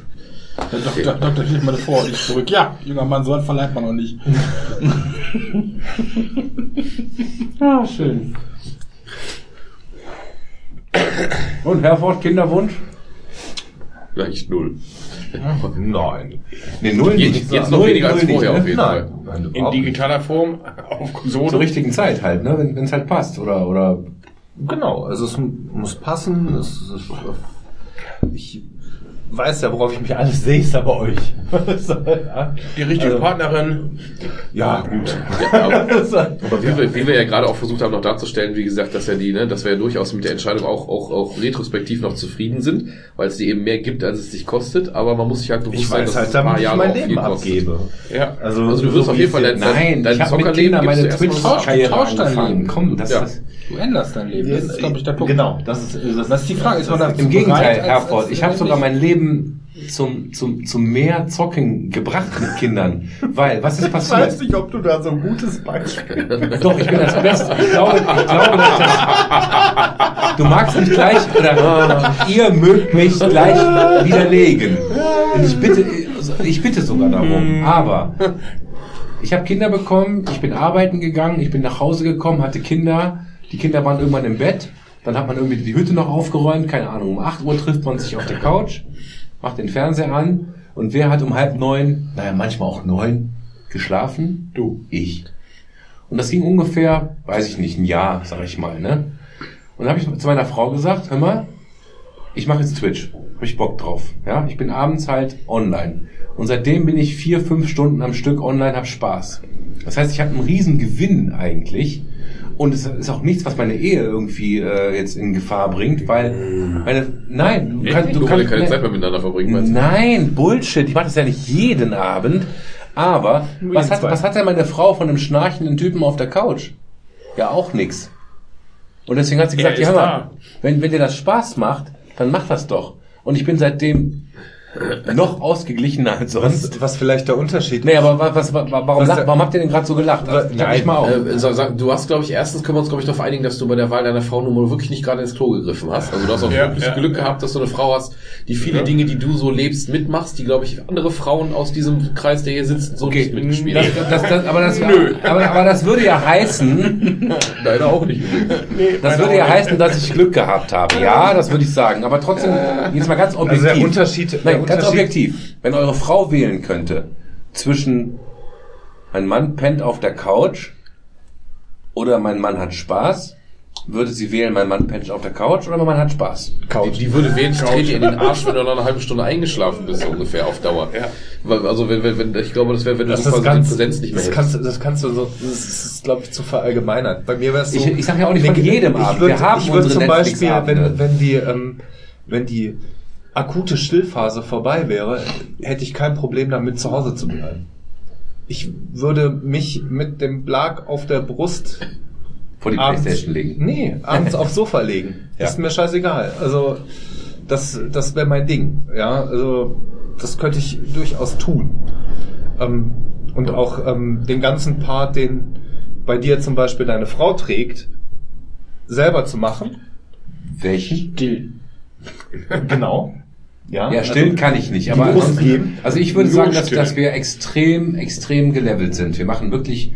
Der Doktor, Doktor steht meine Frau nicht zurück. Ja, junger Mann, so einen verleiht man noch nicht. Ah, schön. Und Herford, Kinderwunsch? Gleich null. Nein. Nee, null Jetzt, jetzt noch weniger als vorher auf jeden Fall. Nein, In nicht. digitaler Form, auf Konsole. Zur richtigen Zeit halt, ne? Wenn es halt passt. Oder, oder Genau, also es muss passen. Es, es, ich weiß ja, worauf ich mich alles sehe, ist aber euch. Die richtige Also- Partnerin. ja, gut. Ja, aber, aber wie, wir, wie wir ja gerade auch versucht haben, noch darzustellen, wie gesagt, dass ja die, ne, dass wir ja durchaus mit der Entscheidung auch, auch, auch retrospektiv noch zufrieden sind, weil es die eben mehr gibt, als es sich kostet, aber man muss sich halt bewusst Ich sein, weiß dass halt, es ein paar damit ich Jahre mein auch viel Leben kostet. abgebe. Ja. Also, Also du wirst so auf wie jeden Fall dein, dein, dein Kindern gibst meine Twitch-Karriere dein angefangen. Komm, das Ja. ist... Du änderst dein Leben. Das ist, glaube ich, der Punkt. Genau, das ist, das, Das ist die Frage. Ist man dazu Im Gegenteil, Herford. als- Ich habe sogar mein Leben zum, zum, zum mehr Zocken gebracht mit Kindern. Weil, was ist passiert? nicht, ob du da so ein gutes Beispiel Doch, ich bin das Beste. Ich glaube, ich glaube, dass das, du magst mich gleich, oder ihr mögt mich gleich widerlegen. Und ich bitte, ich bitte sogar darum. Aber ich habe Kinder bekommen, ich bin arbeiten gegangen, ich bin nach Hause gekommen, hatte Kinder. Die Kinder waren irgendwann im Bett. Dann hat man irgendwie die Hütte noch aufgeräumt. Keine Ahnung, um 8 Uhr trifft man sich auf der Couch, macht den Fernseher an. Und wer hat um halb neun, naja, manchmal auch neun, geschlafen? Du. Ich. Und das ging ungefähr, weiß ich nicht, ein Jahr, sag ich mal, ne? Und dann habe ich zu meiner Frau gesagt, hör mal, ich mache jetzt Twitch. Hab ich Bock drauf. Ja, ich bin abends halt online. Und seitdem bin ich vier, fünf Stunden am Stück online, hab Spaß. Das heißt, ich habe einen riesen Gewinn eigentlich. Und es ist auch nichts, was meine Ehe irgendwie äh, jetzt in Gefahr bringt, weil meine, nein, du kannst, du kannst, keine ne- Zeit mehr miteinander verbringen, meinst du? Nein, Bullshit. Ich mache das ja nicht jeden Abend. Aber was hat, was hat denn meine Frau von einem schnarchenden Typen auf der Couch? Ja, auch nix. Und deswegen hat sie gesagt, ja, hör mal, wenn, wenn dir das Spaß macht, dann mach das doch. Und ich bin seitdem noch ausgeglichener als sonst. Was, was vielleicht der Unterschied Nee, aber wa- was, wa- warum, Was lacht, der- warum habt ihr denn gerade so gelacht? Also, Nein, Sag ich mal auf. Äh, sag, sag, du hast, glaube ich, erstens können wir uns, glaube ich, darauf einigen, dass du bei der Wahl deiner Frau nun mal wirklich nicht gerade ins Klo gegriffen hast. Also du hast auch Ja, wirklich ja. Glück gehabt, dass du eine Frau hast, die viele Dinge, die du so lebst, mitmachst, die, glaube ich, andere Frauen aus diesem Kreis, der hier sitzt, so nicht mitgespielt das, haben. das, das, aber, das, aber, aber das würde ja heißen, Deine auch nicht. das würde ja heißen, dass ich Glück gehabt habe. Ja, das würde ich sagen. Aber trotzdem, jetzt mal ganz objektiv. Also der Unterschied- Nein, ganz objektiv. Wenn eure Frau wählen könnte zwischen ein Mann pennt auf der Couch oder mein Mann hat Spaß, würde sie wählen, mein Mann pennt auf der Couch oder mein Mann hat Spaß? Die, die würde wählen, ich trete in den Arsch, wenn du noch eine halbe Stunde eingeschlafen bist, so ungefähr auf Dauer. Ja. Weil, Also wenn, wenn, wenn, ich glaube, das wäre, wenn du Das so ist quasi ganz, die Präsenz nicht mehr das hättest. kannst, du- das kannst du so, das ist, glaube ich, zu verallgemeinern. Bei mir wäre es so. Ich- ich sag ja auch nicht von jedem Abend. würd- Wir haben ich würde zum Beispiel, wenn, wenn die, ähm, wenn die akute Stillphase vorbei wäre, hätte ich kein Problem damit, zu Hause zu bleiben. Ich würde mich mit dem Blag auf der Brust Vor die abends, Playstation legen. Nee, abends aufs Sofa legen. Ja. Ist mir scheißegal. Also das, das wäre mein Ding. Ja, also das könnte ich durchaus tun. Ähm, und auch ähm, den ganzen Part, den bei dir zum Beispiel deine Frau trägt, selber zu machen. Welchen? Genau. Ja, Ja, stillen kann ich nicht. die Aber geben. also ich würde sagen, dass, dass wir extrem, extrem gelevelt sind. Wir machen wirklich,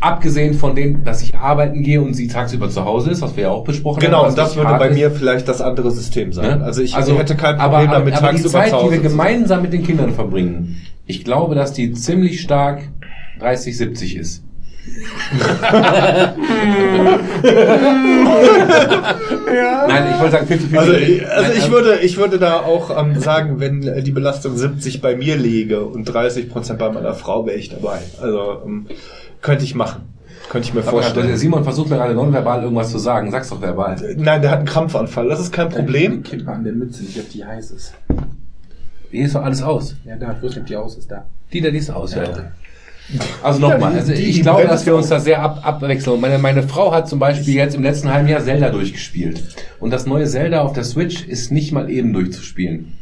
abgesehen von dem, dass ich arbeiten gehe und sie tagsüber zu Hause ist, was wir ja auch besprochen haben. Genau, was und das würde bei ist, mir vielleicht das andere System sein. ne? Also ich hätte kein Problem aber, damit, aber die tagsüber Zeit, zu die Hause wir zu sein. gemeinsam mit den Kindern verbringen, ich glaube, dass die ziemlich stark 30, 70 ist. Nein, ich wollte sagen 50 Also, ich- also ich würde, ich würde da auch ähm, sagen, wenn die Belastung 70 bei mir liege und 30 Prozent bei meiner Frau, wäre ich dabei. Also ähm, könnte ich machen. Könnte ich mir Aber vorstellen. der Simon versucht mir gerade nonverbal irgendwas zu sagen. Sag's doch verbal. Nein, der hat einen Krampfanfall. Das ist kein Problem. Kipp mal an der Mütze, nicht ob die heiß ist. Hier ist doch alles aus. Ja, da, ich weiß nicht, ob die aus ist, da. Die da, die ist aus, ja. Also nochmal, also die- ich die glaube, dass wir uns da sehr ab, abwechseln. Meine, meine Frau hat zum Beispiel jetzt im letzten halben Jahr Zelda durchgespielt. Und das neue Zelda auf der Switch ist nicht mal eben durchzuspielen.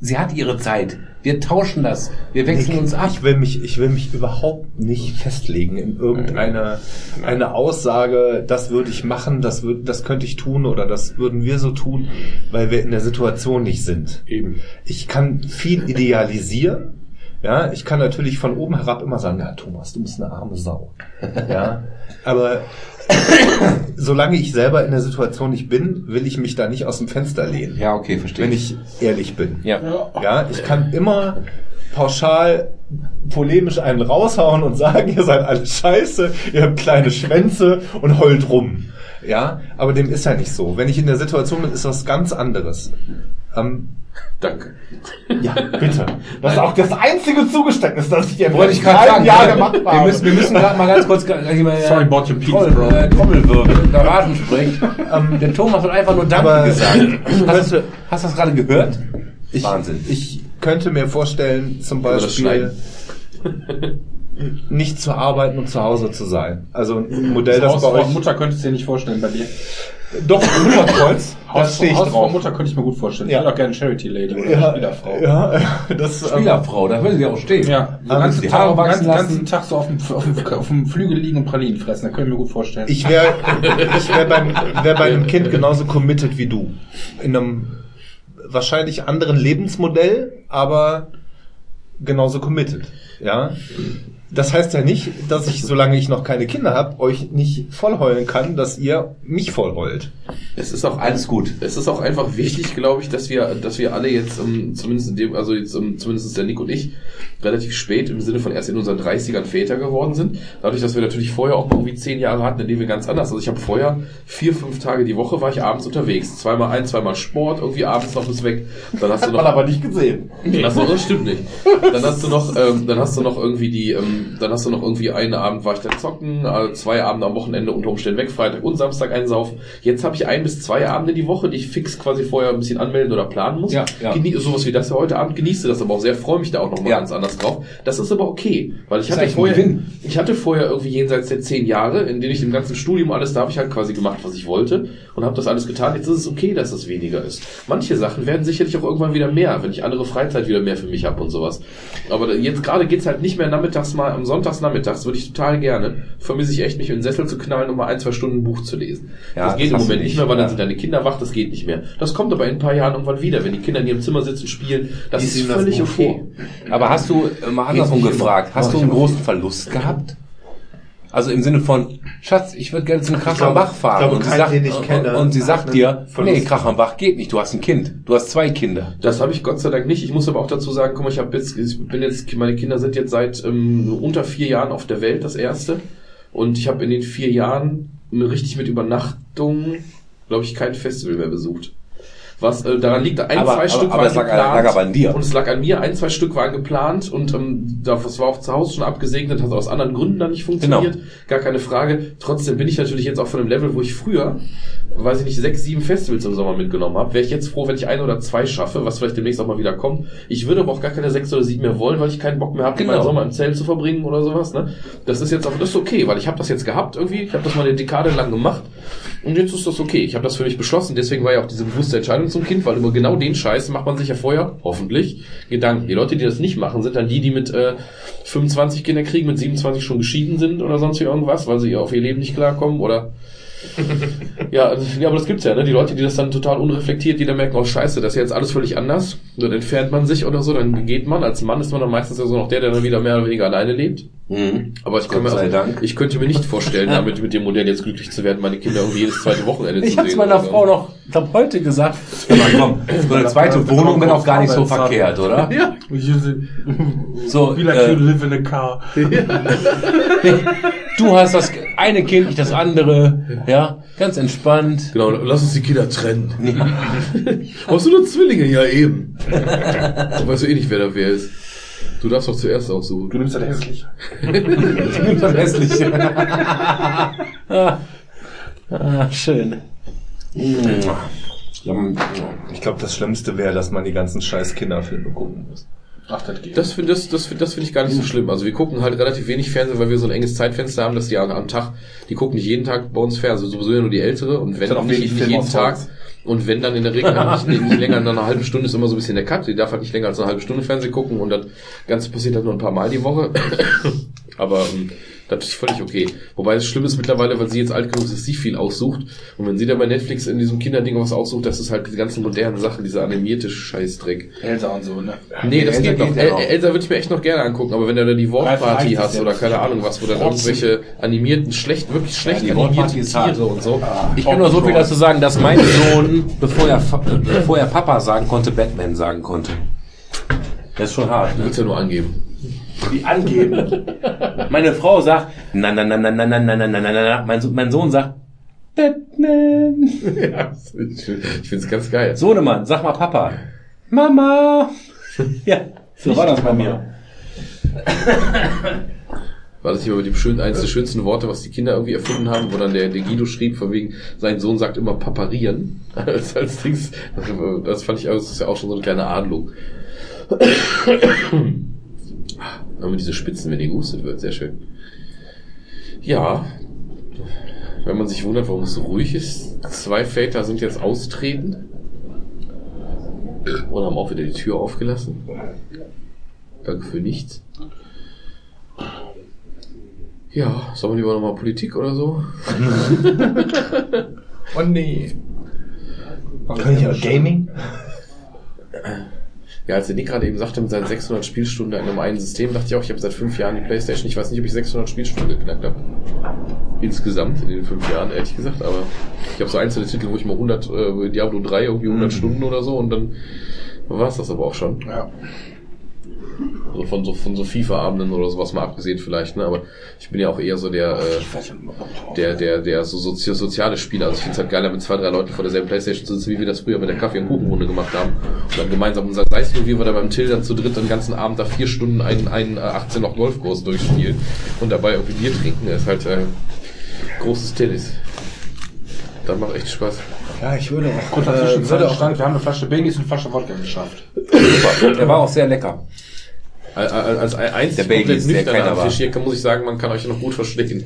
Sie hat ihre Zeit. Wir tauschen das. Wir wechseln uns ab. Ich will mich, ich will mich überhaupt nicht festlegen in irgendeine eine Aussage, das würde ich machen, das würde, das könnte ich tun oder das würden wir so tun, weil wir in der Situation nicht sind. Eben. Ich kann viel idealisieren. Ja, ich kann natürlich von oben herab immer sagen, ja, Thomas, du bist eine arme Sau. Ja, aber solange ich selber in der Situation nicht bin, will ich mich da nicht aus dem Fenster lehnen. Ja, okay, verstehe. Wenn ich ehrlich bin. ja. Ja, ich kann immer pauschal polemisch einen raushauen und sagen, ihr seid alle scheiße, ihr habt kleine Schwänze und heult rum. Ja, aber dem ist ja nicht so. Wenn ich in der Situation bin, ist was ganz anderes. Ähm, Danke. ja, bitte. Das ist auch das einzige Zugeständnis, das ich dir Wollte ich gerade sagen. Jahr gemacht wir habe. müssen, wir müssen gerade mal ganz kurz äh, mal, Sorry about your penis, Troll, bro. äh, Trommelwirbel, Garagensprech. ähm, der Thomas hat einfach nur Danke Aber gesagt. Hast, könnte, hast du das gerade gehört? ich, Wahnsinn. Ich könnte mir vorstellen, zum das Beispiel nicht zu arbeiten und zu Hause zu sein. Also ein Modell, das Haus bei euch Mutter könntest du dir nicht vorstellen bei dir. Doch Mutterkreuz, Haus, stehe ich Hausfrau drauf. Mutter könnte ich mir gut vorstellen. Ja. Ich will auch gerne Charity Lady oder Ja, Spielerfrau. ja, das, ähm, Spielerfrau, da würde sie auch stehen. Ja, so ganzen die Tag, Haare wachsen ganzen, lassen. ganzen Tag so auf dem, auf, dem, auf dem Flügel liegen und Pralinen fressen. Da könnte ich mir gut vorstellen. Ich wäre ich wär beim, wär bei einem Kind genauso committed wie du. In einem wahrscheinlich anderen Lebensmodell, aber genauso committed. Ja. Das heißt ja nicht, dass ich, solange ich noch keine Kinder habe, euch nicht vollheulen kann, dass ihr mich vollheult. Es ist auch Alles gut. Es ist auch einfach wichtig, glaube ich, dass wir, dass wir alle jetzt, um, zumindest in dem, also jetzt, um, zumindest der Nick und ich, relativ spät im Sinne von erst in unseren 30ern Väter geworden sind. Dadurch, dass wir natürlich vorher auch mal irgendwie zehn Jahre hatten, in denen wir ganz anders. Also ich habe vorher vier, fünf Tage die Woche war ich abends unterwegs. Zweimal ein, zweimal Sport, irgendwie abends noch bis weg. Dann hast du noch. aber nicht gesehen. Dann hast du, das stimmt nicht. Dann hast du noch, ähm, dann hast du noch irgendwie die, ähm, dann hast du noch irgendwie einen Abend war ich dann zocken, äh, zwei Abende am Wochenende unter Umständen weg, Freitag und Samstag einsaufen. Jetzt habe ich ein bis zwei Abende die Woche, die ich fix quasi vorher ein bisschen anmelden oder planen muss. Ja, ja. Genie sowas wie das ja heute Abend genieße das aber auch sehr, freue mich da auch nochmal Ja. ganz anders drauf. Das ist aber okay, weil ich Ist hatte vorher, ich hatte vorher irgendwie jenseits der zehn Jahre, in denen ich im ganzen Studium alles, da habe ich halt quasi gemacht, was ich wollte und habe das alles getan. Jetzt ist es okay, dass es weniger ist. Manche Sachen werden sicherlich auch irgendwann wieder mehr, wenn ich andere Freizeit wieder mehr für mich habe und sowas. Aber jetzt gerade geht's halt nicht mehr nachmittags mal, am Sonntags nachmittags würde ich total gerne, vermisse ich echt mich in den Sessel zu knallen und mal ein, zwei Stunden ein Buch zu lesen. Ja, das das geht im hast du Moment nicht mehr, weil dann ja. sind deine Kinder wach, das geht nicht mehr. Das kommt aber in ein paar Jahren irgendwann wieder, wenn die Kinder in ihrem Zimmer sitzen, spielen. Das ist das völlig Buch okay. Aber hast du äh, mal andersrum gefragt, hast du einen großen Verlust gehabt? Also im Sinne von, Schatz, ich würde gerne zum Krachenbach ich fahren. glaube, und, sie sagt, den ich kenne, und sie sagt dir, Verlust. nee, Krachenbach geht nicht, du hast ein Kind. Du hast zwei Kinder. Das habe ich Gott sei Dank nicht. Ich muss aber auch dazu sagen, guck mal, ich habe jetzt, ich bin jetzt, meine Kinder sind jetzt seit ähm, unter vier Jahren auf der Welt, das erste. Und ich habe in den vier Jahren richtig mit Übernachtung, glaube ich, kein Festival mehr besucht. Was äh, daran liegt, ein, Aber- zwei aber- Stück aber waren es lag- geplant. lag aber an dir. Und es lag an mir, ein, zwei Stück waren geplant und ähm, das war auch zu Hause schon abgesegnet, hat aus anderen Gründen dann nicht funktioniert. Genau. Gar keine Frage. Trotzdem bin ich natürlich jetzt auch von einem Level, wo ich früher, weiß ich nicht, sechs, sieben Festivals im Sommer mitgenommen habe. Wäre ich jetzt froh, wenn ich ein oder zwei schaffe, was vielleicht demnächst auch mal wieder kommt. Ich würde aber auch gar keine sechs oder sieben mehr wollen, weil ich keinen Bock mehr habe, Genau. meinen Sommer im Zelt zu verbringen oder sowas. Ne? Das ist jetzt auch, das ist okay, weil ich habe das jetzt gehabt irgendwie. Ich habe das mal eine Dekade lang gemacht und jetzt ist das okay. Ich habe das für mich beschlossen. Deswegen war ja auch diese bewusste Entscheidung zum Kind, weil über genau den Scheiß macht man sich ja vorher, hoffentlich, Gedanken. Die Leute, die das nicht machen, sind dann die, die mit äh, 25 Kinder kriegen, mit 27 schon geschieden sind oder sonst wie irgendwas, weil sie auf ihr Leben nicht klarkommen oder Ja, ja, aber das gibt's ja, ne? Die Leute, die das dann total unreflektiert, die dann merken, oh scheiße, das ist jetzt alles völlig anders. Dann entfernt man sich oder so, dann geht man. Als Mann ist man dann meistens ja so noch der, der dann wieder mehr oder weniger alleine lebt. Mhm. Aber ich, kann mir also, Dank. ich könnte mir nicht vorstellen, damit mit dem Modell jetzt glücklich zu werden, meine Kinder irgendwie jedes zweite Wochenende Ich zu hab's sehen. meiner oder so. Frau noch, ich glaub, heute gesagt. Mal, komm, so eine zweite Wohnung wäre auch gar nicht so verkehrt, oder? Ja. So, Wie like äh, you live in a car. du hast das eine Kind, nicht das andere, ja, ganz entspannt. Genau, lass uns die Kinder trennen. Hast du nur Zwillinge? Ja, eben. Du weißt du eh nicht, wer da wer ist. Du darfst doch zuerst aussuchen. Du nimmst das hässlich. Das hässliche. ah, ah, schön. Ich glaube, das Schlimmste wäre, dass man die ganzen scheiß Kinderfilme gucken muss. Ach, das geht. Das finde das, das, find- das finde ich gar nicht so schlimm. Also wir gucken halt relativ wenig Fernsehen, weil wir so ein enges Zeitfenster haben, dass die am, Tag, die gucken nicht jeden Tag bei uns Fernsehen, sowieso ja nur die Ältere und wenn noch nicht, nicht jeden Tag und wenn dann in der Regel nicht, nicht, nicht länger als eine halbe Stunde ist immer so ein bisschen der Cut. Die darf halt nicht länger als eine halbe Stunde Fernsehen gucken und das Ganze passiert halt nur ein paar Mal die Woche. Aber ähm, das ist völlig okay. Wobei es schlimm ist mittlerweile, weil sie jetzt alt genug ist, dass sie viel aussucht. Und wenn sie dann bei Netflix in diesem Kinderding was aussucht, das ist halt diese ganzen modernen Sachen, diese animierte Scheißdreck. Elsa und so, ne? Nee, das Elsa geht noch. ja El. Elsa würde ich mir echt noch gerne angucken, aber wenn du da die Wortparty hast oder ja keine Ahnung was, wo dann irgendwelche animierten, schlecht, wirklich schlecht die animierte. Tiere und so. Ich kann nur so viel dazu sagen, dass mein Sohn, bevor er, bevor er Papa sagen konnte, Batman sagen konnte. Das ist schon hart. Du Ne? willst ja nur angeben. Wie angeben. Meine Frau sagt, na, na, na, na, na, na, na, na, na, na, na. Mein, So- mein Sohn sagt, Batman. ja, ich finde es ganz geil. Sohnemann, sag mal Papa. Mama. Ja, So war das bei mir. War das nicht immer die schön, eines der schönsten Worte, was die Kinder irgendwie erfunden haben, wo dann der, der Guido schrieb, von wegen, sein Sohn sagt immer paparieren. als, als Dings. Das, das fand ich, auch- das ist ja auch schon so eine kleine Adelung. Aber diese Spitzen, wenn die gehustet wird, sehr schön. Ja. Wenn man sich wundert, warum es so ruhig ist. Zwei Väter sind jetzt austreten. Und haben auch wieder die Tür aufgelassen. Danke für nichts. Ja, sollen wir lieber nochmal Politik oder so? Oh nee. Kann ich auch Gaming? Ja, als der Nick gerade eben sagte, mit seinen 600 Spielstunden in einem einen System, dachte ich auch, ich habe seit fünf Jahren die Playstation. Ich weiß nicht, ob ich 600 Spielstunden geknackt habe. Insgesamt in den fünf Jahren, ehrlich gesagt. Aber ich habe so einzelne Titel, wo ich mal 100, äh, Diablo 3 irgendwie 100 Stunden oder so und dann war es das aber auch schon. Ja. Also von so, von so FIFA-Abenden oder sowas mal abgesehen vielleicht, ne? Aber ich bin ja auch eher so der, äh, der, der, der so sozi soziale Spieler. Also ich finde es halt geiler, mit zwei, drei Leuten vor derselben Playstation zu sitzen, wie wir das früher mit der Kaffee- und Kuchenrunde gemacht haben. Und dann gemeinsam unser, sei es nur wie wir da beim Till dann zu dritt den ganzen Abend da vier Stunden einen, einen äh, 18 noch Golfkurs durchspielen und dabei irgendwie Bier trinken. Das ist halt äh, großes Tennis. Das macht echt Spaß. Ja, ich würde auch. Kurzer äh, würde auch stand, wir haben eine Flasche Baileys und eine Flasche Wodka geschafft. Der war auch sehr lecker. Als, als ein einzig Der Baby komplett ist, der nüchterner keiner war. Tisch hier kann, muss ich sagen, man kann euch noch gut verstehen.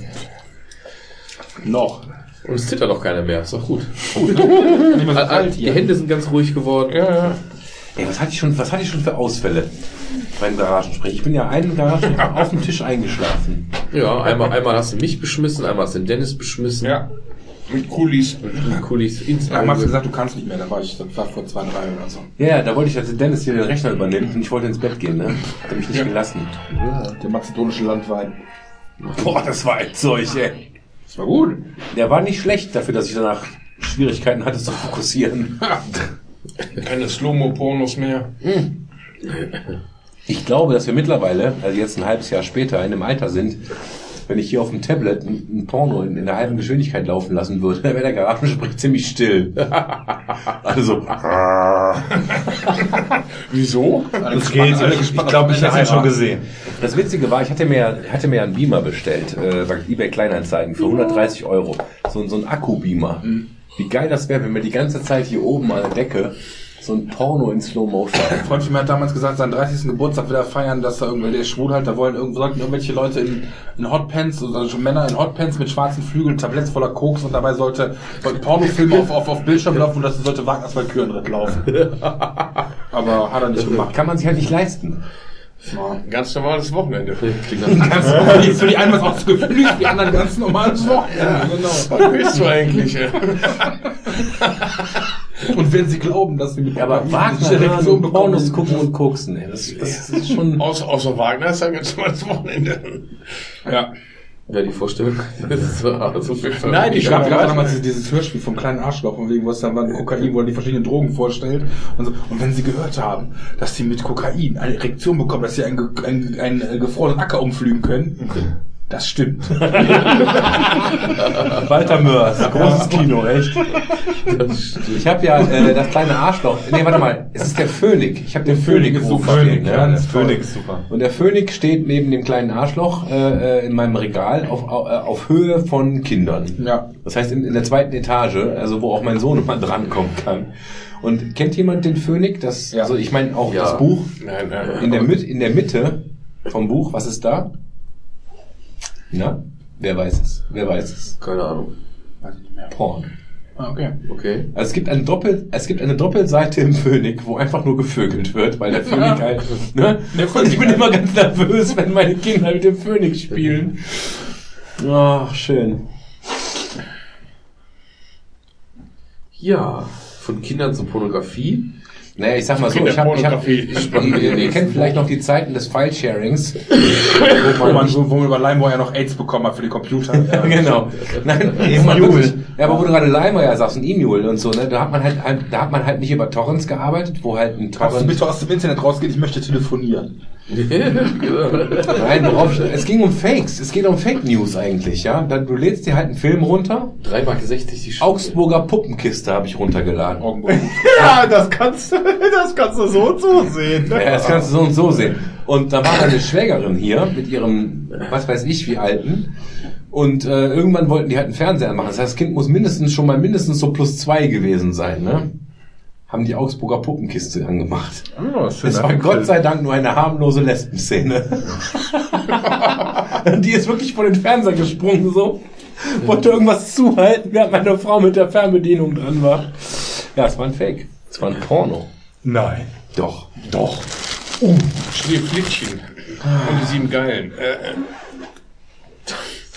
Noch. Und es zittert auch keiner mehr. Ist doch gut. Kalt Die. Hände sind ganz ruhig geworden. Ey, was hatte ich schon, was hatte ich schon für Ausfälle beim Garagensprech? Ich bin ja einen Garagensprech auf dem Tisch eingeschlafen. Ja, einmal, einmal hast du mich beschmissen, einmal hast du den Dennis beschmissen. Ja. Mit Kulis. Und Kulis ins Einmal hast du gesagt, du kannst nicht mehr, da war ich, war vor zwei, drei oder so. Ja, ja, da wollte ich, dass Dennis hier den Rechner übernimmt und ich wollte ins Bett gehen, ne? Hat er mich nicht gelassen. Der mazedonische Landwein. Boah, das war ein Zeug, ey. Das war gut. Der war nicht schlecht dafür, dass ich danach Schwierigkeiten hatte zu fokussieren. Keine Slow-Mo-Pornos mehr. Ich glaube, dass wir mittlerweile, also jetzt ein halbes Jahr später, in einem Alter sind, wenn ich hier auf dem Tablet ein, ein Porno in, in der halben Geschwindigkeit laufen lassen würde, dann wäre der Garagensprech ziemlich still. also, Wieso? Das geht. Ich glaube, ich habe ihn schon gesehen. Das Witzige war, ich hatte mir, hatte mir einen Beamer bestellt, äh, bei eBay Kleinanzeigen, für 130 Euro. So, so ein Akku-Beamer. Wie geil das wäre, wenn wir die ganze Zeit hier oben an der Decke so ein Porno in Slow Motion Ein Freund von mir hat damals gesagt, seinen 30. Geburtstag will er feiern, dass da irgendwelche, der ist schwul halt, da wollen irgendwo sollten irgendwelche Leute in, in Hotpants, also Männer in Hotpants mit schwarzen Flügeln, Tabletts voller Koks und dabei sollte, sollten Pornofilme auf, auf, auf Bildschirm laufen und das sollte Wagners Valkyrenritt laufen. Aber hat er nicht gemacht. Kann man sich halt nicht leisten. Ganz normales Wochenende. Ganz normal. Für die einen was Gefühl, für die anderen ganz normales Wochenende. Genau. Was willst du eigentlich? Und wenn sie glauben, dass sie mit Aber Kokain Wagner und bekommen, Pornos gucken und koksen, ey. Das, das ist schon... Außer, außer Wagner ist ein ganz normales Wochenende. Ja. Ja, die Vorstellung. Das ist so, also jeden Fall- Nein, die Ich Ja, gerade was? damals dieses- Hörspiel vom kleinen Arschloch, von wegen, wo es dann war Kokain, wo er die verschiedenen Drogen vorstellt. Und, so. und wenn sie gehört haben, dass sie mit Kokain eine Erektion bekommen, dass sie einen, einen, einen äh, gefrorenen Acker umflügen können, das stimmt. Walter Mörs, großes Kino, echt. Ich habe ja äh, das kleine Arschloch. Nee, warte mal. Es ist der Phönik. Ich habe den Phönik ist hochgestellt, Phönik, ne? ja. Das Phoenix, super. Und der Phönik steht neben dem kleinen Arschloch äh, äh, in meinem Regal auf, auf, äh, auf Höhe von Kindern. Ja. Das heißt in, in der zweiten Etage, also wo auch mein Sohn mal drankommen kann. Und kennt jemand den Phönik? Das, Ja. Also ich meine auch Ja. das Buch. Nein, nein. In der, in der Mitte vom Buch, was ist da? Na? Wer weiß es? Wer weiß es? Keine Ahnung. Weiß ich nicht mehr. Porn. Ah, okay. Okay. Also es gibt eine Doppel, es gibt eine Doppelseite im Phönik, wo einfach nur gevögelt wird, weil der Phönik halt, ne? Und ich bin immer ganz nervös, wenn meine Kinder mit dem Phönik spielen. Ach, schön. Ja, von Kindern zur Pornografie. Naja, ich sag mal so, ich hab, ich hab, ihr, ihr, kennt vielleicht noch die Zeiten des File-Sharings. Wo man, wo, wo man über LimeWire noch AIDS bekommen hat für die Computer. Genau. Nein, wo man wirklich, ja, aber wo du gerade LimeWire sagst und E-Mule und so, ne, da hat man halt, halt, da hat man halt nicht über Torrents gearbeitet, wo halt ein Torrent, bitte aus dem Internet rausgehen? Ich möchte telefonieren. Nein, worauf, es ging um Fakes, es geht um Fake News eigentlich, ja. Du lädst dir halt einen Film runter, 3,60 Mark die Stunde. Augsburger Puppenkiste habe ich runtergeladen. Ja, das kannst du, das kannst du so und so sehen. Ja, das kannst du so und so sehen. Und da war eine Schwägerin hier mit ihrem, was weiß ich, wie alten. Und äh, irgendwann wollten die halt einen Fernseher machen. Das heißt, das Kind muss mindestens schon mal mindestens so plus zwei gewesen sein, ne? Haben die Augsburger Puppenkiste angemacht. Oh, Es war Gott sei Dank nur eine harmlose Lesbenszene. Die ist wirklich vor den Fernseher gesprungen, so. Wollte irgendwas zuhalten, während meine Frau mit der Fernbedienung dran war. Ja, es war ein Fake. Es war ein Porno. Nein. Doch. Doch. Schneeflittchen. Und die sieben Geilen. Äh, äh,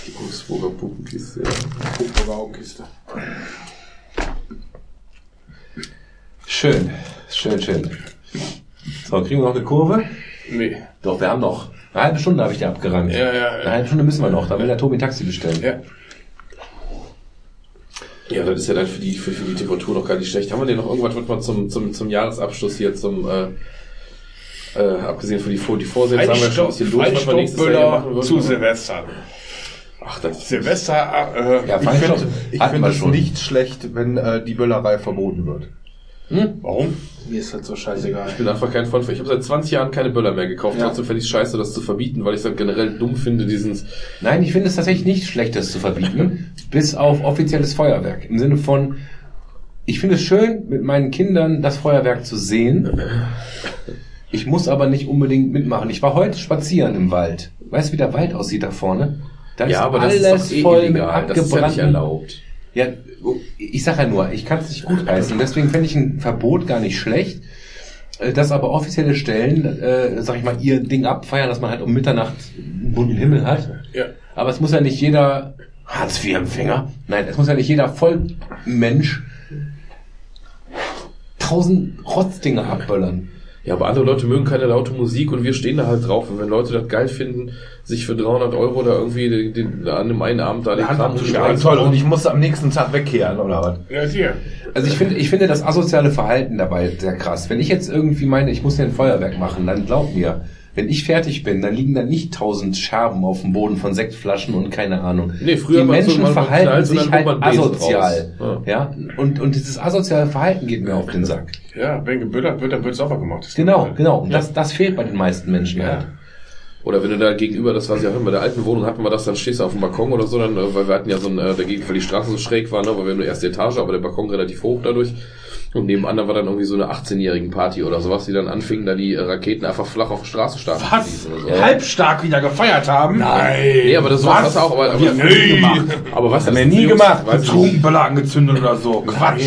Die Augsburger Puppenkiste. Augsburger Augenkiste. Schön, schön, schön. So, kriegen wir noch eine Kurve? nee. Doch, wir haben noch. Eine halbe Stunde habe ich dir abgerannt. Ja, ja, Eine ja. halbe Stunde müssen wir noch, da will der Tobi ein Taxi bestellen. Ja. Ja, das ist ja dann für die, für, für die Temperatur noch gar nicht schlecht. Haben wir denn noch irgendwas, was wir zum, zum, zum Jahresabschluss hier zum, äh, äh, abgesehen von die, Vor die Vorsätze haben wir schon ein bisschen durch, was wir nächstes Jahr hier machen würden. zu Silvester. Ach, das Silvester, äh, Ja, Ich Feinstaub finde ich hatten find wir es schon. nicht schlecht, wenn äh, die Böllerei verboten wird. Warum? Mir ist halt so scheißegal. Ich bin einfach kein Freund von. Ich habe seit 20 Jahren keine Böller mehr gekauft. Ja. Trotzdem fände ich scheiße, das zu verbieten, weil ich es halt generell dumm finde, diesen. Nein, ich finde es tatsächlich nicht schlecht, das zu verbieten, bis auf offizielles Feuerwerk. Im Sinne von, ich finde es schön, mit meinen Kindern das Feuerwerk zu sehen. Ich muss aber nicht unbedingt mitmachen. Ich war heute spazieren im Wald. Weißt du, wie der Wald aussieht da vorne? Da Ja, aber das ist doch eh voll mit illegal. Das ist ja nicht erlaubt. Ja, ich sag ja nur, ich kann es nicht gut heißen. Deswegen fände ich ein Verbot gar nicht schlecht. Äh, Dass aber offizielle Stellen, äh, sag ich mal, ihr Ding abfeiern, dass man halt um Mitternacht einen bunten Himmel hat. Ja. Aber es muss ja nicht jeder Hartz-IV-Empfänger, nein, es muss ja nicht jeder Vollmensch tausend Rotzdinger abböllern. Ja, aber andere Leute mögen keine laute Musik und wir stehen da halt drauf. Und wenn Leute das geil finden, sich für 300 Euro da irgendwie den, den, an einem einen Abend da den Kram zu Ja, toll. Und ich musste am nächsten Tag wegkehren, oder was? Ja, hier. Also ich finde, ich finde das asoziale Verhalten dabei sehr krass. Wenn ich jetzt irgendwie meine, ich muss hier ein Feuerwerk machen, dann glaub mir, wenn ich fertig bin, dann liegen da nicht tausend Scherben auf dem Boden von Sektflaschen und keine Ahnung. Nee, früher Die war es so, Menschen man- man verhalten sich halt asozial. raus. Ja. Und, und dieses asoziale Verhalten geht mir auf den Sack. Ja, wenn gebüllert wird, dann wird sauber gemacht. Das Genau, genau. Und das, das fehlt bei den meisten Menschen halt. Oder wenn du da gegenüber, das war ja bei der alten Wohnung hatten wir das, dann stehst du auf dem Balkon oder so, dann, äh, weil wir hatten ja so ein, äh, dagegen, weil die Straße so schräg war, ne, weil wir nur erste Etage, aber der Balkon relativ hoch dadurch. Und nebenan da war dann irgendwie so eine 18-jährigen Party oder sowas, die dann anfingen, da die äh, Raketen einfach flach auf die Straße starten schießen oder so. Halbstark wieder gefeiert haben. Nein. Nee, aber das war das auch, aber, aber, Wir haben nie gemacht. aber was Haben wir nie gemacht. Betrunkenböller angezündet oder so. Quatsch.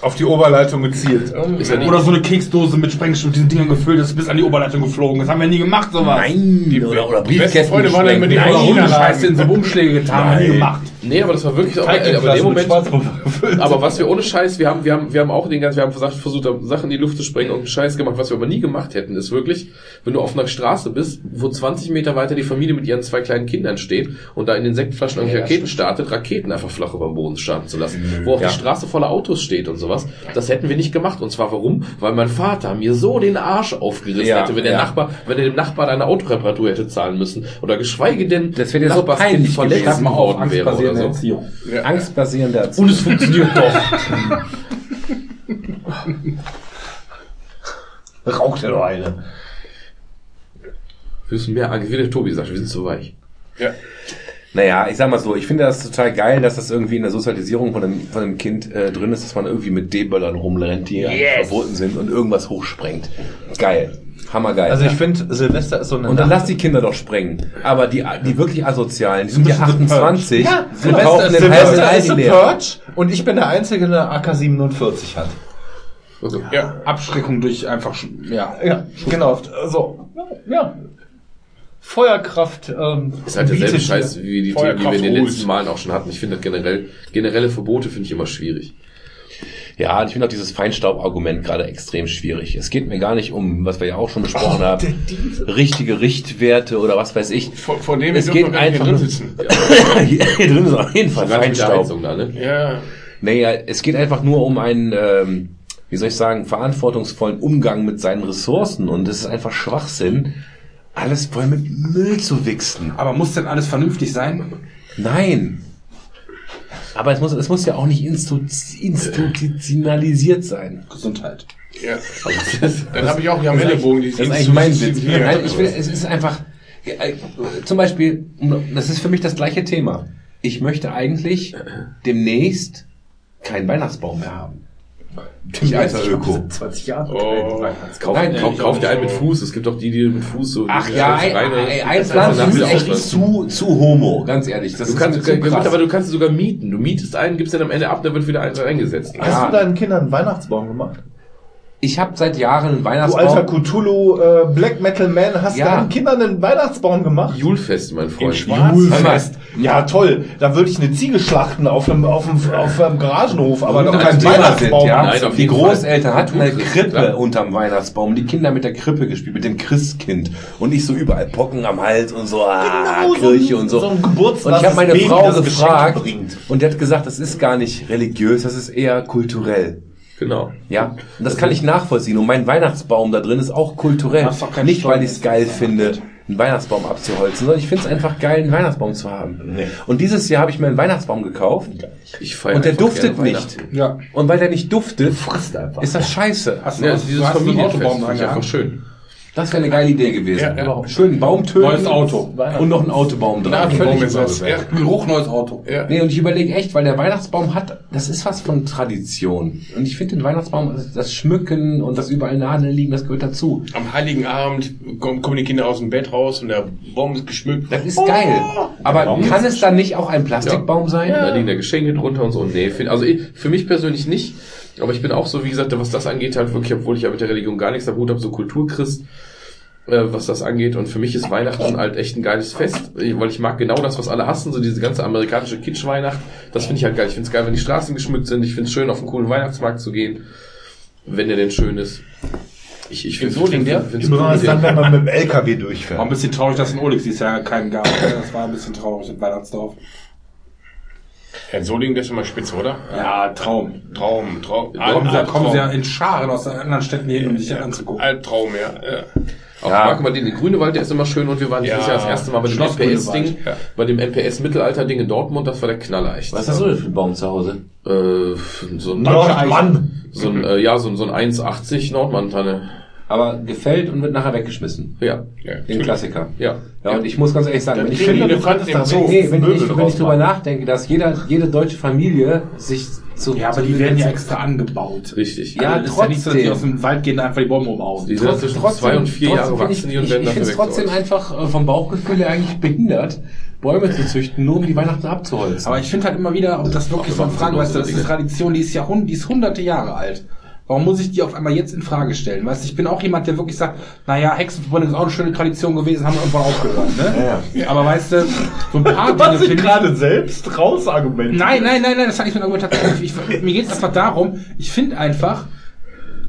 Auf die Oberleitung gezielt. Oder so eine Keksdose mit Sprengstoff diesen Dingern gefüllt ist bis an die Oberleitung geflogen. Das haben wir nie gemacht, sowas. Nein, oder, oder besten Freunde waren dann mit den Nein, Scheiße in so Umschläge getan, haben wir nie gemacht. Nee, aber das war wirklich auch, aber in dem Moment, aber was wir ohne Scheiß, wir haben, wir haben, wir haben auch den ganzen, wir haben versucht, versucht, Sachen in die Luft zu sprengen und einen Scheiß gemacht. Was wir aber nie gemacht hätten, ist wirklich, wenn du auf einer Straße bist, wo 20 Meter weiter die Familie mit ihren zwei kleinen Kindern steht und da in den Sektflaschen irgendwelche Raketen startet, Raketen einfach flach über den Boden starten zu lassen. Wo auch die Straße voller Autos steht und sowas. Das hätten wir nicht gemacht. Und zwar warum? Weil mein Vater mir so den Arsch aufgerissen Ja, hätte, wenn der ja. Nachbar, wenn er dem Nachbar eine Autoreparatur hätte zahlen müssen. Oder geschweige denn, Das wäre so peinlich verletzt geworden wäre oder angstbasierende so. Erziehung. Angstbasierende Erziehung. Und es funktioniert doch. Raucht er doch eine. Wir müssen mehr, wie der Tobi sagt, wir sind zu weich. Ja. Naja, ich sag mal so, ich finde das total geil, dass das irgendwie in der Sozialisierung von einem, von einem Kind äh, drin ist, dass man irgendwie mit D-Böllern rumrennt, die eigentlich verboten sind und irgendwas hochsprengt. Geil. Hammergeil. Also ich finde, Silvester ist so eine und dann Nacht- lass die Kinder doch sprengen. Aber die, die wirklich Asozialen, die sind ja bisschen The 28 Ja, Silvester, kaufen den halben Silvester ist. Purge und ich bin der Einzige, der eine AK-47 hat. Also, Ja. Abschreckung durch einfach, ja. Ja, genau. Also, ja. Feuerkraft ähm, ist halt derselbe Scheiß wie die Themen, die wir in den letzten Malen auch schon hatten. Ich finde das generell, generelle Verbote finde ich immer schwierig. Ja, und ich finde auch dieses Feinstaubargument gerade extrem schwierig. Es geht mir gar nicht um, was wir ja auch schon besprochen haben, richtige Richtwerte oder was weiß ich. Vor, vor dem Es wir geht einfach drin nur- sitzen. Hier drin ist auf jeden Fall Feinstaub. Da, ne? Ja. Naja, es geht einfach nur um einen, ähm, wie soll ich sagen, verantwortungsvollen Umgang mit seinen Ressourcen und es ist einfach Schwachsinn, alles voll mit Müll zu wichsen. Aber muss denn alles vernünftig sein? Nein. Aber es muss, es muss ja auch nicht institu institutionalisiert sein. Gesundheit. ja. Dann habe ich auch hier am Ellenbogen die ist eigentlich mein. Nein, ich will, es ist einfach, äh, zum Beispiel, das ist für mich das gleiche Thema. Ich möchte eigentlich demnächst keinen Weihnachtsbaum mehr haben. Ich alter Öko. 20 Jahre. Oh. Kauf, Nein, kauf, kauf dir einen mit. Fuß. Es gibt auch die, die mit Fuß so. Ach ja, ein, Reine- ein, ist Pflanzen ist echt zu, zu homo, ganz ehrlich. Das Du ist kannst, zu ja, krass. aber du kannst sogar mieten. Du mietest einen, gibst den am Ende ab, dann wird wieder eins eingesetzt. Hast Ja. du deinen Kindern einen Weihnachtsbaum gemacht? Ich habe seit Jahren einen Du Weihnachtsbaum. alter Cthulhu äh, Black Metal Man, hast Ja. deinen Kindern einen Weihnachtsbaum gemacht? Julfest, mein Freund. Julfest. Ja, toll. Da würde ich eine Ziege schlachten auf einem, auf einem, auf einem Garagenhof, aber noch keinen sind, Weihnachtsbaum. ja. Nein, die Großeltern Fall. hatten eine Krippe klar. unterm Weihnachtsbaum. Die Kinder mit der Krippe gespielt, mit dem Christkind. Und ich so überall Pocken am Hals und so, ah, Genau, so Kirche ein- und so. so ein Geburtstag, und ich habe meine Baby, Frau gefragt und die hat gesagt, das ist gar nicht religiös, das ist eher kulturell. Genau. Ja, und das kann ich nachvollziehen. Und mein Weihnachtsbaum da drin ist auch kulturell. Nicht, weil ich es geil finde, einen Weihnachtsbaum abzuholzen, sondern ich finde es einfach geil, einen Weihnachtsbaum zu haben. Und dieses Jahr habe ich mir einen Weihnachtsbaum gekauft Ich feiere und der einfach duftet nicht. Ja. Und weil der nicht duftet, ist das scheiße. Hast Ja, du, dieses du hast Familienfest ich einfach schön. Das wäre eine geile Idee gewesen. Ja, ja. Schön einen Baum töten. Neues Auto. Und noch einen Autobaum dran. Ersatz. überbewertet. Ja. Geruch neues Auto. Ja. Nee, und ich überlege echt, weil der Weihnachtsbaum hat, das ist was von Tradition. Und ich finde den Weihnachtsbaum, das Schmücken und das überall Nadeln liegen, das gehört dazu. Am Heiligen Abend kommen, die Kinder aus dem Bett raus und der Baum ist geschmückt. Das ist geil. Aber kann es dann nicht auch ein Plastikbaum sein? Da liegen da Geschenke drunter und so. Nee, find, also ich, für mich persönlich nicht. Aber ich bin auch so, wie gesagt, was das angeht, halt wirklich, obwohl ich ja mit der Religion gar nichts am Hut habe, so Kulturchrist, äh, was das angeht. Und für mich ist Weihnachten halt echt ein geiles Fest, weil ich mag genau das, was alle hassen, so diese ganze amerikanische Kitsch-Weihnacht. Das finde ich halt geil. Ich finde es geil, wenn die Straßen geschmückt sind. Ich finde es schön, auf einen coolen Weihnachtsmarkt zu gehen, wenn der denn schön ist. Ich, ich finde so den der? find's Besonders cool, dann, wenn man mit dem LKW War durchfährt. ein bisschen traurig, dass in Olix dieses Jahr keinen gab. Das war ein bisschen traurig in Weihnachtsdorf. Ja, in Solingen, das ist immer spitze, oder? Ja, Traum. Traum, Traum. Da kommen, sie, kommen sie ja in Scharen aus anderen Städten hin, um sich das anzugucken. Albtraum, ja. ja. Auch Ja. mag mal den, den Grünewald, der ist immer schön und wir waren dieses Ja. Jahr das erste Mal bei dem NPS-Ding, ja. bei dem NPS-Mittelalter-Ding in Dortmund, das war der Knaller echt. Was hast du denn für einen Baum zu Hause? Äh, so ein, Nordmann. so ein, äh, ja, so ein, so ein 1,80 Nordmann-Tanne. Aber gefällt und wird nachher weggeschmissen. Ja, ja. Den Klassiker. ja. Ja, und ich muss ganz ehrlich sagen, wenn ich, finde, die Elefanten im Zoo. nee, wenn Möbel ich, wenn ich drüber nachdenke, dass jeder, jede deutsche Familie sich zu, Ja, aber die werden ja extra angebaut. Richtig. Ja, Also das ist ja nicht so, dass die aus trotzdem. dem Wald gehen einfach die Bäume umhauen. Die sind zwischen zwei und vier Jahre wachsen die und ich, werden ich, finde es trotzdem einfach äh, vom Bauchgefühl her eigentlich behindert, Bäume zu züchten, nur um die Weihnachten abzuholzen. Aber ich finde halt immer wieder, ob das wirklich so eine Frage, weißt du, das ist eine Tradition, die ist ja hund, die ist hunderte Jahre alt. Warum muss ich die auf einmal jetzt in Frage stellen? Weißt du, ich bin auch jemand, der wirklich sagt, naja, Hexenverbrennung ist auch eine schöne Tradition gewesen, haben wir irgendwann aufgehört, ne? Aber weißt du, so ein paar Dinge Was ich finde ich, gerade selbst rausargumentiert. Nein, nein, nein, nein, das hat nicht mit Argumentation. Ich, ich, mir geht es einfach darum, ich finde einfach,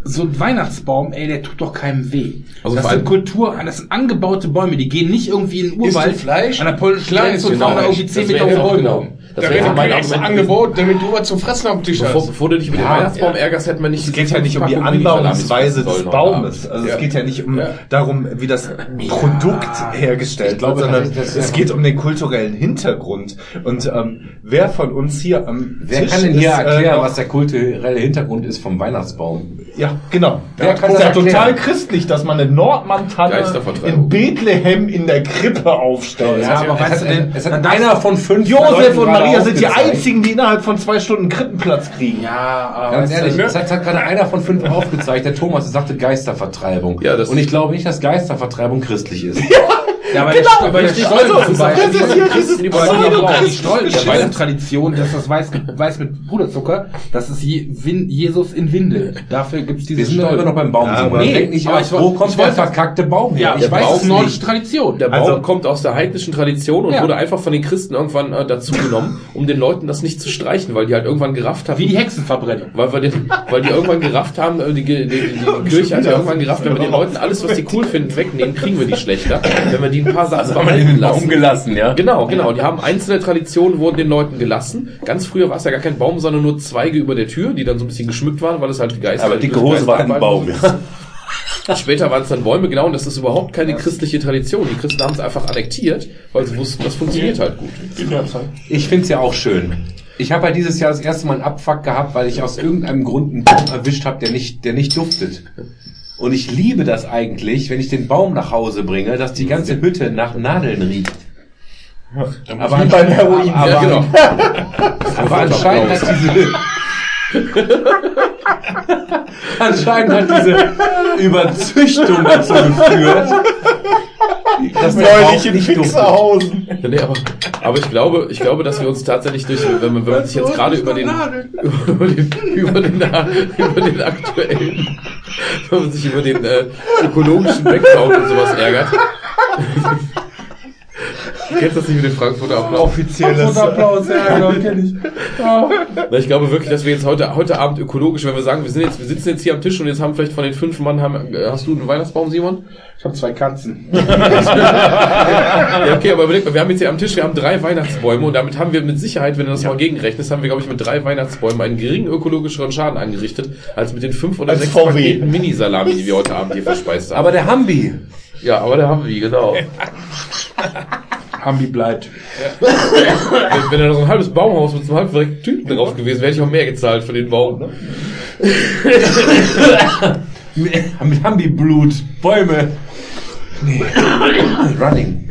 so ein Weihnachtsbaum, ey, der tut doch keinem weh. Also das sind Kultur, das sind angebaute Bäume, die gehen nicht irgendwie in den Urwald Fleisch? an der polnischen Grenze und genau. bauen da irgendwie 10 Das Meter hohe Bäume. genau. Das Da wäre mein Argument. Angebot, damit du was zum Fressen am Tisch Bevor, hast. bevor du dich über den Ja, Weihnachtsbaum ärgerst, hätte man nicht Es geht ja nicht um die Anbauungsweise des Baumes. Also es geht ja nicht um darum, wie das Produkt hergestellt glaube, wird, sondern ist es ja- geht um den kulturellen Hintergrund. Und ähm, wer von uns hier am Wer Tisch kann denn hier ist, äh, erklären, noch- was der kulturelle Hintergrund ist vom Weihnachtsbaum? Ja, genau. Wer das kann ist das ja total christlich, dass man eine Nordmantanne Geistervertreibung. in Bethlehem in der Krippe aufstellt. Ja, aber weißt du denn, es hat einer von fünf Josef und Maria sind die einzigen, die innerhalb von zwei Stunden Krippenplatz kriegen. Ja, aber Ganz weißt du, ehrlich, das hat, hat gerade einer von fünf aufgezeigt. Der Thomas sagte Geistervertreibung. Ja, das- und ich glaube nicht, dass Geistervertreibung christlich ist. Ja, aber der, aber der Stollen Also, zum Beispiel. das ist hier dieses die Pseudo- Stollen, der Weihnachtstradition, dass das weiß, weiß mit Puderzucker, das ist Je, Win, Jesus in Windel. Dafür gibt's diese Wir sind Stollen. immer noch beim Baum. Ja, aber- Denk nicht, aber aus, ich wo kommt ich der verkackte Baum her? Ja, ich weiß, es ist nicht. nordische Tradition. Der Baum Also- kommt aus der heidnischen Tradition und Ja. wurde einfach von den Christen irgendwann äh, dazugenommen, um den Leuten das nicht zu streichen, weil die halt irgendwann gerafft haben. Wie die Hexenverbrennung. weil, wir den, weil die irgendwann gerafft haben, äh, die, die, die, die Kirche hat ja irgendwann gerafft, wenn wir den Leuten alles, was die cool finden, wegnehmen, kriegen wir die schlechter. Wenn wir die ein paar Sachen behalten lassen. gelassen, ja? Genau, genau. Die haben einzelne Traditionen, wurden den Leuten gelassen. Ganz früher war es ja gar kein Baum, sondern nur Zweige über der Tür, die dann so ein bisschen geschmückt waren, weil es halt Geister Aber dicke Hose war ein Baum. Später waren es dann Bäume, genau, und das ist überhaupt keine christliche Tradition. Die Christen haben es einfach annektiert, weil sie wussten, das funktioniert halt gut. Ich find's ja auch schön. Ich habe halt dieses Jahr das erste Mal einen Abfuck gehabt, weil ich aus irgendeinem Grund einen Baum erwischt habe, der nicht, der nicht duftet. Und ich liebe das eigentlich, wenn ich den Baum nach Hause bringe, dass die ganze Hütte nach Nadeln riecht. Aber, Wie beim Heroin. aber, Ja, genau. aber anscheinend hat diese anscheinend hat diese Überzüchtung dazu geführt, dass der Neulich in. Fixerhausen. Nee, aber, aber ich glaube, ich glaube, dass wir uns tatsächlich durch, wenn man, wenn man sich jetzt gerade über den, über den, über den, über den aktuellen, wenn man sich über den äh, ökologischen Backbau und sowas ärgert. Kennst du das nicht mit dem Frankfurter Applaus? Offizielles. Applaus, ja, genau, kenn ich. Na, ich glaube wirklich, dass wir jetzt heute, heute Abend ökologisch, wenn wir sagen, wir sind jetzt, wir sitzen jetzt hier am Tisch und jetzt haben vielleicht von den fünf Mann, haben, äh, hast du einen Weihnachtsbaum, Simon? Ich habe zwei Katzen. Ja, okay, aber überleg mal, wir haben jetzt hier am Tisch, wir haben drei Weihnachtsbäume und damit haben wir mit Sicherheit, wenn du das mal gegenrechnest, haben wir, glaube ich, mit drei Weihnachtsbäumen einen geringen ökologischeren Schaden angerichtet, als mit den fünf oder Als sechs VW. Paketen Minisalami, die wir heute Abend hier verspeist haben. Aber der Hambi, ja, aber haben wir, genau. Hambi bleibt. wenn, wenn da noch so ein halbes Baumhaus mit so einem halb verreckten Typen drauf gewesen wäre, hätte ich auch mehr gezahlt für den Baum. Ne? mit Hambi-Blut, Bäume. Running.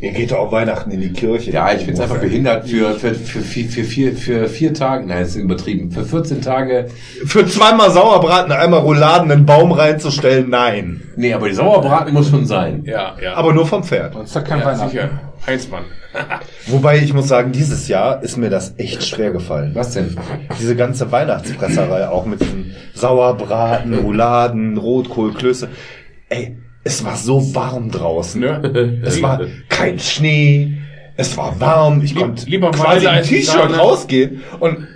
Ihr geht doch auf Weihnachten in die Kirche. Ja, ich find's einfach behindert für, für, für, für, für, vier, für vier Tage, nein, das ist übertrieben, für 14 Tage. Für zweimal Sauerbraten, einmal Rouladen einen Baum reinzustellen, nein. Nee, aber die Sauerbraten muss schon sein. Ja, ja. Aber nur vom Pferd. Das ist doch kein ja, Weihnachten. sicher. Heinzmann. Wobei ich muss sagen, dieses Jahr ist mir das echt schwer gefallen. Was denn? Diese ganze Weihnachtspresserei, auch mit den Sauerbraten, Rouladen, Rotkohl, Klöße. Ey, es war so warm draußen. Ne? Es war kein Schnee. Es war warm. Ich Lieb- konnte lieber quasi als T-Shirt rausgehen und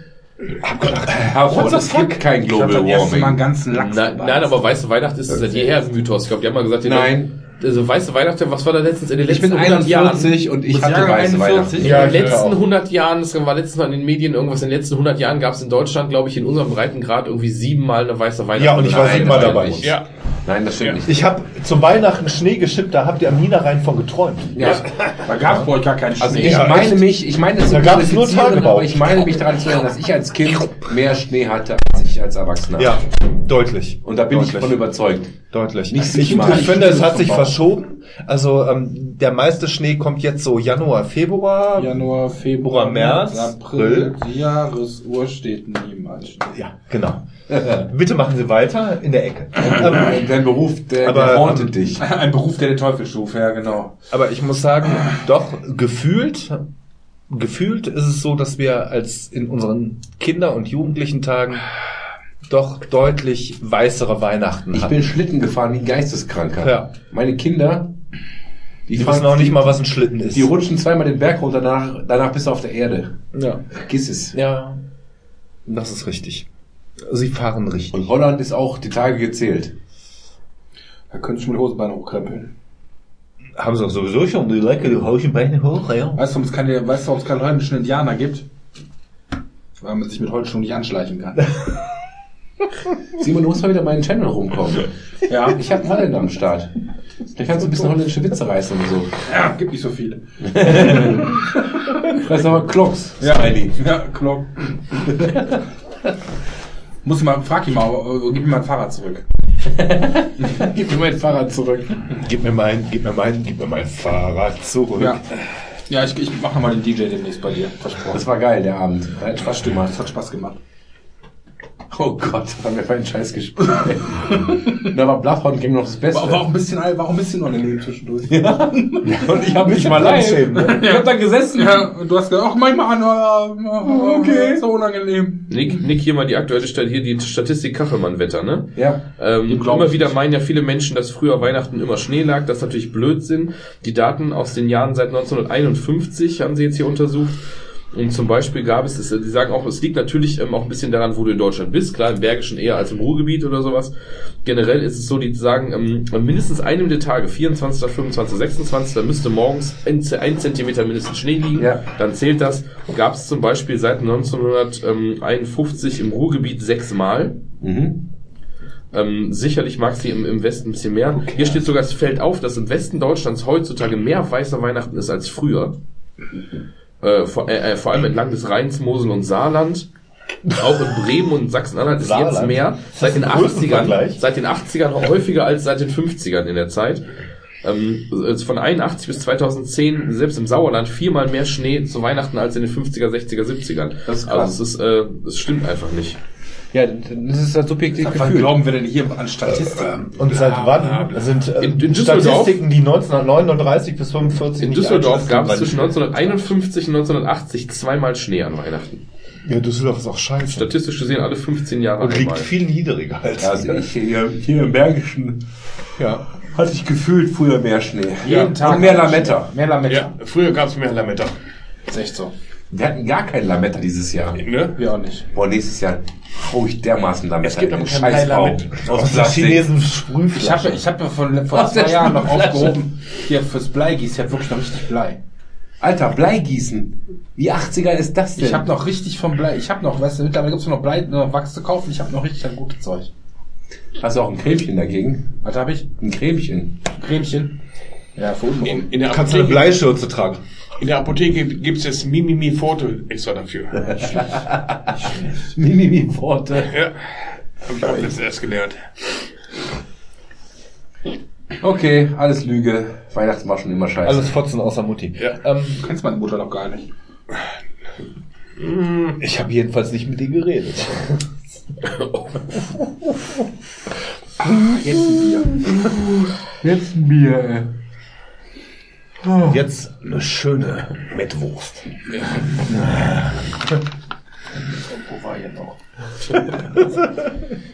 hab gedacht, Herr the es fuck? gibt kein Ich Global das erste Mal einen Warming. ganzen Lachs Nein, dabei. nein, aber weiße Weihnachten ist seit jeher ein Mythos. Ich glaube, die haben mal gesagt, die Nein. Also weiße Weihnachten, was war da letztens in den Ich letzten bin 100 Jahren? 41 und ich hatte weiße 41? Weihnachten. Ja, in den ich letzten auch. 100 Jahren, das war letztens Mal in den Medien irgendwas, in den letzten 100 Jahren gab es in Deutschland, glaube ich, in unserem Breitengrad irgendwie siebenmal eine weiße Weihnachten. Ja, und ich war das dabei. Ja. Nein, das stimmt nicht. Ich habe zu Weihnachten Schnee geschippt, da habt ihr am Niederrhein von geträumt. Ja. Da gab es bei euch gar keinen Schnee. Also ich Ja, meine echt? mich, ich meine es Da zu gab es nur Tagebau. aber ich meine mich daran zu erinnern, dass ich als Kind mehr Schnee hatte als ich Erwachsener. Ja, deutlich. Und da bin ich Deutlich. von überzeugt. Deutlich. Nicht ich, ich finde, es hat sich verschoben. Also ähm, der meiste Schnee kommt jetzt so Januar, Februar. Januar, Februar, März, April. Die Jahresuhr steht niemals. Ja, genau. Bitte machen Sie weiter in der Ecke. Dein Beruf, der, Aber, der hauntet dich. Ein Beruf, der den Teufel schuf, ja, genau. aber ich muss sagen, doch gefühlt, gefühlt ist es so, dass wir als in unseren Kinder- und Jugendlichen Tagen doch deutlich weißere Weihnachten Ich hatten. bin Schlitten gefahren wie ein Geisteskranker. Ja. Meine Kinder, die, Die fahren- wissen auch nicht mal, was ein Schlitten ist. Die rutschen zweimal den Berg runter, danach, danach bist du auf der Erde. ja. Vergiss es. ja, das ist richtig. Sie fahren richtig. Und Holland ist auch die Tage gezählt. Da könntest du mit Hosenbeine hochkrempeln. Haben sie auch sowieso schon die leckere Hosenbeine hoch, ja? Weißt du, warum es keine, weißt du, warum es keine holländischen Indianer gibt? Weil man sich mit Holzschuhen nicht anschleichen kann. Simon, du musst mal wieder meinen Channel rumkommen. Ja, Ich habe einen Holländer am Start. Da kannst du ein bisschen holländische Witze reißen und so. ja gibt nicht so viele. Das ist aber Klocks. Ja, Smiley. ja klar. Muss ich mal, frag ihn mal, äh, gib mir mein Fahrrad zurück. Gib mir mein Fahrrad zurück. Gib mir mein, gib mir mein, gib mir mein Fahrrad zurück. Ja. Ja, ich, ich mach nochmal den DJ demnächst bei dir. Versprochen. Das war geil, der Abend. Hat Spaß gemacht. das hat Spaß gemacht. Oh Gott, haben wir für einen Scheiß gespielt. da war Bloodhound Gang noch das Beste. War, war auch ein bisschen, war auch ein bisschen unangenehm zwischendurch. Und ich habe mich mal live. Ich hab da gesessen. Ja, und du hast gesagt, ach, manchmal an, äh, okay. so unangenehm. Nick, Nick, hier mal die aktuelle Stadt, hier die Statistik Kachelmann-Wetter, ne? Ja. Ähm, immer ich wieder nicht. meinen ja viele Menschen, dass früher Weihnachten immer Schnee lag. Das ist natürlich Blödsinn. Die Daten aus den Jahren seit 1951 haben sie jetzt hier untersucht. Und zum Beispiel gab es, die sagen auch, es liegt natürlich ähm, auch ein bisschen daran, wo du in Deutschland bist. Klar, im Bergischen eher als im Ruhrgebiet oder sowas. Generell ist es so, die sagen, ähm, mindestens einem der Tage, 24., 25., 26., da müsste morgens ein, ein Zentimeter mindestens Schnee liegen. Ja. Dann zählt das. Gab es zum Beispiel seit 1951 im Ruhrgebiet sechsmal. Mhm. Ähm, sicherlich mag sie im, im Westen ein bisschen mehr. Hier steht sogar, es fällt auf, dass im Westen Deutschlands heutzutage mehr weißer Weihnachten ist als früher. Äh, vor, äh, äh, vor allem entlang des Rheins, Mosel und Saarland. Auch in Bremen und Sachsen-Anhalt ist Saarland? jetzt mehr. Seit den das ein 80ern, Größenvergleich? seit den 80ern häufiger als seit den 50ern in der Zeit. Ähm, also von 81 bis 2010, selbst im Sauerland, viermal mehr Schnee zu Weihnachten als in den 50er, 60er, 70ern. Das ist krass. Also es ist, äh, es stimmt einfach nicht. Ja, das ist halt subjektiv Wann gefühlt. glauben wir denn hier an Statistiken? Und seit wann sind äh, In- in Düsseldorf- Statistiken, die 1939 bis 45 In Düsseldorf gab es zwischen 1951 und 1980 zweimal Schnee an Weihnachten. Ja, Düsseldorf ist auch scheiße. Statistisch gesehen alle 15 Jahre Und liegt einmal. viel niedriger als Also ich hier, hier im Bergischen ja. hatte ich gefühlt früher mehr Schnee. Jeden Tag. Und mehr Lametta. Mehr Lametta. Ja, früher gab es mehr Lametta. Ist echt so. Wir hatten gar kein Lametta dieses Jahr. Ne? Wir auch nicht. Boah, nächstes Jahr hau ich dermaßen Lametta Es gibt kein Scheißbau. Lametta. Aus der Plastik. chinesen Ich Sprühflasche. habe ich hab ja von, vor Aus der zwei Jahren noch Sprühflasche. aufgehoben, hier fürs Bleigieß, ich habe wirklich noch richtig Blei. Alter, Bleigießen. Wie 80er ist das denn? Ich habe noch richtig vom Blei, ich habe noch, weißt du, mittlerweile gibt's noch Blei, noch Wachs zu kaufen, ich habe noch richtig ein gutes Zeug. Hast du auch ein Cremchen dagegen? Was habe ich? Ein Cremchen. Cremchen? Ja, für unten. In, in, der Kannst du eine Bleischürze tragen? In der Apotheke gibt es jetzt Mimimi Forte extra dafür. Mimimi Worte. Ja, habe ich auch jetzt erst gelernt. Okay, alles Lüge. Schon immer scheiße. Alles Fotzen außer Mutti. Ja. Ähm, Du kennst meine Mutter noch gar nicht. ich habe jedenfalls nicht mit ihr geredet. Jetzt ein Bier. Jetzt ein Bier, ey. Jetzt eine schöne Mettwurst. Wo war hier noch?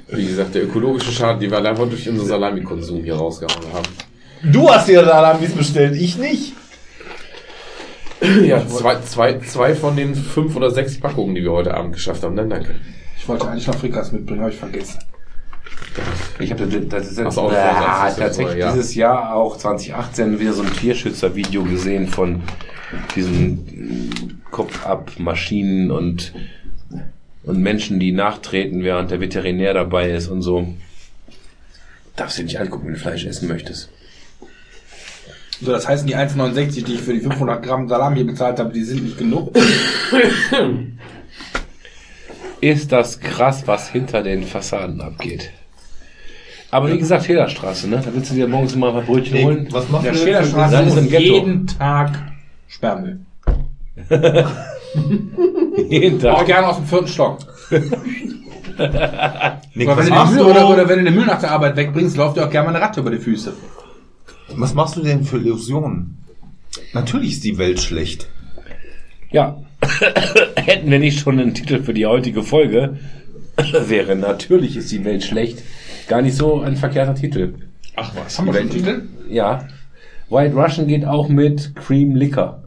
Wie gesagt, der ökologische Schaden, die wir einfach durch unseren Salamikonsum hier rausgehauen haben. Du hast dir Salamis bestellt, ich nicht. Ja, zwei, zwei, zwei von den fünf oder sechs Packungen, die wir heute Abend geschafft haben. Dann danke. Ich wollte eigentlich noch Frikas mitbringen, habe ich vergessen. Ich habe das ist jetzt, das ist tatsächlich so, ja. dieses Jahr auch 2018 wieder so ein Tierschützer-Video gesehen von diesen Kopf-ab-Maschinen und und Menschen, die nachtreten, während der Veterinär dabei ist und so. Darfst du dir nicht angucken, wenn du Fleisch essen möchtest. So, das heißt, die 1,69, die ich für die 500 Gramm Salami hier bezahlt habe, die sind nicht genug. Ist das krass, was hinter den Fassaden abgeht. Aber wie gesagt, Fehlerstraße, ne? Da willst du dir morgens mal ein Brötchen holen. Was macht Der ihr Schälerstraße Nein, ist im Ghetto. jeden Tag Sperrmüll. Jeden Auch Tag. gerne aus dem vierten Stock. Nick, wenn, du Müll, du? oder, oder wenn du den Müll nach der Arbeit wegbringst, läuft dir auch gerne mal eine Ratte über die Füße. Was machst du denn für Illusionen? Natürlich ist die Welt schlecht. Ja, hätten wir nicht schon einen Titel für die heutige Folge, wäre natürlich ist die Welt schlecht. Gar nicht so ein verkehrter Titel. Ach was. Haben wir schon Titel? Ja. White Russian geht auch mit Cream Liquor.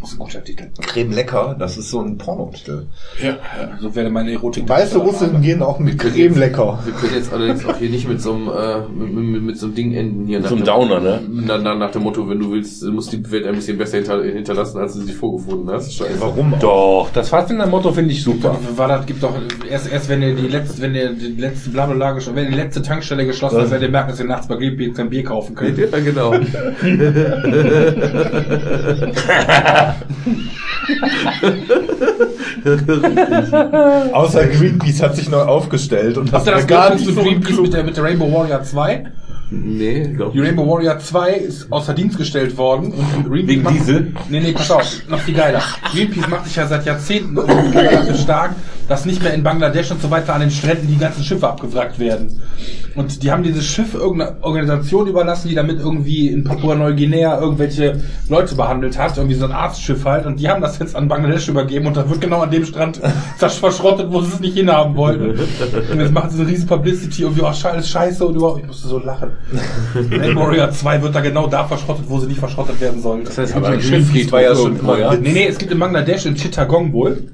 Das ist ein guter Titel. Creme lecker, das ist so ein Pornotitel. Ja, So wäre meine Erotik. Weiße Russen gehen auch mit Creme lecker. Wir können jetzt allerdings auch hier nicht mit so einem, äh, mit, mit, mit so einem Ding enden hier. So ein dem- Downer, ne? Na, na, nach dem Motto, wenn du willst, musst die Welt ein bisschen besser hinter, hinterlassen, als du sie vorgefunden hast. Scheiße. Warum? Doch, das Fassbinder-Motto finde ich super. War das gibt doch erst erst wenn ihr die letzte wenn ihr die letzte schon wenn die letzte Tankstelle geschlossen ist, werdet ihr merken, dass ihr nachts bei Greenpeace kein Bier kaufen könnt. Ja, genau. Außer Greenpeace hat sich neu aufgestellt und Habt ihr das gar gar nicht nicht so Greenpeace mit der mit der Rainbow Warrior 2? Nee, glaub Die Rainbow Warrior 2 ist außer Dienst gestellt worden und Greenpeace Wegen macht, Diesel? Nee, nee, pass auf, noch viel geiler. Greenpeace macht sich ja seit Jahrzehnten dafür stark, dass nicht mehr in Bangladesch und so weiter an den Stränden die ganzen Schiffe abgewrackt werden. Und die haben dieses Schiff irgendeiner Organisation überlassen, die damit irgendwie in Papua-Neuguinea irgendwelche Leute behandelt hat, irgendwie so ein Arztschiff halt, und die haben das jetzt an Bangladesch übergeben und das wird genau an dem Strand das verschrottet, wo sie es nicht hinhaben wollten. Und jetzt machen sie eine riesen Publicity und wie, oh, scheiße, scheiße, und überhaupt, ich musste so lachen. Warrior 2 wird da genau da verschrottet, wo sie nicht verschrottet werden sollen. Das heißt, Aber ein Greenpeace war ja schon immer ja. Nee, nee, es gibt in Bangladesch, in Chittagong wohl,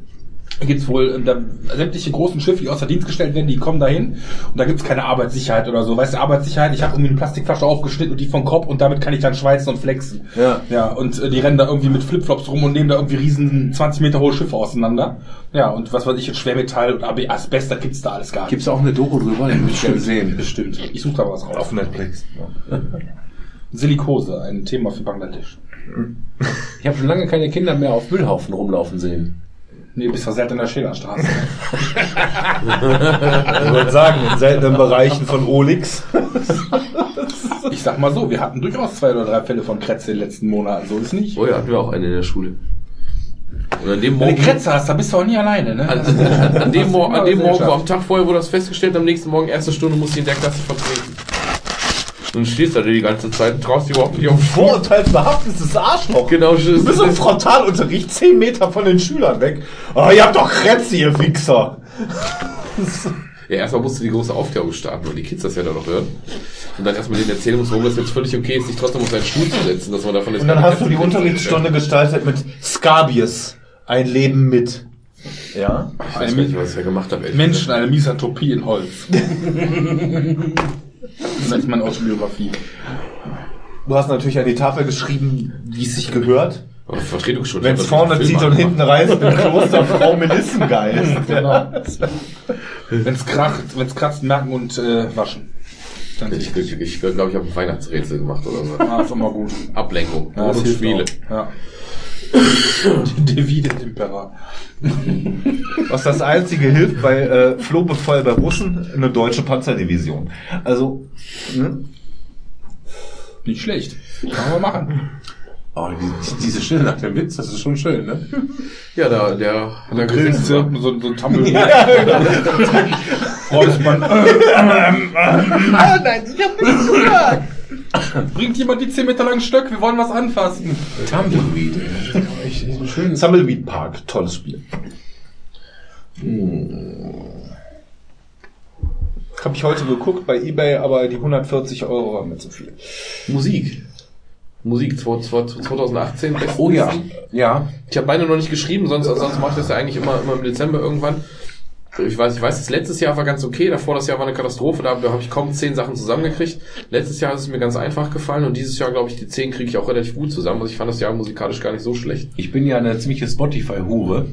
gibt's wohl äh, da, sämtliche großen Schiffe, die außer Dienst gestellt werden, die kommen dahin und da gibt's keine Arbeitssicherheit oder so. Weißt du, Arbeitssicherheit, ich habe irgendwie eine Plastikflasche aufgeschnitten und die vom Kopf und damit kann ich dann schweißen und flexen. Ja. Ja, und äh, die rennen da irgendwie mit Flipflops rum und nehmen da irgendwie riesen 20 Meter hohe Schiffe auseinander. Ja, und was weiß ich, jetzt Schwermetall und AB Asbest, da gibt's da alles gar nicht. Gibt's auch eine Doku drüber? Würde ich gerne sehen. Bestimmt. Ich suche da was raus. Auf Netflix. Silikose, ein Thema für Bangladesch. Ich habe schon lange keine Kinder mehr auf Müllhaufen rumlaufen sehen. Nee, bist versellt in der Schälerstraße. Ich würde sagen, in seltenen Bereichen von Olix. Ich sag mal so, wir hatten durchaus zwei oder drei Fälle von Krätze in den letzten Monaten, so ist nicht. Oh ja, hatten wir auch eine in der Schule. Und an dem Wenn Morgen, du Krätze hast, dann bist du auch nie alleine, ne? an, an, an dem, Mor an dem Morgen, wo am Tag vorher wurde das festgestellt, am nächsten Morgen, erste Stunde, musst du in der Klasse vertreten. Und du stehst da die ganze Zeit und traust dich überhaupt nicht auf. Vorurteilsbehaftetes Arschloch. Genau, Du bist im Frontalunterricht 10 Meter von den Schülern weg. Oh, ihr habt doch Krätze, ihr Wichser. Ja, erstmal musst du die große Aufklärung starten, weil die Kids das ja dann noch hören. Und dann erstmal denen erzählen muss, warum das jetzt völlig okay ist, sich trotzdem auf seinen Stuhl zu setzen, dass man davon jetzt Und dann hast du die Unterrichtsstunde gestaltet mit Scabies. Ein Leben mit. Ja? Ich weiß nicht, was ich da gemacht habe. Menschen, eine Misanthropie in Holz. das ist meine Autobiografie. Du hast natürlich an die Tafel geschrieben, wie es sich gehört. Aber Vertretungsstunde. Wenn es vorne zieht und hinten reißt, bin Klosterfrau Melissengeist. Genau. Wenn's kracht, wenn's kratzt, merken und äh, waschen. Dann Ich, ich, ich glaube, ich habe ein Weihnachtsrätsel gemacht oder so. Ah, ist immer gut. Ablenkung. Ja, und Spiele. auch. Ja. Devide Impera. Was das einzige hilft bei äh, Flohbefall bei Russen, eine deutsche Panzerdivision. Also, ne? Nicht schlecht. Kann man machen. Oh, die, diese Stille nach dem Witz, das ist schon schön, ne? Ja, da, der gesessen. Grillenzirpen, so, so ein Tammel. Räuspern. Ah, nein, ich hab nichts gehört. Bringt jemand die 10 Meter langen Stöcke, wir wollen was anfassen. Tumbleweed. Tumbleweed Park, tolles Spiel. Habe ich heute geguckt bei eBay, aber die 140 Euro waren mir zu viel. Musik. Musik 2018. besten Oh ja. Ja. Ich habe meine noch nicht geschrieben, sonst, sonst mache ich das ja eigentlich immer, immer im Dezember irgendwann. Ich weiß, ich weiß, das letztes Jahr war ganz okay, davor das Jahr war eine Katastrophe, da habe ich kaum zehn Sachen zusammengekriegt. Letztes Jahr ist es mir ganz einfach gefallen und dieses Jahr, glaube ich, die zehn kriege ich auch relativ gut zusammen. Also ich fand das Jahr musikalisch gar nicht so schlecht. Ich bin ja eine ziemliche Spotify-Hure.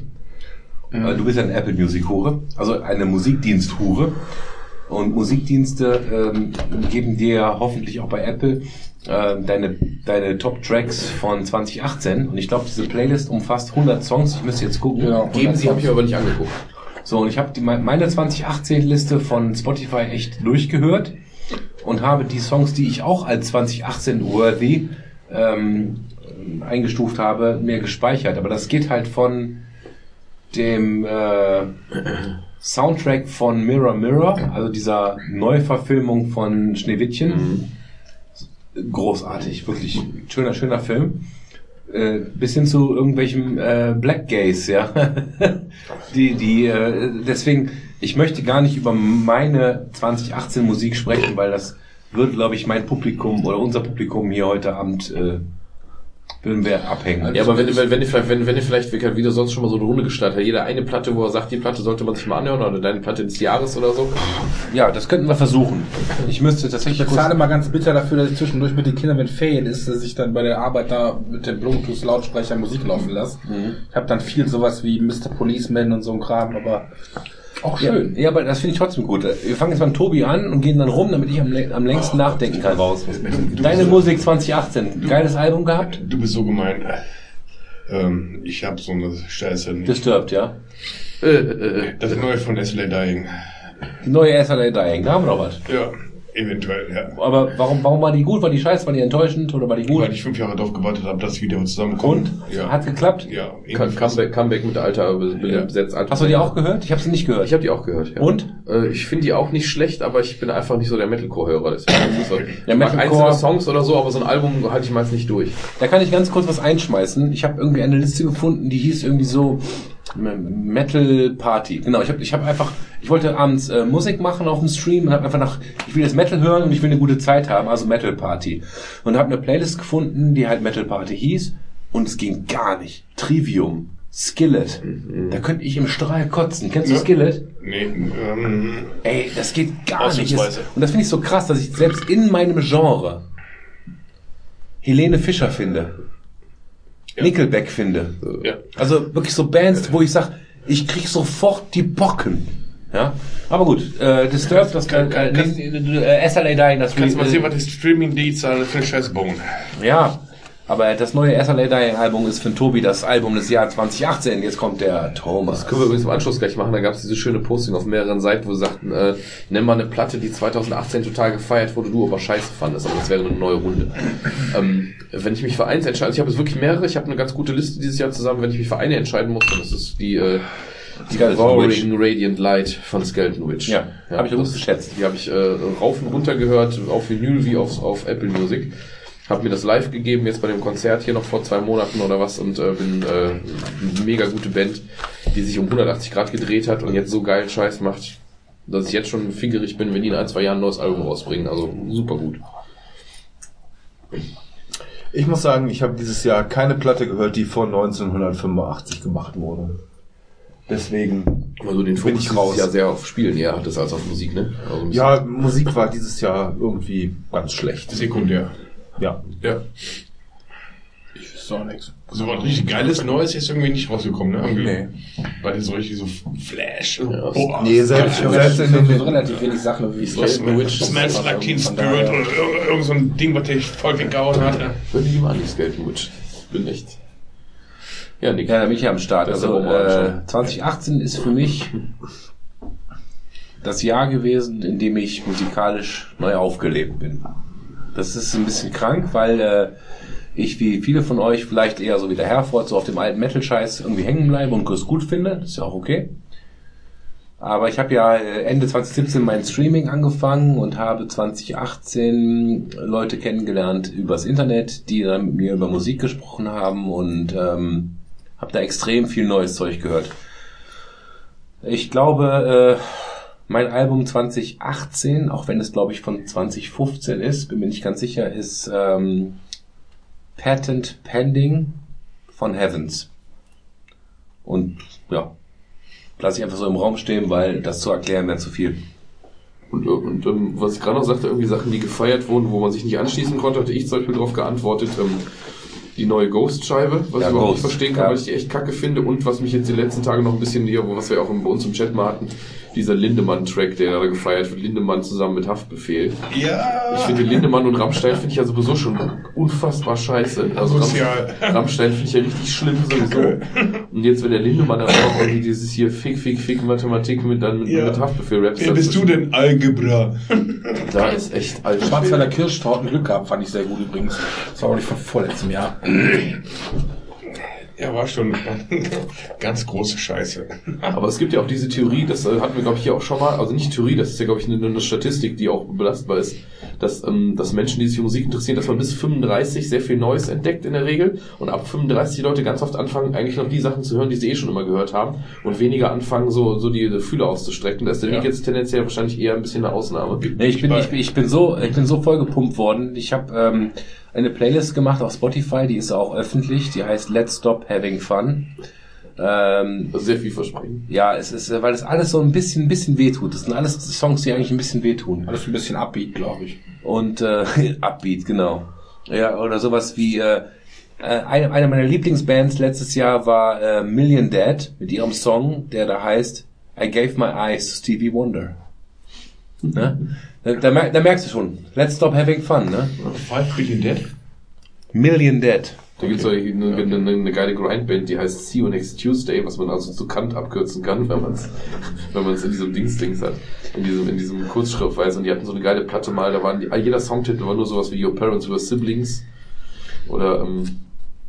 Äh, Du bist ja eine Apple Music-Hure. Also eine Musikdienst-Hure. Und Musikdienste ähm, geben dir hoffentlich auch bei Apple äh, deine, deine Top-Tracks von 2018. Und ich glaube, diese Playlist umfasst 100 Songs. Ich müsste jetzt gucken. Genau. Geben sie, habe ich mir aber nicht angeguckt. So, und ich habe meine 2018-Liste von Spotify echt durchgehört und habe die Songs, die ich auch als 2018 worthy ähm, eingestuft habe, mir gespeichert. Aber das geht halt von dem äh, Soundtrack von Mirror Mirror, also dieser Neuverfilmung von Schneewittchen. Großartig, wirklich schöner, schöner Film. Äh, bis hin zu irgendwelchem äh, Black Gays, ja. die, die, äh, deswegen, ich möchte gar nicht über meine 2018 Musik sprechen, weil das wird, glaube ich, mein Publikum oder unser Publikum hier heute Abend äh, würden wir abhängen. Ja, aber wenn, wenn, wenn ihr vielleicht, wenn, wenn ihr vielleicht, wie du sonst schon mal so eine Runde gestartet habt, jeder eine Platte, wo er sagt, die Platte sollte man sich mal anhören oder deine Platte des Jahres oder so. Ja, das könnten wir versuchen. Ich müsste tatsächlich Ich bezahle mal ganz bitter dafür, dass ich zwischendurch mit den Kindern, wenn Ferien ist, dass ich dann bei der Arbeit da mit dem Bluetooth-Lautsprecher Musik laufen lasse. Ich habe dann viel sowas wie Mr. Policeman und so ein Kram, aber auch schön. Ja, ja, aber das finde ich trotzdem gut. Wir fangen jetzt beim Tobi an und gehen dann rum, damit ich am, am längsten nachdenken kann. Raus. Deine Musik 2018. Geiles Album gehabt? Du bist so gemein. Ähm, ich habe so eine Scheiße nicht. Disturbed, ja. Äh, äh, Das neue von SLA Dying. Die neue SLA Dying, da haben wir noch was. Ja, eventuell, ja. Aber warum, warum war die gut? War die scheiße? War die enttäuschend oder war die gut? Weil ich fünf Jahre darauf gewartet habe, dass wieder zusammenkommt. Ja. Hat geklappt? ja. Come- Comeback, Comeback mit alter be- Ja. besetzt. alter Hast du die auch gehört? Ich habe sie nicht gehört. Ich habe die auch gehört. Ja. Und? Äh, ich finde die auch nicht schlecht, aber ich bin einfach nicht so der Metalcore-Hörer. So, ich mag Metalcore- einzelne Songs oder so, aber so ein Album halte ich meist nicht durch. Da kann ich ganz kurz was einschmeißen. Ich habe irgendwie eine Liste gefunden, die hieß irgendwie so Metal Party. Genau, ich habe ich hab einfach, ich wollte abends äh, Musik machen auf dem Stream und habe einfach nach, ich will jetzt Metal hören und ich will eine gute Zeit haben, also Metal Party. Und habe eine Playlist gefunden, die halt Metal Party hieß und es ging gar nicht. Trivium, Skillet. Da könnte ich im Strahl kotzen. Kennst du Ja. Skillet? Nee, ähm, Ey, das geht gar nicht. Ausnahmsweise. Und das finde ich so krass, dass ich selbst in meinem Genre Helene Fischer finde. Nickelback finde. ja. Also wirklich so Bands, wo ich sag, ich krieg sofort die Bocken. Ja, aber gut, äh, Disturbed, das kann, äh, Kannst- äh, SLA Dying, das Kannst du mal sehen, was die Streaming-Deeds zahlen für eine Scheißbone. Ja, aber das neue SLA Dying Album ist für Tobi das Album des Jahres 2018. Jetzt kommt der Thomas. Das können wir übrigens im Anschluss gleich machen. Da gab es diese schöne Posting auf mehreren Seiten, wo sie sagten, äh, nenn mal eine Platte, die 2018 total gefeiert wurde, du aber scheiße fandest. Aber das wäre eine neue Runde. ähm, wenn ich mich für eins entscheide, also ich habe jetzt wirklich mehrere, ich habe eine ganz gute Liste dieses Jahr zusammen, wenn ich mich für eine entscheiden muss, dann ist es die äh, Devouring Radiant Light von Skeleton Witch. Ja, hab ich übrigens das- geschätzt. Die habe ich äh, rauf und runter gehört, auf Vinyl wie auf, auf Apple Music. Hab mir das live gegeben, jetzt bei dem Konzert hier noch vor zwei Monaten oder was und äh, bin äh, eine mega gute Band, die sich um 180 Grad gedreht hat und jetzt so geilen Scheiß macht, dass ich jetzt schon fingerig bin, wenn die in ein, zwei Jahren ein neues Album rausbringen. Also super gut. Ich muss sagen, ich habe dieses Jahr keine Platte gehört, die vor 1985 gemacht wurde. Deswegen, Also den Bin ich dieses raus. Jahr sehr auf Spielen eher hattest als auf Musik, ne? Also ja, Musik war dieses Jahr irgendwie ganz schlecht. Sekundär. Ja. Ja. Ich wüsste auch nichts. So was richtig geiles Neues ist irgendwie nicht rausgekommen, ne? Irgendwie. Nee. Weil die so richtig so Flash. Ja. Boah, Nee, selbst, geil. selbst in den, relativ wenig Sachen wie Skeleton Witch. Smells like Teen Spirit oder irgend, irgend so ein Ding, was dich voll weggehauen hat. ne? Hör die mal an, die Skeleton Witch. Bin echt. Ja, Nick. Ja, da bin ich ja am Start. Das Also äh, 2018 ist für mich das Jahr gewesen, in dem ich musikalisch neu aufgelebt bin. Das ist ein bisschen krank, weil äh, ich wie viele von euch vielleicht eher so wie der Herford so auf dem alten Metal-Scheiß irgendwie hängen bleibe und es gut finde. Das ist ja auch okay. Aber ich habe ja äh, Ende 2017 mein Streaming angefangen und habe 2018 Leute kennengelernt übers Internet, die dann mit mir über Musik gesprochen haben und ähm, habe da extrem viel neues Zeug gehört. Ich glaube, äh, mein Album 2018, auch wenn es glaube ich von 2015 ist, bin mir nicht ganz sicher, ist ähm, Patent Pending von Heavens. Und ja, lasse ich einfach so im Raum stehen, weil das zu erklären wäre zu viel. Und, äh, und ähm, was ich gerade noch sagte, irgendwie Sachen, die gefeiert wurden, wo man sich nicht anschließen konnte, hatte ich zum Beispiel darauf geantwortet, ähm, die neue Ghost-Scheibe, was Ja, ich überhaupt Ghost, nicht verstehen kann, ja. weil ich die echt kacke finde und was mich jetzt die letzten Tage noch ein bisschen wo was wir auch bei uns im Chat mal hatten, dieser Lindemann-Track, der da gefeiert wird, Lindemann zusammen mit Haftbefehl. Ja. Ich finde Lindemann und Rammstein finde ich ja sowieso schon unfassbar scheiße. Also Ramm, Sozial. Rammstein finde ich ja richtig schlimm sowieso. Und jetzt, wenn der Lindemann dann auch irgendwie dieses hier Fick, Fick, Fick Mathematik mit, dann mit, Ja. mit Haftbefehl rappt. Wer bist du denn? Algebra. Da ist echt alt. Schwarzwälder Kirschtorten Glück gehabt, fand ich sehr gut übrigens. Das war auch nicht von vorletztem Jahr. Ja, war schon ganz große Scheiße. Aber es gibt ja auch diese Theorie, das äh, hatten wir, glaube ich, hier auch schon mal, also nicht Theorie, das ist ja, glaube ich, eine, eine Statistik, die auch belastbar ist, dass, ähm, dass Menschen, die sich für Musik interessieren, dass man bis 35 sehr viel Neues entdeckt in der Regel und ab 35 die Leute ganz oft anfangen, eigentlich noch die Sachen zu hören, die sie eh schon immer gehört haben und weniger anfangen, so, so die, die Fühler auszustrecken. Da ist der Weg jetzt tendenziell wahrscheinlich eher ein bisschen eine Ausnahme. Nee, ich bin, ich, bin- ich bin so, ich bin so vollgepumpt worden. Ich habe ähm, eine Playlist gemacht auf Spotify, die ist auch öffentlich, die heißt Let's Stop Having Fun. Ähm, sehr vielversprechend. ja, es ist, äh, weil das alles so ein bisschen, ein bisschen wehtut. Das sind alles Songs, die eigentlich ein bisschen wehtun. Alles ein bisschen upbeat, glaube ich. Und äh, Upbeat, genau. Ja, oder sowas wie äh, äh, eine, eine meiner Lieblingsbands letztes Jahr war äh, Million Dead mit ihrem Song, der da heißt I Gave My Eyes to Stevie Wonder. Ne? Da, da, mer- da merkst du schon, let's stop having fun, ne? Five Billion Dead? Million Dead. Da gibt's auch eine, eine, eine, eine geile Grindband, die heißt See You Next Tuesday, was man also zu Kant abkürzen kann, wenn man es wenn man's in diesem Dings-Dings hat. In diesem, in diesem Kurzschriftweise. Und die hatten so eine geile Platte mal, da waren die, jeder Songtitel war nur sowas wie Your Parents Were Siblings. Oder, ähm,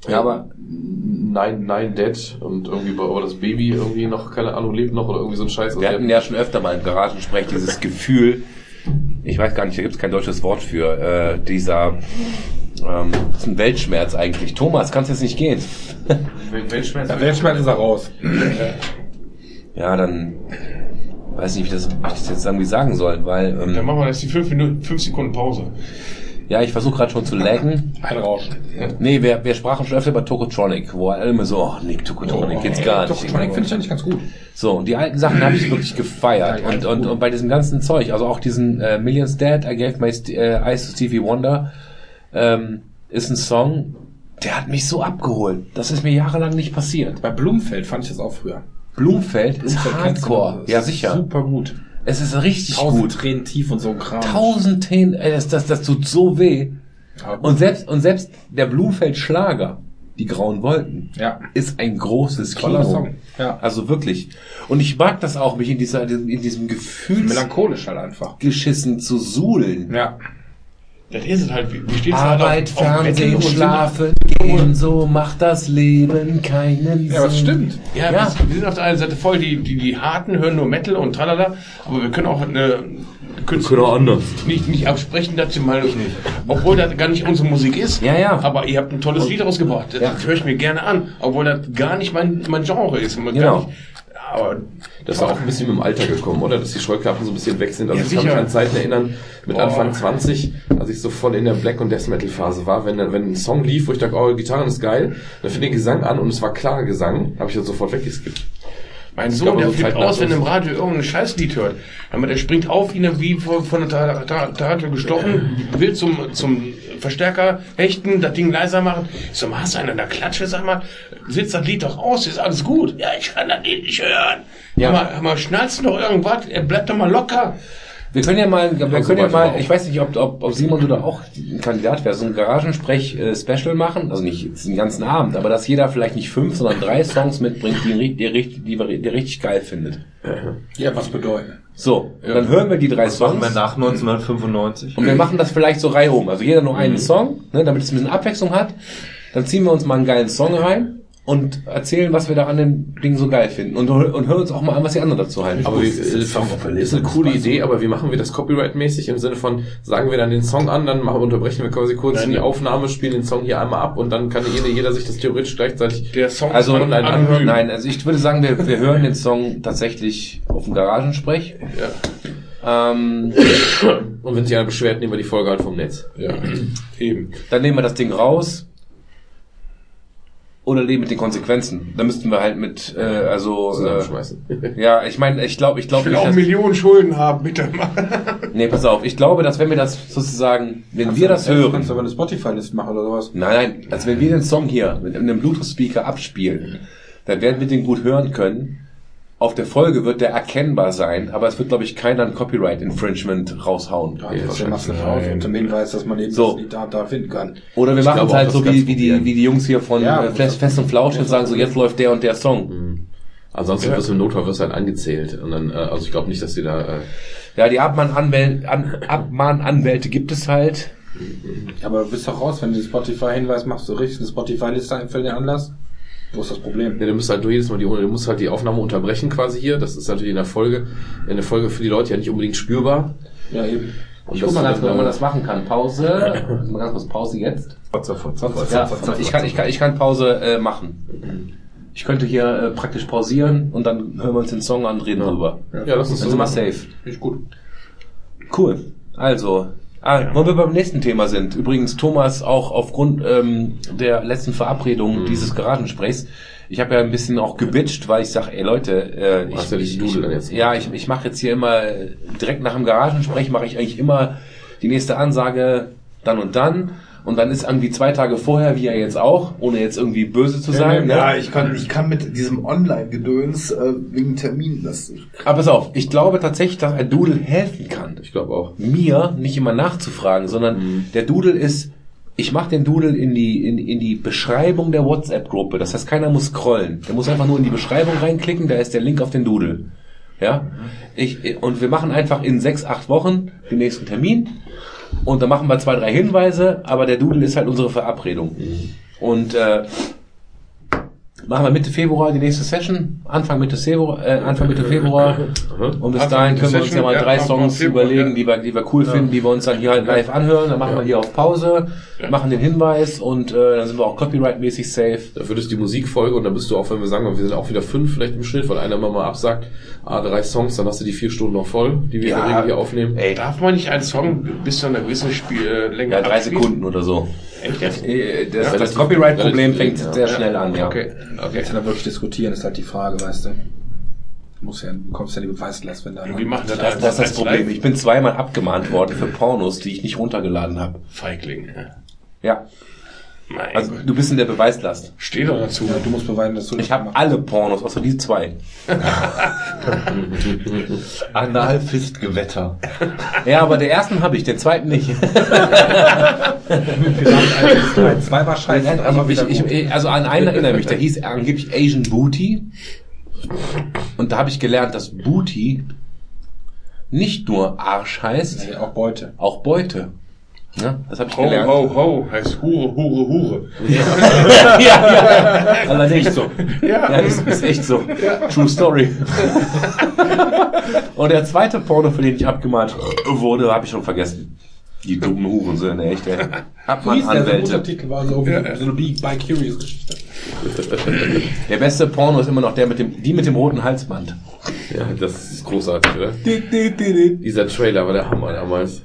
Ja, aber- Nine, Nine Dead und irgendwie, aber das Baby irgendwie noch, keine Ahnung, lebt noch oder irgendwie so ein Scheiß. Also Wir hatten ja schon öfter mal im Garagensprech dieses Gefühl, ich weiß gar nicht, da gibt es kein deutsches Wort für, äh, dieser, ähm, das ist ein Weltschmerz eigentlich. Thomas, kannst jetzt nicht gehen. Weltschmerz. Der Weltschmerz ist er raus. Ja, dann weiß nicht, wie, das, wie ich das jetzt irgendwie sagen soll, weil Dann ähm, machen wir jetzt die fünf Minuten, fünf Sekunden Pause. ja, ich versuche gerade schon zu laggen. Ein Rauschen. Nee, wir, wir sprachen schon öfter über Tokotronic, wo alle immer so, oh nee, Tokotronic geht's gar nicht. Tokotronic finde ich eigentlich ganz gut. So, und die alten Sachen habe ich wirklich gefeiert. Ja, Und, und, und bei diesem ganzen Zeug, also auch diesen äh, Millions Dead, I Gave My St äh, Eyes to Stevie Wonder, ähm, ist ein Song, der hat mich so abgeholt. Das ist mir jahrelang nicht passiert. Bei Blumfeld fand ich das auch früher. Blumfeld ist Blumfeld du Hardcore. Ja, sicher. Super gut. Es ist richtig Tausend gut. Tränen tief und so ein Kram. Tausend Tränen, ey, das, das, das tut so weh. Und selbst, und selbst der Blumfeld Schlager, die grauen Wolken, Ja. ist ein großes Toller Kino. Song. Ja. Also wirklich. Und ich mag das auch, mich in dieser, in diesem Gefühl Melancholisch halt einfach. geschissen zu suhlen. Ja. Das ist es halt. Wir stehen Arbeit, auf- auf Metal Fernsehen, Schlafen, gehen, so macht das Leben keinen Ja, aber das Sinn. stimmt. Ja, Ja. Wir, wir sind auf der einen Seite voll, die, die, die Harten hören nur Metal und tralala, aber wir können auch eine Künstler auch anders. nicht, nicht absprechen, dass sie mal, obwohl das gar nicht unsere Musik ist, Ja, ja. aber ihr habt ein tolles Lied rausgebracht. Das Ja. höre ich mir gerne an, obwohl das gar nicht mein, mein Genre ist. Man Genau. Nicht, aber Das ist auch ein bisschen mit dem Alter gekommen, oder? Dass die Scheuklappen so ein bisschen weg sind. Also Ja, ich kann mich an Zeiten erinnern, mit Boah. Anfang 20, als ich so voll in der Black- und Death Metal Phase war, wenn, wenn ein Song lief, wo ich dachte, oh, Gitarren ist geil, dann ich den Gesang an und es war klarer Gesang, habe ich das sofort weggeskippt. mein Sohn, glaube, der so flippt aus, wenn im Radio irgendein Scheißlied hört. Aber der springt auf ihn wie von, von der Ta- Ta- Tarantel gestochen, will zum, zum Verstärker hechten, das Ding leiser machen. Ich so, hast du einen an der Klatsche, sag mal, sitzt das Lied doch aus, ist alles gut. Ja, ich kann das Lied nicht hören. Ja. Ja. Mal, hör mal, schnallst du doch irgendwas, er bleibt doch mal locker. Wir können ja mal, wir können ja mal, ich weiß nicht, ob, ob, ob Simon du da auch ein Kandidat wäre, so ein Garagensprech-Special machen, also nicht den ganzen Abend, aber dass jeder vielleicht nicht fünf, sondern drei Songs mitbringt, die, die, richtig- die, die, die richtig geil findet. Ja, was bedeuten? So, dann hören wir die drei Das machen Songs. wir nach 1995. Und wir machen das vielleicht so reihum. Also jeder nur einen Song, ne, damit es ein bisschen Abwechslung hat. Dann ziehen wir uns mal einen geilen Song rein und erzählen, was wir da an dem Ding so geil finden. Und, und hören uns auch mal an, was die anderen dazu halten. Aber wie, äh, ist eine coole Idee, aber wie machen wir das copyright-mäßig im Sinne von, sagen wir dann den Song an, dann machen, unterbrechen wir quasi kurz Nein, die. Aufnahme, spielen den Song hier einmal ab und dann kann jeder, jeder sich das theoretisch gleichzeitig Der Song Also ist online anhören. Nein, also ich würde sagen, wir, wir hören den Song tatsächlich auf dem Garagensprech. Ja. Ähm, und wenn sich einer beschwert, nehmen wir die Folge halt vom Netz. Ja, eben. dann nehmen wir das Ding raus. Oder leben mit den Konsequenzen. Da müssten wir halt mit, äh, also, äh, ja, ich meine, ich glaube, ich Ich glaube will nicht, auch dass, Millionen Schulden haben, bitte. nee, pass auf, ich glaube, dass wenn wir das sozusagen, wenn wir das hören, Kannst du aber eine Spotify-Liste machen oder sowas? Nein, nein, also wenn wir den Song hier mit einem Bluetooth-Speaker abspielen, dann werden wir den gut hören können. Auf der Folge wird der erkennbar sein, aber es wird, glaube ich, keiner ein Copyright-Infringement raushauen. Ja, das ist massiv aus unter dem Hinweis, dass man eben So. das Lied da, da finden kann. Oder wir machen es halt so wie, wie, die, wie die Jungs hier von Ja, äh, Fest, Fest und Flausch und sagen so, jetzt läuft der und der Song. Ansonsten wirst du im Notfall wirst du halt angezählt. Und dann, äh, also ich glaube nicht, dass die da, äh, Ja, die Abmahnanwälte an, Abmahnanwälte gibt es halt. Ja, aber du bist doch raus, wenn du den Spotify-Hinweis machst, du richtest eine Spotify-Liste ein für den Anlass. Wo ist das Problem? Ja, du musst halt nur jedes Mal die, du musst halt die Aufnahme unterbrechen quasi hier. Das ist natürlich in der Folge, in der Folge für die Leute ja nicht unbedingt spürbar. Ja, eben. Und Ich guck mal ganz dann, kurz, ob man das machen kann. Pause. mal ganz kurz Pause jetzt. Fotze, Fotze, Fotze, Ja, Fotze, ich kann, ich kann, ich kann Pause äh, machen. Ich könnte hier äh, praktisch pausieren und dann hören wir uns den Song an und reden drüber. Ja, das ist Dann sind wir safe. Ist gut. Cool. Also, ah, wo wir beim nächsten Thema sind. Übrigens, Thomas, auch aufgrund ähm, der letzten Verabredung Mhm. dieses Garagensprechs, ich habe ja ein bisschen auch gebitcht, weil ich sage, ey Leute, äh, ich, ja ich, jetzt ja, ich, ich mache jetzt hier immer, äh, direkt nach dem Garagensprech mache ich eigentlich immer die nächste Ansage dann und dann. Und dann ist irgendwie zwei Tage vorher, wie ja jetzt auch, ohne jetzt irgendwie böse zu sein. ja, ne? ich kann, ich kann mit diesem Online-Gedöns äh, wegen Terminen, das Aber pass auf, ich glaube tatsächlich, dass ein Doodle helfen kann. Ich glaube auch. mir nicht immer nachzufragen, sondern Mhm. der Doodle ist, ich mache den Doodle in die, in, in die Beschreibung der WhatsApp-Gruppe. Das heißt, keiner muss scrollen. Der muss einfach nur in die Beschreibung reinklicken, da ist der Link auf den Doodle. Ja? Ich, und wir machen einfach in sechs, acht Wochen den nächsten Termin. Und dann machen wir zwei, drei Hinweise, aber der Doodle ist halt unsere Verabredung. Und äh, machen wir Mitte Februar die nächste Session, Anfang Mitte Februar, äh, Anfang Mitte Februar. Und bis dahin können wir uns ja mal ja, drei Songs überlegen, ja. die wir, die wir cool finden, die wir uns dann hier halt live anhören. Dann machen wir hier auf Pause, machen den Hinweis und äh, dann sind wir auch copyright-mäßig safe. Dafür ist die Musikfolge und dann bist du auch, wenn wir sagen, wir sind auch wieder fünf vielleicht im Schnitt, weil einer immer mal absagt, ah, drei Songs, dann hast du die vier Stunden noch voll, die wir in der Regel hier aufnehmen. Ey, Darf man nicht einen Song bis zu einer gewissen Spiel, äh, ja, drei abspielen? Sekunden oder so. Echt jetzt? Äh, Das, Ja, das Copyright-Problem fängt ja. sehr schnell an, ja. Okay, okay. Jetzt dann wirklich diskutieren, ist halt die Frage, weißt du. Du musst ja, du bekommst ja die Beweislast, wenn da. Wie machen das, Das, das ist das Problem. Ich bin zweimal abgemahnt worden für Pornos, die ich nicht runtergeladen habe. Feigling. Ja. Ja, Mein also Gott. du bist in der Beweislast. Steh doch dazu. Ja, du musst beweisen, dass du Ich habe alle Pornos, außer die zwei. Analfistgewetter. Ja, aber der ersten habe ich, den zweiten nicht. Zwei war scheiße. Ich, ich, ich- also an einen erinnere ich mich, der hieß angeblich Asian Booty. Und da habe ich gelernt, dass Booty nicht nur Arsch heißt, Nee, auch Beute. auch Beute. Ja, das habe ich Ho, gelernt. ho, ho, heißt Hure, Hure, Hure. ja, ja, allerdings so. Ja, ist, ist echt so. True Story. Und der zweite Porno, für den ich abgemahnt wurde, habe ich schon vergessen. Die dummen Hurensöhne, echt, ey. Hat man Anwälte. Titel war so wie so eine By Curious Geschichte. Der beste Porno ist immer noch der mit dem, die mit dem roten Halsband. Ja, das ist großartig, oder? Dieser Trailer war der Hammer damals.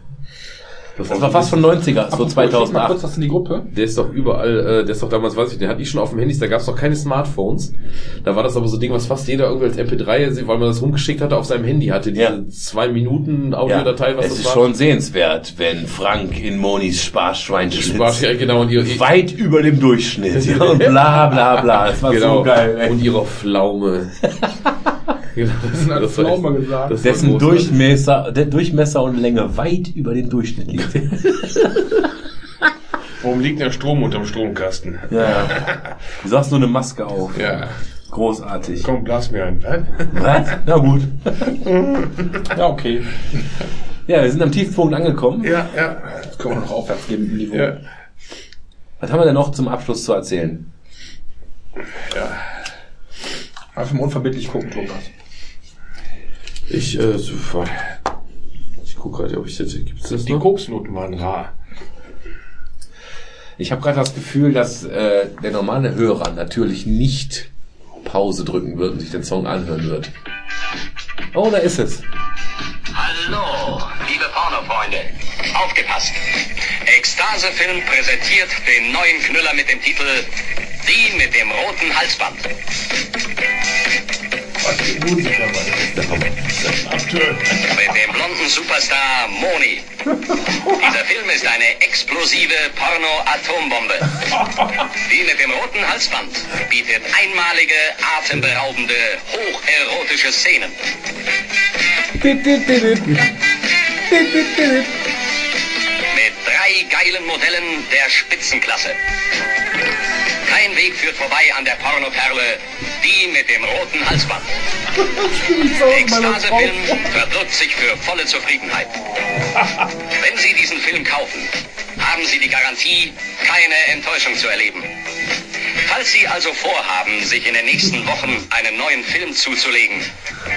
Das war fast von 90er, so Apropos, schick mal kurz 2008. was in die Gruppe. Der ist doch überall, äh, der ist doch damals, weiß ich, den hatte ich schon auf dem Handys, da gab es noch keine Smartphones. Da war das aber so ein Ding, was fast jeder irgendwie als MP3, weil man das rumgeschickt hatte, auf seinem Handy hatte. Diese Ja. zwei Minuten Audiodatei, was es das ist war. schon sehenswert, wenn Frank in Monis Sparschwein Spaß, schlitzt. ja, genau, und ihr, Weit über dem Durchschnitt. Und bla bla bla. Das war genau, so geil. Ey. und ihre Pflaume. genau, das, das war Pflaume echt- gesagt. Das war Dessen. Durchmesser, der Durchmesser und Länge weit über den Durchschnitt liegt. Warum liegt der Strom unterm Stromkasten? Ja, ja. Du sagst nur eine Maske auf. Ja. Großartig. Komm, blas mir ein. Was? Was? Na gut. Ja, okay. Ja, wir sind am Tiefpunkt angekommen. Ja, ja, Jetzt können wir noch aufwärts geben im Niveau. ja. Was haben wir denn noch zum Abschluss zu erzählen? Einfach mal unverbindlich gucken, Thomas. Ich, äh, so, ich guck gerade, ob ich das, gibt's das Die noch? Koksnoten waren rar. Ich habe gerade das Gefühl, dass äh, der normale Hörer natürlich nicht Pause drücken wird und sich den Song anhören wird. Oh, da ist es. Hallo, liebe Pornofreunde. Aufgepasst. Ekstase-Film präsentiert den neuen Knüller mit dem Titel Die mit dem roten Halsband. Mit dem blonden Superstar Moni. Dieser Film ist eine explosive Porno-Atombombe. Die mit dem roten Halsband bietet einmalige, atemberaubende, hocherotische Szenen. Mit drei geilen Modellen der Spitzenklasse. Kein Weg führt vorbei an der Pornoperle, die mit dem roten Halsband. Ekstase-Film verbirgt sich für volle Zufriedenheit. Wenn Sie diesen Film kaufen, haben Sie die Garantie, keine Enttäuschung zu erleben. Falls Sie also vorhaben, sich in den nächsten Wochen einen neuen Film zuzulegen,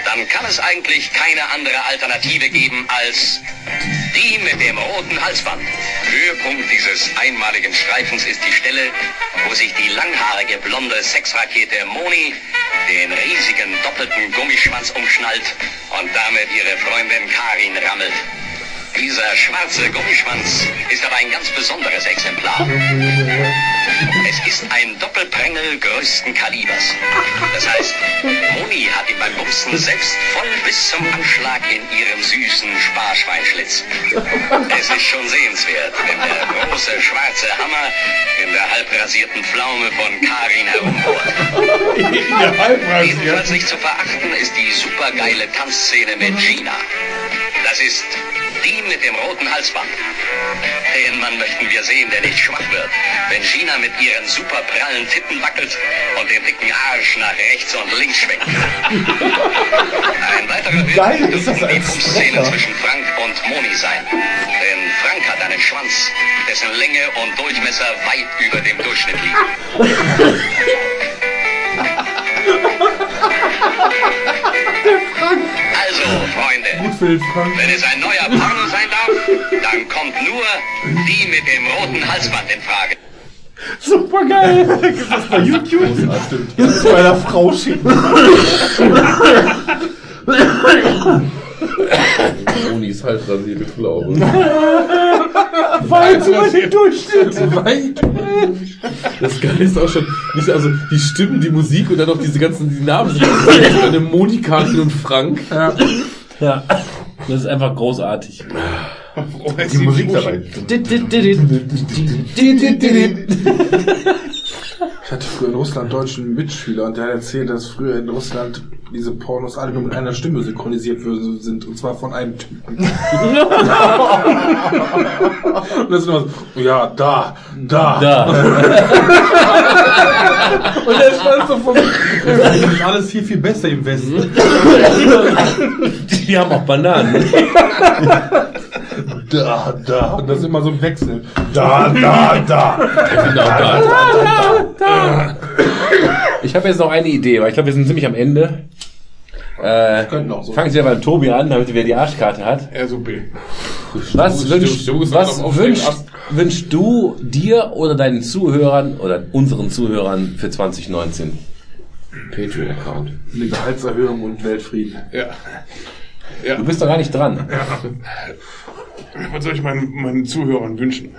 dann kann es eigentlich keine andere Alternative geben als die mit dem roten Halsband. Höhepunkt dieses einmaligen Streifens ist die Stelle, wo sich die langhaarige blonde Sexrakete Moni den riesigen doppelten Gummischwanz umschnallt und damit ihre Freundin Karin rammelt. Dieser schwarze Gummischwanz ist aber ein ganz besonderes Exemplar. Es ist ein Doppelprängel größten Kalibers. Das heißt, Moni hat ihn beim Bumsen selbst voll bis zum Anschlag in ihrem süßen Sparschweinschlitz. Es ist schon sehenswert, wenn der große schwarze Hammer in der halbrasierten Pflaume von Karin herumbohrt. Ebenfalls nicht zu verachten ist die supergeile Tanzszene mit Gina. Das ist die mit dem roten Halsband. Den Mann möchten wir sehen, der nicht schwach wird. Wenn Gina mit ihren super prallen Titten wackelt und den dicken Arsch nach rechts und links schwenkt. Ein weiterer Geil, ist das die Sprecher? zwischen Frank und Moni sein. Denn Frank hat einen Schwanz, dessen Länge und Durchmesser weit über dem Durchschnitt liegen. Also, Freunde, wenn es ein neuer Porno sein darf, dann kommt nur die mit dem roten Halsband in Frage. Super geil. Gibt das bei YouTube? Jetzt zu einer Frau schicken. Monis halbrasierte Pflaume. Weit über den Durchschnitt. Weit. Das Geile ist auch schon, nicht, also die Stimmen, die Musik und dann noch diese ganzen die Namen. Eine Monika und Frank. Ja, das ist einfach großartig. Die Musik dabei. Ich hatte früher in Russland einen deutschen Mitschüler und der hat erzählt, dass früher in Russland diese Pornos alle nur mit einer Stimme synchronisiert würden- sind und zwar von einem Typen. und das ist immer so, ja, da, da. Da. Und er stand so vor mir. Das ist alles viel, viel besser im Westen. Die haben auch Bananen. Da, da. Und das ist immer so ein Wechsel. Da, da, da. Genau, da. Ich habe jetzt noch eine Idee, weil ich glaube, wir sind ziemlich am Ende. Äh, Könnten auch so. fangen Sie ja beim Tobi an, damit er die Arschkarte hat. RSOB. Was wünschst, du- du- was wünschst, wünschst du dir oder deinen Zuhörern oder unseren Zuhörern für 2019? Patreon-Account. Eine Gehaltserhöhung und Weltfrieden. Ja. Du bist doch gar nicht dran. Was soll ich meinen, meinen Zuhörern wünschen?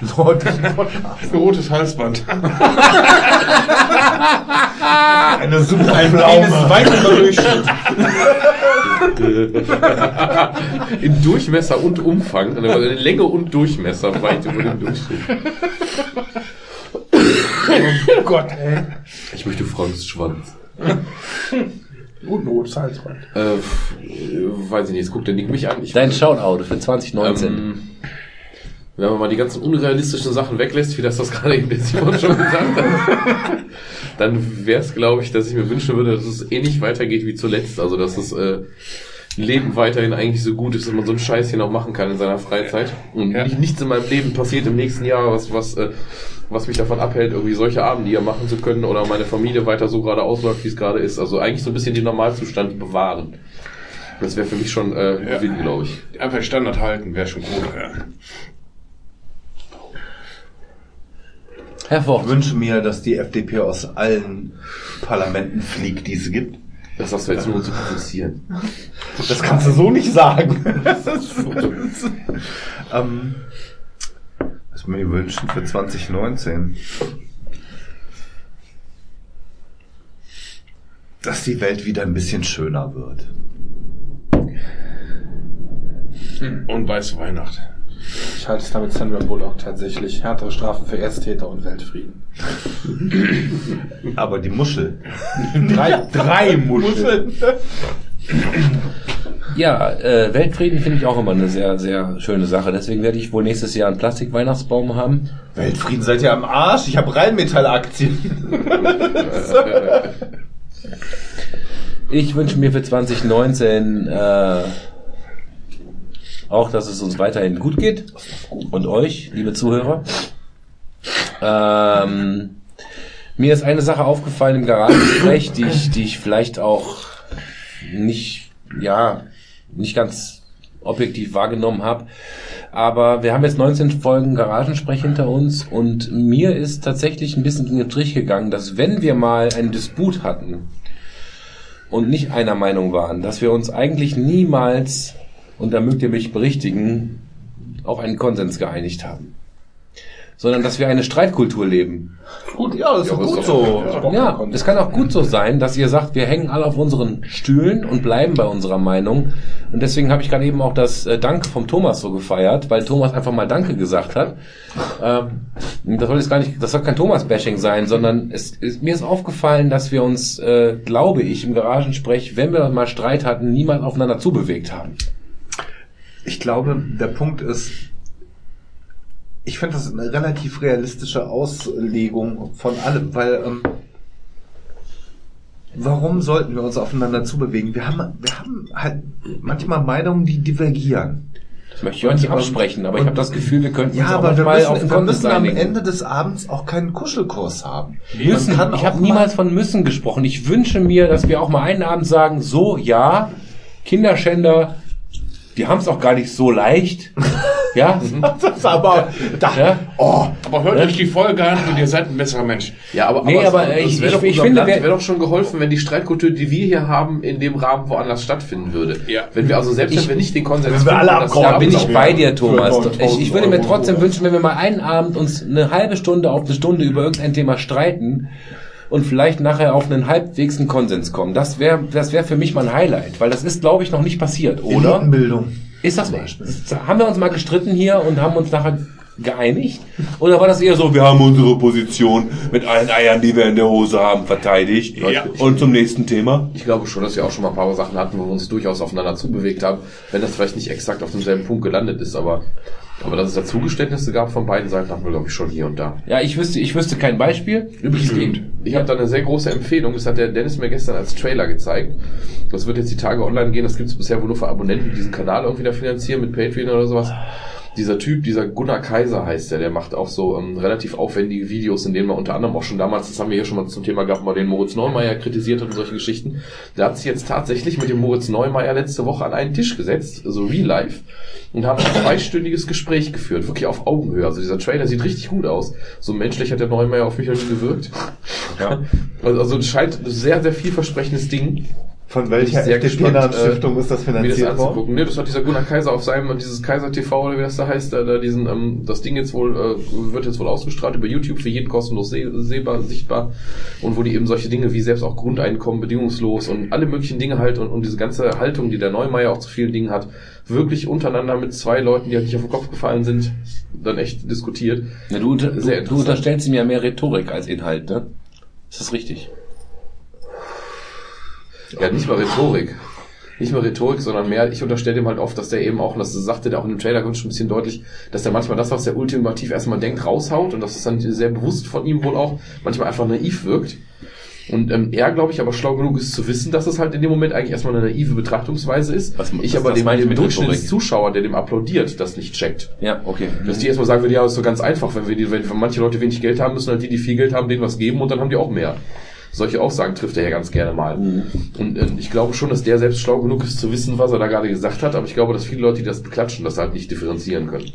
Ein rotes Halsband. Eine super Eines Pflaume. weit über Durchschnitt. In Durchmesser und Umfang, also in Länge und Durchmesser weit über dem Durchschnitt. Oh Gott, ey. Ich möchte Franks Schwanz. Und ein rotes Halsband. Äh, weiß ich nicht, jetzt guckt der Nick mich an. Ich, Dein Shoutout für 2019. ähm, wenn man mal die ganzen unrealistischen Sachen weglässt, wie das das gerade eben der Simon schon gesagt hat, dann wäre es, glaube ich, dass ich mir wünschen würde, dass es ähnlich weitergeht wie zuletzt. Also, dass das äh, Leben weiterhin eigentlich so gut ist, dass man so einen Scheiß hier noch machen kann in seiner Freizeit. Und Ja. nicht, nichts in meinem Leben passiert im nächsten Jahr, was, was, äh, was mich davon abhält, irgendwie solche Abende hier machen zu können oder meine Familie weiter so gerade ausläuft, wie es gerade ist. Also eigentlich so ein bisschen den Normalzustand bewahren. Das wäre für mich schon äh, Ja. Gewinn, glaube ich. Einfach den Standard halten, wäre schon gut. Ja. Ich Hervor. wünsche mir, dass die FDP aus allen Parlamenten fliegt, die es gibt. Das sagst du jetzt nur, um zu provozieren. Das kannst du so nicht sagen. Das ist ähm, was mir wünschen für 2019. Dass die Welt wieder ein bisschen schöner wird. Und weiße Weihnacht. Ich halte es damit Sandra Bullock tatsächlich. Härtere Strafen für Ersttäter und Weltfrieden. Aber die Muschel. Drei, drei Muscheln. Ja, äh, Weltfrieden finde ich auch immer eine sehr, sehr schöne Sache. Deswegen werde ich wohl nächstes Jahr einen Plastik-Weihnachtsbaum haben. Weltfrieden seid ihr am Arsch? Ich habe Rheinmetall-Aktien. Ich wünsche mir für 2019 äh, auch, dass es uns weiterhin gut geht. Und euch, liebe Zuhörer. Ähm, mir ist eine Sache aufgefallen im Garagensprech, die ich, die ich vielleicht auch nicht, ja, nicht ganz objektiv wahrgenommen habe. Aber wir haben jetzt 19 Folgen Garagensprech hinter uns und mir ist tatsächlich ein bisschen in den Strich gegangen, dass wenn wir mal einen Disput hatten und nicht einer Meinung waren, dass wir uns eigentlich niemals, und da mögt ihr mich berichtigen, auf einen Konsens geeinigt haben. Sondern dass wir eine Streitkultur leben. Gut, ja, das ist doch gut so. Ja, es kann auch gut so sein, dass ihr sagt, wir hängen alle auf unseren Stühlen und bleiben bei unserer Meinung. Und deswegen habe ich gerade eben auch das äh, Danke vom Thomas so gefeiert, weil Thomas einfach mal Danke gesagt hat. Ähm, das soll jetzt gar nicht, das soll kein Thomas-Bashing sein, sondern es ist, mir ist aufgefallen, dass wir uns, äh, glaube ich, im Garagensprech, wenn wir mal Streit hatten, niemals aufeinander zubewegt haben. Ich glaube, der Punkt ist, ich finde das eine relativ realistische Auslegung von allem, weil ähm, warum sollten wir uns aufeinander zubewegen? Wir haben, wir haben halt manchmal Meinungen, die divergieren. Das möchte ich euch nicht ähm, absprechen, aber ich habe das Gefühl, wir könnten Ja, uns auch aber wir auf müssen, den wir müssen am. Ende des Abends auch keinen Kuschelkurs haben. Müssen. Ich auch habe mal- niemals von müssen gesprochen. Ich wünsche mir, dass wir auch mal einen Abend sagen, so, ja, Kinderschänder, die haben es auch gar nicht so leicht. ja, Das ist aber, da, ja. oh, Aber hört euch die Folge an und ihr seid ein besserer Mensch. Ja, aber, Nee, aber, es ich- wäre ich- doch, ich finde, wäre doch schon geholfen, wenn die Streitkultur, die wir hier haben, in dem Rahmen woanders stattfinden würde. Ja. Wenn wir also selbst, wenn wir nicht den Konsens Wenn wir alle abkommen, Da bin ich bei dir, Thomas. Für 9000 Ich, ich würde mir Euro. trotzdem wünschen, wenn wir mal einen Abend uns eine halbe Stunde auf eine Stunde über irgendein Thema streiten und vielleicht nachher auf einen halbwegs einen Konsens kommen. Das wäre das wäre für mich mal ein Highlight, weil das ist, glaube ich, noch nicht passiert, oder? Elitenbildung. Ist das nicht? Haben wir uns mal gestritten hier und haben uns nachher geeinigt? Oder war das eher so, wir haben unsere Position mit allen Eiern, die wir in der Hose haben, verteidigt? Ja. Und zum nächsten Thema? Ich glaube schon, dass wir auch schon mal ein paar Sachen hatten, wo wir uns durchaus aufeinander zubewegt haben, wenn das vielleicht nicht exakt auf demselben Punkt gelandet ist, aber, aber dass es da Zugeständnisse gab von beiden Seiten, hatten wir, glaube ich, schon hier und da. Ja, ich wüsste, ich wüsste kein Beispiel. Übrigens, Ich habe da eine sehr große Empfehlung, das hat der Dennis mir gestern als Trailer gezeigt. Das wird jetzt die Tage online gehen, das gibt es bisher wohl nur für Abonnenten, die diesen Kanal irgendwie da finanzieren mit Patreon oder sowas. Dieser Typ, dieser Gunnar Kaiser heißt der, der macht auch so ähm, relativ aufwendige Videos, in denen man unter anderem auch schon damals, das haben wir hier schon mal zum Thema gehabt, mal den Moritz Neumeier kritisiert hat und solche Geschichten. Der hat sich jetzt tatsächlich mit dem Moritz Neumeier letzte Woche an einen Tisch gesetzt, so real life, und haben ein zweistündiges Gespräch geführt, wirklich auf Augenhöhe. Also dieser Trailer sieht richtig gut aus. So menschlich hat der Neumeier auf mich noch nie gewirkt. Ja. Also, also es scheint ein sehr, sehr vielversprechendes Ding. Von welcher gespannt, äh, Stiftung ist das das finanziert worden? anzugucken. Ne, das hat dieser Gunnar Kaiser auf seinem, dieses Kaiser TV oder wie das da heißt, da, da diesen, ähm, das Ding jetzt wohl, äh, wird jetzt wohl ausgestrahlt über YouTube für jeden kostenlos seh sehbar, sichtbar. Und wo die eben solche Dinge wie selbst auch Grundeinkommen, bedingungslos und alle möglichen Dinge halt und, und diese ganze Haltung, die der Neumeier auch zu vielen Dingen hat, wirklich untereinander mit zwei Leuten, die halt nicht auf den Kopf gefallen sind, dann echt diskutiert. Ja, du, unter, Sehr du, du unterstellst ihm ja mehr Rhetorik als Inhalt, ne? Ist das richtig? Ja, nicht mal Rhetorik. Nicht mal Rhetorik, sondern mehr, ich unterstelle ihm halt oft, dass der eben auch, und das sagte der auch in dem Trailer schon ein bisschen deutlich, dass der manchmal das, was der ultimativ erstmal denkt, raushaut und dass es dann sehr bewusst von ihm wohl auch manchmal einfach naiv wirkt. Und ähm, er, glaube ich, aber schlau genug ist zu wissen, dass es halt in dem Moment eigentlich erstmal eine naive Betrachtungsweise ist. Was- ich aber dem, dem Durchschnittszuschauer, der dem applaudiert, das nicht checkt. Ja, okay. Dass die erstmal sagen würden, ja, ist so ganz einfach, wenn wir die, wenn manche Leute wenig Geld haben, müssen halt die, die viel Geld haben, denen was geben und dann haben die auch mehr. Solche Aussagen trifft er ja ganz gerne mal. Und äh, ich glaube schon, dass der selbst schlau genug ist zu wissen, was er da gerade gesagt hat, aber ich glaube, dass viele Leute, die das beklatschen, das halt nicht differenzieren können.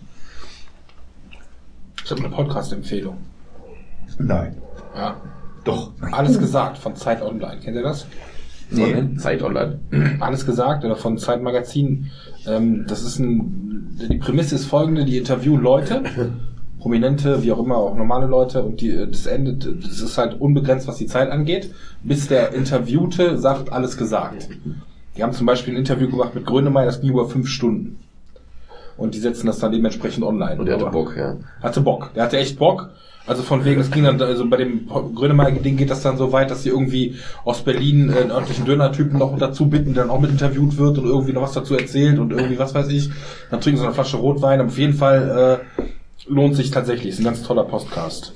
Ich habe eine Podcast-Empfehlung. Nein. Ja. Doch. Alles gesagt von Zeit Online. Kennt ihr das? Nee. Zeit online. Alles gesagt oder von Zeit Magazin. Ähm, das ist ein, die Prämisse ist folgende, die interviewen Leute, Prominente, wie auch immer, auch normale Leute und die, das endet, das ist halt unbegrenzt, was die Zeit angeht, bis der Interviewte sagt, alles gesagt. Die haben zum Beispiel ein Interview gemacht mit Grönemeyer, das ging über fünf Stunden. Und die setzen das dann dementsprechend online. Und er hatte Aber- Bock, ja. hatte Bock. Der hatte echt Bock. Also von wegen, es ging dann, also bei dem Grönemeyer-Ding geht das dann so weit, dass sie irgendwie aus Berlin äh, einen örtlichen Dönertypen noch dazu bitten, der dann auch mit interviewt wird und irgendwie noch was dazu erzählt und irgendwie was weiß ich. Dann trinken sie eine Flasche Rotwein. Auf jeden Fall äh, lohnt sich tatsächlich. Ist ein ganz toller Podcast.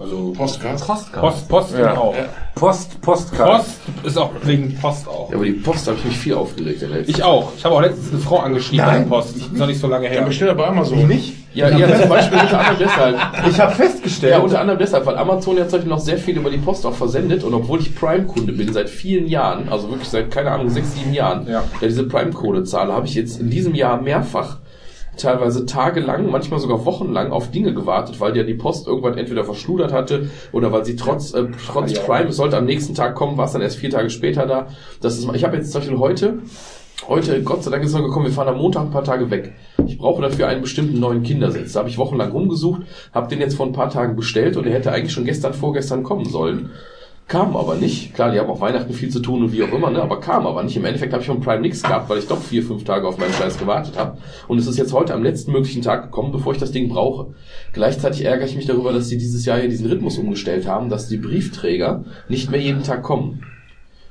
Also Postcard. Post, Post Ja. genau. Post, Postkarte. Post ist auch wegen Post auch. Ja, aber die Post habe ich mich viel aufgeregt in der letzten Ich auch. Ich habe auch letztens eine Frau angeschrieben bei der Post. Ist noch nicht so lange Ja, her. bestell bei Amazon. nicht? Ja, ja, zum Beispiel unter anderem deshalb. Ich habe festgestellt, Ja, unter anderem deshalb, weil Amazon ja zum Beispiel noch sehr viel über die Post auch versendet und obwohl ich Prime-Kunde bin seit vielen Jahren, also wirklich seit, keine Ahnung, sechs, sieben Jahren, Ja. der diese Prime-Code zahle, habe ich jetzt in diesem Jahr mehrfach teilweise tagelang, manchmal sogar wochenlang auf Dinge gewartet, weil ja die Post irgendwann entweder verschludert hatte oder weil sie trotz, äh, trotz Ja. Prime, es sollte am nächsten Tag kommen, war es dann erst vier Tage später da. Das ist, ich habe jetzt zum Beispiel heute, heute, Gott sei Dank ist es noch gekommen, wir fahren am Montag ein paar Tage weg. Ich brauche dafür einen bestimmten neuen Kindersitz. Da habe ich wochenlang rumgesucht, habe den jetzt vor ein paar Tagen bestellt und der hätte eigentlich schon gestern, vorgestern kommen sollen. Kam aber nicht. Klar, die haben auch Weihnachten viel zu tun und wie auch immer, ne? aber kam aber nicht. Im Endeffekt habe ich von Prime nichts gehabt, weil ich doch vier, fünf Tage auf meinen Scheiß gewartet habe. Und es ist jetzt heute am letzten möglichen Tag gekommen, bevor ich das Ding brauche. Gleichzeitig ärgere ich mich darüber, dass die dieses Jahr hier diesen Rhythmus umgestellt haben, dass die Briefträger nicht mehr jeden Tag kommen.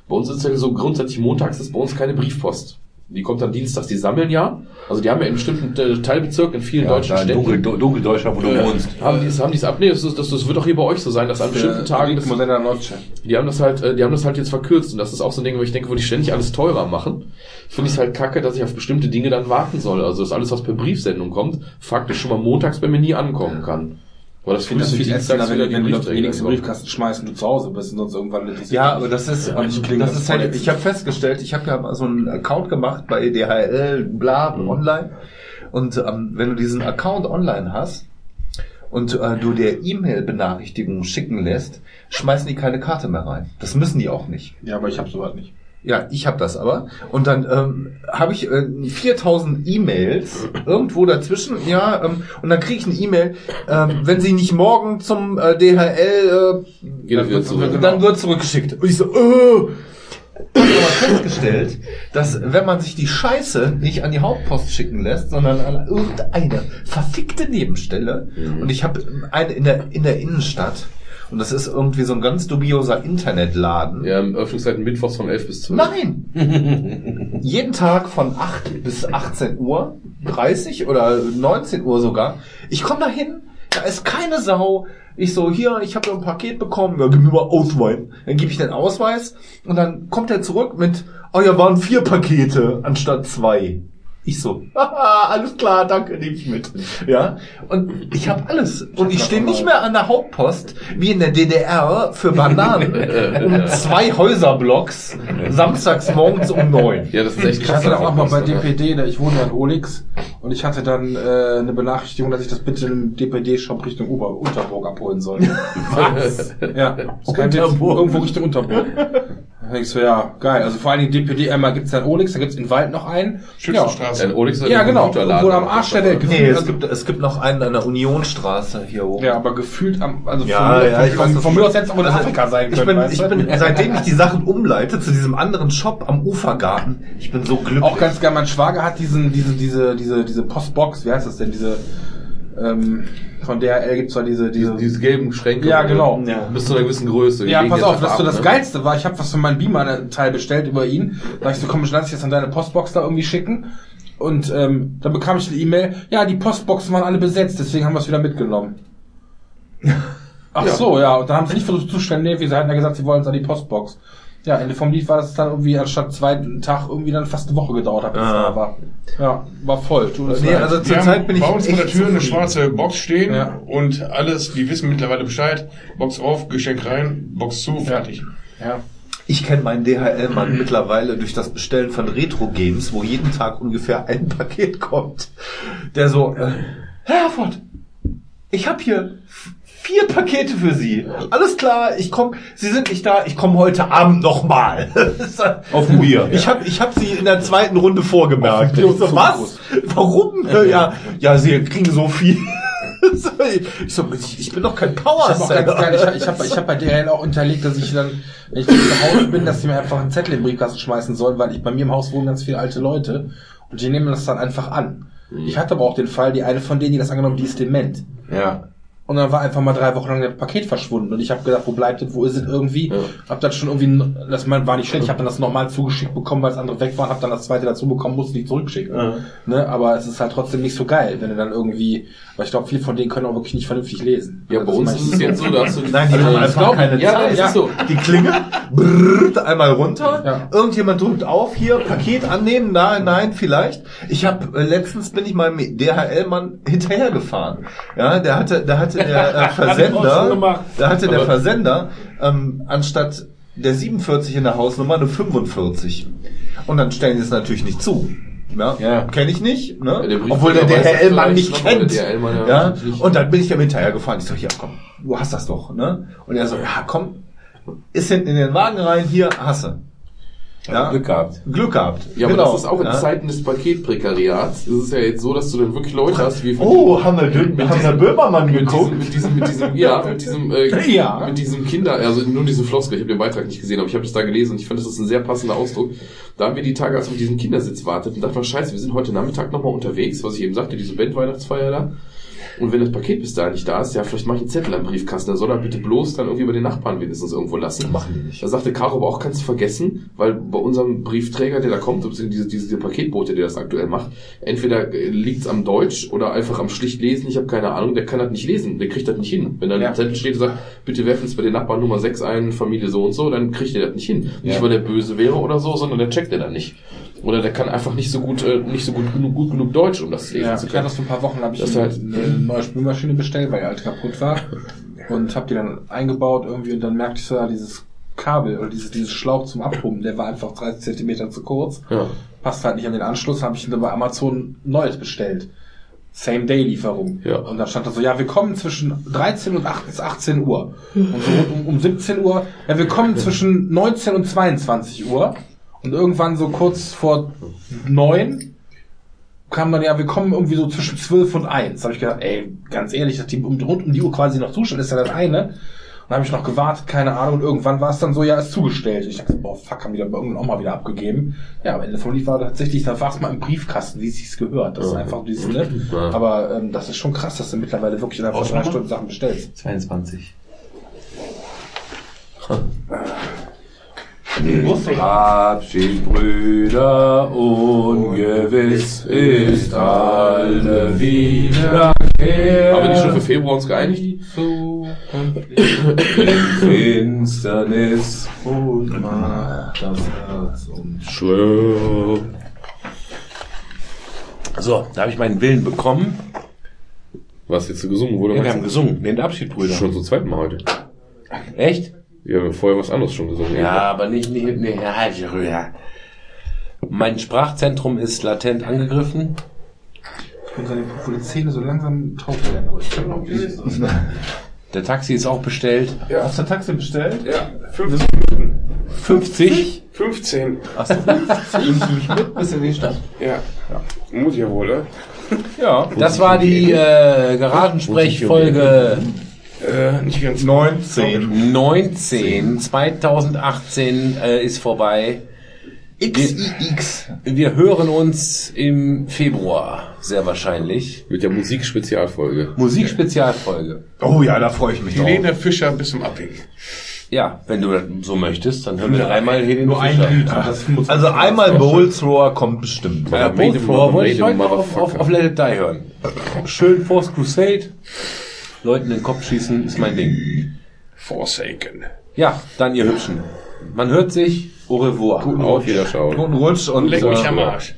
Bei uns ist es ja so, grundsätzlich montags ist bei uns keine Briefpost. Die kommt dann dienstags, die sammeln ja. Also die haben ja in bestimmten äh, Teilbezirken in vielen deutschen da in Städten. Dunkel, Dunkeldeutschland, wo du Ja. wohnst. Haben die es haben die es ab? Nee, das, ist, das, das wird auch hier bei euch so sein, dass an bestimmten Tagen das, die haben das halt, äh, die haben das halt jetzt verkürzt und das ist auch so ein Ding, wo ich denke, wo die ständig alles teurer machen. Finde ich es halt kacke, dass ich auf bestimmte Dinge dann warten soll. Also dass alles, was per Briefsendung kommt, faktisch schon mal montags bei mir nie ankommen kann. Weil das Ich finde das viel ätzender, wenn, wenn du die nächste kommen. Briefkasten schmeißt und du zu Hause bist und sonst irgendwann Ja, aber das ist, ich klinge das das ist halt, ich habe festgestellt, ich habe ja mal so einen Account gemacht bei DHL, bla, online. Und ähm, wenn du diesen Account online hast und äh, du dir E-Mail-Benachrichtigungen schicken lässt, schmeißen die keine Karte mehr rein. Das müssen die auch nicht. Ja, aber ich habe sowas nicht. Ja, ich habe das aber. Und dann ähm, habe ich äh, 4000 E-Mails irgendwo dazwischen, ja, ähm, und dann kriege ich eine E-Mail, ähm, wenn sie nicht morgen zum äh, DHL, äh, Geht er wieder zurück. dann wird zurückgeschickt. Und ich so, äh. Ich habe aber festgestellt, dass wenn man sich die Scheiße nicht an die Hauptpost schicken lässt, sondern an irgendeine verfickte Nebenstelle, und ich habe eine in der, in der Innenstadt, und das ist irgendwie so ein ganz dubioser Internetladen. Ja, im Öffnungszeiten mittwochs von 11 bis 12. Nein! Jeden Tag von 8 bis 18 Uhr, 30 oder 19 Uhr sogar. Ich komme da hin, da ist keine Sau. Ich so, hier, ich habe ein Paket bekommen, ja, gib mir mal Ausweis. Dann gebe ich den Ausweis und dann kommt er zurück mit, oh ja, waren vier Pakete anstatt zwei. Ich so, haha, alles klar, danke, nehme ich mit. Ja, und ich habe alles. Und ich stehe nicht mehr an der Hauptpost, wie in der DDR, für Bananen, um zwei Häuserblocks, samstags morgens um neun. Ja, das ist echt Ich krass. hatte das auch mal bei ne? DPD, da ich wohne ja in Olix und ich hatte dann äh, eine Benachrichtigung, dass ich das bitte im DPD-Shop Richtung Ober Unterburg abholen soll. Was? Ja, ist kein Witz. Unterburg. irgendwo Richtung Unterburg. Da denkst du, ja, geil. Also vor allen Dingen DPD, einmal gibt's ja in Olix, da gibt's in Wald noch einen. Schützenstraße. Ja, in Olix Ja, genau. Irgendwo am Arsch der Decke. Nee, es gibt, es gibt noch einen an der Unionstraße hier oben. Ja, aber gefühlt am, also Ja, von, ja, von, ich weiß, von, was von mir aus hätte es auch in Also, Afrika sein ich können. bin, weißt ich du? bin, seitdem ich die Sachen umleite zu diesem anderen Shop am Ufergarten, ich bin so glücklich. Auch ganz geil, mein Schwager hat diesen, diesen, diese, diese, diese Postbox, wie heißt das denn, diese, ähm, von DHL gibt's da diese, diese, Diese gelben Schränke. Ja, genau. Ja. Bis zu einer gewissen Größe. Die ja, pass auf, das so ab, das ne? Geilste war, ich habe was für meinen Beamer einen Teil bestellt über ihn. Da ich so, komm, ich lass dich jetzt an deine Postbox da irgendwie schicken. Und ähm, dann bekam ich eine E-Mail, ja, die Postboxen waren alle besetzt, deswegen haben wir es wieder mitgenommen. Ach Ja. so, ja, und dann haben sie nicht versucht zu stellen, nee, wie sie hatten ja gesagt, sie wollen es an die Postbox. Ja, Ende vom Lied war, dass es dann irgendwie anstatt zweiten Tag irgendwie dann fast eine Woche gedauert hat, bis es Ah. da war. Ja, war voll. Nee, also zurzeit haben bin ich bei uns vor der Tür eine schwarze Box stehen Ja. und alles, die wissen mittlerweile Bescheid. Box auf, Geschenk rein, Box zu, fertig. ja. Ich kenne meinen DHL-Mann mittlerweile durch das Bestellen von Retro-Games, wo jeden Tag ungefähr ein Paket kommt. Der so, äh, Herr Herford, ich habe hier vier Pakete für Sie. Alles klar, ich komme. Sie sind nicht da, ich komme heute Abend nochmal. Auf mir. Ich habe ich hab Sie in der zweiten Runde vorgemerkt. Ich so, was? Warum? Ja, ja, Sie kriegen so viel. Ich, so, ich, ich bin doch kein Power Ich habe hab- ich hab bei DHL auch hinterlegt, dass ich dann, wenn ich zu Hause bin, dass sie mir einfach einen Zettel im Briefkasten schmeißen sollen, weil ich bei mir im Haus wohnen ganz viele alte Leute und die nehmen das dann einfach an. Ich hatte aber auch den Fall, die eine von denen, die das angenommen, die ist dement. Ja. Und dann war einfach mal drei Wochen lang das Paket verschwunden und ich habe gedacht, wo bleibt es, wo ist es irgendwie? Ja. Hab dann schon irgendwie, das war nicht schlecht, ich habe dann das nochmal zugeschickt bekommen, weil das andere weg war, hab dann das zweite dazu bekommen, musste nicht zurückschicken. Ne? Aber es ist halt trotzdem nicht so geil, wenn du dann irgendwie, weil ich glaube, viele von denen können auch wirklich nicht vernünftig lesen. Ja, bei Das uns ist es jetzt so, dass du Nein, die Also, haben ich einfach glaube, keine ja, Zeit. es ist so. Die klingeln brrrt, einmal runter. Ja. Irgendjemand drückt auf, hier, Paket annehmen, nein, nein, vielleicht. Ich habe äh, letztens bin ich mal mit DHL-Mann hinterhergefahren. Ja, der hatte, der hatte der äh, schon Versender, da hatte der Versender ähm, anstatt der 47 in der Hausnummer eine 45. Und dann stellen die es natürlich nicht zu. Ja, Ja. kenne ich nicht, ne? Ja, der obwohl der DHL-Mann nicht kennt. ja ja, und dann bin ich ihm hinterhergefahren. Ich so, hier, komm, du hast das doch, ne? Und er so, ja, komm, ist hinten in den Wagen rein, hier, hasse. Ja, Glück gehabt. Glück gehabt. Ja, aber Genau. das ist auch in ja. Zeiten des Paketprekariats. Es ist ja jetzt so, dass du dann wirklich Leute hast, wie Oh, haben wir, Dö- haben wir Böhmermann mit geguckt? diesem, mit diesem, mit diesem, ja, mit diesem, äh, Ja. mit diesem Kinder, also nur diesen Floskel, ich habe den Beitrag nicht gesehen, aber ich habe das da gelesen und ich fand, das ist ein sehr passender Ausdruck. Da haben wir die Tage, als wir auf diesen Kindersitz warteten, dachten wir, scheiße, wir sind heute Nachmittag nochmal unterwegs, was ich eben sagte, diese Bandweihnachtsfeier da. Und wenn das Paket bis dahin nicht da ist, ja, vielleicht mache ich einen Zettel am Briefkasten, dann soll er bitte bloß dann irgendwie bei den Nachbarn wenigstens irgendwo lassen. Machen die nicht. Da sagte Caro aber auch, kannst du vergessen, weil bei unserem Briefträger, der da kommt, diese, diese, diese Paketbote, der das aktuell macht, entweder liegt's am Deutsch oder einfach am schlicht Lesen, ich habe keine Ahnung, der kann das nicht lesen, der kriegt das nicht hin. Wenn da Ja. ein Zettel steht und sagt, bitte werfen es bei den Nachbarn Nummer 6 ein, Familie so und so, dann kriegt der das nicht hin. Nicht, weil der böse wäre oder so, sondern der checkt der dann nicht. Oder der kann einfach nicht so gut, äh, nicht so gut genug, gut genug Deutsch, um das lesen Ja, zu ich hatte können. das vor ein paar Wochen, habe ich Das halt- eine neue Spülmaschine bestellt, weil die alte kaputt war. Und habe die dann eingebaut irgendwie und dann merkte ich so, ja, dieses Kabel oder dieses, dieses Schlauch zum Abpumpen, der war einfach 30 Zentimeter zu kurz. Ja. Passt halt nicht an den Anschluss, habe ich dann bei Amazon Neues bestellt. Same-Day-Lieferung. Ja. Und dann stand da so, ja, wir kommen zwischen 13 und 18 18 Uhr. Und so um, um 17 Uhr, ja, wir kommen zwischen 19 und 22 Uhr. Und irgendwann so kurz vor 9 kam dann, ja, wir kommen irgendwie so zwischen 12 und 1. Da habe ich gedacht, ey, ganz ehrlich, dass die um, rund um die Uhr quasi noch zustellen, ist ja das eine. Und habe ich noch gewartet, keine Ahnung, und irgendwann war es dann so, ja, ist zugestellt. Ich dachte, boah, fuck, haben die dann irgendwann auch mal wieder abgegeben. Ja, am Ende vom Lied war tatsächlich, da war es mal im Briefkasten, wie es sich gehört. Das ist einfach dieses, ne? Ja. Aber ähm, das ist schon krass, dass du mittlerweile wirklich innerhalb von drei Stunden Sachen bestellst. 22. Abschiedsbrüder, ungewiss ist alle wieder Haben wir nicht schon für Februar uns geeinigt? Finsternis und Das Herz und Schwör. So, da habe ich meinen Willen bekommen. Was jetzt so gesungen wurde? Ja, wir haben gesungen, den Abschiedbrüder. Schon zum zweiten Mal heute. Echt? Wir haben vorher was anderes schon gesungen. Ja, aber nicht, nicht, nicht, ja, ja. Mein Sprachzentrum ist latent angegriffen. Ich bin seine die Zähne so langsam taub werden. ich. Der Taxi ist auch bestellt. Hast du Taxi bestellt? Ja, 15 Minuten. 50? 15. Hast du Nimmst du mich mit bis in die Stadt? Ja. Muss ja wohl, ne? Ja. Das war die äh, Garagensprechfolge Äh, nicht ganz. 19. 19. 2018 äh, ist vorbei. XIX. Wir hören uns im Februar, sehr wahrscheinlich. Mit der Musikspezialfolge. Musikspezialfolge. Oh ja, da freue ich mich drauf. Helene Fischer bis zum Abwinken. Ja, wenn du das so möchtest, dann hören wir dreimal hier den Nur ein Fischer. Lied. Das 25 Also einmal Bowl Thrower kommt bestimmt. Ja, in- Floor wollte ich heute auf, auf, auf Let It Die hören. Schön Force Crusade. Leuten in den Kopf schießen ist mein Ding. Forsaken. Ja, dann ihr Hübschen. Man hört sich. Au revoir. Guten Auf Wiederschauen. Guten Rutsch und Leck mich am Arsch.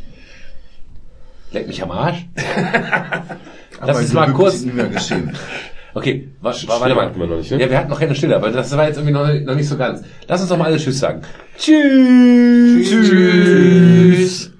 Leck mich am Arsch. aber Lass uns mal kurz. Okay, wa, wa, warte mal. hatten wir noch nicht, ne? Ja, wir hatten noch keine Stille, aber das war jetzt irgendwie noch, noch nicht so ganz. Lass uns doch mal alle Tschüss sagen. Tschüss. Tschüss.